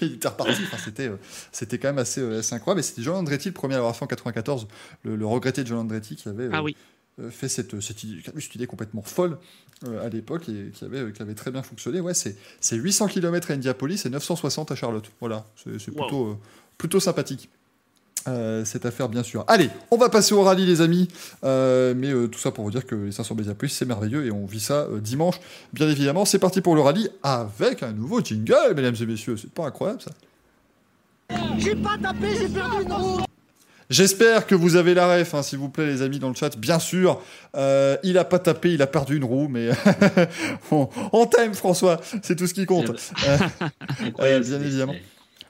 Et il était reparti. Enfin, c'était, euh, c'était quand même assez, euh, assez incroyable. Et c'était John Andretti, le premier à l'avoir fait en 94, le, le regretté John Andretti qui avait. Ah oui. Euh, fait cette, cette, idée, cette complètement folle euh, à l'époque et qui avait, qui avait très bien fonctionné. Ouais, c'est, c'est 800 km à Indianapolis et 960 à Charlotte. Voilà, c'est, Wow. plutôt, euh, plutôt sympathique. euh, cette affaire, bien sûr. Allez, on va passer au rallye, les amis. Euh, mais euh, tout ça pour vous dire que les 500 Indianapolis, c'est merveilleux et on vit ça euh, dimanche. Bien évidemment, c'est parti pour le rallye avec un nouveau jingle, mesdames et messieurs. C'est pas incroyable ça J'ai pas tapé, j'ai perdu une roue J'espère que vous avez la ref, hein, s'il vous plaît, les amis, dans le chat. Bien sûr, euh, il a pas tapé, il a perdu une roue, mais [LAUGHS] on, on t'aime, François. C'est tout ce qui compte. Euh. [LAUGHS] Euh, bien évidemment.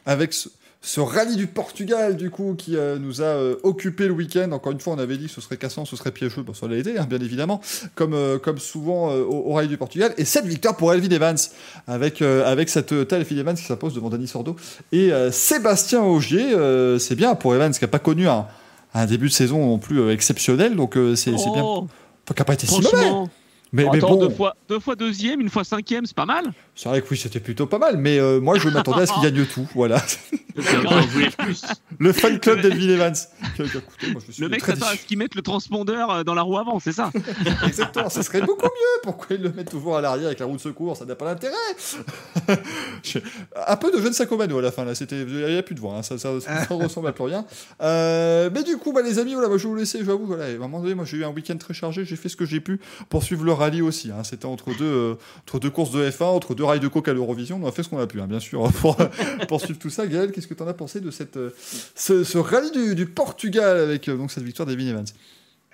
avec ce, ce rallye du Portugal, du coup, qui euh, nous a euh, occupé le week-end. Encore une fois, on avait dit que ce serait cassant, ce serait piégeux. Bon, ça l'a été, hein, bien évidemment, comme, euh, comme souvent au, au rallye du Portugal. Et cette victoire pour Elvin Evans, avec, avec cette telle Elvin Evans qui s'impose devant Denis Sordo et Sébastien Augier. c'est bien pour Evans, qui n'a pas connu un, un début de saison non plus exceptionnel. Donc, c'est bien. Oh, qui n'a pas été si mauvais. Mais, mais Attends, bon, deux, fois, deux fois deuxième, une fois cinquième, c'est pas mal. c'est vrai que oui, c'était plutôt pas mal. Mais euh, moi, je m'attendais à ce qu'il [LAUGHS] gagne tout. Voilà. [LAUGHS] Le fan club d'Elvin Evans. Écoutez, moi, je suis Le mec s'attend à ce qu'ils mettent le transpondeur euh, dans la roue avant, c'est ça [LAUGHS] Exactement, ça serait beaucoup mieux. Pourquoi ils le mettent toujours à l'arrière avec la roue de secours? Ça n'a pas d'intérêt. Je- Un peu de jeune Sacomano à la fin, là. C'était... Il n'y a plus de voix, hein. ça, ça, ça ressemble à plus rien. Euh, mais du coup, bah, les amis, voilà, moi, je vais vous laisser, j'avoue. Voilà. À un moment donné, moi, j'ai eu un week-end très chargé, j'ai fait ce que j'ai pu pour suivre le rallye aussi. hein. C'était entre deux, euh, entre deux courses de F1, entre deux rails de coke à l'Eurovision. On a fait ce qu'on a pu, hein, bien sûr, [LAUGHS] pour, pour suivre tout ça. Gaël, qu'est-ce que tu en as pensé de cette, euh, ce, ce rallye du, du Portugal avec euh, donc, cette victoire d'Evin Evans?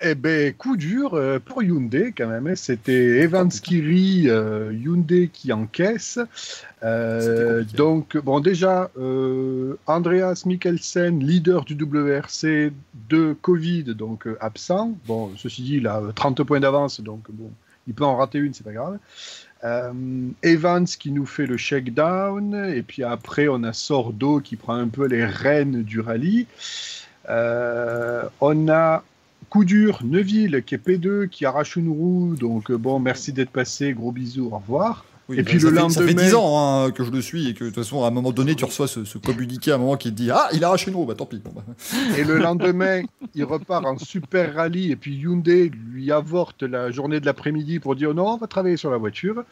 Eh ben, coup dur pour Hyundai quand même. hein. C'était Evans qui rit, euh, Hyundai qui encaisse. Euh, donc, bon, déjà, euh, Andreas Mikkelsen, leader du WRC de Covid, donc absent. Bon, ceci dit, il a euh, 30 points d'avance, donc bon, il peut en rater une, c'est pas grave. Euh, Evans qui nous fait le shakedown, et puis après on a Sordo qui prend un peu les rênes du rallye. Euh, on a coup dur Neuville qui est P2 qui arrache une roue, donc euh, bon merci d'être passé, gros bisous, au revoir. Oui, Et puis ça le fait, Ça fait lendemain- 10 ans hein, que je le suis et que de toute façon, à un moment donné, tu reçois ce, ce communiqué à un moment qui te dit Ah, il a arraché une roue, bah tant pis. Bon, bah. [LAUGHS] Et le lendemain, il repart en super rallye et puis Hyundai lui avorte la journée de l'après-midi pour dire non, on va travailler sur la voiture.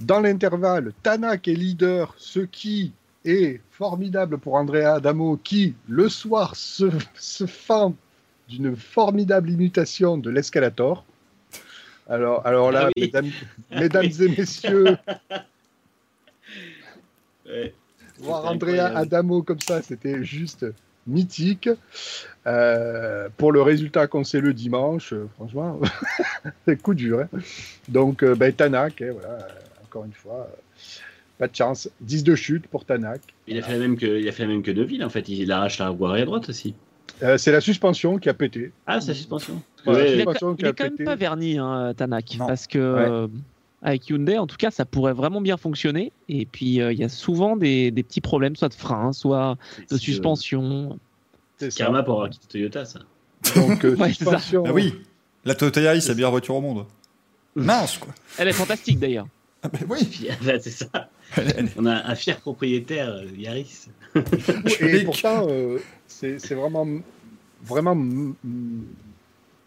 Dans l'intervalle, Tanak est leader, ce qui est formidable pour Andrea Adamo qui, le soir, se, se fend d'une formidable imitation de l'escalator. Alors, alors là, Ah oui. mesdames, mesdames et messieurs, [LAUGHS] Ouais. voir Andrea. Adamo comme ça, c'était juste mythique. Euh, pour le résultat qu'on sait le dimanche, euh, franchement, [LAUGHS] c'est coup dur. hein. Donc, euh, ben, Tanak, hein, voilà, encore une fois, pas de chance. 10 de chute pour Tanak. Il a fait la même que, il a fait la même que Deville en fait. Il arrache la roue arrière droite aussi. Euh, c'est la suspension qui a pété. Ah, sa suspension. Ouais, Ouais, Il, est suspension quand- il même pas verni, hein, Tanak, Non. parce que euh, avec Hyundai, en tout cas, ça pourrait vraiment bien fonctionner. Et puis, euh, il y a souvent des, des petits problèmes, soit de frein, soit de c'est suspension. C'est. Karma pour avoir quitté Toyota, ça. Donc, euh, [LAUGHS] Ouais, c'est ça. suspension. Ah oui, la Toyota Yaris, c'est la meilleure voiture au monde. [LAUGHS] Mince, quoi. Elle est fantastique d'ailleurs. [LAUGHS] Ah, bah oui, Puis, là, c'est ça. On a un fier propriétaire, Yaris. Et pourtant, euh, c'est c'est vraiment, vraiment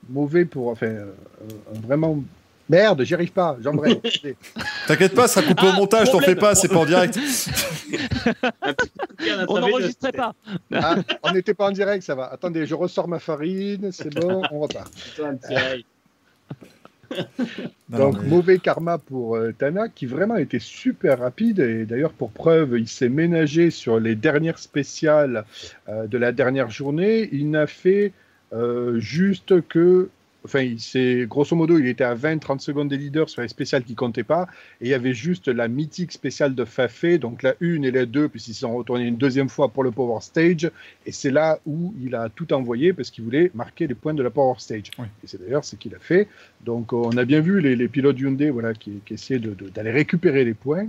mauvais pour. Enfin, euh, euh, vraiment. Merde, j'y arrive pas, j'aimerais. [LAUGHS] T'inquiète pas, ça sera coupé au Ah, montage, t'en fais pas, c'est pas en direct. [LAUGHS] On n'enregistrait pas. Ah, on n'était pas en direct, ça va. Attendez, je ressors ma farine, c'est bon, on repart. [LAUGHS] Donc mauvais karma pour euh, Tana qui vraiment était super rapide et d'ailleurs pour preuve il s'est ménagé sur les dernières spéciales euh, de la dernière journée. Il n'a fait euh, juste que Enfin, c'est grosso modo, il était à 20-30 secondes des leaders sur les spéciales qui comptaient pas. Et il y avait juste la mythique spéciale de Fafé, donc la une et la deux, puisqu'ils sont retournés une deuxième fois pour le Power Stage. Et c'est là où il a tout envoyé parce qu'il voulait marquer les points de la Power Stage. Et c'est d'ailleurs ce qu'il a fait. Donc on a bien vu les, pilotes Hyundai voilà, qui, qui essayaient d'aller récupérer les points.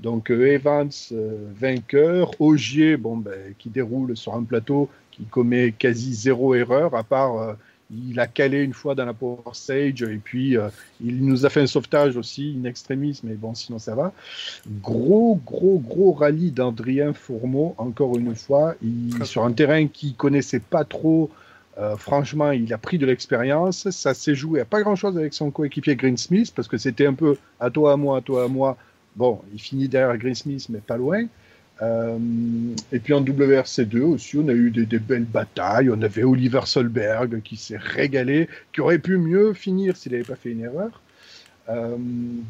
Donc euh, Evans, euh, vainqueur. Ogier, bon, ben, qui déroule sur un plateau qui commet quasi zéro erreur, à part. Euh, il a calé une fois dans la Power Stage et puis euh, il nous a fait un sauvetage aussi, in extremis, mais bon, sinon ça va. Gros, gros, gros rallye d'Adrien Fourmeau, encore une fois, il, sur un terrain qu'il connaissait pas trop. Euh, franchement, il a pris de l'expérience. Ça s'est joué à pas grand chose avec son coéquipier Greensmith parce que c'était un peu à toi, à moi, à toi, à moi. Bon, il finit derrière Greensmith, mais pas loin. Euh, et puis en WRC2 aussi, on a eu des, belles batailles. On avait Oliver Solberg qui s'est régalé, qui aurait pu mieux finir s'il n'avait pas fait une erreur. Euh,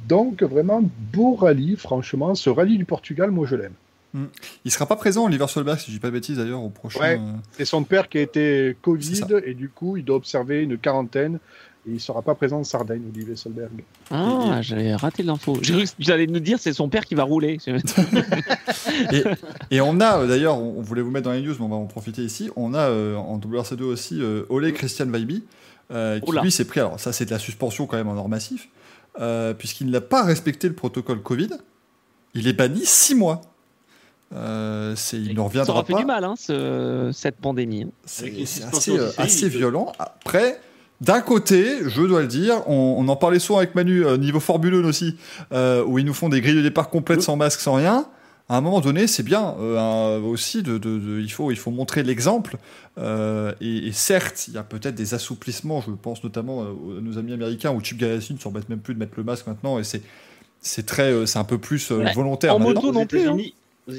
donc vraiment beau rallye, franchement. Ce rallye du Portugal, moi je l'aime. Hmm. Il sera pas présent, Oliver Solberg, si je dis pas de bêtises d'ailleurs, au prochain. Ouais, euh, c'est son père qui a été Covid et du coup il doit observer une quarantaine il ne sera pas présent en Sardaigne, Olivier Solberg. Ah, j'avais raté l'info. J'allais nous dire c'est son père qui va rouler. [LAUGHS] et, on a, euh, d'ailleurs, on voulait vous mettre dans les news, mais on va en profiter ici. On a euh, en WRC2 aussi euh, Ole Christian Weiby, qui lui s'est pris, alors ça c'est de la suspension quand même en or massif, puisqu'il n'a pas respecté le protocole Covid. Il est banni 6 mois. Euh, il ne reviendra ça aura fait du mal, hein, cette pandémie. C'est assez, assez violent. Après, d'un côté, je dois le dire, on, en parlait souvent avec Manu, euh, niveau Formule aussi, euh, où ils nous font des grilles de départ complètes sans masque, sans rien. À un moment donné, c'est bien euh, aussi de, il faut il faut montrer l'exemple. Et, certes, il y a peut-être des assouplissements. Je pense notamment à nos amis américains où Chip Ganassi ne s'en mettent même plus de mettre le masque maintenant, et c'est c'est très c'est un peu plus volontaire. En moto non plus. Hein.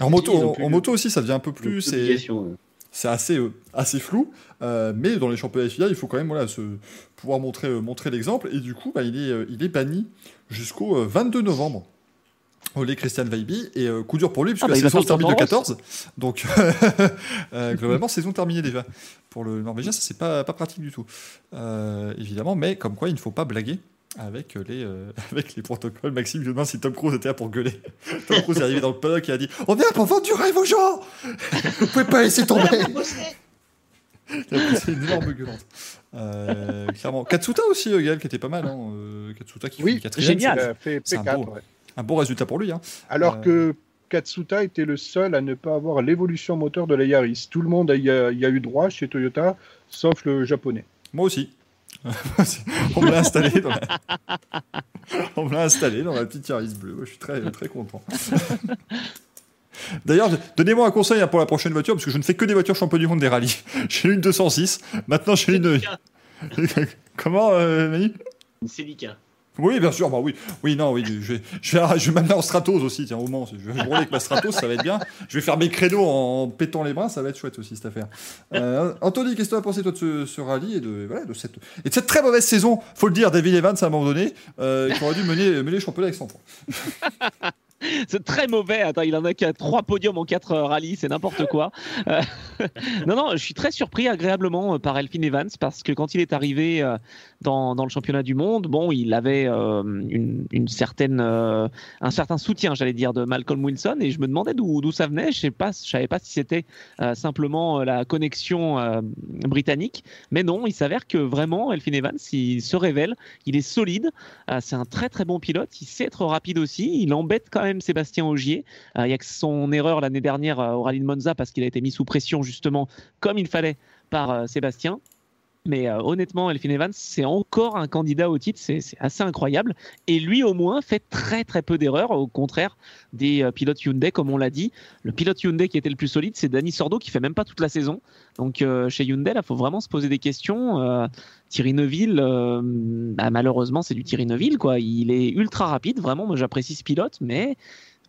En moto, en, moto aussi, ça devient un peu plus c'est assez, euh, assez flou. Euh, mais dans les championnats FIA, il faut quand même voilà, se, pouvoir montrer, euh, montrer l'exemple. Et du coup, bah, il, est, il est banni jusqu'au 22 novembre. Olé Christian Weiby et coup dur pour lui puisque ah, la bah, saison se termine de 14 donc [LAUGHS] globalement saison terminée déjà pour le Norvégien ça c'est pas, pas pratique du tout évidemment mais comme quoi il ne faut pas blaguer avec les, [LAUGHS] avec les protocoles. Maxime, je me demande si Tom Cruise était là pour gueuler. [LAUGHS] Tom Cruise est arrivé dans le paddock et a dit On vient pour vendre du rêve aux gens Vous pouvez pas laisser tomber [LAUGHS] C'est une énorme gueulante. Euh, clairement. Katsuta aussi, euh, Gaël, qui était pas mal. Hein. Euh, Katsuta qui oui, fait génial. Fait P4, un, beau, un bon résultat pour lui. Hein. Alors que Katsuta était le seul à ne pas avoir l'évolution moteur de la Yaris. Tout le monde y a, y a eu droit chez Toyota, sauf le japonais. Moi aussi. [LAUGHS] on me l'a installé dans la... [LAUGHS] on me l'a installé dans la petite Yaris bleue. Je suis très très content. [LAUGHS] D'ailleurs, donnez-moi un conseil hein, pour la prochaine voiture, parce que je ne fais que des voitures champion du monde des rallyes. J'ai une 206, maintenant j'ai une. Comment, euh, Manu? Une Celica. Oui, bien sûr, bah oui, oui, non, oui, je vais, je vais, je vais m'amener en Stratos aussi, tiens, au Mans, je vais rouler avec ma Stratos, ça va être bien. Je vais faire mes créneaux en pétant les bras, ça va être chouette aussi cette affaire. Euh, Anthony, qu'est-ce que tu as pensé toi de ce, rallye et de, voilà, de cette, et de cette très mauvaise saison, faut le dire, David Evans à un moment donné, euh, qui aurait dû mener, [LAUGHS] mener le championnat avec 100 points. [LAUGHS] c'est très mauvais. Il en a qu'à trois podiums en quatre rallyes, c'est n'importe quoi. Euh, [LAUGHS] non, non, je suis très surpris agréablement euh, par Elphine Evans parce que quand il est arrivé euh, dans, dans le championnat du monde, bon, il avait une, une, certaine, un certain soutien, j'allais dire, de Malcolm Wilson et je me demandais d'où ça venait. Je je savais pas si c'était simplement la connexion britannique, mais non, il s'avère que vraiment Elphine Evans, il se révèle, il est solide, c'est un très très bon pilote, il sait être rapide aussi, il embête quand même Sébastien Augier. Euh, il y a que son erreur l'année dernière euh, au Rallye de Monza parce qu'il a été mis sous pression justement comme il fallait par euh, Sébastien. Mais honnêtement, Elfin Evans, c'est encore un candidat au titre, c'est assez incroyable. Et lui, au moins, fait très très peu d'erreurs, au contraire des pilotes Hyundai, comme on l'a dit. Le pilote Hyundai qui était le plus solide, c'est Danny Sordo, qui fait même pas toute la saison. Donc chez Hyundai, il faut vraiment se poser des questions. Thierry Neuville, euh, bah, malheureusement, c'est du Thierry Neuville, quoi. Il est ultra rapide, vraiment. Moi, j'apprécie ce pilote, mais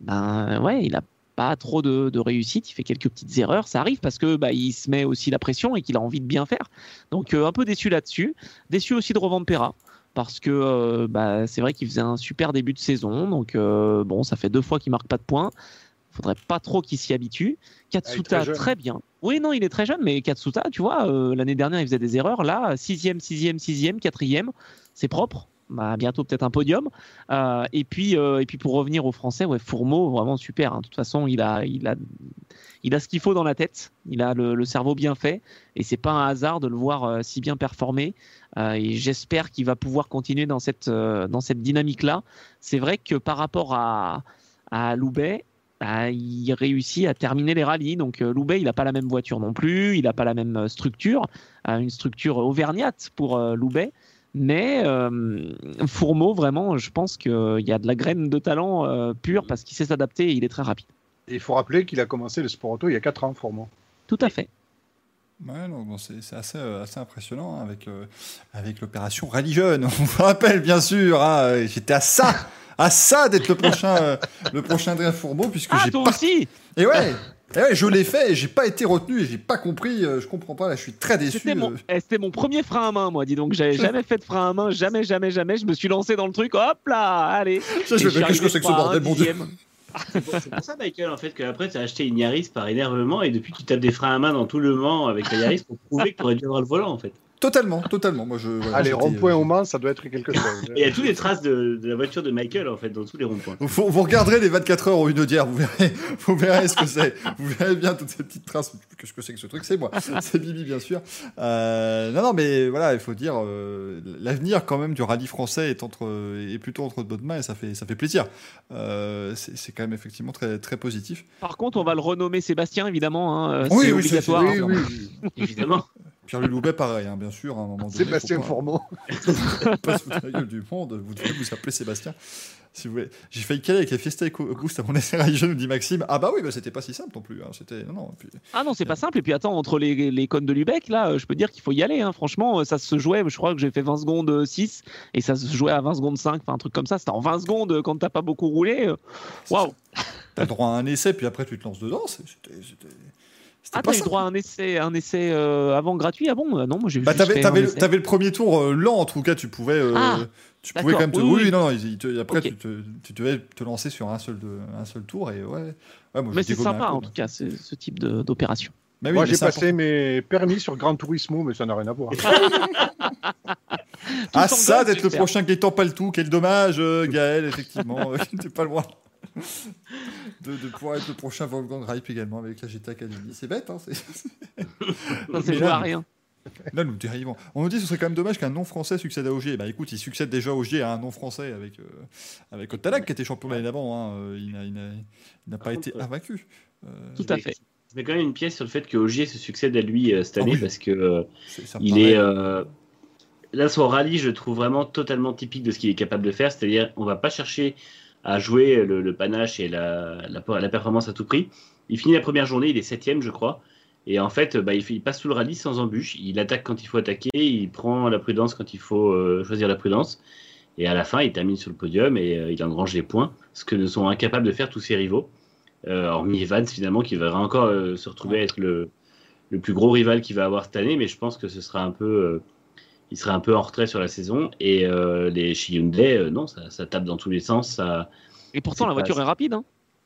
ben ouais, il a pas trop de, réussite. Il fait quelques petites erreurs, ça arrive parce que bah, il se met aussi la pression et qu'il a envie de bien faire. Donc euh, un peu déçu là-dessus. Déçu aussi de Rovan Perra. parce que euh, bah, c'est vrai qu'il faisait un super début de saison. Donc, euh, bon, ça fait deux fois qu'il marque pas de points. faudrait pas trop qu'il s'y habitue. Katsuta, très très bien. Oui, non, il est très jeune, mais Katsuta, tu vois, euh, l'année dernière, il faisait des erreurs. Là, sixième, sixième, sixième, quatrième, c'est propre. Bah, bientôt peut-être un podium. Euh, et puis, euh, et puis pour revenir aux Français, ouais, Fourmeau, vraiment super. hein. De toute façon, il a, il a, il a ce qu'il faut dans la tête. Il a le, cerveau bien fait, et c'est pas un hasard de le voir euh, si bien performer. Et j'espère qu'il va pouvoir continuer dans cette, cette dynamique-là. C'est vrai que par rapport à, à Loubet, bah, il réussit à terminer les rallyes. Donc Loubet, il n'a pas la même voiture non plus, il n'a pas la même structure, une structure auvergnate pour Loubet. Mais euh, Fourmeau, vraiment, je pense qu'il y a de la graine de talent euh, pure parce qu'il sait s'adapter et il est très rapide. Et il faut rappeler qu'il a commencé le sport auto il y a 4 ans, Fourmont. Tout à fait. Ouais, non, bon, c'est c'est assez, euh, assez impressionnant hein, avec, euh, avec l'opération Rallye Jeune. [LAUGHS] On vous rappelle, bien sûr, hein, euh, j'étais à ça, à ça d'être le prochain, euh, le prochain Adrien Fourbeau, puisque Ah, j'ai toi pas. aussi Et ouais, [LAUGHS] et ouais, je l'ai fait et j'ai pas été retenu et j'ai pas compris. euh, je comprends pas, là, je suis très déçu. C'était mon, euh. eh, c'était mon premier frein à main, moi, dis donc. J'avais jamais fait de frein à main, jamais, jamais, jamais. Je me suis lancé dans le truc, hop là, allez. Ça, je vais qu'est-ce que c'est que ce bordel, mon dieu pour, c'est pour ça, Michael, en fait, qu'après, tu as acheté une Yaris par énervement et depuis, tu tapes des freins à main dans tout le Mans avec la Yaris pour prouver que tu aurais dû avoir le volant, en fait. Totalement, totalement. Moi, je. voilà, Allez, j'étais, rond-point euh, au Mans, ça doit être quelque chose. [LAUGHS] Et il y a toutes les traces de, de la voiture de Michael, en fait, dans tous les ronds-points. Vous, vous regarderez les 24 heures au une d'hier, vous verrez, [LAUGHS] vous verrez ce que c'est. Vous verrez bien toutes ces petites traces. Qu'est-ce que c'est que ce truc? C'est moi. [LAUGHS] C'est Bibi, bien sûr. Euh, non, non, mais voilà, il faut dire, euh, l'avenir quand même du rallye français est, entre, est plutôt entre de bonnes mains et ça fait, ça fait plaisir. Euh, c'est c'est quand même effectivement très, très positif. Par contre, on va le renommer Sébastien, évidemment. hein, Oui, oui, obligatoire. Oui, hein. oui, oui. Évidemment. Pierre Loubet, pareil, hein, bien sûr, à un moment donné. Sébastien pas- [LAUGHS] pas se foutre de la gueule du monde, vous devez vous appeler Sébastien. Si vous voulez. J'ai failli caler avec la Fiesta EcoBoost à mon essai jeune, nous dit Maxime. Ah bah oui, bah c'était pas si simple non plus. hein, C'était non, non. puis- Ah non, c'est pas simple. Et puis attends, entre les, les cônes de Lubeck, là, euh, je peux dire qu'il faut y aller. hein. Franchement, euh, ça se jouait. Je crois que j'ai fait 20 secondes euh, 6 et ça se jouait à 20 secondes 5. Enfin, un truc comme ça. C'était en 20 secondes euh, quand t'as pas beaucoup roulé. euh. Waouh! T'as le droit à un essai, puis après tu te lances dedans. C'était. Ah, pas t'as eu droit à un essai, un essai euh, avant gratuit? Ah bon? Euh, Non, moi j'ai Bah, t'avais, le, t'avais le premier tour euh, lent, en tout cas, tu pouvais, euh, Ah, tu pouvais quand même te. oui, Oui, oui. non, te- après, tu, te, tu devais te lancer sur un seul, de, un seul tour, et ouais. ouais moi, Mais c'est sympa coup, en tout cas, ce, ce type de- d'opération. Bah oui, Moi, mais j'ai passé mes permis sur Gran Turismo, mais ça n'a rien à voir. [LAUGHS] Ah, ça, d'être le super. prochain Gaëtan Paltou, quel dommage, euh, [LAUGHS] Gaël, effectivement, [LAUGHS] t'es pas loin [LAUGHS] de, de pouvoir être le prochain Wolfgang Reip également avec la GT Academy. C'est bête, hein c'est... Ça, c'est à rien. Là, nous dérivons. On nous dit que ce serait quand même dommage qu'un nom français succède à Ogier. Bah écoute, il succède déjà à Ogier à un nom français avec, euh, avec Ottalac qui était champion l'année d'avant. hein. Euh, Il n'a, il n'a- il n'a pas Par été invaincu. Euh, Tout à fait. Je mets quand même une pièce sur le fait que Ogier se succède à lui euh, cette Ah année oui. parce que euh, me il est euh, là son rallye, je le trouve vraiment totalement typique de ce qu'il est capable de faire. C'est-à-dire, on va pas chercher à jouer le, le panache et la, la, la performance à tout prix. Il finit la première journée, il est septième, je crois. Et en fait, bah, il, passe tout le rallye sans embûche. Il attaque quand il faut attaquer, il prend la prudence quand il faut euh, choisir la prudence. Et à la fin, il termine sur le podium et euh, il engrange les points, ce que ne sont incapables de faire tous ses rivaux. Euh, hormis Evans, finalement, qui va encore se retrouver à être le, le plus gros rival qu'il va avoir cette année, mais je pense que ce sera un peu, il sera un peu en retrait sur la saison. Et euh, les chez Hyundai, euh, non, ça, ça tape dans tous les sens. Ça... Et pourtant, la voiture est rapide. Hein.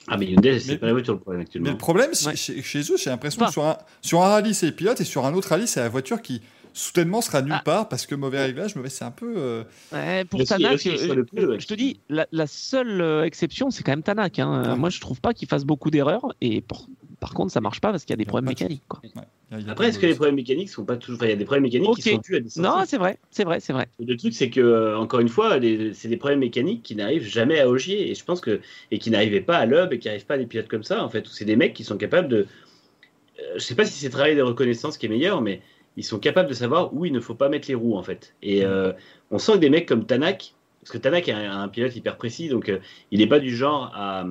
Ah, mais Hyundai, Mais- c'est pas la voiture le problème Mais actuellement. le problème, Ouais. chez, chez eux, j'ai l'impression Pas. que sur un, sur un rallye, c'est les pilotes, et sur un autre rallye, c'est la voiture qui soudainement sera nulle Ah. part parce que mauvais réglage, mauvais, c'est un peu. euh, Ouais, pour Tanak, euh, ouais. je te dis, la, la seule exception, c'est quand même Tanak. hein. Ouais. Moi, je trouve pas qu'il fasse beaucoup d'erreurs. Et pour- par contre, ça marche pas parce qu'il y a des Il y a problèmes mécaniques. quoi. ouais, Après, est-ce que les problèmes mécaniques sont pas toujours. Enfin, il y a des problèmes mécaniques qui sont dus à des Non, c'est vrai, c'est vrai, c'est vrai. Le truc, c'est que, euh, encore une fois, les- c'est des problèmes mécaniques qui n'arrivent jamais à Ogier. Et je pense que. Et qui n'arrivaient pas à Loeb et qui n'arrivent pas à des pilotes comme ça, en fait. où C'est des mecs qui sont capables de. euh, je sais pas si c'est le travail de reconnaissance qui est meilleur, mais ils sont capables de savoir où il ne faut pas mettre les roues, en fait. Et euh, on sent que des mecs comme Tanak. Parce que Tanak est un, un pilote hyper précis, donc euh, il n'est pas du genre à,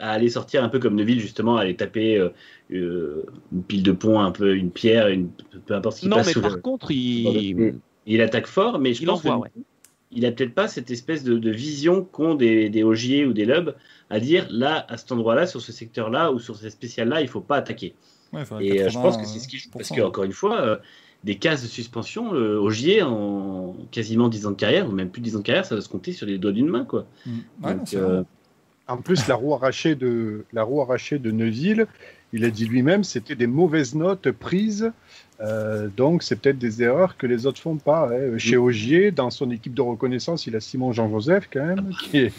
à aller sortir un peu comme Neville, justement, à aller taper euh, euh, une pile de pont, un peu une pierre, une, peu importe ce qui Non, passe mais sous par le- contre, il. Il attaque fort, mais je Il pense que ouais. il a peut-être pas cette espèce de, de vision qu'ont des, des Ogier ou des Lub à dire là, à cet endroit-là, sur ce secteur-là ou sur ce spécial-là, il faut pas attaquer. Ouais, Et euh, je 80, pense que c'est ce qui joue. Parce que, encore une fois, euh, des cases de suspension. Euh, Ogier, en quasiment 10 ans de carrière, ou même plus de 10 ans de carrière, ça va se compter sur les doigts d'une main. Quoi. Mm. Ouais, Donc, euh. En plus, la roue arrachée de, la roue arrachée de Neuville, il a dit lui-même, c'était des mauvaises notes prises. Euh, donc, c'est peut-être des erreurs que les autres font pas. hein. Chez Ogier, dans son équipe de reconnaissance, il a Simon Jean-Joseph quand même, qui est,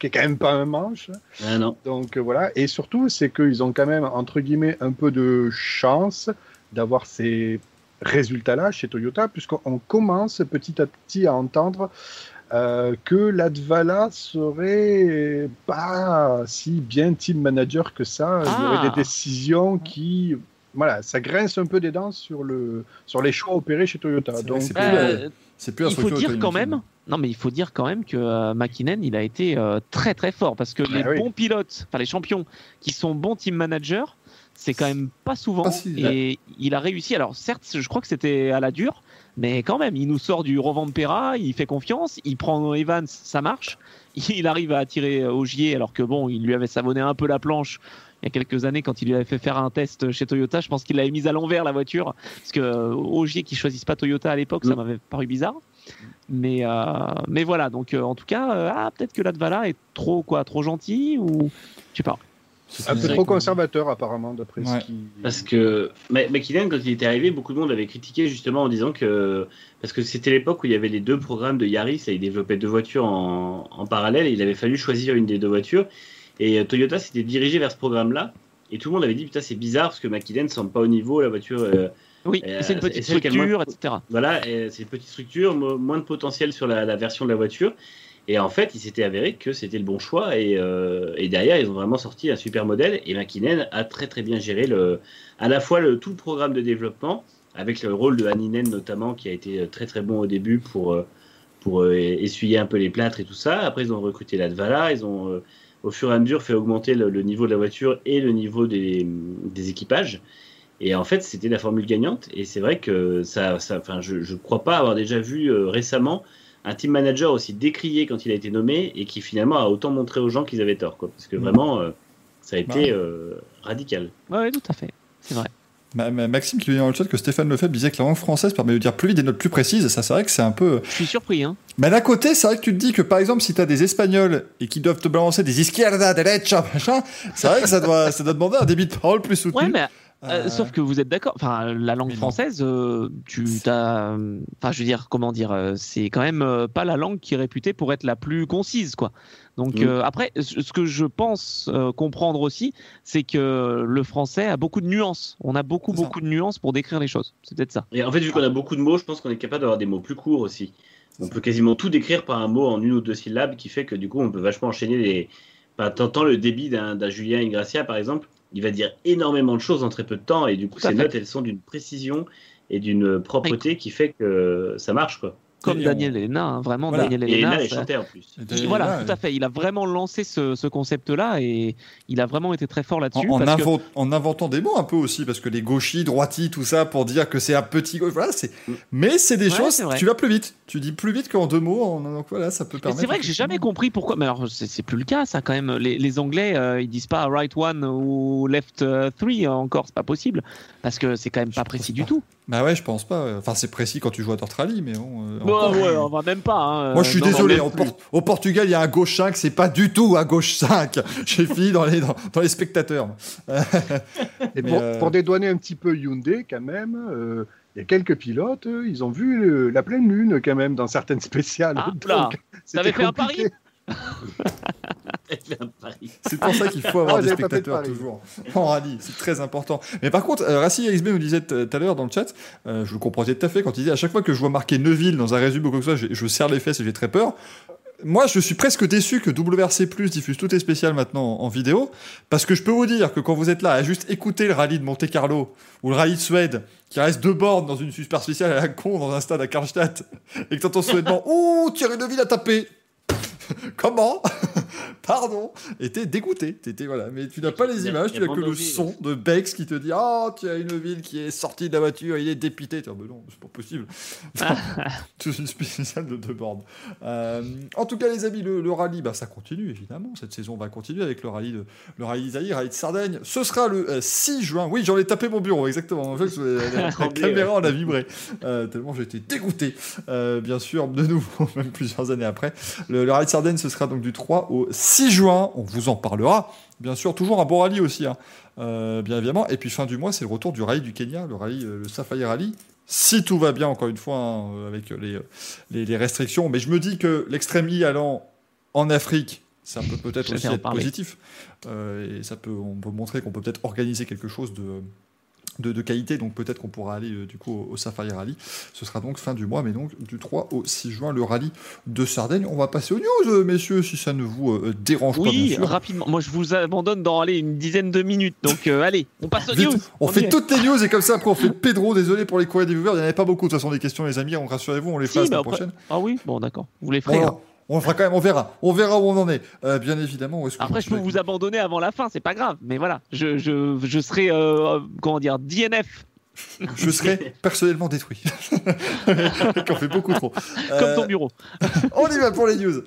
qui est quand même pas un manche. ah non. Donc euh, voilà. Et surtout, c'est qu'ils ont quand même, entre guillemets, un peu de chance d'avoir ces résultats-là chez Toyota, puisqu'on commence petit à petit à entendre euh, que l'Advala serait pas si bien team manager que ça. Il y Ah. aurait des décisions qui. Voilà, ça grince un peu des dents sur, le, sur les choix opérés chez Toyota. Donc, c'est plus, Euh, C'est plus il faut dire quand même. Non, mais il faut dire quand même que euh, McKinnon, il a été euh, très très fort parce que les Ah oui. bons pilotes, enfin les champions qui sont bons team managers, c'est quand même pas souvent. Si- et il a réussi. Alors certes, je crois que c'était à la dure, mais quand même, il nous sort du Rovanpera, il fait confiance, il prend Evans, ça marche. Il arrive à attirer Ogier alors que bon, il lui avait savonné un peu la planche. Il y a quelques années, quand il lui avait fait faire un test chez Toyota, je pense qu'il l'avait mise à l'envers la voiture, parce que euh, Ogier qui choisisse pas Toyota à l'époque, ça Mm. m'avait paru bizarre. Mais, euh, mais voilà, donc euh, en tout cas, euh, ah, peut-être que l'Advala est trop quoi, trop gentil ou je sais pas. C'est un peu trop conservateur, apparemment, d'après Ouais. ce qui. Parce que McKinnon, quand il était arrivé, beaucoup de monde avait critiqué justement en disant que. Parce que c'était l'époque où il y avait les deux programmes de Yaris et il développait deux voitures en, en parallèle et il avait fallu choisir une des deux voitures. Et euh, Toyota s'était dirigé vers ce programme-là. Et tout le monde avait dit Putain, c'est bizarre parce que McKinnon ne semble pas au niveau, la voiture. euh, Oui, Euh, c'est une petite structure, moins- etc. Voilà, et c'est une petite structure, mo- moins de potentiel sur la, la version de la voiture. Et en fait, il s'était avéré que c'était le bon choix. Et, euh, derrière, ils ont vraiment sorti un super modèle. Et McKinnon a très très bien géré le, à la fois le, tout le programme de développement, avec le rôle de Haninen notamment, qui a été très très bon au début pour, euh, pour euh, essuyer un peu les plâtres et tout ça. Après, ils ont recruté l'Advala. Ils ont, euh, au fur et à mesure, fait augmenter le, niveau de la voiture et le niveau des, des équipages. Et en fait, c'était la formule gagnante. Et c'est vrai que ça, enfin, je ne crois pas avoir déjà vu euh, récemment un team manager aussi décrié quand il a été nommé et qui finalement a autant montré aux gens qu'ils avaient tort. Quoi, parce que Mm. vraiment, euh, ça a Bah. été euh, radical. Ouais, ouais, tout à fait. C'est vrai. Ma- ma- Maxime qui dit dans le chat que Stéphane Lefebvre disait que la langue française permet de dire plus vite des notes plus précises. Et ça, c'est vrai que c'est un peu. Je suis surpris. Hein. Mais d'un côté, c'est vrai que tu te dis que par exemple, si tu as des Espagnols et qui doivent te balancer des izquierda, derecha, machin, c'est vrai que ça doit, ça doit demander un débit de parole plus soutenu. Ouais, mais euh, Euh, sauf que vous êtes d'accord. Enfin, la langue française, euh, tu t'as. Enfin, je veux dire, comment dire, euh, c'est quand même pas la langue qui est réputée pour être la plus concise, quoi. Donc après, ce que je pense comprendre aussi, c'est que le français a beaucoup de nuances. On a beaucoup, beaucoup de nuances pour décrire les choses. C'est peut-être ça. Et en fait, vu qu'on a beaucoup de mots, je pense qu'on est capable d'avoir des mots plus courts aussi. On peut quasiment tout décrire par un mot en une ou deux syllabes, qui fait que du coup, on peut vachement enchaîner les. Enfin, T'entends le débit d'un Julien Ingracia, par exemple, il va dire énormément de choses en très peu de temps, et du coup, Tout ces fait. notes, elles sont d'une précision et d'une propreté qui fait que ça marche, quoi. Comme Et Daniel Elena, hein, vraiment Voilà. Daniel Et Elena. là, elle ça- chantait en plus. Et voilà, là, tout à fait. Il a vraiment lancé ce, ce concept-là et il a vraiment été très fort là-dessus. en parce que- invent- en inventant des mots un peu aussi, parce que les gauchis, droitis, tout ça, pour dire que c'est un petit gauche, voilà, c'est. Mm. Mais c'est des Ouais, choses, tu vas plus vite. Tu dis plus vite qu'en deux mots, en- donc voilà, ça peut Mais permettre. c'est vrai que j'ai jamais compris pourquoi. Mais alors, c'est c'est plus le cas, ça quand même. Les, les Anglais, euh, ils disent pas right one ou left euh, three encore, c'est pas possible parce que c'est quand même pas précis du tout. Bah ouais, je pense pas. Enfin, c'est précis quand tu joues à Dirt Rally, mais bon. euh, Bon, encore. ouais, on va même pas. hein, Moi, je suis non, désolé. au, Portugal, il y a un gauche 5, c'est pas du tout un gauche 5. [LAUGHS] J'ai fini dans les, dans, dans les spectateurs. [LAUGHS] Et pour, euh, pour dédouaner un petit peu Hyundai, quand même, euh, il y a quelques pilotes, euh, ils ont vu le- la pleine lune, quand même, dans certaines spéciales. Ah, là. [LAUGHS] c'était fait un pari. [LAUGHS] C'est pour ça qu'il faut avoir Ah, des spectateurs toujours en rallye. C'est très important. Mais par contre, euh, Rassi XB nous disait tout à l'heure dans le chat, euh, je le comprenais tout à fait quand il disait à chaque fois que je vois marqué Neuville dans un résumé ou quoi que ce soit, je, je serre les fesses et j'ai très peur. Moi, je suis presque déçu que WRC Plus diffuse toutes les spéciales maintenant en, vidéo, parce que je peux vous dire que quand vous êtes là à juste écouter le rallye de Monte Carlo ou le rallye de Suède, qui reste deux bornes dans une super spéciale à la con dans un stade à Karlstadt, et que t'entends suédoisement, ouh, Thierry Neuville a tapé. [LAUGHS] Comment [LAUGHS] Pardon Et t'es dégoûté. T'étais, voilà. Mais tu n'as pas les images, tu n'as que le son de Bex qui te dit Oh, tu as une ville qui est sortie de la voiture, il est dépité. Tu dis, Ah, non, c'est pas possible. [LAUGHS] Toute une spéciale de deux bornes. Euh, en tout cas, les amis, le, le rallye, bah, ça continue évidemment. Cette saison va continuer avec le rallye de le rallye d'Italie, rallye de Sardaigne. Ce sera le euh, 6 juin. Oui, j'en ai tapé mon bureau, exactement. En fait, la, caméra en a vibré. Euh, tellement été dégoûté. Euh, bien sûr, de nouveau, même plusieurs années après. Le, le rallye de Sardaigne, ce sera donc du 3 au 6 juin. On vous en parlera. Bien sûr, toujours un bon rallye aussi, hein. Euh, bien évidemment. Et puis fin du mois, c'est le retour du rallye du Kenya, le rallye, euh, le Safari Rally. Si tout va bien, encore une fois, hein, euh, avec les, les, les restrictions. Mais je me dis que l'extrême I allant en Afrique, ça peut peut-être aussi être parler. positif. Euh, et ça peut, on peut montrer qu'on peut peut-être organiser quelque chose de, de, de qualité. Donc peut-être qu'on pourra aller euh, du coup au, au Safari Rally. Ce sera donc fin du mois, mais donc du 3 au 6 juin, le rallye de Sardaigne. On va passer aux news, euh, messieurs, si ça ne vous euh, dérange pas, Oui, rapidement. Moi, je vous abandonne dans allez, une dizaine de minutes. Donc, allez, on passe aux Vite, news. on fait toutes les news et comme ça après on fait Pedro. Désolé pour les courriers des viewers, il n'y en avait pas beaucoup de toute façon des questions les amis. On rassurez-vous, on les fera la après- prochaine. Ah oui, bon, d'accord. Vous les ferez. On le fera quand même, on verra. On verra où on en est. Euh, bien évidemment. où est-ce que Après, je peux vous abandonner avant la fin, c'est pas grave. Mais voilà, je, je, je serai, euh, comment dire, DNF, Je serai personnellement détruit. [LAUGHS] Qu'on fait beaucoup trop. comme Euh, ton bureau. [LAUGHS] on y va pour les news.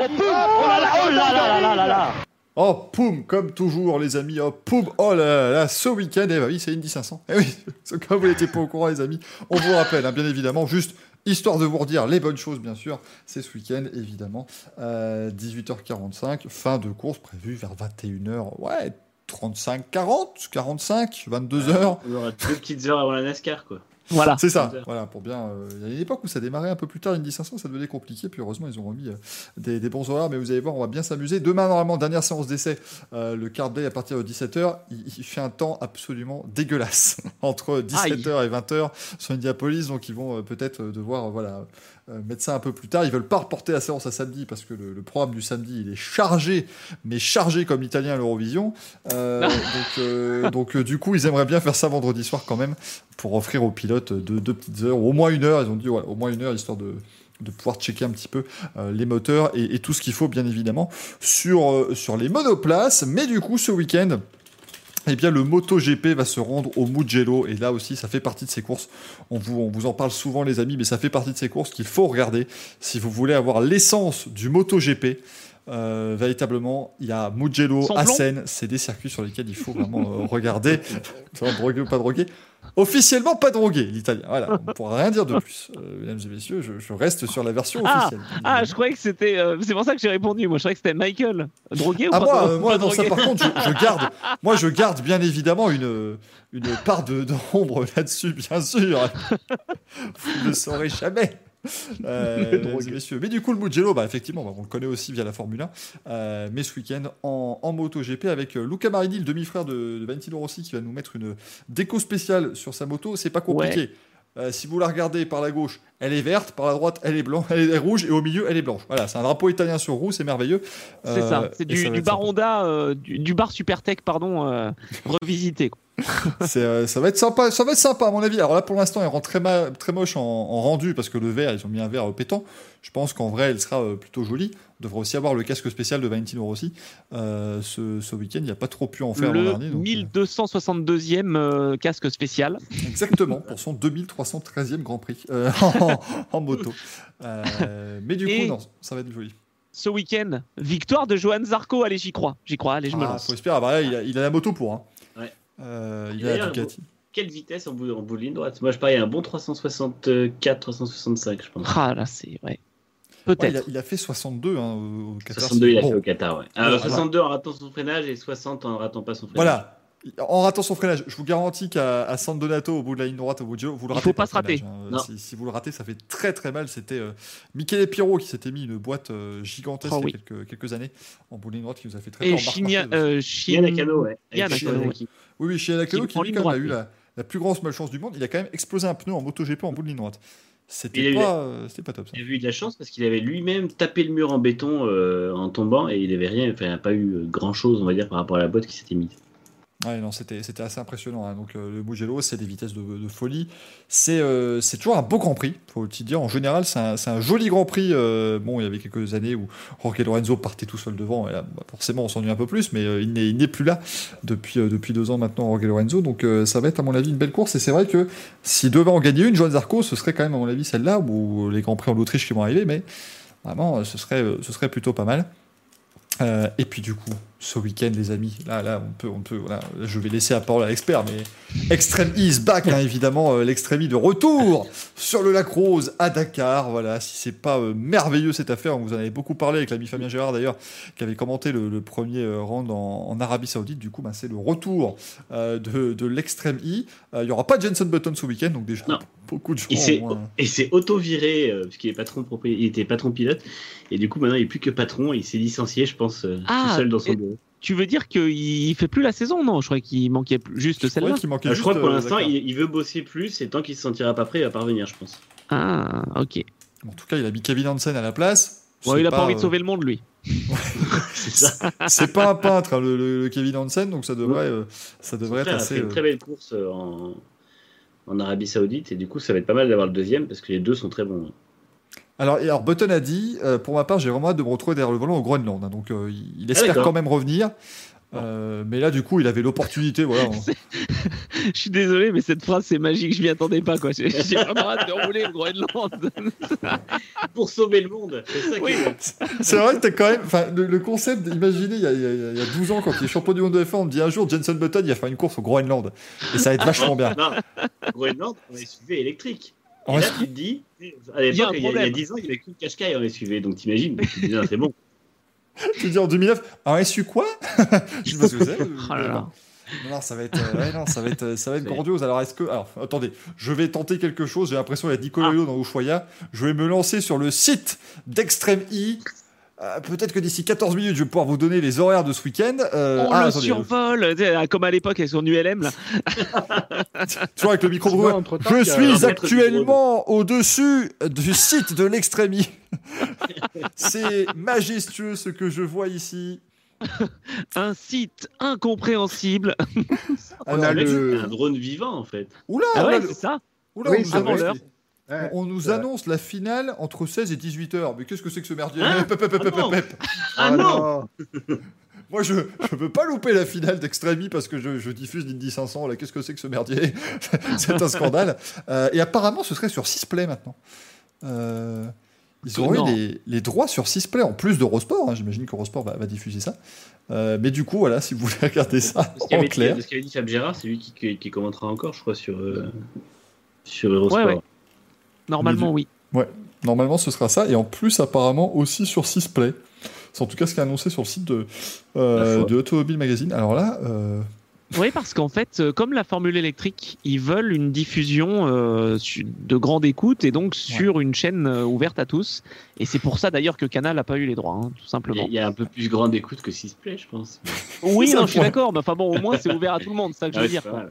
Oh là là, oh là là là là là là Oh, poum, comme toujours, les amis. Oh, poum, oh là là, là, ce week-end, eh bah oui, c'est Indy 500. Eh oui, [LAUGHS] comme vous n'étiez pas au courant, les amis, on vous rappelle, hein, bien évidemment, juste histoire de vous redire les bonnes choses, bien sûr. C'est ce week-end, évidemment, euh, 18h45, fin de course prévue vers 21h. Ouais, 35, 40, 45, 22h. On aura deux petites heures avant la NASCAR, quoi. Voilà. C'est ça, 22 heures. voilà, pour bien. euh, Il y a une époque où ça démarrait un peu plus tard, Indy 500, ça devenait compliqué, puis heureusement, ils ont remis euh, des, des bons horaires, mais vous allez voir, on va bien s'amuser. Demain, normalement, dernière séance d'essai, euh, le quart day à partir de 17h, il, il fait un temps absolument dégueulasse [LAUGHS] entre 17h et 20h sur Indianapolis, donc ils vont euh, peut-être devoir euh, voilà, euh, mettre ça un peu plus tard. Ils veulent pas reporter la séance à samedi parce que le, le programme du samedi, il est chargé, mais chargé comme l'italien à l'Eurovision. Euh, donc, euh, donc euh, du coup, ils aimeraient bien faire ça vendredi soir quand même pour offrir aux pilotes deux, deux petites heures, ou au moins une heure. Ils ont dit au moins une heure histoire de de pouvoir checker un petit peu euh, les moteurs et, et tout ce qu'il faut bien évidemment sur, euh, sur les monoplaces. Mais du coup, ce week-end, eh bien, le MotoGP va se rendre au Mugello et là aussi, ça fait partie de ces courses. On vous, on vous en parle souvent, les amis, mais ça fait partie de ces courses qu'il faut regarder si vous voulez avoir l'essence du MotoGP. Euh, véritablement, il y a Mugello, Assen, c'est des circuits sur lesquels il faut vraiment euh, regarder. [LAUGHS] Va, drogué ou pas drogué Officiellement pas drogué, l'italien. Voilà, on ne pourra rien dire de plus. Euh, mesdames et messieurs, je, je reste sur la version Ah, officielle. Ah, je croyais que c'était. euh, c'est pour ça que j'ai répondu. Moi, je croyais que c'était Michael. Drogué ou Ah pas moi, euh, moi non, ça par contre, je, je garde, [LAUGHS] moi je garde bien évidemment une, une part de d'ombre là-dessus, bien sûr. Vous ne le saurez jamais. Euh, [LAUGHS] et messieurs. Mais du coup, le Mugello, bah, effectivement, bah, on le connaît aussi via la Formule 1. Euh, mais ce week-end, en, en MotoGP, avec euh, Luca Marini, le demi-frère de, de Valentino Rossi, qui va nous mettre une déco spéciale sur sa moto. C'est pas compliqué. Euh, si vous la regardez par la gauche, elle est verte, par la droite, elle est blanche, [LAUGHS] elle est rouge, et au milieu, elle est blanche. Voilà, c'est un drapeau italien sur roue, c'est merveilleux. C'est Euh, ça. C'est et du, va du être bar sympa. Honda, euh, du, du bar Supertech, pardon, euh, revisité. quoi. [LAUGHS] C'est, euh, ça va être sympa, ça va être sympa à mon avis. Alors là, pour l'instant, il rend très, ma- très moche en, en rendu parce que le verre, ils ont mis un euh, pétant. Je pense qu'en vrai, elle sera euh, plutôt jolie. On devrait aussi avoir le casque spécial de Valentino Rossi. Euh, ce, ce week-end, il n'y a pas trop pu en faire l'an Le dernier. donc, 1262e euh, casque spécial. euh, [LAUGHS] exactement, pour son 2313e Grand Prix euh, en, en moto. Euh, mais du Et- coup, non, ça va être joli. Ce week-end, victoire de Johan Zarco. Allez, j'y crois. J'y crois. Allez, je me Ah, lance. faut espérer. Ah, bah il, a, il a la moto pour. Hein. Ouais. Euh, il Et a la d'ailleurs, Ducati. Quelle vitesse en bout, en bout de ligne droite? Moi, je parie un bon 364, 365, je pense. Ah là, c'est. Ouais. Ouais, Peut-être. il, a, il a fait 62 hein, au au Qatar. 62, il a Bon. fait au Qatar, ouais. Ah, Voilà. 62 en ratant son freinage et 60 en ratant pas son freinage. Voilà. En ratant son freinage, je vous garantis qu'à San Donato, au bout de la ligne droite, au bout du vous le Il ratez. faut pas se rater. freinage, hein. Si, si vous le ratez, ça fait très très mal. C'était euh, Michele Pirro qui s'était mis une boîte euh, gigantesque Oh il y a quelques, quelques années en bout de ligne droite qui nous a fait très Et Nakano, ouais. Avec Nakano, Suzuki. Oui, oui, Alacano qui- lui, quand même, a eu la plus grosse malchance du monde. Il a quand même explosé un pneu en MotoGP en bout de ligne droite. C'était pas, euh, c'était pas top ça. Il a eu de la chance parce qu'il avait lui-même tapé le mur en béton euh, en tombant et il avait rien, enfin, il n'a pas eu grand chose, on va dire, par rapport à la boîte qui s'était mise. Non, c'était, assez impressionnant. hein. Donc, euh, le Mugello, c'est des vitesses de, folie. C'est, euh, c'est toujours un beau Grand Prix, faut te dire. En général, c'est un, joli Grand Prix. euh, bon, il y avait quelques années où Jorge Lorenzo partait tout seul devant. Bah, forcément, on s'ennuie un peu plus, mais il, n'est, plus là depuis, deux ans maintenant, Jorge Lorenzo. Donc, ça va être, à mon avis, une belle course. Et c'est vrai que s'il devait en gagner une, Joan Zarco, ce serait quand même, à mon avis, celle-là, ou les Grands Prix en Autriche qui vont arriver. Mais vraiment, ce serait, plutôt pas mal. Et puis du coup, ce week-end, les amis, là, là, on peut, on peut, voilà, je vais laisser la parole à l'expert, mais Extreme E is back, hein, évidemment, euh, l'Extreme E de retour sur le lac Rose à Dakar. Voilà, si c'est pas euh, merveilleux cette affaire, on vous en avait beaucoup parlé avec l'ami Fabien Gérard d'ailleurs, qui avait commenté le, le premier euh, round en, en Arabie Saoudite. Du coup, bah, c'est le retour euh, de, de l'Extreme E. Euh, Il y aura pas de Jenson Button ce week-end, donc déjà Non. beaucoup de gens. Et c'est, euh, et auto-viré, euh, puisqu'il est patron propri- il était patron pilote. Et du coup, maintenant, il est plus que patron. Il s'est licencié, je pense, euh, Ah, tout seul dans son et- bureau. Tu veux dire qu'il fait plus la saison Non, je crois qu'il manquait plus- juste celle-là. Euh, je crois que pour euh, l'instant, il, il veut bosser plus. Et tant qu'il se sentira pas prêt, il va pas revenir, je pense. Ah, ok. En tout cas, il a mis Kevin Hansen à la place. Ouais, il a pas, envie de euh, sauver le monde, lui. [LAUGHS] C'est ça. [LAUGHS] C'est pas un peintre, hein, le, le- le Kevin Hansen, donc ça devrait, euh, ça devrait être Frère a assez. fait une très belle course en, en Arabie Saoudite. Et du coup, ça va être pas mal d'avoir le deuxième, parce que les deux sont très bons. Alors, alors, Button a dit, euh, pour ma part, j'ai vraiment hâte de me retrouver derrière le volant au Groenland. hein, donc, euh, il, il espère Ah, quand même revenir. Euh, mais là, du coup, il avait l'opportunité. Voilà. [LAUGHS] Je suis désolé, mais cette phrase, c'est magique. Je m'y attendais pas, quoi. J'ai vraiment hâte de rouler au Groenland. [LAUGHS] Pour sauver le monde. C'est Oui. est vrai que quand même. Enfin, le, le concept, imaginez, il y, a, il y a- il y a 12 ans, quand il est champion du monde de F1, on me dit un jour, Jenson Button, il va faire une course au Groenland. Et ça va être vachement bien. Non, Groenland, on est SUV électrique. Et En là, tu te dis, à Il y a un l'époque, il y, a- il y a problème. 10 ans, il n'y avait qu'une Qashqai en SUV, donc t'imagines, donc tu te dis, non, c'est bon. [LAUGHS] Tu dis en 2009, un SU quoi? [LAUGHS] Je sais pas ce que c'est. Oh là là. Non, non, ça va être, euh, ouais, non, ça va être, ça va être grandiose. Alors, est-ce que, alors, attendez, je vais tenter quelque chose. J'ai l'impression qu'il y a Nicolas Hulot dans Ushuaïa. Je vais me lancer sur le site d'Extreme E. Euh, Peut-être que d'ici 14 minutes, je vais pouvoir vous donner les horaires de ce week-end. Euh, On ah, le attendez, survole, sais, comme à l'époque avec son ULM. Là. [LAUGHS] toujours avec le micro Je suis actuellement au-dessus du site de l'Extreme E. [LAUGHS] C'est majestueux ce que je vois ici. [LAUGHS] Un site incompréhensible. On Alors, a Le un drone vivant, en fait. Oula, Ah ouais, le- c'est ça. oula, Oui, on nous annonce-. Ouais, On nous la finale entre 16 et 18 heures. Mais qu'est-ce que c'est que ce merdier Hein Pep, pep, pep, Ah pep, non. pep. Ah non [LAUGHS] Moi, je ne veux pas louper la finale d'Extremi parce que je, je diffuse l'Indy 500. Là, qu'est-ce que c'est que ce merdier [LAUGHS] C'est un scandale. Euh, et apparemment, ce serait sur 6 play maintenant. Euh, ils auraient les, les droits sur 6 play en plus d'Eurosport. hein. J'imagine qu'Eurosport va, va diffuser ça. Euh, mais du coup, voilà, si vous voulez regarder ça Ce en qu'avait clair. dit, ce qu'avait dit Fab Gérard, c'est lui qui, qui, qui commentera encore, je crois, sur, euh, sur Eurosport. Ouais, ouais. Normalement, oui. Normalement, ce sera ça. Et en plus, apparemment, aussi sur 6 play. C'est en tout cas ce qui est annoncé sur le site de, euh, de Automobile Magazine. Alors là, euh, Oui, parce qu'en fait, euh, comme la Formule électrique, ils veulent une diffusion euh, de grande écoute et donc sur une chaîne euh, ouverte à tous. Et c'est pour ça d'ailleurs que Canal n'a pas eu les droits, hein, tout simplement. a- il y a un peu plus grande écoute que Sisplay, je pense. Oui, non, je suis d'accord, mais enfin bon, au moins c'est ouvert à tout le monde, c'est ça que je Ah veux ouais, dire.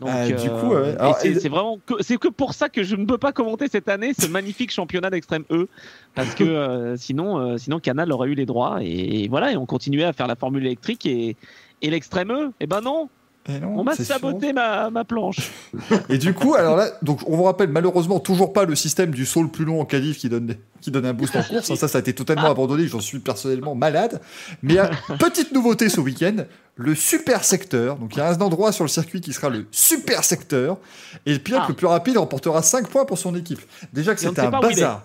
Donc, Ah, du coup, et c'est et- vraiment que c'est que pour ça que je ne peux pas commenter cette année ce magnifique championnat d'extrême E parce que euh, sinon euh, sinon Canal aurait eu les droits et, voilà et on continuait à faire la formule électrique et et l'extrême E et ben non et non, on m'a saboté ma, ma planche Et du coup, alors là, donc on vous rappelle malheureusement toujours pas le système du saut le plus long en qualif qui donne, qui donne un boost en course. Ça, ça a été totalement abandonné. J'en suis personnellement malade. Mais euh, [LAUGHS] petite nouveauté ce week-end, le super secteur. Donc il y a un endroit sur le circuit qui sera le super secteur. Et le pilote Ah. le plus rapide remportera 5 points pour son équipe. Déjà que c'était un bazar.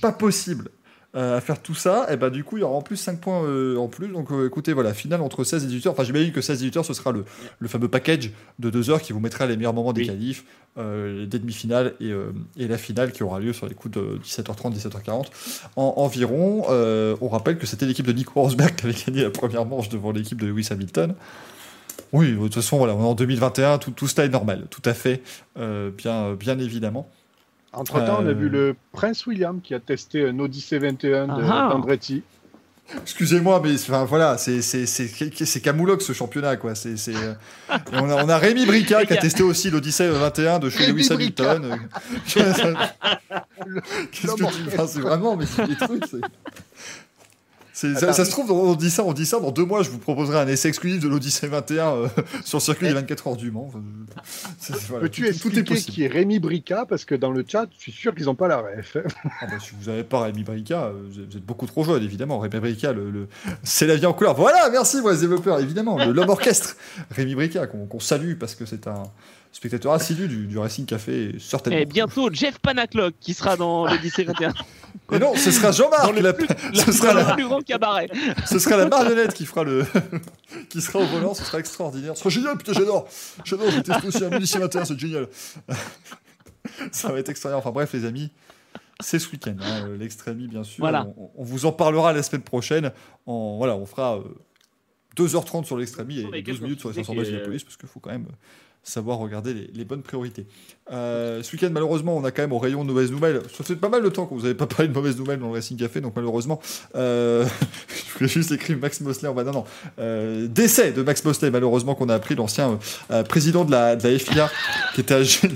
Pas possible. Euh, à faire tout ça, et ben du coup il y aura en plus 5 points euh, en plus. Donc euh, écoutez, voilà, finale entre 16 et 18 heures. Enfin, j'imagine que 16 et 18 heures ce sera le, le fameux package de 2 heures qui vous mettra les meilleurs moments des Oui. qualifs, euh, des demi-finales et, euh, et la finale qui aura lieu sur les coups de 17h30, 17h40 en, environ. Euh, on rappelle que c'était l'équipe de Nico Rosberg qui avait gagné la première manche devant l'équipe de Lewis Hamilton. Oui, de toute façon, voilà, on est en 2021, tout, tout cela est normal, tout à fait, euh, bien, bien évidemment. Entre-temps, on Euh. a vu le Prince William qui a testé un Odyssey 21 de Ah. d'Andretti. Excusez-moi, mais enfin, voilà, c'est c'est- c'est- c'est Camoulox ce champiampionnat, quoi. C'est c'est, euh, on, a, on a Rémi Brica qui a testé aussi l'Odyssey 21 de chez Lewis. Hamilton. [LAUGHS] Qu'est-ce que tu enfin, C'est vraiment, mais c'est des trucs. Ça, se trouve, on dit ça, on dit ça. Dans deux mois, je vous proposerai un essai exclusif de l'Odyssée 21 euh, sur le circuit des 24 heures du Mans. Enfin, voilà, Peux-tu tout, tout est expliquer possible. qui est Rémi Brica? Parce que dans le chat, je suis sûr qu'ils n'ont pas la ref. Ah bah, si vous n'avez pas Rémi Brica, euh, vous êtes- beaucoup trop jeune, évidemment. Rémi Brica, le, le- c'est la vie en couleur. Voilà, merci, moi, les développeurs, évidemment. Le- L'homme orchestre, Rémi Brica, qu'on qu'on salue parce que c'est un spectateur assidu du, du Racing Café, certainement. Et bientôt Jeff Panaclock qui sera dans l'Odyssée 21. [LAUGHS] Et non, ce sera Jean-Marc, la- [LAUGHS] ce, sera la, plus grand cabaret. ce sera la marionnette qui fera le, [LAUGHS] qui sera au volant, ce sera extraordinaire. Ce sera génial, putain, j'adore. J'adore, testé aussi un 21, c'est génial. [LAUGHS] Ça va être extraordinaire. Enfin bref, les amis, c'est ce week-end, hein, euh, l'extrémie, bien sûr. Voilà. On, on vous en parlera la semaine prochaine. En, voilà, on fera euh, 2h30 sur l'extrémie et Mais 12 minutes sur les qu'est-ce qu'on 500 de la police, parce qu'il faut quand même savoir regarder les, les bonnes priorités. Euh, ce week-end, malheureusement, on a quand même au rayon de mauvaises nouvelles. Ça fait pas mal de temps que vous n'avez pas [LAUGHS] parlé de mauvaises nouvelles dans le Racing Café, donc malheureusement, euh, [LAUGHS] je voulais juste écrire Max Mosley en bas. Non, non. Euh, décès de Max Mosley, malheureusement, qu'on a appris, l'ancien président de la, de la FIA, qui était âgé. de-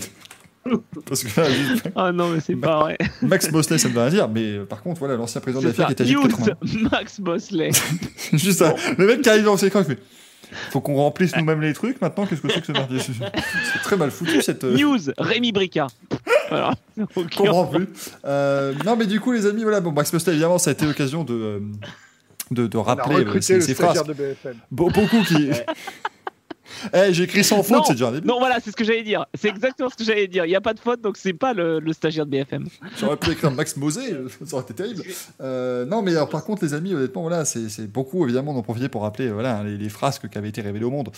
[LAUGHS] Parce que là, juste- Ah non, mais c'est pas vrai. Max Mosley, ça ne veut rien dire, mais euh, par contre, voilà, l'ancien président de la FIA qui était âgé de News, 80 Max Bosley. Juste ça. Le mec qui arrive dans ses écrans, il fait Faut qu'on remplisse nous-mêmes les trucs maintenant, qu'est-ce que c'est que ce merdier [LAUGHS] C'est très mal foutu cette. euh, News, Rémi Brica. Voilà. Je [LAUGHS] Ok. comprends plus. Euh, non, mais du coup, les amis, voilà, bon, Max Mosley, évidemment, ça a été l'occasion de. euh, de, de rappeler ces, phrases. de BFM. Be- beaucoup qui. Eh, j'ai écrit sans faute, c'est déjà un début. Non, voilà, c'est ce que j'allais dire. C'est exactement ce que j'allais dire. Il n'y a pas de faute, donc c'est pas le, le stagiaire de BFM. J'aurais pu écrire Max Mosé, ça aurait été terrible. Euh, non, mais alors, par contre, les amis, honnêtement, voilà, c'est beaucoup, évidemment, d'en profiter pour rappeler voilà, les, les frasques qui avaient été révélées au monde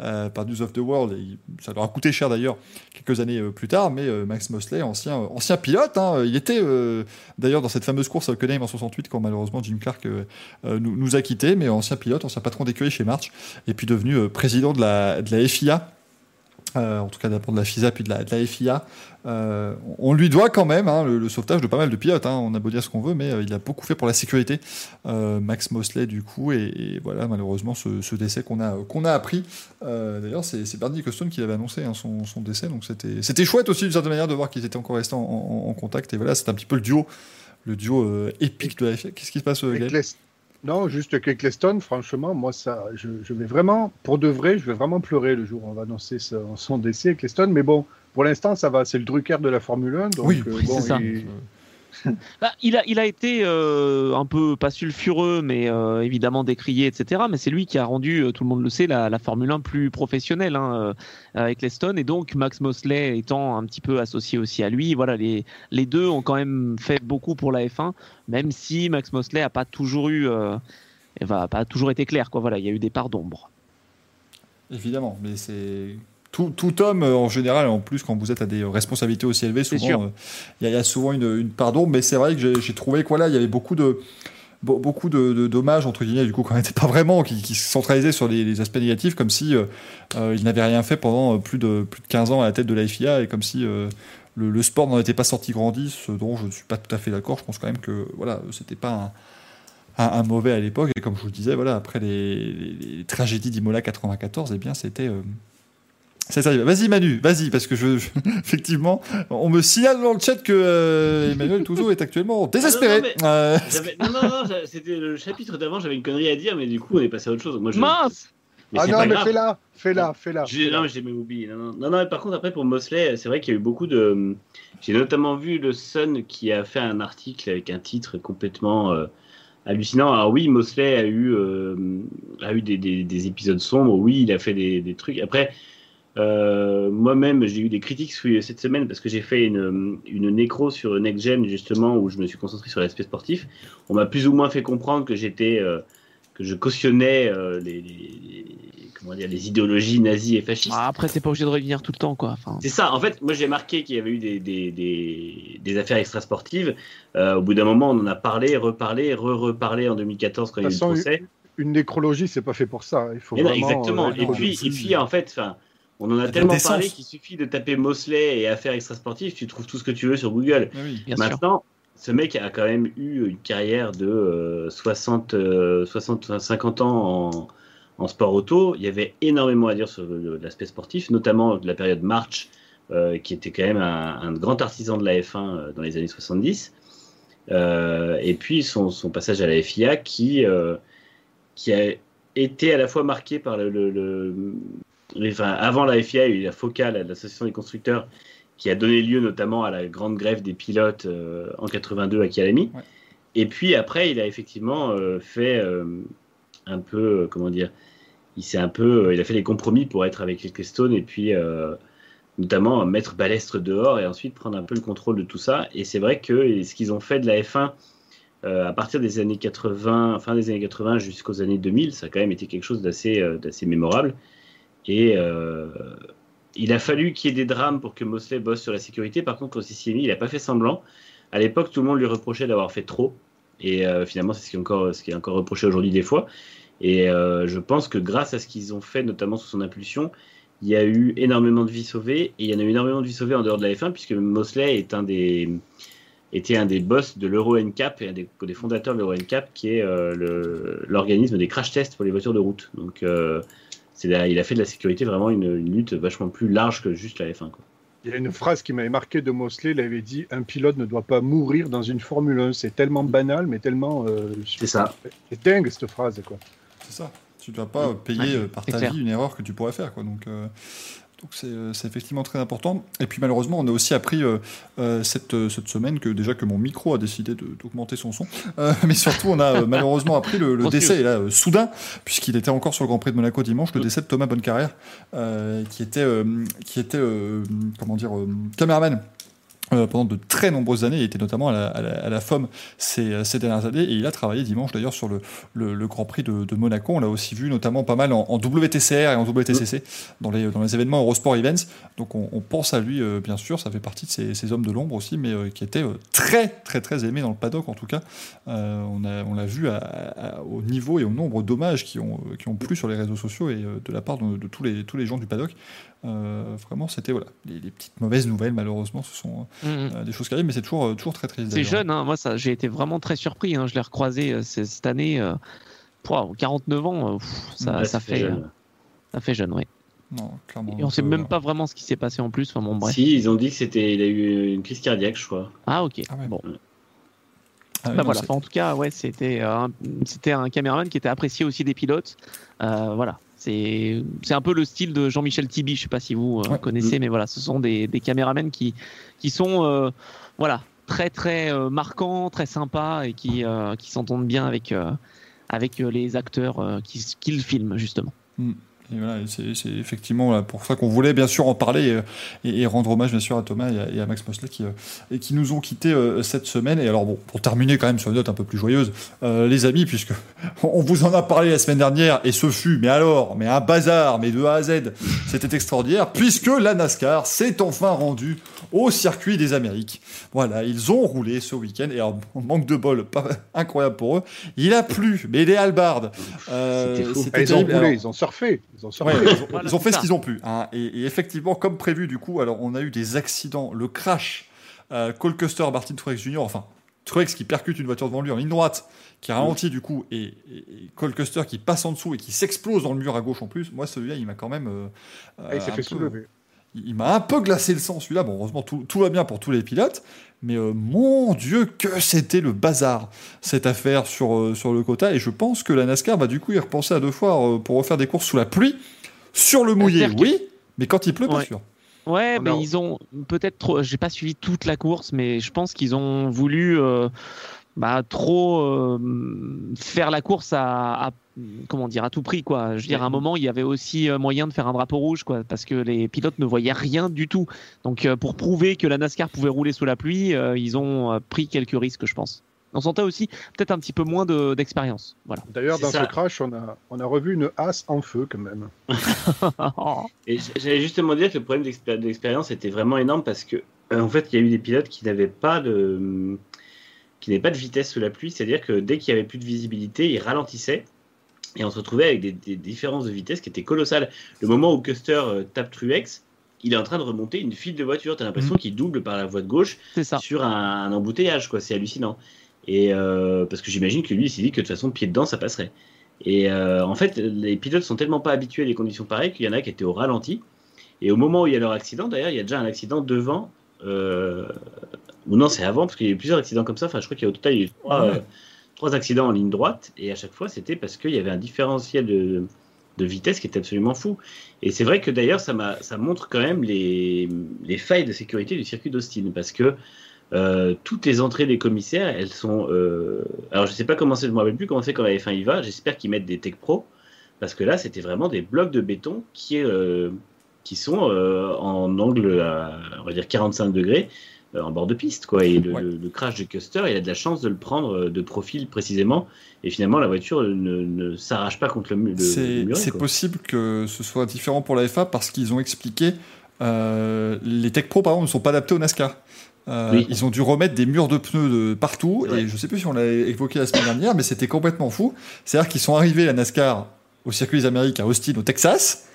euh, par News of the World. Et ça leur a coûté cher d'ailleurs quelques années euh, plus tard, mais euh, Max Mosley, ancien, ancien pilote, hein, il était d'ailleurs dans cette fameuse course à Hockenheim en 68 quand malheureusement Jim Clark nous, nous a quittés, mais ancien pilote, ancien patron d'écurie chez March, et puis devenu président de la, de la FIA. euh, en tout cas d'abord de la FISA puis de la, FIA. Euh, on lui doit quand même hein, le, sauvetage de pas mal de pilotes. hein. On a beau dire ce qu'on veut, mais euh, il a beaucoup fait pour la sécurité. Max Mosley, du coup, et, voilà, malheureusement, ce, décès qu'on a, a appris. D'ailleurs, c'est Bernie Ecclestone qui l'avait annoncé, hein, son, décès. Donc c'était c'était chouette aussi, d'une certaine manière, de voir qu'ils étaient encore restés en, contact. Et voilà, c'est un petit peu le duo, le duo épique de la FIA. Qu'est-ce qui se passe, Gaël? Non, juste qu'Eccleston, franchement, moi, ça, je, je vais vraiment, pour de vrai, je vais vraiment pleurer le jour où on va annoncer son, son décès, Eccleston. Mais bon, pour l'instant, ça va, c'est le Drucker de la Formule 1. Donc, Oui, euh, oui, bon, c'est ça. il- [LAUGHS] Bah, il, a, été euh, un peu, pas sulfureux, mais euh, évidemment décrié, etc. Mais c'est lui qui a rendu, euh, tout le monde le sait, la, Formule 1 plus professionnelle hein, avec Leston. Et donc, Max Mosley étant un petit peu associé aussi à lui, voilà, les, les deux ont quand même fait beaucoup pour la F1, même si Max Mosley a pas toujours eu. Euh, pas toujours été clair. Voilà, il y a eu des parts d'ombre. Évidemment, mais c'est. Tout, tout homme, euh, en général, en plus, quand vous êtes à des responsabilités aussi élevées, souvent, euh, il y, a- il y a souvent une, une part d'ombre, mais c'est vrai que j'ai- trouvé que voilà, il y avait beaucoup de be- beaucoup de, de dommages entre guillemets du coup [LAUGHS] quand même pas vraiment qui, qui se centralisaient sur les, les aspects négatifs comme si euh, euh, il n'avait rien fait pendant plus de plus de 15 ans à la tête de la FIA et comme si euh, le, le sport n'en était pas sorti grandi ce dont je ne suis pas tout à fait d'accord. Je pense quand même que voilà c'était pas un, un- un mauvais à l'époque. Et comme je vous le disais voilà après les, les- les tragédies d'Imola 94 eh bien c'était euh, ça. Vas-y Manu, vas-y, parce que je, je- [LAUGHS] effectivement, on me signale dans le chat que euh, Emmanuel Touzeau est actuellement désespéré. Ah non, non, Euh, [LAUGHS] Non, non, non, c'était le chapitre d'avant, j'avais une connerie à dire, mais du coup, on est passé à autre chose. Moi, je... Mince Mais Ah c'est non, mais fais-la, fais-la, fais-la. Non, mais j'ai même oublié. Non, non. non, non, mais par contre, après, pour Mosley, c'est vrai qu'il y a eu beaucoup de. J'ai notamment vu le Sun qui a fait un article avec un titre complètement euh, hallucinant. Alors, oui, Mosley a eu, euh, a eu des, des- des épisodes sombres. Oui, il a fait des, des trucs. Après, euh, moi-même, j'ai eu des critiques cette semaine parce que j'ai fait une, une nécro sur Next Gen, justement, où je me suis concentré sur l'aspect sportif. On m'a plus ou moins fait comprendre que j'étais. euh, que je cautionnais euh, les, les- les- comment dire, les idéologies nazies et fascistes. Ah, Après, t'es pas obligé de revenir tout le temps, quoi. Enfin, C'est ça, en fait, moi j'ai marqué qu'il y avait eu des, des, des, des affaires extrasportives. Euh, au bout d'un moment, on en a parlé, reparlé, re-reparlé en 2014 quand il y a eu le procès. Une nécrologie, c'est pas fait pour ça. Il faut Mais non, vraiment, exactement. euh, et, puis, et puis, en fait, enfin, on en a tellement parlé qu'il suffit de taper Mosley et affaires extrasportives, tu trouves tout ce que tu veux sur Google. oui. bien sûr. Maintenant, ce mec a quand même eu une carrière de euh, 60, euh, 60, 50 ans en, en sport auto. Il y avait énormément à dire sur l'aspect sportif, notamment de la période March, euh, qui était quand même un, un grand artisan de la F1 euh, dans les années 70. Euh, et puis son, son, passage à la FIA qui, euh, qui a été à la fois marqué par le. le, le enfin, avant la FIA, il y a eu la FOCA, l'association des constructeurs, qui a donné lieu notamment à la grande grève des pilotes euh, en 82 à Kialami. Ouais. Et puis après, il a effectivement euh, fait euh, un peu, comment dire, il s'est un peu, il a fait des compromis pour être avec Ecclestone et puis notamment mettre Balestre dehors et ensuite prendre un peu le contrôle de tout ça. Et c'est vrai que ce qu'ils ont fait de la F1 euh, à partir des années 80, fin des années 80 jusqu'aux années 2000, ça a quand même été quelque chose d'assez euh, mémorable. Et euh, il a fallu qu'il y ait des drames pour que Mosley bosse sur la sécurité. Par contre, Siciliani, il n'a pas fait semblant. À l'époque, tout le monde lui reprochait d'avoir fait trop. Et euh, finalement, c'est ce qui est encore, reproché aujourd'hui des fois. Et euh, je pense que grâce à ce qu'ils ont fait, notamment sous son impulsion, il y a eu énormément de vies sauvées. Et il y en a eu énormément de vies sauvées en dehors de la F1, puisque Mosley était un des boss de l'Euro NCAP et un des, fondateurs de l'Euro NCAP, qui est l'organisme des crash tests pour les voitures de route. Donc, là, il a fait de la sécurité vraiment une, une, lutte vachement plus large que juste la F1. Quoi. Il y a une phrase qui m'avait marqué de Mosley, il avait dit Un pilote ne doit pas mourir dans une Formule 1. C'est tellement banal, mais tellement. Euh, c'est ça. C'est dingue cette phrase. quoi. C'est ça. Tu ne dois pas payer ouais, par ta clair. vie une erreur que tu pourrais faire. Quoi. Donc, euh, donc c'est effectivement très important. Et puis malheureusement, on a aussi appris euh, euh, cette, cette, semaine que déjà que mon micro a décidé d'augmenter son son. Euh, [LAUGHS] mais surtout, on a malheureusement appris le, le décès, et là, soudain, puisqu'il était encore sur le Grand Prix de Monaco dimanche, le décès de Thomas Bonnecarrière, qui était, qui était comment dire, caméraman euh, pendant de très nombreuses années. Il était notamment à la, à la, à la FOM ces, ces, dernières années et il a travaillé dimanche d'ailleurs sur le, le, le, Grand Prix de, de Monaco. On l'a aussi vu notamment pas mal en, WTCR et en WTCC dans les, dans les événements Eurosport Events. Donc on, on pense à lui euh, bien sûr, ça fait partie de ces, ces hommes de l'ombre aussi, mais euh, qui était euh, très très très aimé dans le paddock en tout cas. Euh, on l'a on vu à, au niveau et au nombre d'hommages qui ont, qui ont plu sur les réseaux sociaux et de la part de, de tous, les, tous les gens du paddock. Euh, vraiment, c'était voilà, les, les, petites mauvaises nouvelles, malheureusement, ce sont mmh. euh, des choses qui arrivent, mais c'est toujours, toujours très triste. C'est jeune, hein. moi j'ai été vraiment très surpris. Hein. Je l'ai recroisé euh, cette année, pour 49 ans, pff, ça, ouais, ça, fait, jeune. ça fait jeune, oui. Non, Et on sait même euh... pas vraiment ce qui s'est passé en plus. Enfin, bon, bref. Si, ils ont dit que c'était, il a eu une crise cardiaque, je crois. Ah ok. Ah ouais. Bon. Ah, bah, voilà. Enfin, en tout cas, ouais, c'était un, c'était un caméraman qui était apprécié aussi des pilotes. Euh, voilà. C'est un peu le style de Jean-Michel Tibi, je sais pas si vous euh, ouais. connaissez, mais voilà, ce sont des, des caméramens qui, qui sont euh, voilà, très très euh, marquants, très sympas et qui, qui s'entendent bien avec, avec les acteurs qui, qui le filment justement. Mm. Et voilà, c'est effectivement pour ça qu'on voulait bien sûr en parler et, et, rendre hommage bien sûr à Thomas et à, et à Max Mosley qui, et qui nous ont quittés euh, cette semaine. Et alors bon, pour terminer quand même sur une note un peu plus joyeuse, euh, les amis, puisque [LAUGHS] on vous en a parlé la semaine dernière et ce fut, mais alors, mais un bazar, mais de A à Z, c'était extraordinaire, puisque la NASCAR s'est enfin rendue au circuit des Amériques. Voilà, ils ont roulé ce week-end et alors, manque de bol, pas [LAUGHS] incroyable pour eux. Il a plu, mais des halbardes. Euh, ils ont roulé, alors, ils ont surfé. Ils ont, ouais, ils ont, ils ont fait ce qu'ils ont pu. Hein. Et, et, effectivement, comme prévu, du coup, alors on a eu des accidents. Le crash, euh, Cole Custer, Martin Truex Jr., enfin, Truex qui percute une voiture devant lui en ligne droite, qui ralentit du coup, et, et, et, Cole Custer qui passe en dessous et qui s'explose dans le mur à gauche en plus. Moi, celui-là, il m'a quand même. Euh, ah, il s'est fait soulever. Il, m'a un peu glacé le sang, celui-là. Bon, heureusement, tout, tout, va bien pour tous les pilotes. Mais euh, mon Dieu, que c'était le bazar, cette affaire sur, euh, sur le quota. Et je pense que la NASCAR va du coup y repenser à deux fois euh, pour refaire des courses sous la pluie. Sur le mouillé, oui, mais quand il pleut, pas ouais. sûr. Ouais, mais ils ont peut-être trop. J'ai pas suivi toute la course, mais je pense qu'ils ont voulu euh, bah, trop euh, faire la course à, à, comment dire à tout prix quoi. Je veux dire, à un moment, il y avait aussi euh, moyen de faire un drapeau rouge quoi, parce que les pilotes ne voyaient rien du tout. Donc, euh, pour prouver que la NASCAR pouvait rouler sous la pluie, euh, ils ont pris quelques risques, je pense on sentait aussi peut-être un petit peu moins d'expérience. De, voilà. D'ailleurs, dans ça. ce crash, on a, on a revu une as en feu quand même. [LAUGHS] Et j'allais justement dire que le problème d'expérience était vraiment énorme parce que, en fait, il y a eu des pilotes qui n'avaient pas de qui pas de vitesse sous la pluie, c'est-à-dire que dès qu'il y avait plus de visibilité, ils ralentissaient et on se retrouvait avec des, des différences de vitesse qui étaient colossales. Le moment où Custer euh, tape Truex, il est en train de remonter une file de voitures. Tu as l'impression mmh. qu'il double par la voie de gauche sur un, un embouteillage, quoi. C'est hallucinant. Et euh, parce que j'imagine que lui, il s'est dit que de toute façon, pied dedans, ça passerait. Et euh, en fait, les pilotes sont tellement pas habitués à des conditions pareilles qu'il y en a qui étaient au ralenti. Et au moment où il y a leur accident, d'ailleurs, il y a déjà un accident devant, euh, ou non, c'est avant, parce qu'il y a eu plusieurs accidents comme ça. Enfin, je crois qu'il y a au total il y a eu trois, Ouais. euh, trois accidents en ligne droite, et à chaque fois, c'était parce qu'il y avait un différentiel de, de vitesse qui était absolument fou. Et c'est vrai que d'ailleurs, ça, ça montre quand même les, les failles de sécurité du circuit d'Austin, parce que euh, toutes les entrées des commissaires, elles sont. euh, alors, je sais pas comment c'est, je me rappelle plus comment c'est quand la F1 y va. J'espère qu'ils mettent des Tech Pro, parce que là, c'était vraiment des blocs de béton qui, euh, qui sont en angle à, on va dire 45 degrés en bord de piste, quoi. Et le, Ouais. le- crash de Custer, il a de la chance de le prendre euh, de profil précisément, et finalement, la voiture ne, ne s'arrache pas contre le, mu- le, le C'est possible que ce soit différent pour la FA parce qu'ils ont expliqué euh, les Tech Pro par exemple ne sont pas adaptés au NASCAR. Euh, Oui. Ils ont dû remettre des murs de pneus de partout et je sais plus si on l'a évoqué la semaine dernière, mais c'était complètement fou. C'est-à-dire qu'ils sont arrivés à NASCAR au circuit des Amériques à Austin au Texas,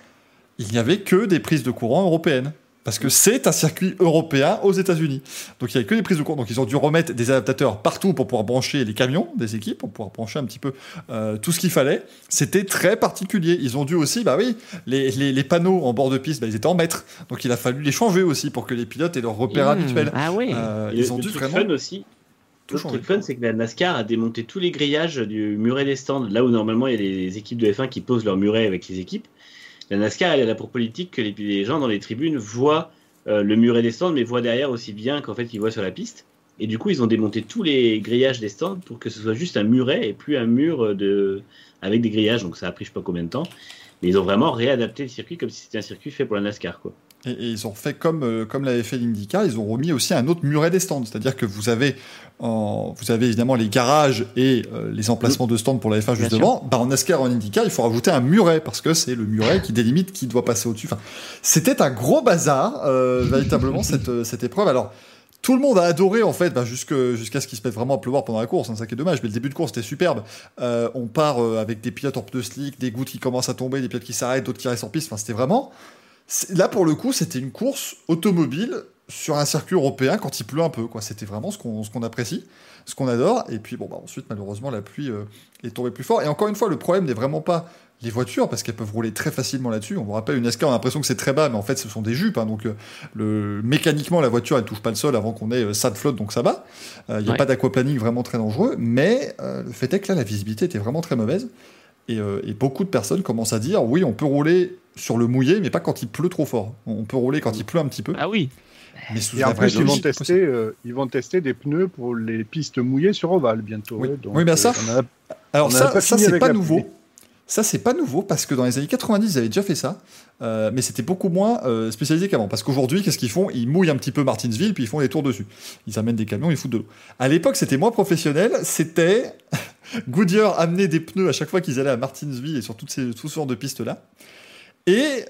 il n'y avait que des prises de courant européennes. Parce que c'est un circuit européen aux États-Unis. Donc il n'y avait que des prises de courant. Donc ils ont dû remettre des adaptateurs partout pour pouvoir brancher les camions des équipes, pour pouvoir brancher un petit peu euh, tout ce qu'il fallait. C'était très particulier. Ils ont dû aussi, bah oui, les, les, les panneaux en bord de piste, bah, ils étaient en mètres. Donc il a fallu les changer aussi pour que les pilotes aient leur repère Mmh. habituel. Ah oui. Euh, ils le- ont le dû vraiment fun aussi, tout Le changer. truc fun, c'est que la NASCAR a démonté tous les grillages du muret des stands, là où normalement il y a les équipes de F1 qui posent leur muret avec les équipes. La NASCAR, elle a pour politique que les, gens dans les tribunes voient euh, le muret des stands, mais voient derrière aussi bien qu'en fait ils voient sur la piste. Et du coup, ils ont démonté tous les grillages des stands pour que ce soit juste un muret et plus un mur de... avec des grillages. Donc ça a pris je sais pas combien de temps. Mais ils ont vraiment réadapté le circuit comme si c'était un circuit fait pour la NASCAR. Et, ils ont fait comme, euh, comme l'avait fait l'IndyCar, ils ont remis aussi un autre muret des stands. C'est-à-dire que vous avez, en, vous avez évidemment les garages et euh, les emplacements de stands pour la F1 Bien juste devant. Bah, en NASCAR, en IndyCar, il faut rajouter un muret parce que c'est le muret qui délimite qui doit passer au-dessus. Enfin, c'était un gros bazar, euh, [LAUGHS] véritablement, cette, euh, cette épreuve. Alors, tout le monde a adoré en fait, bah, jusqu'à ce qu'il se mette vraiment à pleuvoir pendant la course. hein, ça qui est dommage, mais le début de course était superbe. Euh, on part euh, avec des pilotes en pneus slick, des gouttes qui commencent à tomber, des pilotes qui s'arrêtent, d'autres qui restent en piste. Enfin, c'était vraiment. Là pour le coup, c'était une course automobile sur un circuit européen quand il pleut un peu. Quoi, c'était vraiment ce qu'on ce qu'on apprécie, ce qu'on adore. Et puis bon, bah, ensuite malheureusement la pluie euh, est tombée plus fort. Et encore une fois, le problème n'est vraiment pas les voitures parce qu'elles peuvent rouler très facilement là-dessus. On vous rappelle une NASCAR, on a l'impression que c'est très bas, mais en fait ce sont des jupes. hein, donc euh, le, mécaniquement, la voiture elle touche pas le sol avant qu'on ait euh, ça de flotte, donc ça va. Euh, Il n'y a Ouais. pas d'aquaplaning vraiment très dangereux, mais euh, le fait est que là la visibilité était vraiment très mauvaise. Et, euh, et beaucoup de personnes commencent à dire oui, on peut rouler sur le mouillé, mais pas quand il pleut trop fort. On peut rouler quand il pleut un petit peu, Ah oui. Mais sous Et plus, ils vont, tester, euh, ils vont tester des pneus pour les pistes mouillées sur ovale bientôt. Oui. donc, Oui, euh, ça- a- Alors ça, ça c'est pas nouveau. pluie. Ça, c'est pas nouveau parce que dans les années 90, ils avaient déjà fait ça, euh, mais c'était beaucoup moins euh, spécialisé qu'avant. Parce qu'aujourd'hui, qu'est-ce qu'ils font? Ils mouillent un petit peu Martinsville, puis ils font des tours dessus. Ils amènent des camions, ils foutent de l'eau. À l'époque, c'était moins professionnel. C'était [LAUGHS] Goodyear amenait des pneus à chaque fois qu'ils allaient à Martinsville et sur toutes ces, tout ce genre de pistes-là. Et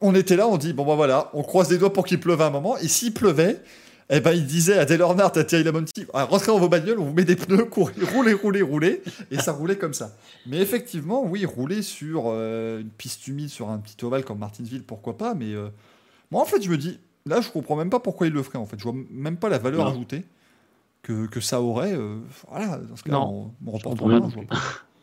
on était là, on dit bon bah voilà, on croise les doigts pour qu'il pleuve à un moment. Et s'il pleuvait, eh ben il disait à Dale Earnhardt, à Thierry Lamonti, ah, rentrez dans vos bagnoles, on vous met des pneus, courez, roulez, roulez, roulez, et ça roulait comme ça. Mais effectivement, oui, rouler sur euh, une piste humide, sur un petit ovale comme Martinsville, pourquoi pas, mais euh, moi en fait je me dis, là je comprends même pas pourquoi il le ferait en fait, je vois même pas la valeur Non. ajoutée que, que ça aurait, euh, voilà, dans ce cas Non, on, on reporte rien,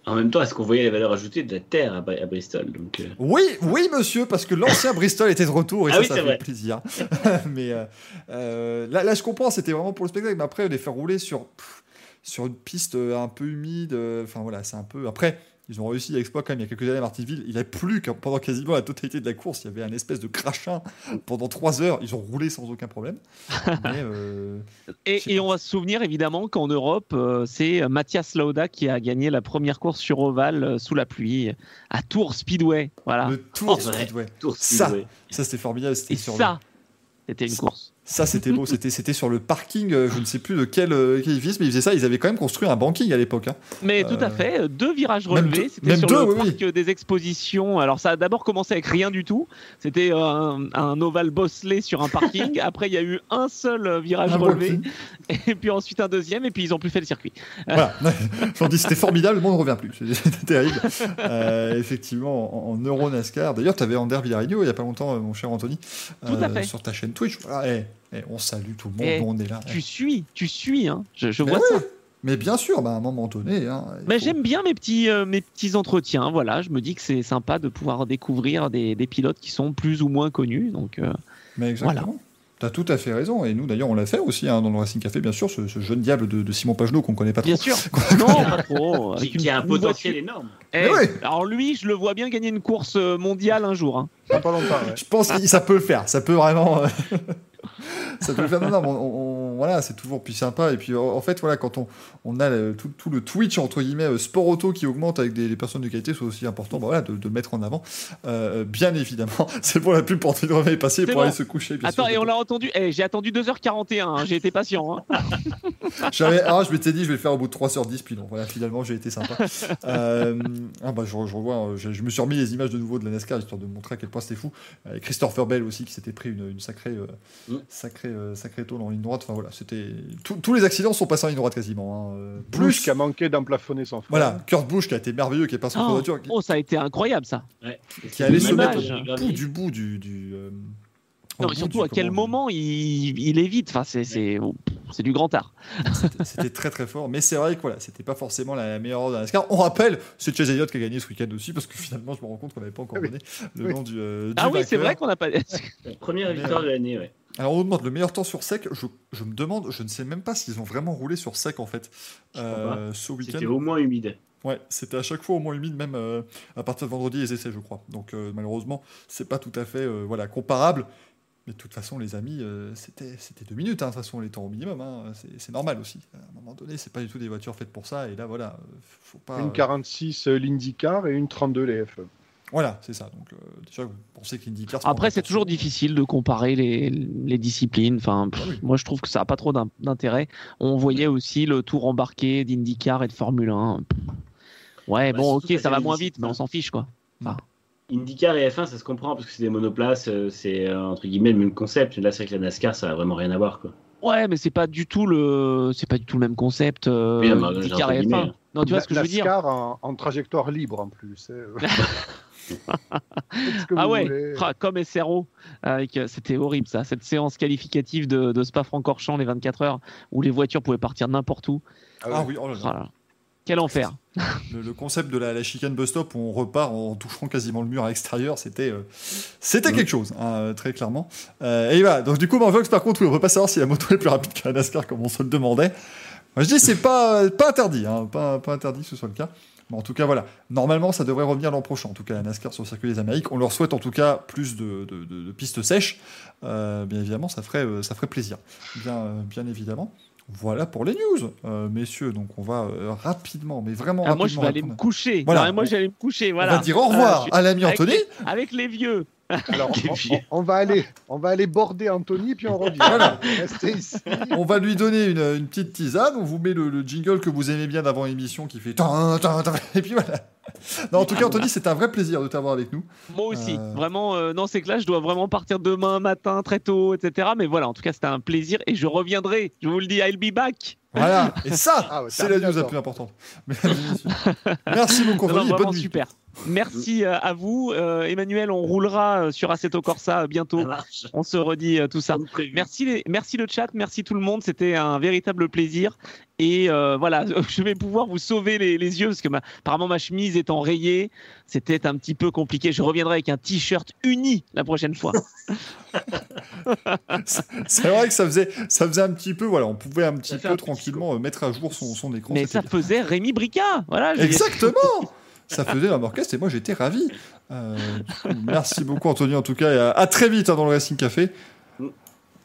En même temps, est-ce qu'on voyait la valeur ajoutée de la Terre à, Bri- à Bristol donc, euh, Oui, oui, monsieur, parce que l'ancien Bristol était de retour et Ah ça, oui, ça fait vrai. plaisir. [LAUGHS] mais euh, euh, là, là, je comprends, c'était vraiment pour le spectacle, mais après, les faire rouler sur, pff, sur une piste un peu humide, enfin voilà, c'est un peu. Après, ils ont réussi l'exploit quand même il y a quelques années à Martinsville. Il a plu pendant quasiment la totalité de la course. Il y avait un espèce de crachin pendant trois heures. Ils ont roulé sans aucun problème. [LAUGHS] Mais, euh, Et, on va se souvenir évidemment qu'en Europe, euh, c'est Mathias Lauda qui a gagné la première course sur ovale euh, sous la pluie à Tours Speedway. Voilà. le tour c'est vrai. Speedway. Tour Ça. Speedway. Ça, c'était formidable. C'était Et sur le- ça, c'était une course. Ça, c'était beau. C'était, c'était sur le parking, euh, je ne sais plus de quel, euh, quel édifice, mais ils faisaient ça. Ils avaient quand même construit un banking à l'époque. hein. Mais tout à Euh, fait, deux virages relevés. deux- C'était même sur deux, le oui, parc oui. des expositions. Alors ça a d'abord commencé avec rien du tout. C'était un, un ovale bosselé sur un parking. [LAUGHS] Après, il y a eu un seul virage Un relevé. Et puis ensuite un deuxième. Et puis ils ont plus fait le circuit. [LAUGHS] Voilà. J'en dis, c'était formidable, le monde ne revient plus. C'était terrible. Euh, effectivement, en, en Euro NASCAR. D'ailleurs, tu avais Ander Villarigno il n'y a pas longtemps, mon cher Anthony, Tout à fait. sur ta chaîne Twitch. Eh, eh, on salue tout le monde, Eh, on est là. Tu suis, tu suis. Hein. Je, vois ça. Mais bien sûr, bah, à un moment donné. Hein, faut- j'aime bien mes petits, euh, mes petits entretiens. Voilà, je me dis que c'est sympa de pouvoir découvrir des, des pilotes qui sont plus ou moins connus. Donc, euh, Mais exactement. T'as tout à fait raison, et nous d'ailleurs on l'a fait aussi hein, dans le Racing Café, bien sûr, ce, ce jeune diable de, de Simon Pagenaud qu'on connaît pas trop. Bien sûr. [LAUGHS] non, pas trop. Qui, Avec qui a un potentiel voiture- énorme. Eh, ouais. Alors lui, je le vois bien gagner une course euh, mondiale un jour. hein. Pas longtemps, ouais. Je pense que ça peut le faire, ça peut vraiment. euh, [LAUGHS] ça peut le faire. Non, non, mais on- on- voilà, c'est toujours plus sympa. Et puis en fait, voilà, quand on, on a le- tout, tout le Twitch entre guillemets euh, sport auto qui augmente avec des, des personnes de qualité, c'est aussi important, bah, voilà, de, de le mettre en avant. Euh, bien évidemment, [LAUGHS] c'est pour la pub pour Anthony Remet est passé pour bon. aller se coucher. bien Attends, sûr. et on l'a entendu. Eh, j'ai attendu 2h41. hein, J'ai été patient. hein. [LAUGHS] J'avais, ah, je m'étais dit, je vais le faire au bout de 3h10, puis non, voilà, finalement, j'ai été sympa. [LAUGHS] Euh, ah, bah, je, je revois, euh, je, je me suis remis les images de nouveau de la NASCAR, histoire de montrer à quel point c'était fou. Avec Christopher Bell aussi, qui s'était pris une, une sacrée, euh, Mm. sacrée, euh, sacrée tôle en ligne droite. Enfin, voilà, c'était. tous- les accidents sont passés en ligne droite quasiment. hein. Euh, Bush Plus. qui a manqué d'emplafonner son frère. Voilà, Kurt Busch qui a été merveilleux, qui est passé en Oh, voiture, qui, oh, ça a été incroyable ça. Ouais. qui allait se l'image. mettre au bout du bout du. du euh, Non, surtout du- à quel moment il, il évite. Enfin, c'est oh, du grand art. C'était- très très fort, mais c'est vrai que voilà, c'était pas forcément la meilleure la NASCAR. On rappelle, c'est Chase Elliott qui a gagné ce week-end aussi, parce que finalement, je me rends compte qu'on n'avait pas encore Oui. donné le Oui. nom du. euh, du Ah oui, c'est vrai qu'on n'a pas. Première victoire de l'année, ouais. Alors on nous demande le meilleur temps sur sec. Je, je me demande, je ne sais même pas s'ils ont vraiment roulé sur sec en fait euh, ce week-end. C'était au moins humide. Ouais, c'était à chaque fois au moins humide, même euh, à partir de vendredi les essais, je crois. Donc euh, malheureusement, c'est pas tout à fait euh, voilà comparable. Mais de toute façon, les amis, euh, c'était c'était deux minutes. hein, de toute façon, les temps au minimum, hein, c'est normal aussi. À un moment donné, c'est pas du tout des voitures faites pour ça. Et là, voilà, faut pas. Une euh, 46 euh, l'IndyCar et une 32 les F1. Voilà, c'est ça. Donc euh, déjà, vous pensez se Après, c'est toujours difficile de comparer les, les disciplines. Enfin, pff, Ah oui. moi, je trouve que ça n'a pas trop d'in- d'intérêt. On voyait aussi le tour embarqué d'IndyCar et de Formule 1. Ouais, Bah, bon, ok, ça va moins vite, mais on s'en fiche, quoi. IndyCar et F1, ça se comprend parce que c'est des monoplaces, euh, c'est euh, entre guillemets le même concept. Là, c'est vrai que la NASCAR, ça a vraiment rien à voir. Quoi. Ouais, mais c'est pas du tout le, c'est pas du tout le même concept. Euh, Oui, non, IndyCar et entre guillemets, F1. hein. Non, tu vois ce que je veux dire? NASCAR en, en trajectoire libre en plus. [LAUGHS] Ah ouais. Ah, comme SRO, avec, euh, c'était horrible ça, cette séance qualificative de, de Spa-Francorchamps les 24 heures où les voitures pouvaient partir n'importe où. Ah oui, oh là. Ah. Quel enfer. [LAUGHS] Le, le concept de la, la chicane bus stop où on repart en touchant quasiment le mur à l'extérieur, c'était euh, c'était quelque chose, hein, euh, très clairement. Euh, et voilà, donc du coup, Marvox, par contre, oui, on peut pas savoir si la moto est plus rapide qu'un NASCAR comme on se le demandait. Moi, je dis, c'est pas, pas interdit, hein, pas, pas interdit que ce soit le cas. Mais en tout cas, voilà. Normalement, ça devrait revenir l'an prochain. En tout cas, la NASCAR sur le circuit des Amériques. On leur souhaite en tout cas plus de, de- de- de pistes sèches. Euh, bien évidemment, ça ferait, euh, ça ferait plaisir. Bien, euh, bien évidemment. Voilà pour les news, euh, messieurs. Donc, on va euh, rapidement, mais vraiment Ah, rapidement. moi, je vais aller me coucher. Voilà. Non, moi, j'allais me coucher. Voilà. On va dire au revoir je- à l'ami avec Anthony. les- Avec les vieux. [LAUGHS] Alors, on, va aller, on va aller border Anthony puis on revient. Voilà. Restez ici. On va lui donner une, une petite tisane. On vous met le, le jingle que vous aimez bien d'avant l'émission qui fait. Et puis voilà. Non, en tout cas, Anthony, c'est un vrai plaisir de t'avoir avec nous. Moi aussi. Euh. Vraiment, euh, non, c'est que là, je dois vraiment partir demain matin très tôt, etc. Mais voilà, en tout cas, c'était un plaisir et je reviendrai. Je vous le dis, I'll be back. Voilà. Et ça, Ah ouais, c'est la news la plus importante. Merci beaucoup, Anthony. bonne nuit. super. Merci euh, à vous. Euh, Emmanuel, on roulera euh, sur Assetto Corsa bientôt. Ça marche. On se redit euh, tout ça. Merci, les- merci le chat, merci tout le monde. C'était un véritable plaisir. Et euh, voilà, [LAUGHS] je vais pouvoir vous sauver les, les yeux parce que ma, apparemment ma chemise étant rayée, c'était un petit peu compliqué. Je reviendrai avec un t-shirt uni la prochaine fois. [LAUGHS] C'est vrai que ça faisait, ça faisait un petit peu. Voilà, on pouvait un petit peu un tranquillement mettre à jour son, son écran. Mais ça bien. faisait Rémi Bricard. Voilà. j'ai- Exactement [LAUGHS] Ça faisait un orchestre et moi j'étais ravi. Euh, merci beaucoup Anthony en tout cas et à, à très vite hein, dans le Racing Café. Eh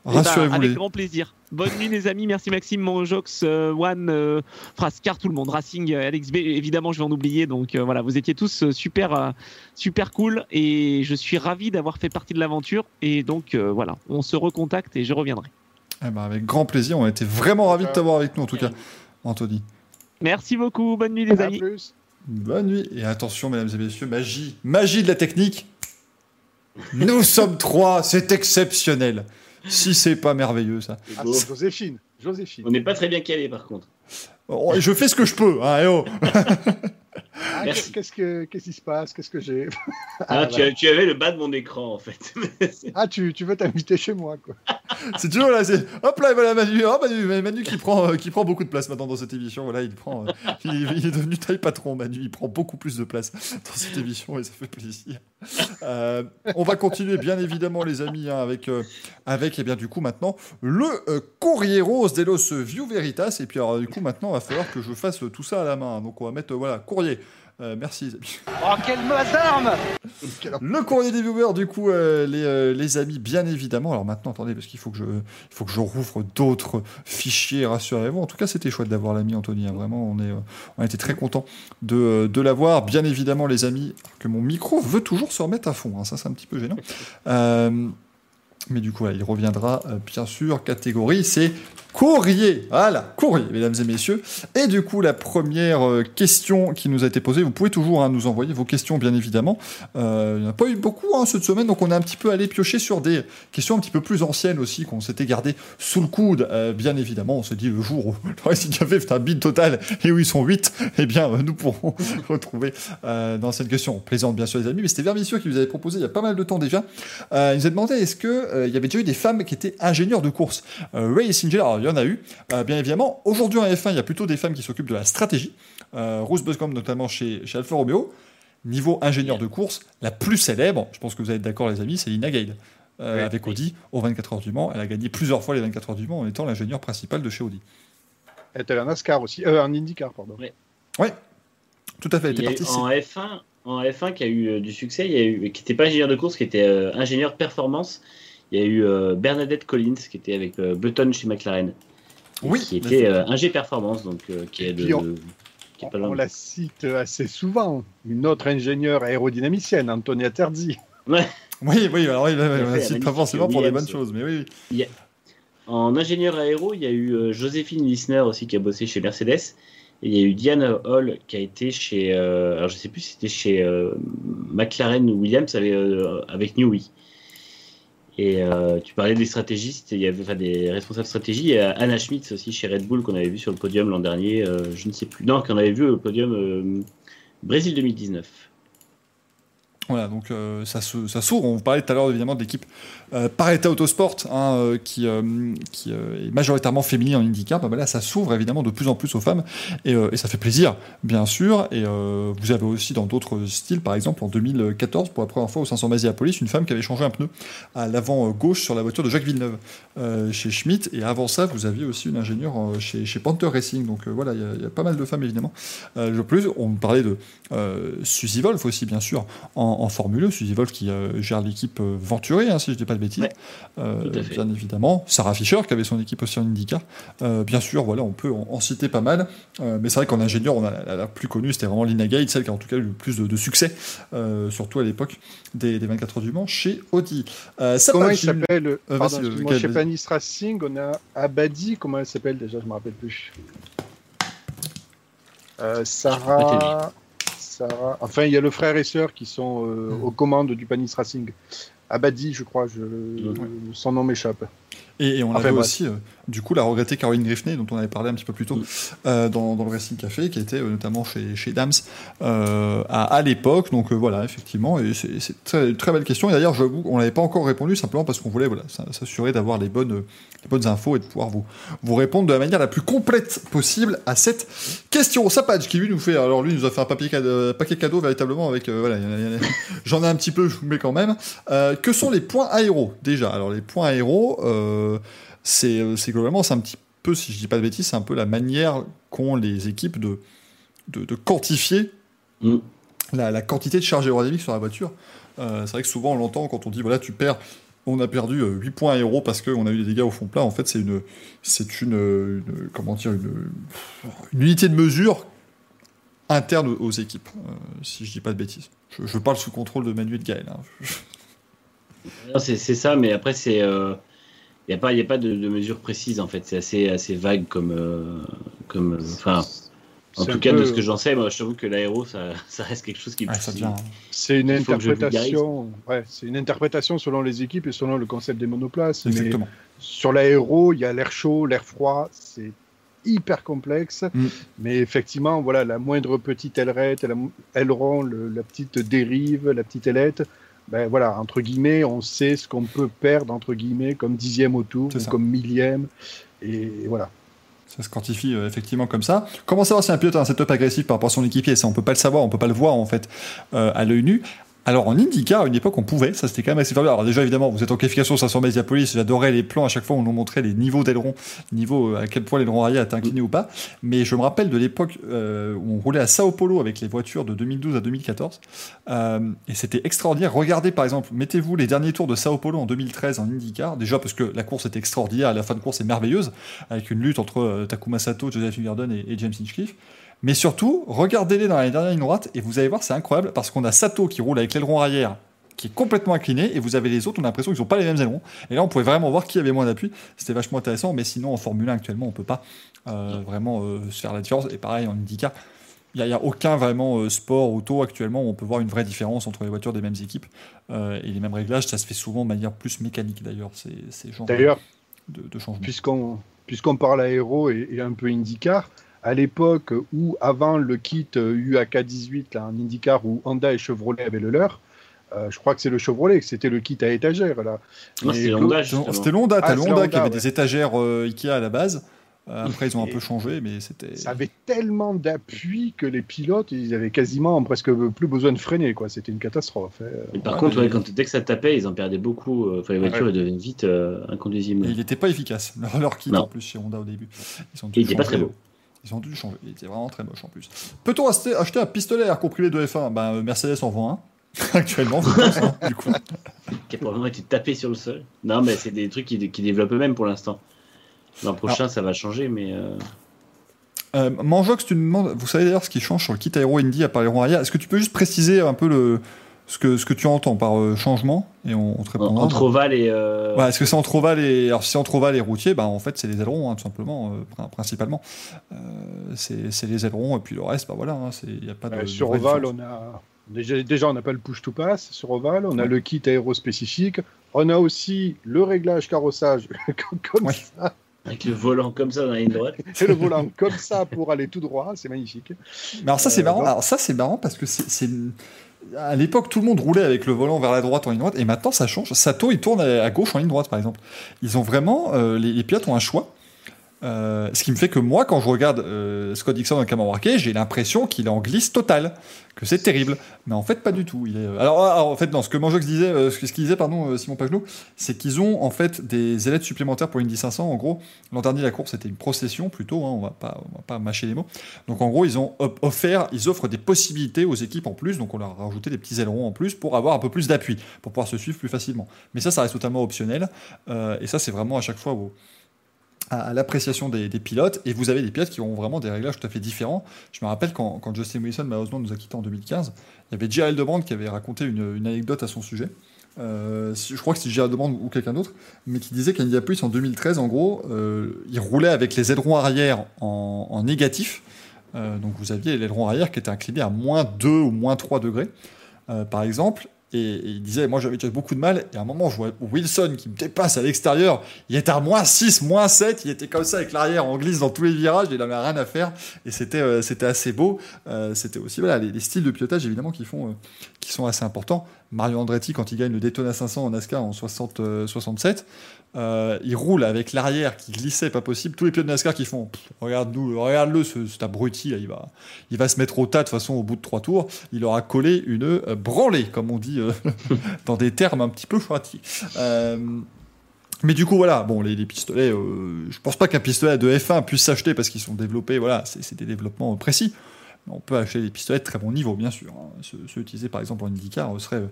ben, Rassurez-vous avec les. grand plaisir. Bonne nuit les amis, merci Maxime, Monjox, euh, One, euh, Frascar, tout le monde, Racing, euh, Alex B, évidemment je vais en oublier, donc euh, voilà, vous étiez tous euh, super, euh, super cool et je suis ravi d'avoir fait partie de l'aventure et donc euh, voilà, on se recontacte et je reviendrai. Eh ben, avec grand plaisir, on a été vraiment ravis de t'avoir avec nous en tout cas, Anthony. Merci beaucoup, bonne nuit les À amis. plus. Bonne nuit et attention mesdames et messieurs, magie, magie de la technique. Nous sommes trois, c'est exceptionnel. Si c'est pas merveilleux ça. Ah, Joséphine. Joséphine. On n'est pas très bien calé par contre. Oh, je fais ce que je peux. Hein, eh oh. [LAUGHS] Ah, Merci. Qu'est-ce que qu'est-ce qui se passe? Qu'est-ce que j'ai? [LAUGHS] Ah, Ah, tu, voilà. as- tu avais le bas de mon écran en fait. [LAUGHS] Ah, tu, tu veux t'inviter chez moi quoi. [LAUGHS] c'est toujours là, c'est hop là, voilà Manu, oh, Manu, Manu qui prend, euh, qui prend beaucoup de place maintenant dans cette émission. Voilà, il prend, euh, il, il est devenu taille patron. Manu, il prend beaucoup plus de place dans cette émission et ça fait plaisir. Euh, on va continuer bien évidemment les amis hein, avec euh, avec et bien du coup maintenant le euh, courrier rose d'Elos View Veritas et puis alors, du coup maintenant il va falloir que je fasse tout ça à la main. Donc on va mettre euh, voilà courrier. Euh, merci les amis. Oh, quelle masse d'armes Le courrier des viewers, du coup, euh, les, euh, les amis, bien évidemment. Alors maintenant, attendez, parce qu'il faut que je, il faut que je rouvre d'autres fichiers, rassurez-vous. En tout cas, c'était chouette d'avoir l'ami Anthony. hein. Vraiment, on, est, on a été très content de, de l'avoir. Bien évidemment, les amis, que mon micro veut toujours se remettre à fond. hein. Ça, c'est un petit peu gênant. Mais du coup, voilà, il reviendra, bien sûr. Catégorie, c'est courrier. Voilà, courrier, mesdames et messieurs. Et du coup, la première euh, question qui nous a été posée, vous pouvez toujours hein, nous envoyer vos questions, bien évidemment. Euh, il n'y en a pas eu beaucoup hein, cette semaine, donc on a un petit peu allé piocher sur des questions un petit peu plus anciennes aussi, qu'on s'était gardé sous le coude. Euh, bien évidemment, on s'est dit le jour où le Racing Café fait un bid total et où ils sont 8, eh bien, nous pourrons [LAUGHS] retrouver dans cette question. On plaisante bien sûr les amis, mais c'était Vermissio qui vous avait proposé il y a pas mal de temps déjà. Il nous a demandé est-ce euh, il y avait déjà eu des femmes qui étaient ingénieurs de course? Ray Singer, alors il y en a eu, euh, bien évidemment. Aujourd'hui en F1, il y a plutôt des femmes qui s'occupent de la stratégie. Euh, Rose Buscombe notamment chez, chez Alfa Romeo. Niveau ingénieur de course, la plus célèbre, je pense que vous allez être d'accord les amis, c'est Lina Gale. Euh, Oui. avec Audi aux 24 heures du Mans. Elle a gagné plusieurs fois les 24 heures du Mans en étant l'ingénieur principal de chez Audi. Elle était en NASCAR aussi. Euh, en IndyCar, pardon. Tout à fait, elle était partie. en F1, en F1 qui a eu du succès, il y a eu, qui n'était pas ingénieur de course, qui était euh, ingénieur performance. Il y a eu euh, Bernadette Collins qui était avec euh, Button chez McLaren. Oui, qui était euh, ingé performance, donc euh, qui est de, on- de- qui est pas On, loin on de- la cite assez souvent. Une autre ingénieure aérodynamicienne, Antonia Terzi. Oui, oui, alors oui, on la cite pas forcément pour des bonnes choses, mais oui, oui. En ingénieur aéro, il y a eu Joséphine Lissner aussi qui a bossé chez Mercedes. Et il y a eu Diane Hall qui a été chez. euh, alors je sais plus si c'était chez euh, McLaren ou Williams avec, euh, avec Newey. Et euh, tu parlais des stratégistes, il y avait des responsables stratégie. Il y a Anna Schmitz aussi chez Red Bull qu'on avait vu sur le podium l'an dernier. euh, je ne sais plus. Non, qu'on avait vu au podium euh, Brésil 2019. Voilà, donc ça, ça s'ouvre. On parlait tout à l'heure évidemment de l'équipe euh, Paretta Autosport hein, euh, qui, euh, est majoritairement féminine en IndyCar. Bah, bah là, ça s'ouvre évidemment de plus en plus aux femmes et, ça fait plaisir, bien sûr. Et vous avez aussi dans d'autres styles, par exemple en 2014, pour la première fois au 500 Masiapolis, une femme qui avait changé un pneu à l'avant gauche sur la voiture de Jacques Villeneuve chez Schmidt. Et avant ça, vous aviez aussi une ingénieure chez, Panther Racing. Donc voilà, il y a- pas mal de femmes évidemment. De plus, on parlait de Suzy Wolf aussi, bien sûr, en, Formule 1. Suzy Wolf qui gère l'équipe Venturi, hein, si je ne dis pas de bêtises. Ouais, Euh, bien évidemment. Sarah Fischer qui avait son équipe aussi en IndyCar. Euh, bien sûr, voilà, on peut en, en citer pas mal. Euh, mais c'est vrai qu'en ingénieur, on a la, la plus connue, c'était vraiment Lina Gate, celle qui a en tout cas eu le plus de, de succès, euh, surtout à l'époque des, des 24 heures du Mans chez Audi. Euh, ça Comment va, il s'appelle Euh, euh, Chez. Panis Racing, on a Abadi. Comment elle s'appelle déjà Je ne me rappelle plus. Euh, Sarah. Sarah. Enfin, il y a le frère et sœur qui sont euh, Mm. aux commandes du Panis Racing. Abadi, je crois. Je... Son nom m'échappe. Et, et on Enfin, aussi, euh, du coup, la regrettée Caroline Griffney, dont on avait parlé un petit peu plus tôt euh, dans, dans le Racing Café, qui était euh, notamment chez, chez Dams euh, à, à l'époque. Donc voilà, effectivement, et c'est une très, très belle question. Et d'ailleurs, j'avoue, on n'avait pas encore répondu simplement parce qu'on voulait voilà, s'assurer d'avoir les bonnes, les bonnes infos et de pouvoir vous, vous répondre de la manière la plus complète possible à cette question. Sapage qui lui nous fait, alors lui nous a fait un papier cadeau, paquet cadeau véritablement avec, voilà, [LAUGHS] j'en ai un petit peu, je vous mets quand même. Que sont les points aéros déjà? Alors les points aéros, c'est euh, c'est globalement, c'est un petit peu, si je dis pas de bêtises, c'est un peu la manière qu'ont les équipes de, de, de quantifier Mm. la, la quantité de charge aérodynamique sur la voiture. Euh, c'est vrai que souvent on l'entend quand on dit voilà, tu perds, on a perdu euh, 8 points aéros parce qu'on a eu des dégâts au fond plat. En fait, c'est une, c'est une, une- comment dire, une, une unité de mesure interne aux, équipes, euh, si je dis pas de bêtises. Je, je parle sous contrôle de Manu et de Gaël. hein. C'est ça, mais après, c'est. Il n'y a pas, y a pas de, de mesure précise, en fait. C'est assez, assez vague comme. euh, comme euh, enfin, en tout cas, peu- de ce que j'en sais, moi, je t'avoue que l'aéro, ça, [LAUGHS] ça reste quelque chose qui. Devient- C'est une interprétation. Ouais, c'est une interprétation selon les équipes et selon le concept des monoplaces. Mais sur l'aéro, il y a l'air chaud, l'air froid. C'est hyper complexe. Mm. Mais effectivement, voilà, la moindre petite ailerette, aileron, le- la petite dérive, la petite ailette ben voilà, entre guillemets, on sait ce qu'on peut perdre, entre guillemets, comme dixième au tour, C'est ou ça. comme millième. Et voilà. Ça se quantifie euh, effectivement comme ça. Comment savoir si un pilote a un setup agressif par rapport à son équipier? Ça, on peut pas le savoir, on peut pas le voir en fait euh, à l'œil nu. Alors en IndyCar, à une époque, on pouvait, ça c'était quand même assez fabuleux. Alors déjà, évidemment, vous êtes en qualification 500 Mediapolis, j'adorais les plans à chaque fois où on nous montrait les niveaux d'aileron, niveau euh, à quel point l'aileron arrière était incliné ou pas. Mais je me rappelle de l'époque euh, où on roulait à Sao Paulo avec les voitures de 2012 à 2014. Euh, et c'était extraordinaire. Regardez par exemple, mettez-vous les derniers tours de Sao Paulo en 2013 en IndyCar. Déjà parce que la course était extraordinaire, la fin de course est merveilleuse, avec une lutte entre Takuma Sato, Joseph Newgarden et, et James Hinchcliffe. Mais surtout, regardez-les dans la dernière ligne droite et vous allez voir, c'est incroyable parce qu'on a Sato qui roule avec l'aileron arrière qui est complètement incliné et vous avez les autres, on a l'impression qu'ils n'ont pas les mêmes ailerons. Et là, on pouvait vraiment voir qui avait moins d'appui. C'était vachement intéressant, mais sinon, en Formule 1 actuellement, on peut pas euh, vraiment euh, se faire la différence. Et pareil, en IndyCar, il n'y a, aucun vraiment euh, sport auto actuellement où on peut voir une vraie différence entre les voitures des mêmes équipes euh, et les mêmes réglages. Ça se fait souvent de manière plus mécanique d'ailleurs, ces, ces genres D'ailleurs, de, de changements. puisqu'on puisqu'on parle aéro et, et un peu IndyCar, à l'époque où, avant le kit euh, UAK18 là, en IndyCar, où Honda et Chevrolet avaient le leur, euh, je crois que c'est le Chevrolet, que c'était le kit à étagère. Là. Non, Et c'était Claude- Honda, C'était l'Honda, Ah, l'Honda qui avait des étagères euh, Ikea à la base. Euh, après, ils ont un peu changé, mais c'était. Ça avait tellement d'appui que les pilotes, ils avaient quasiment presque plus besoin de freiner. quoi. C'était une catastrophe. hein. Mais par Ouais, contre, ouais, quand, dès que ça tapait, ils en perdaient beaucoup. euh, Enfin, les voitures, Ouais. elles devenaient vite euh, inconduisibles. Et il n'était pas efficace, leur, leur kit Non. en plus chez Honda au début. Ils ont dû Il était pas très beau. Ils ont dû changer. Il était vraiment très moche en plus. Peut-on acheter, un pistolet à air comprimé de F1 ben, euh, Mercedes en vend un. [LAUGHS] Actuellement, je pense, hein, du coup. [LAUGHS] Qui a probablement été tapé sur le sol. Non, mais c'est des trucs qui, qui développent eux-mêmes pour l'instant. L'an prochain, ça va changer, mais. euh, Euh, Manjox, tu demandes, vous savez d'ailleurs ce qui change sur le kit Aero Indy à part les ronds arrière. Est-ce que tu peux juste préciser un peu le, ce, que, ce que tu entends par euh, changement Et on, on te répondra. entre ovale et. euh, Ouais, est-ce que c'est entre ovale et alors si c'est entre ovale et routier, bah en fait c'est les ailerons hein, tout simplement, euh, prin- principalement. Euh, c'est c'est les ailerons et puis le reste, bah voilà, hein, c'est il y a pas de. De sur différence. on a déjà, déjà on n'a pas le push to pass sur Oval, on a le kit aéro spécifique, on a aussi le réglage carrossage [LAUGHS] comme- Ouais. ça, Avec le volant comme ça dans la ligne droite. [LAUGHS] et le volant comme ça pour aller tout droit, c'est magnifique. Mais alors ça c'est Euh, marrant. Alors ça c'est marrant parce que c'est c'est- à l'époque tout le monde roulait avec le volant vers la droite en ligne droite et maintenant ça change. Sato il tourne à gauche en ligne droite par exemple. Ils ont vraiment euh, les, les pilotes ont un choix. Euh, ce qui me fait que moi, quand je regarde euh, Scott Dixon dans le caméra embarqué, j'ai l'impression qu'il est en glisse totale, que c'est terrible. Mais en fait, pas du tout. Il est... alors, alors, en fait, non, ce que Manjox disait, euh, ce qu'il disait, pardon, euh, Simon Pagelot, c'est qu'ils ont en fait des ailettes supplémentaires pour Indy 500. En gros, l'an dernier, la course c'était une procession plutôt. Hein, on va pas, on va pas mâcher les mots. Donc, en gros, ils ont offert, ils offrent des possibilités aux équipes en plus. Donc, on leur a rajouté des petits ailerons en plus pour avoir un peu plus d'appui, pour pouvoir se suivre plus facilement. Mais ça, ça reste totalement optionnel. Euh, et ça, c'est vraiment à chaque fois au- à, l'appréciation des, pilotes. Et vous avez des pilotes qui ont vraiment des réglages tout à fait différents. Je me rappelle quand, quand Justin Wilson, malheureusement, nous a quittés en 2015, il y avait Gérald Debrand qui avait raconté une, anecdote à son sujet. Euh, je crois que c'est Gérald Debrand ou quelqu'un d'autre, mais qui disait qu'Indianapolis en 2013, en gros, euh, il roulait avec les ailerons arrière en, négatif. Euh, donc vous aviez l'aileron arrière qui était incliné à moins 2 ou moins 3 degrés, par exemple. Et, et il disait, moi j'avais déjà beaucoup de mal, et à un moment je vois Wilson qui me dépasse à l'extérieur, il était à moins 6, moins 7, il était comme ça avec l'arrière en glisse dans tous les virages, il n'avait rien à faire, et c'était euh, assez beau. Euh, c'était aussi voilà, les, les styles de pilotage évidemment qui, font, euh, qui sont assez importants. Mario Andretti, quand il gagne le Daytona 500 en NASCAR en 60, euh, 67, euh, il roule avec l'arrière qui glissait pas possible. Tous les pilotes de NASCAR qui font regarde-nous, regarde-le, ce, cet abruti, là, il, va, il va se mettre au tas de toute façon au bout de trois tours. Il aura collé une euh, branlée, comme on dit euh, [LAUGHS] dans des termes un petit peu. Euh, mais du coup, voilà, bon, les, pistolets, je pense pas qu'un pistolet de F1 puisse s'acheter parce qu'ils sont développés, voilà, c'est des développements précis. On peut acheter des pistolets de très bon niveau, bien sûr. hein. Ceux, utilisés par exemple en IndyCar seraient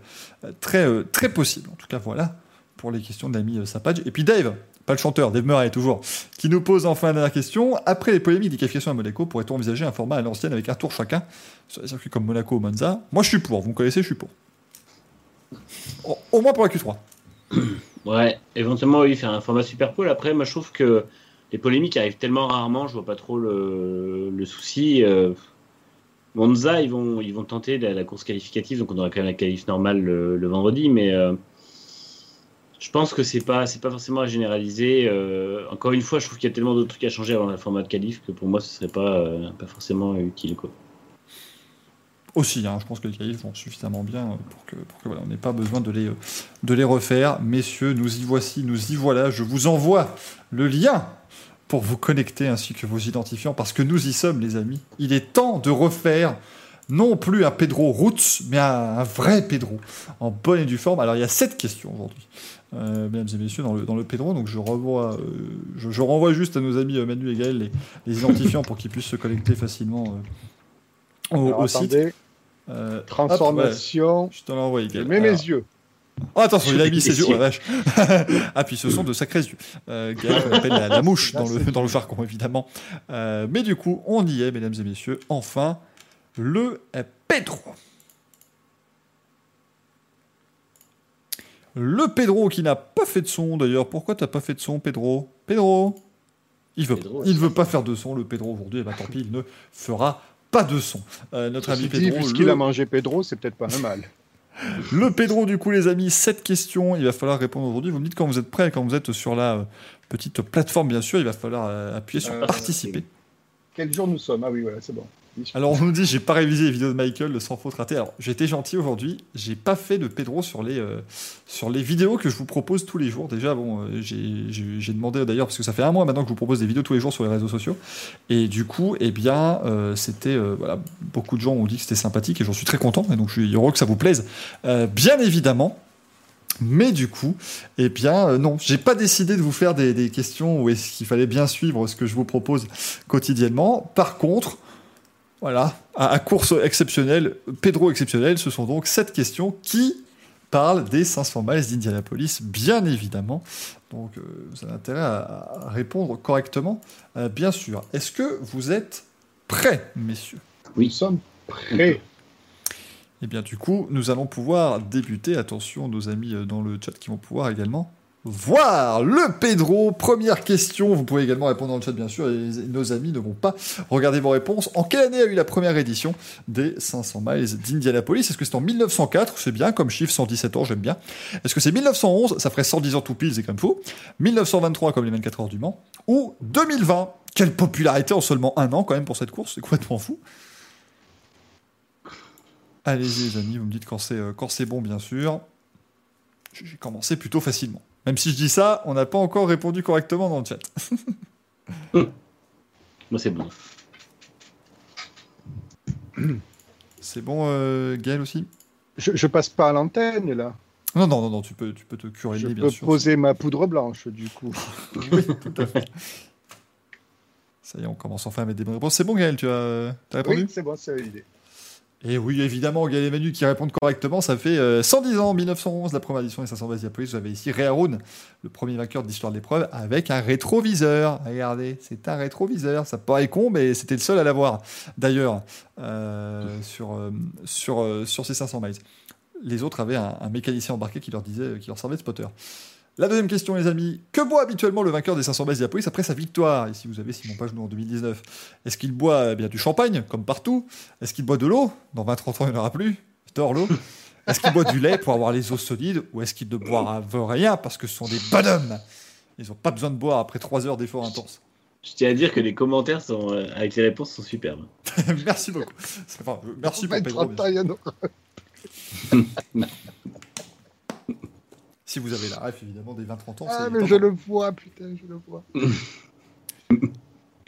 très, très possibles. En tout cas, voilà pour les questions de l'ami euh, Sapage. Et puis Dave, pas le chanteur, Dave Murray toujours, qui nous pose enfin la dernière question. Après les polémiques des qualifications à Monaco, pourrait-on envisager un format à l'ancienne avec un tour chacun sur les circuits comme Monaco ou Monza? Moi, je suis pour. Vous me connaissez, je suis pour. Au, moins pour la Q3. [CLEARS THROAT] Ouais, éventuellement, oui, faire un format super pole. Après, moi, je trouve que les polémiques arrivent tellement rarement, je vois pas trop le, souci. Euh, Monza, ils vont, ils vont tenter la, course qualificative, donc on aura quand même la qualif normale le, le vendredi, mais euh, je pense que c'est pas, pas forcément à généraliser. Euh, encore une fois, je trouve qu'il y a tellement d'autres trucs à changer avant le format de qualif que pour moi, ce serait pas, euh, pas forcément utile, aussi. hein. je pense que les qualifs vont suffisamment bien euh, pour que, pour que voilà, on n'ait pas besoin de les, de les refaire. Messieurs, nous y voici, nous y voilà. Je vous envoie le lien pour vous connecter ainsi que vos identifiants parce que nous y sommes, les amis. Il est temps de refaire non plus un Pedro Roots, mais un, un vrai Pedro en bonne et due forme. Alors il y a sept questions aujourd'hui. Euh, mesdames et messieurs, dans le, dans le Pedro, donc je renvoie, euh, je, je renvoie juste à nos amis euh, Manu et Gaël les, les identifiants pour qu'ils puissent se connecter facilement euh, au, Alors, au site. hop, transformation. ouais, je te Je Gaël. mets mes yeux. Oh, attention, il a mis ses yeux, oh la vache. [LAUGHS] ah, puis ce sont de sacrés yeux. Euh, Gaël, appelle la, la mouche [LAUGHS] dans le, dans le jargon, évidemment. Mais du coup, on y est, mesdames et messieurs. Enfin, le Pedro. Le Pedro qui n'a pas fait de son, d'ailleurs. Pourquoi t'as pas fait de son, Pedro? Pedro Il veut, Pedro, il veut pas faire de son, le Pedro, aujourd'hui. Eh ben, tant pis, il ne fera pas de son. Euh, notre ami Pedro, vu ce qu'il le- a mangé Pedro, c'est peut-être pas un mal. [LAUGHS] le Pedro, du coup, les amis, 7 questions. Il va falloir répondre aujourd'hui. Vous me dites quand vous êtes prêts, quand vous êtes sur la euh, petite plateforme, bien sûr, il va falloir euh, appuyer sur Euh, participer. Quel jour nous sommes? Ah oui, voilà, c'est bon. Alors, on nous dit, j'ai pas révisé les vidéos de Michael, le sans faute raté. Alors, été gentil aujourd'hui. J'ai pas fait de Pedro sur les, euh, sur les vidéos que je vous propose tous les jours. Déjà, bon, euh, j'ai- demandé d'ailleurs, parce que ça fait un mois maintenant que je vous propose des vidéos tous les jours sur les réseaux sociaux. Et du coup, eh bien, euh, c'était. voilà, beaucoup de gens ont dit que c'était sympathique et j'en suis très content. Et donc, je suis heureux que ça vous plaise. Bien évidemment. Mais du coup, eh bien, euh, non, j'ai pas décidé de vous faire des, des questions où est-ce qu'il fallait bien suivre ce que je vous propose quotidiennement. Par contre, voilà, à, à course exceptionnelle, Pedro exceptionnel, ce sont donc sept questions qui parlent des 500 miles d'Indianapolis, bien évidemment. Donc, euh, vous avez intérêt à, à répondre correctement, euh, bien sûr. Est-ce que vous êtes prêts, messieurs? Nous sommes prêts. Eh bien, du coup, nous allons pouvoir débuter. Attention, nos amis euh, dans le chat qui vont pouvoir également voir le Pedro. Première question. Vous pouvez également répondre dans le chat, bien sûr. Et nos amis ne vont pas regarder vos réponses. En quelle année a eu la première édition des 500 miles d'Indianapolis? Est-ce que c'est en 1904 C'est bien comme chiffre, 117 ans, j'aime bien. Est-ce que c'est 1911 Ça ferait 110 ans tout pile, c'est quand même fou. 1923 comme les 24 heures du Mans. Ou 2020 Quelle popularité en seulement un an quand même pour cette course, c'est complètement fou. Allez-y les amis, vous me dites quand c'est euh, bon bien sûr. J'ai commencé plutôt facilement. Même si je dis ça, on n'a pas encore répondu correctement dans le chat. [LAUGHS] Moi, c'est bon. C'est bon euh, Gaël aussi? Je, je passe pas à l'antenne, là. Non, non, non, non, tu peux, tu peux te curer Je bien peux sûr. poser ma poudre blanche, du coup. [LAUGHS] Oui, tout à fait. Ça y est, on commence enfin à mettre des bonnes réponses. C'est bon Gaël, tu as, t'as répondu? Oui, c'est bon, c'est validé. Et oui, évidemment, Gaël et Manu qui répondent correctement, ça fait euh, 110 ans, 1911, la première édition des 500 bases Diapolis. Vous avez ici Ray Haroun, le premier vainqueur de l'histoire de l'épreuve, avec un rétroviseur. Regardez, c'est un rétroviseur. Ça paraît con, mais c'était le seul à l'avoir, d'ailleurs, euh, sur, euh, sur, euh, sur ces 500 miles. Les autres avaient un, un mécanicien embarqué qui leur disait, qui leur servait de spotter. La deuxième question, les amis. Que boit habituellement le vainqueur des 500 bases Diapolis après sa victoire Ici, vous avez Simon Pagenaud en 2019. Est-ce qu'il boit eh bien du champagne, comme partout Est-ce qu'il boit de l'eau Dans 20-30 ans, il n'y en aura plus. Tort l'eau. Est-ce qu'il boit du lait pour avoir les os solides Ou est-ce qu'il ne boira rien parce que ce sont des bonhommes? Ils n'ont pas besoin de boire après 3 heures d'efforts intenses. Je tiens à dire que les commentaires sont, euh, avec les réponses sont superbes. [LAUGHS] merci beaucoup. Enfin, merci pour Pedro. [LAUGHS] 30 ans, il y en aura. Si vous avez la ref, évidemment, des 20-30 ans. Ah, c'est mais je le vois, putain, je le vois. [LAUGHS]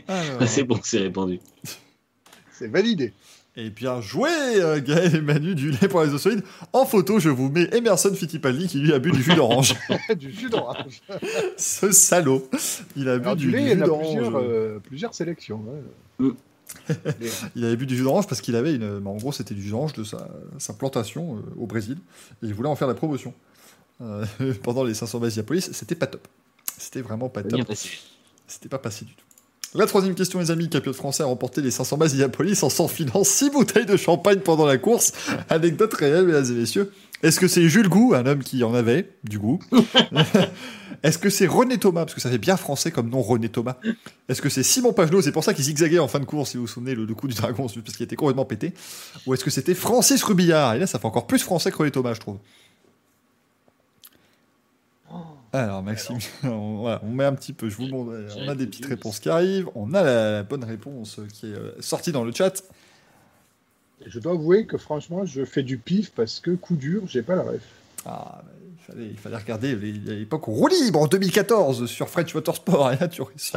Alors, c'est bon, c'est répandu. [LAUGHS] C'est validé. Et bien joué, euh, Gaël et Manu du lait pour les solides. En photo, je vous mets Emerson Fittipaldi qui lui a bu du jus d'orange. [LAUGHS] du jus d'orange. Ce salaud. Il a bu du, du lait, jus d'orange. plusieurs, euh, plusieurs sélections. ouais. Il avait bu du jus d'orange parce qu'il avait une. bah, en gros, c'était du jus d'orange de sa, sa plantation euh, au Brésil. Et il voulait en faire la promotion. Euh, [LAUGHS] pendant les 500 bases Diapolis, c'était pas top. C'était vraiment pas top. C'était pas passé du tout. La troisième question, les amis. Capiote français a remporté les 500 bases Diapolis en s'enfilant 6 bouteilles de champagne pendant la course. [LAUGHS] Anecdote réelle, mesdames et messieurs. Est-ce que c'est Jules Gou, un homme qui en avait, du goût [LAUGHS] Est-ce que c'est René Thomas Parce que ça fait bien français comme nom, René Thomas. Est-ce que c'est Simon Pagenaud C'est pour ça qu'il zigzaguait en fin de course, si vous vous souvenez, le, le coup du dragon, parce qu'il était complètement pété. Ou est-ce que c'était Francis Rubillard? Et là, ça fait encore plus français que René Thomas, je trouve. Alors, Maxime, [LAUGHS] on, voilà, on met un petit peu, je vous montre, on a des petites réponses qui arrivent, on a la, la bonne réponse qui est euh, sortie dans le chat. Je dois avouer que franchement, je fais du pif parce que coup dur, j'ai pas la ref. Ah, mais il fallait, il fallait regarder l'époque roue libre en 2014 sur French Motorsport [LAUGHS] et là tu réussis.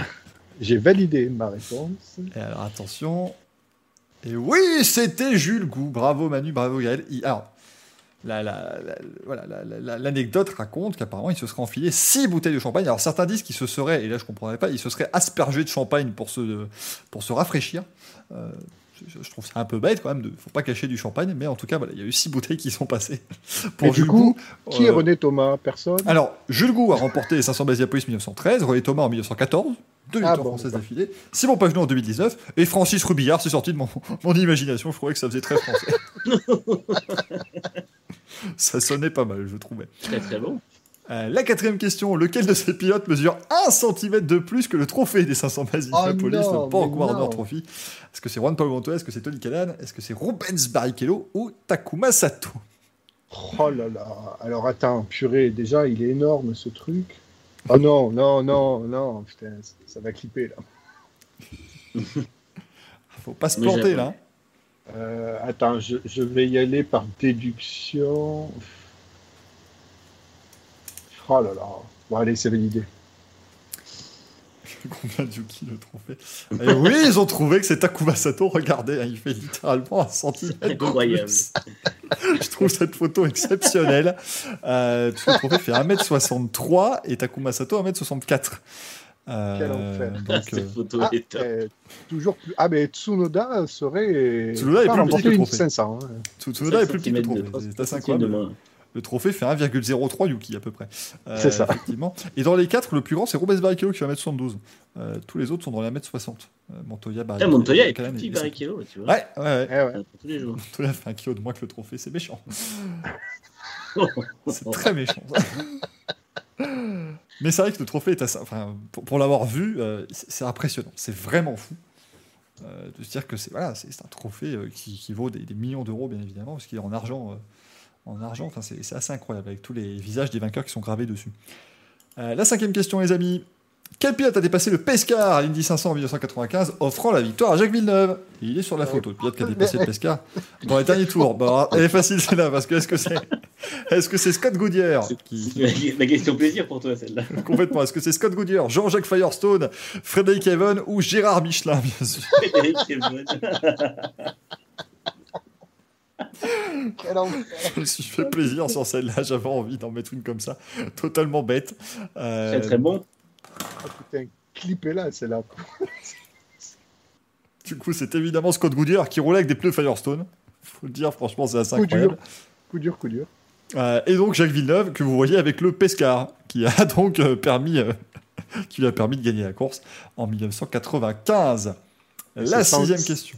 J'ai validé ma réponse. Et alors attention. Et oui, c'était Jules Gou. Bravo Manu, bravo Gaël. Alors, l'anecdote raconte qu'apparemment il se serait enfilé six bouteilles de champagne. Alors certains disent qu'il se serait, et là je comprendrais pas, il se serait aspergé de champagne pour se, pour se rafraîchir. Euh, je, je trouve ça un peu bête quand même, de, faut pas cacher du champagne, mais en tout cas voilà, il y a eu six bouteilles qui sont passées. Pour du Jules coup, Gou, Qui est euh, René Thomas? Personne? alors, Jules Gou a remporté les 500 Basiapolis 1913, René Thomas en 1914, deux Ah victoires bon, françaises d'accord. d'affilée, Simon Pagenaud en 2019, et Francis Rubillard, c'est sorti de mon, [LAUGHS] mon imagination, je trouvais que ça faisait très français. [LAUGHS] [LAUGHS] ça sonnait pas mal, je trouvais. Très très bon. Euh, la quatrième question, lequel de ces pilotes mesure 1 cm de plus que le trophée des 500 Basiapolis, Oh non, le Borg Warner non. Trophy? Est-ce que c'est Juan Pablo Montoya, est-ce que c'est Tony Kanaan, est-ce que c'est Rubens Barrichello ou Takuma Sato? Oh là là. Alors attends, purée, déjà, il est énorme ce truc. Oh non, non, non, non, putain, ça- ça va clipper là. [LAUGHS] Faut pas se planter là. Euh, attends, je, je vais y aller par déduction. Oh là là. Bon, allez, c'est validé. [LAUGHS] Combien Yuki le trophée Et oui, ils ont trouvé que c'est Takuma Sato. Regardez, hein, il fait littéralement un centimètre de Incroyable. plus. [LAUGHS] Je trouve cette photo exceptionnelle. Euh, le trophée fait 1m63 et Takuma Sato 1m64. Euh, Quel enfer. donc, [LAUGHS] Cette euh, Ah, euh, toujours plus. Ah, mais Tsunoda serait. Tsunoda est plus petit que le une trophée. 500. hein. Tsunoda est plus petit que le. Le trophée fait 1,03 Yuki à peu près. Euh, C'est ça. Effectivement. Et dans les quatre, le plus grand, c'est Rubens Barrichello qui fait 1m72. Euh, tous les autres sont dans les 1m60. Euh, Montoya, Ah, Barrichello. Montoya est plus et- petit kilo, tu vois. Ouais, ouais, ouais. Eh ouais. Pour tous les jours. Montoya fait un kilo de moins que le trophée, c'est méchant. [LAUGHS] C'est très méchant. [LAUGHS] Mais c'est vrai que le trophée est assez. Pour, l'avoir vu, euh, c'est impressionnant. C'est vraiment fou. euh, de se dire que c'est un trophée euh, qui, vaut des, millions d'euros, bien évidemment, parce qu'il est en argent. en argent, c'est assez incroyable, avec tous les visages des vainqueurs qui sont gravés dessus. La cinquième question, les amis. Quel pilote a dépassé le Pescar à l'Indy 500 en 1995, offrant la victoire à Jacques Villeneuve? Il est sur la photo, le pilote qui a dépassé le Pescar dans les derniers tours. Bon, alors, elle est facile celle-là, parce que est-ce que c'est est-ce que c'est Scott Goodyear qui, C'est la question plaisir pour toi, celle-là. [LAUGHS] Complètement. Est-ce que c'est Scott Goodyear, Jean-Jacques Firestone, Frédéric Evan ou Gérard Michelin, bien sûr? [LAUGHS] Quel enfer. Je me suis fait plaisir sur celle-là. J'avais envie d'en mettre une comme ça, totalement bête. Euh, Très très bon. Ah, putain, clipé là, c'est là. [LAUGHS] Du coup, c'est évidemment Scott Goodyear qui roulait avec des pneus Firestone. Faut le dire, franchement, c'est assez Coup incroyable. dur. Coup dur, coup dur. Euh, et donc Jacques Villeneuve, que vous voyez avec le Pescar, qui a [LAUGHS] donc euh, permis, euh, [LAUGHS] qui lui a permis de gagner la course en 1995. La sixième question.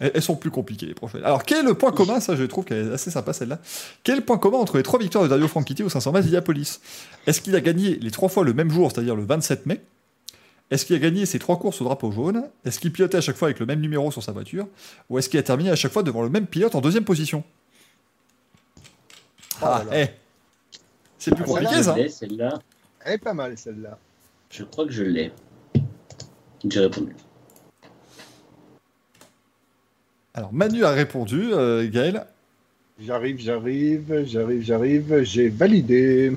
Elles sont plus compliquées les prochaines. Alors, quel est le point commun? Ça, je trouve qu'elle est assez sympa celle-là. Quel est le point commun entre les trois victoires de Dario Franchitti aux 500 miles d'Indianapolis? Est-ce qu'il a gagné les trois fois le même jour, c'est-à-dire le 27 mai? Est-ce qu'il a gagné ses trois courses au drapeau jaune? Est-ce qu'il pilotait à chaque fois avec le même numéro sur sa voiture? Ou est-ce qu'il a terminé à chaque fois devant le même pilote en deuxième position? Ah, Oh là. eh C'est plus Ah, compliqué ça celle-là. Elle est pas mal celle-là. Je crois que je l'ai. J'ai répondu. Alors Manu a répondu, euh, Gaël. J'arrive, j'arrive, j'arrive, j'arrive. J'ai validé.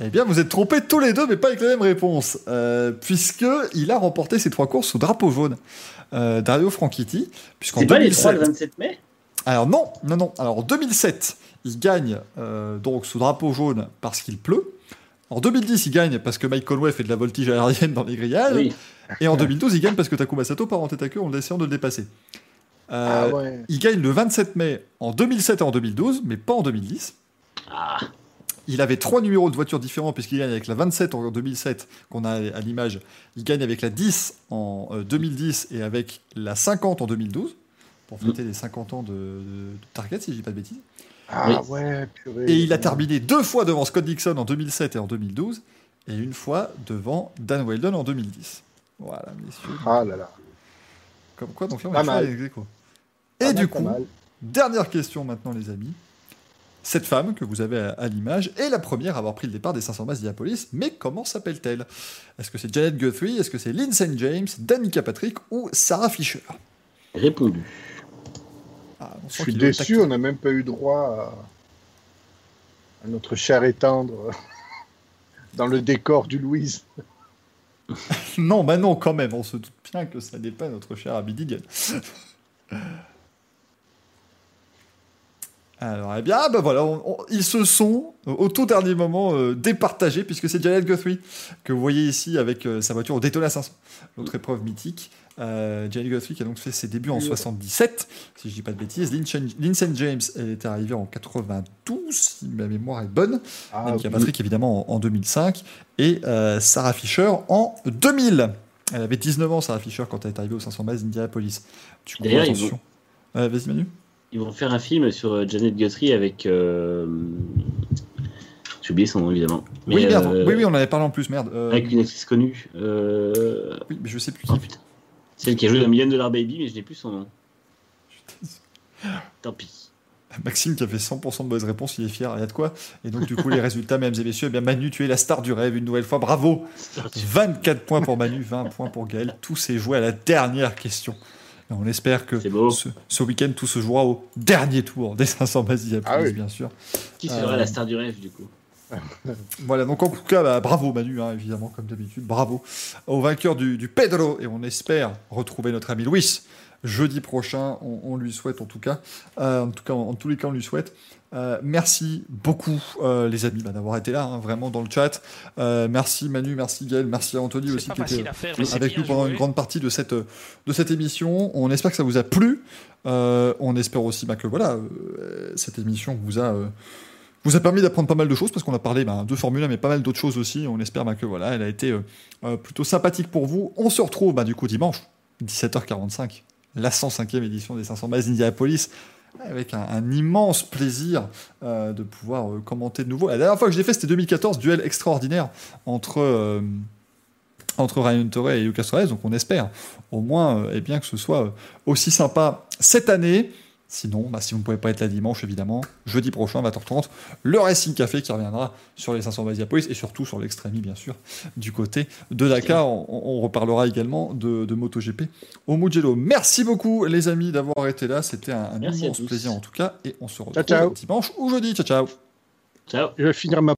Eh bien, vous êtes trompés tous les deux, mais pas avec la même réponse, euh, puisque il a remporté ses trois courses au drapeau jaune. Euh, Dario Franchitti, puisqu'en C'est pas les trois 2007. le 27 mai? Alors non, non, non. Alors en 2007, il gagne euh, donc sous drapeau jaune parce qu'il pleut. En 2010, il gagne parce que Mike Conway fait de la voltige aérienne dans les grillages. Oui. Et en 2012, il gagne parce que Takuma Sato part en tête à queue en essayant de le dépasser. Ah Euh, ouais. Il gagne le 27 mai en 2007 et en 2012, mais pas en 2010. Ah, Il avait trois numéros de voitures différents puisqu'il gagne avec la 27 en 2007 qu'on a à l'image. Il gagne avec la 10 en euh, 2010 et avec la 50 en 2012 pour fêter les 50 ans de, de- de Target si je dis pas de bêtises. Ah ouais, purée. Et il a terminé deux fois devant Scott Dixon en 2007 et en 2012 et une fois devant Dan Weldon en 2010. Voilà messieurs. Ah là là. Comme quoi donc là on est mal. Et mal, du coup. Dernière question maintenant, les amis. Cette femme que vous avez à, à l'image est la première à avoir pris le départ des 500 masses d'Indianapolis, mais comment s'appelle-t-elle? Est-ce que c'est Janet Guthrie? Est-ce que c'est Lynn St. James, Danica Patrick ou Sarah Fisher? Répondu. Ah, Je suis déçu, on n'a même pas eu droit à, à notre cher et tendre [LAUGHS] dans le décor du Louise. [LAUGHS] Non, bah non, quand même, on se doute bien que ça n'est pas notre cher Abidigan. [LAUGHS] Alors, eh bien, bah voilà, on- on- ils se sont euh, au tout dernier moment euh, départagés, puisque c'est Janet Guthrie que vous voyez ici avec euh, sa voiture au Daytona 500, l'autre épreuve mythique. Euh, Janet Guthrie qui a donc fait ses débuts en 77, si je dis pas de bêtises. Vincent James est arrivé en 92, si ma mémoire est bonne. Ah, Danica oui. Patrick évidemment en, en 2005 et Sarah Fisher en 2000. Elle avait 19 ans Sarah Fisher quand elle est arrivée au 500 miles d'Indianapolis. D'ailleurs, ils attention. Vas-y Manu. Ils vont faire un film sur euh, Janet Guthrie avec. euh, J'ai oublié son nom évidemment. Mais, oui, merde. euh, oui, oui, on en avait parlé en plus, merde. Euh, Avec une actrice connue. Oui, mais je sais plus Oh qui. putain. Celle qui a joué dans Million Dollar Baby, mais je n'ai plus son nom. Tant pis. [LAUGHS] Maxime qui a fait 100% de bonnes réponses, il est fier, il y a de quoi. Et donc, du coup, les résultats, [LAUGHS] mesdames et messieurs, eh bien, Manu, tu es la star du rêve une nouvelle fois. Bravo 24 points pour Manu, 20 points pour Gaël. Tout s'est joué à la dernière question. Et on espère que ce, ce week-end, tout se jouera au dernier tour des 500 miles Ah oui. bien sûr. Qui sera Euh, la star du rêve du coup [LAUGHS] Voilà, donc en tout cas, bah, bravo Manu, hein, évidemment, comme d'habitude, bravo au vainqueur du, du Pedro, et on espère retrouver notre ami Luis jeudi prochain, on, on lui souhaite en tout cas, Euh, en tout cas, en, en tous les cas, on lui souhaite. Euh, merci beaucoup euh, les amis bah, d'avoir été là, hein, vraiment dans le chat. Euh, merci Manu, merci Gaël, merci à Anthony aussi qui était faire, avec nous pendant joué. une grande partie de cette, de cette émission. On espère que ça vous a plu. On espère aussi bah, que voilà, cette émission vous a, vous a permis d'apprendre pas mal de choses parce qu'on a parlé bah, de Formule 1 mais pas mal d'autres choses aussi. On espère bah, que voilà, elle a été euh, plutôt sympathique pour vous. On se retrouve du coup dimanche, 17h45, la 105e édition des 500 miles d'Indianapolis. Avec un, immense plaisir euh, de pouvoir euh, commenter de nouveau. La dernière fois que je fait, c'était 2014, duel extraordinaire entre, euh, entre Ryan Torre et Lucas Suarez. Donc on espère au moins eh bien, que ce soit aussi sympa cette année. Sinon, bah, si vous ne pouvez pas être là dimanche, évidemment, jeudi prochain, 20h30, le Racing Café qui reviendra sur les 500 bases Police et surtout sur l'extrémie, bien sûr, du côté de Dakar. On, on reparlera également de, de MotoGP au Mugello. Merci beaucoup, les amis, d'avoir été là. C'était un, immense plaisir, en tout cas. Et on se retrouve ciao. dimanche ou jeudi. Ciao, ciao. Ciao Je vais finir ma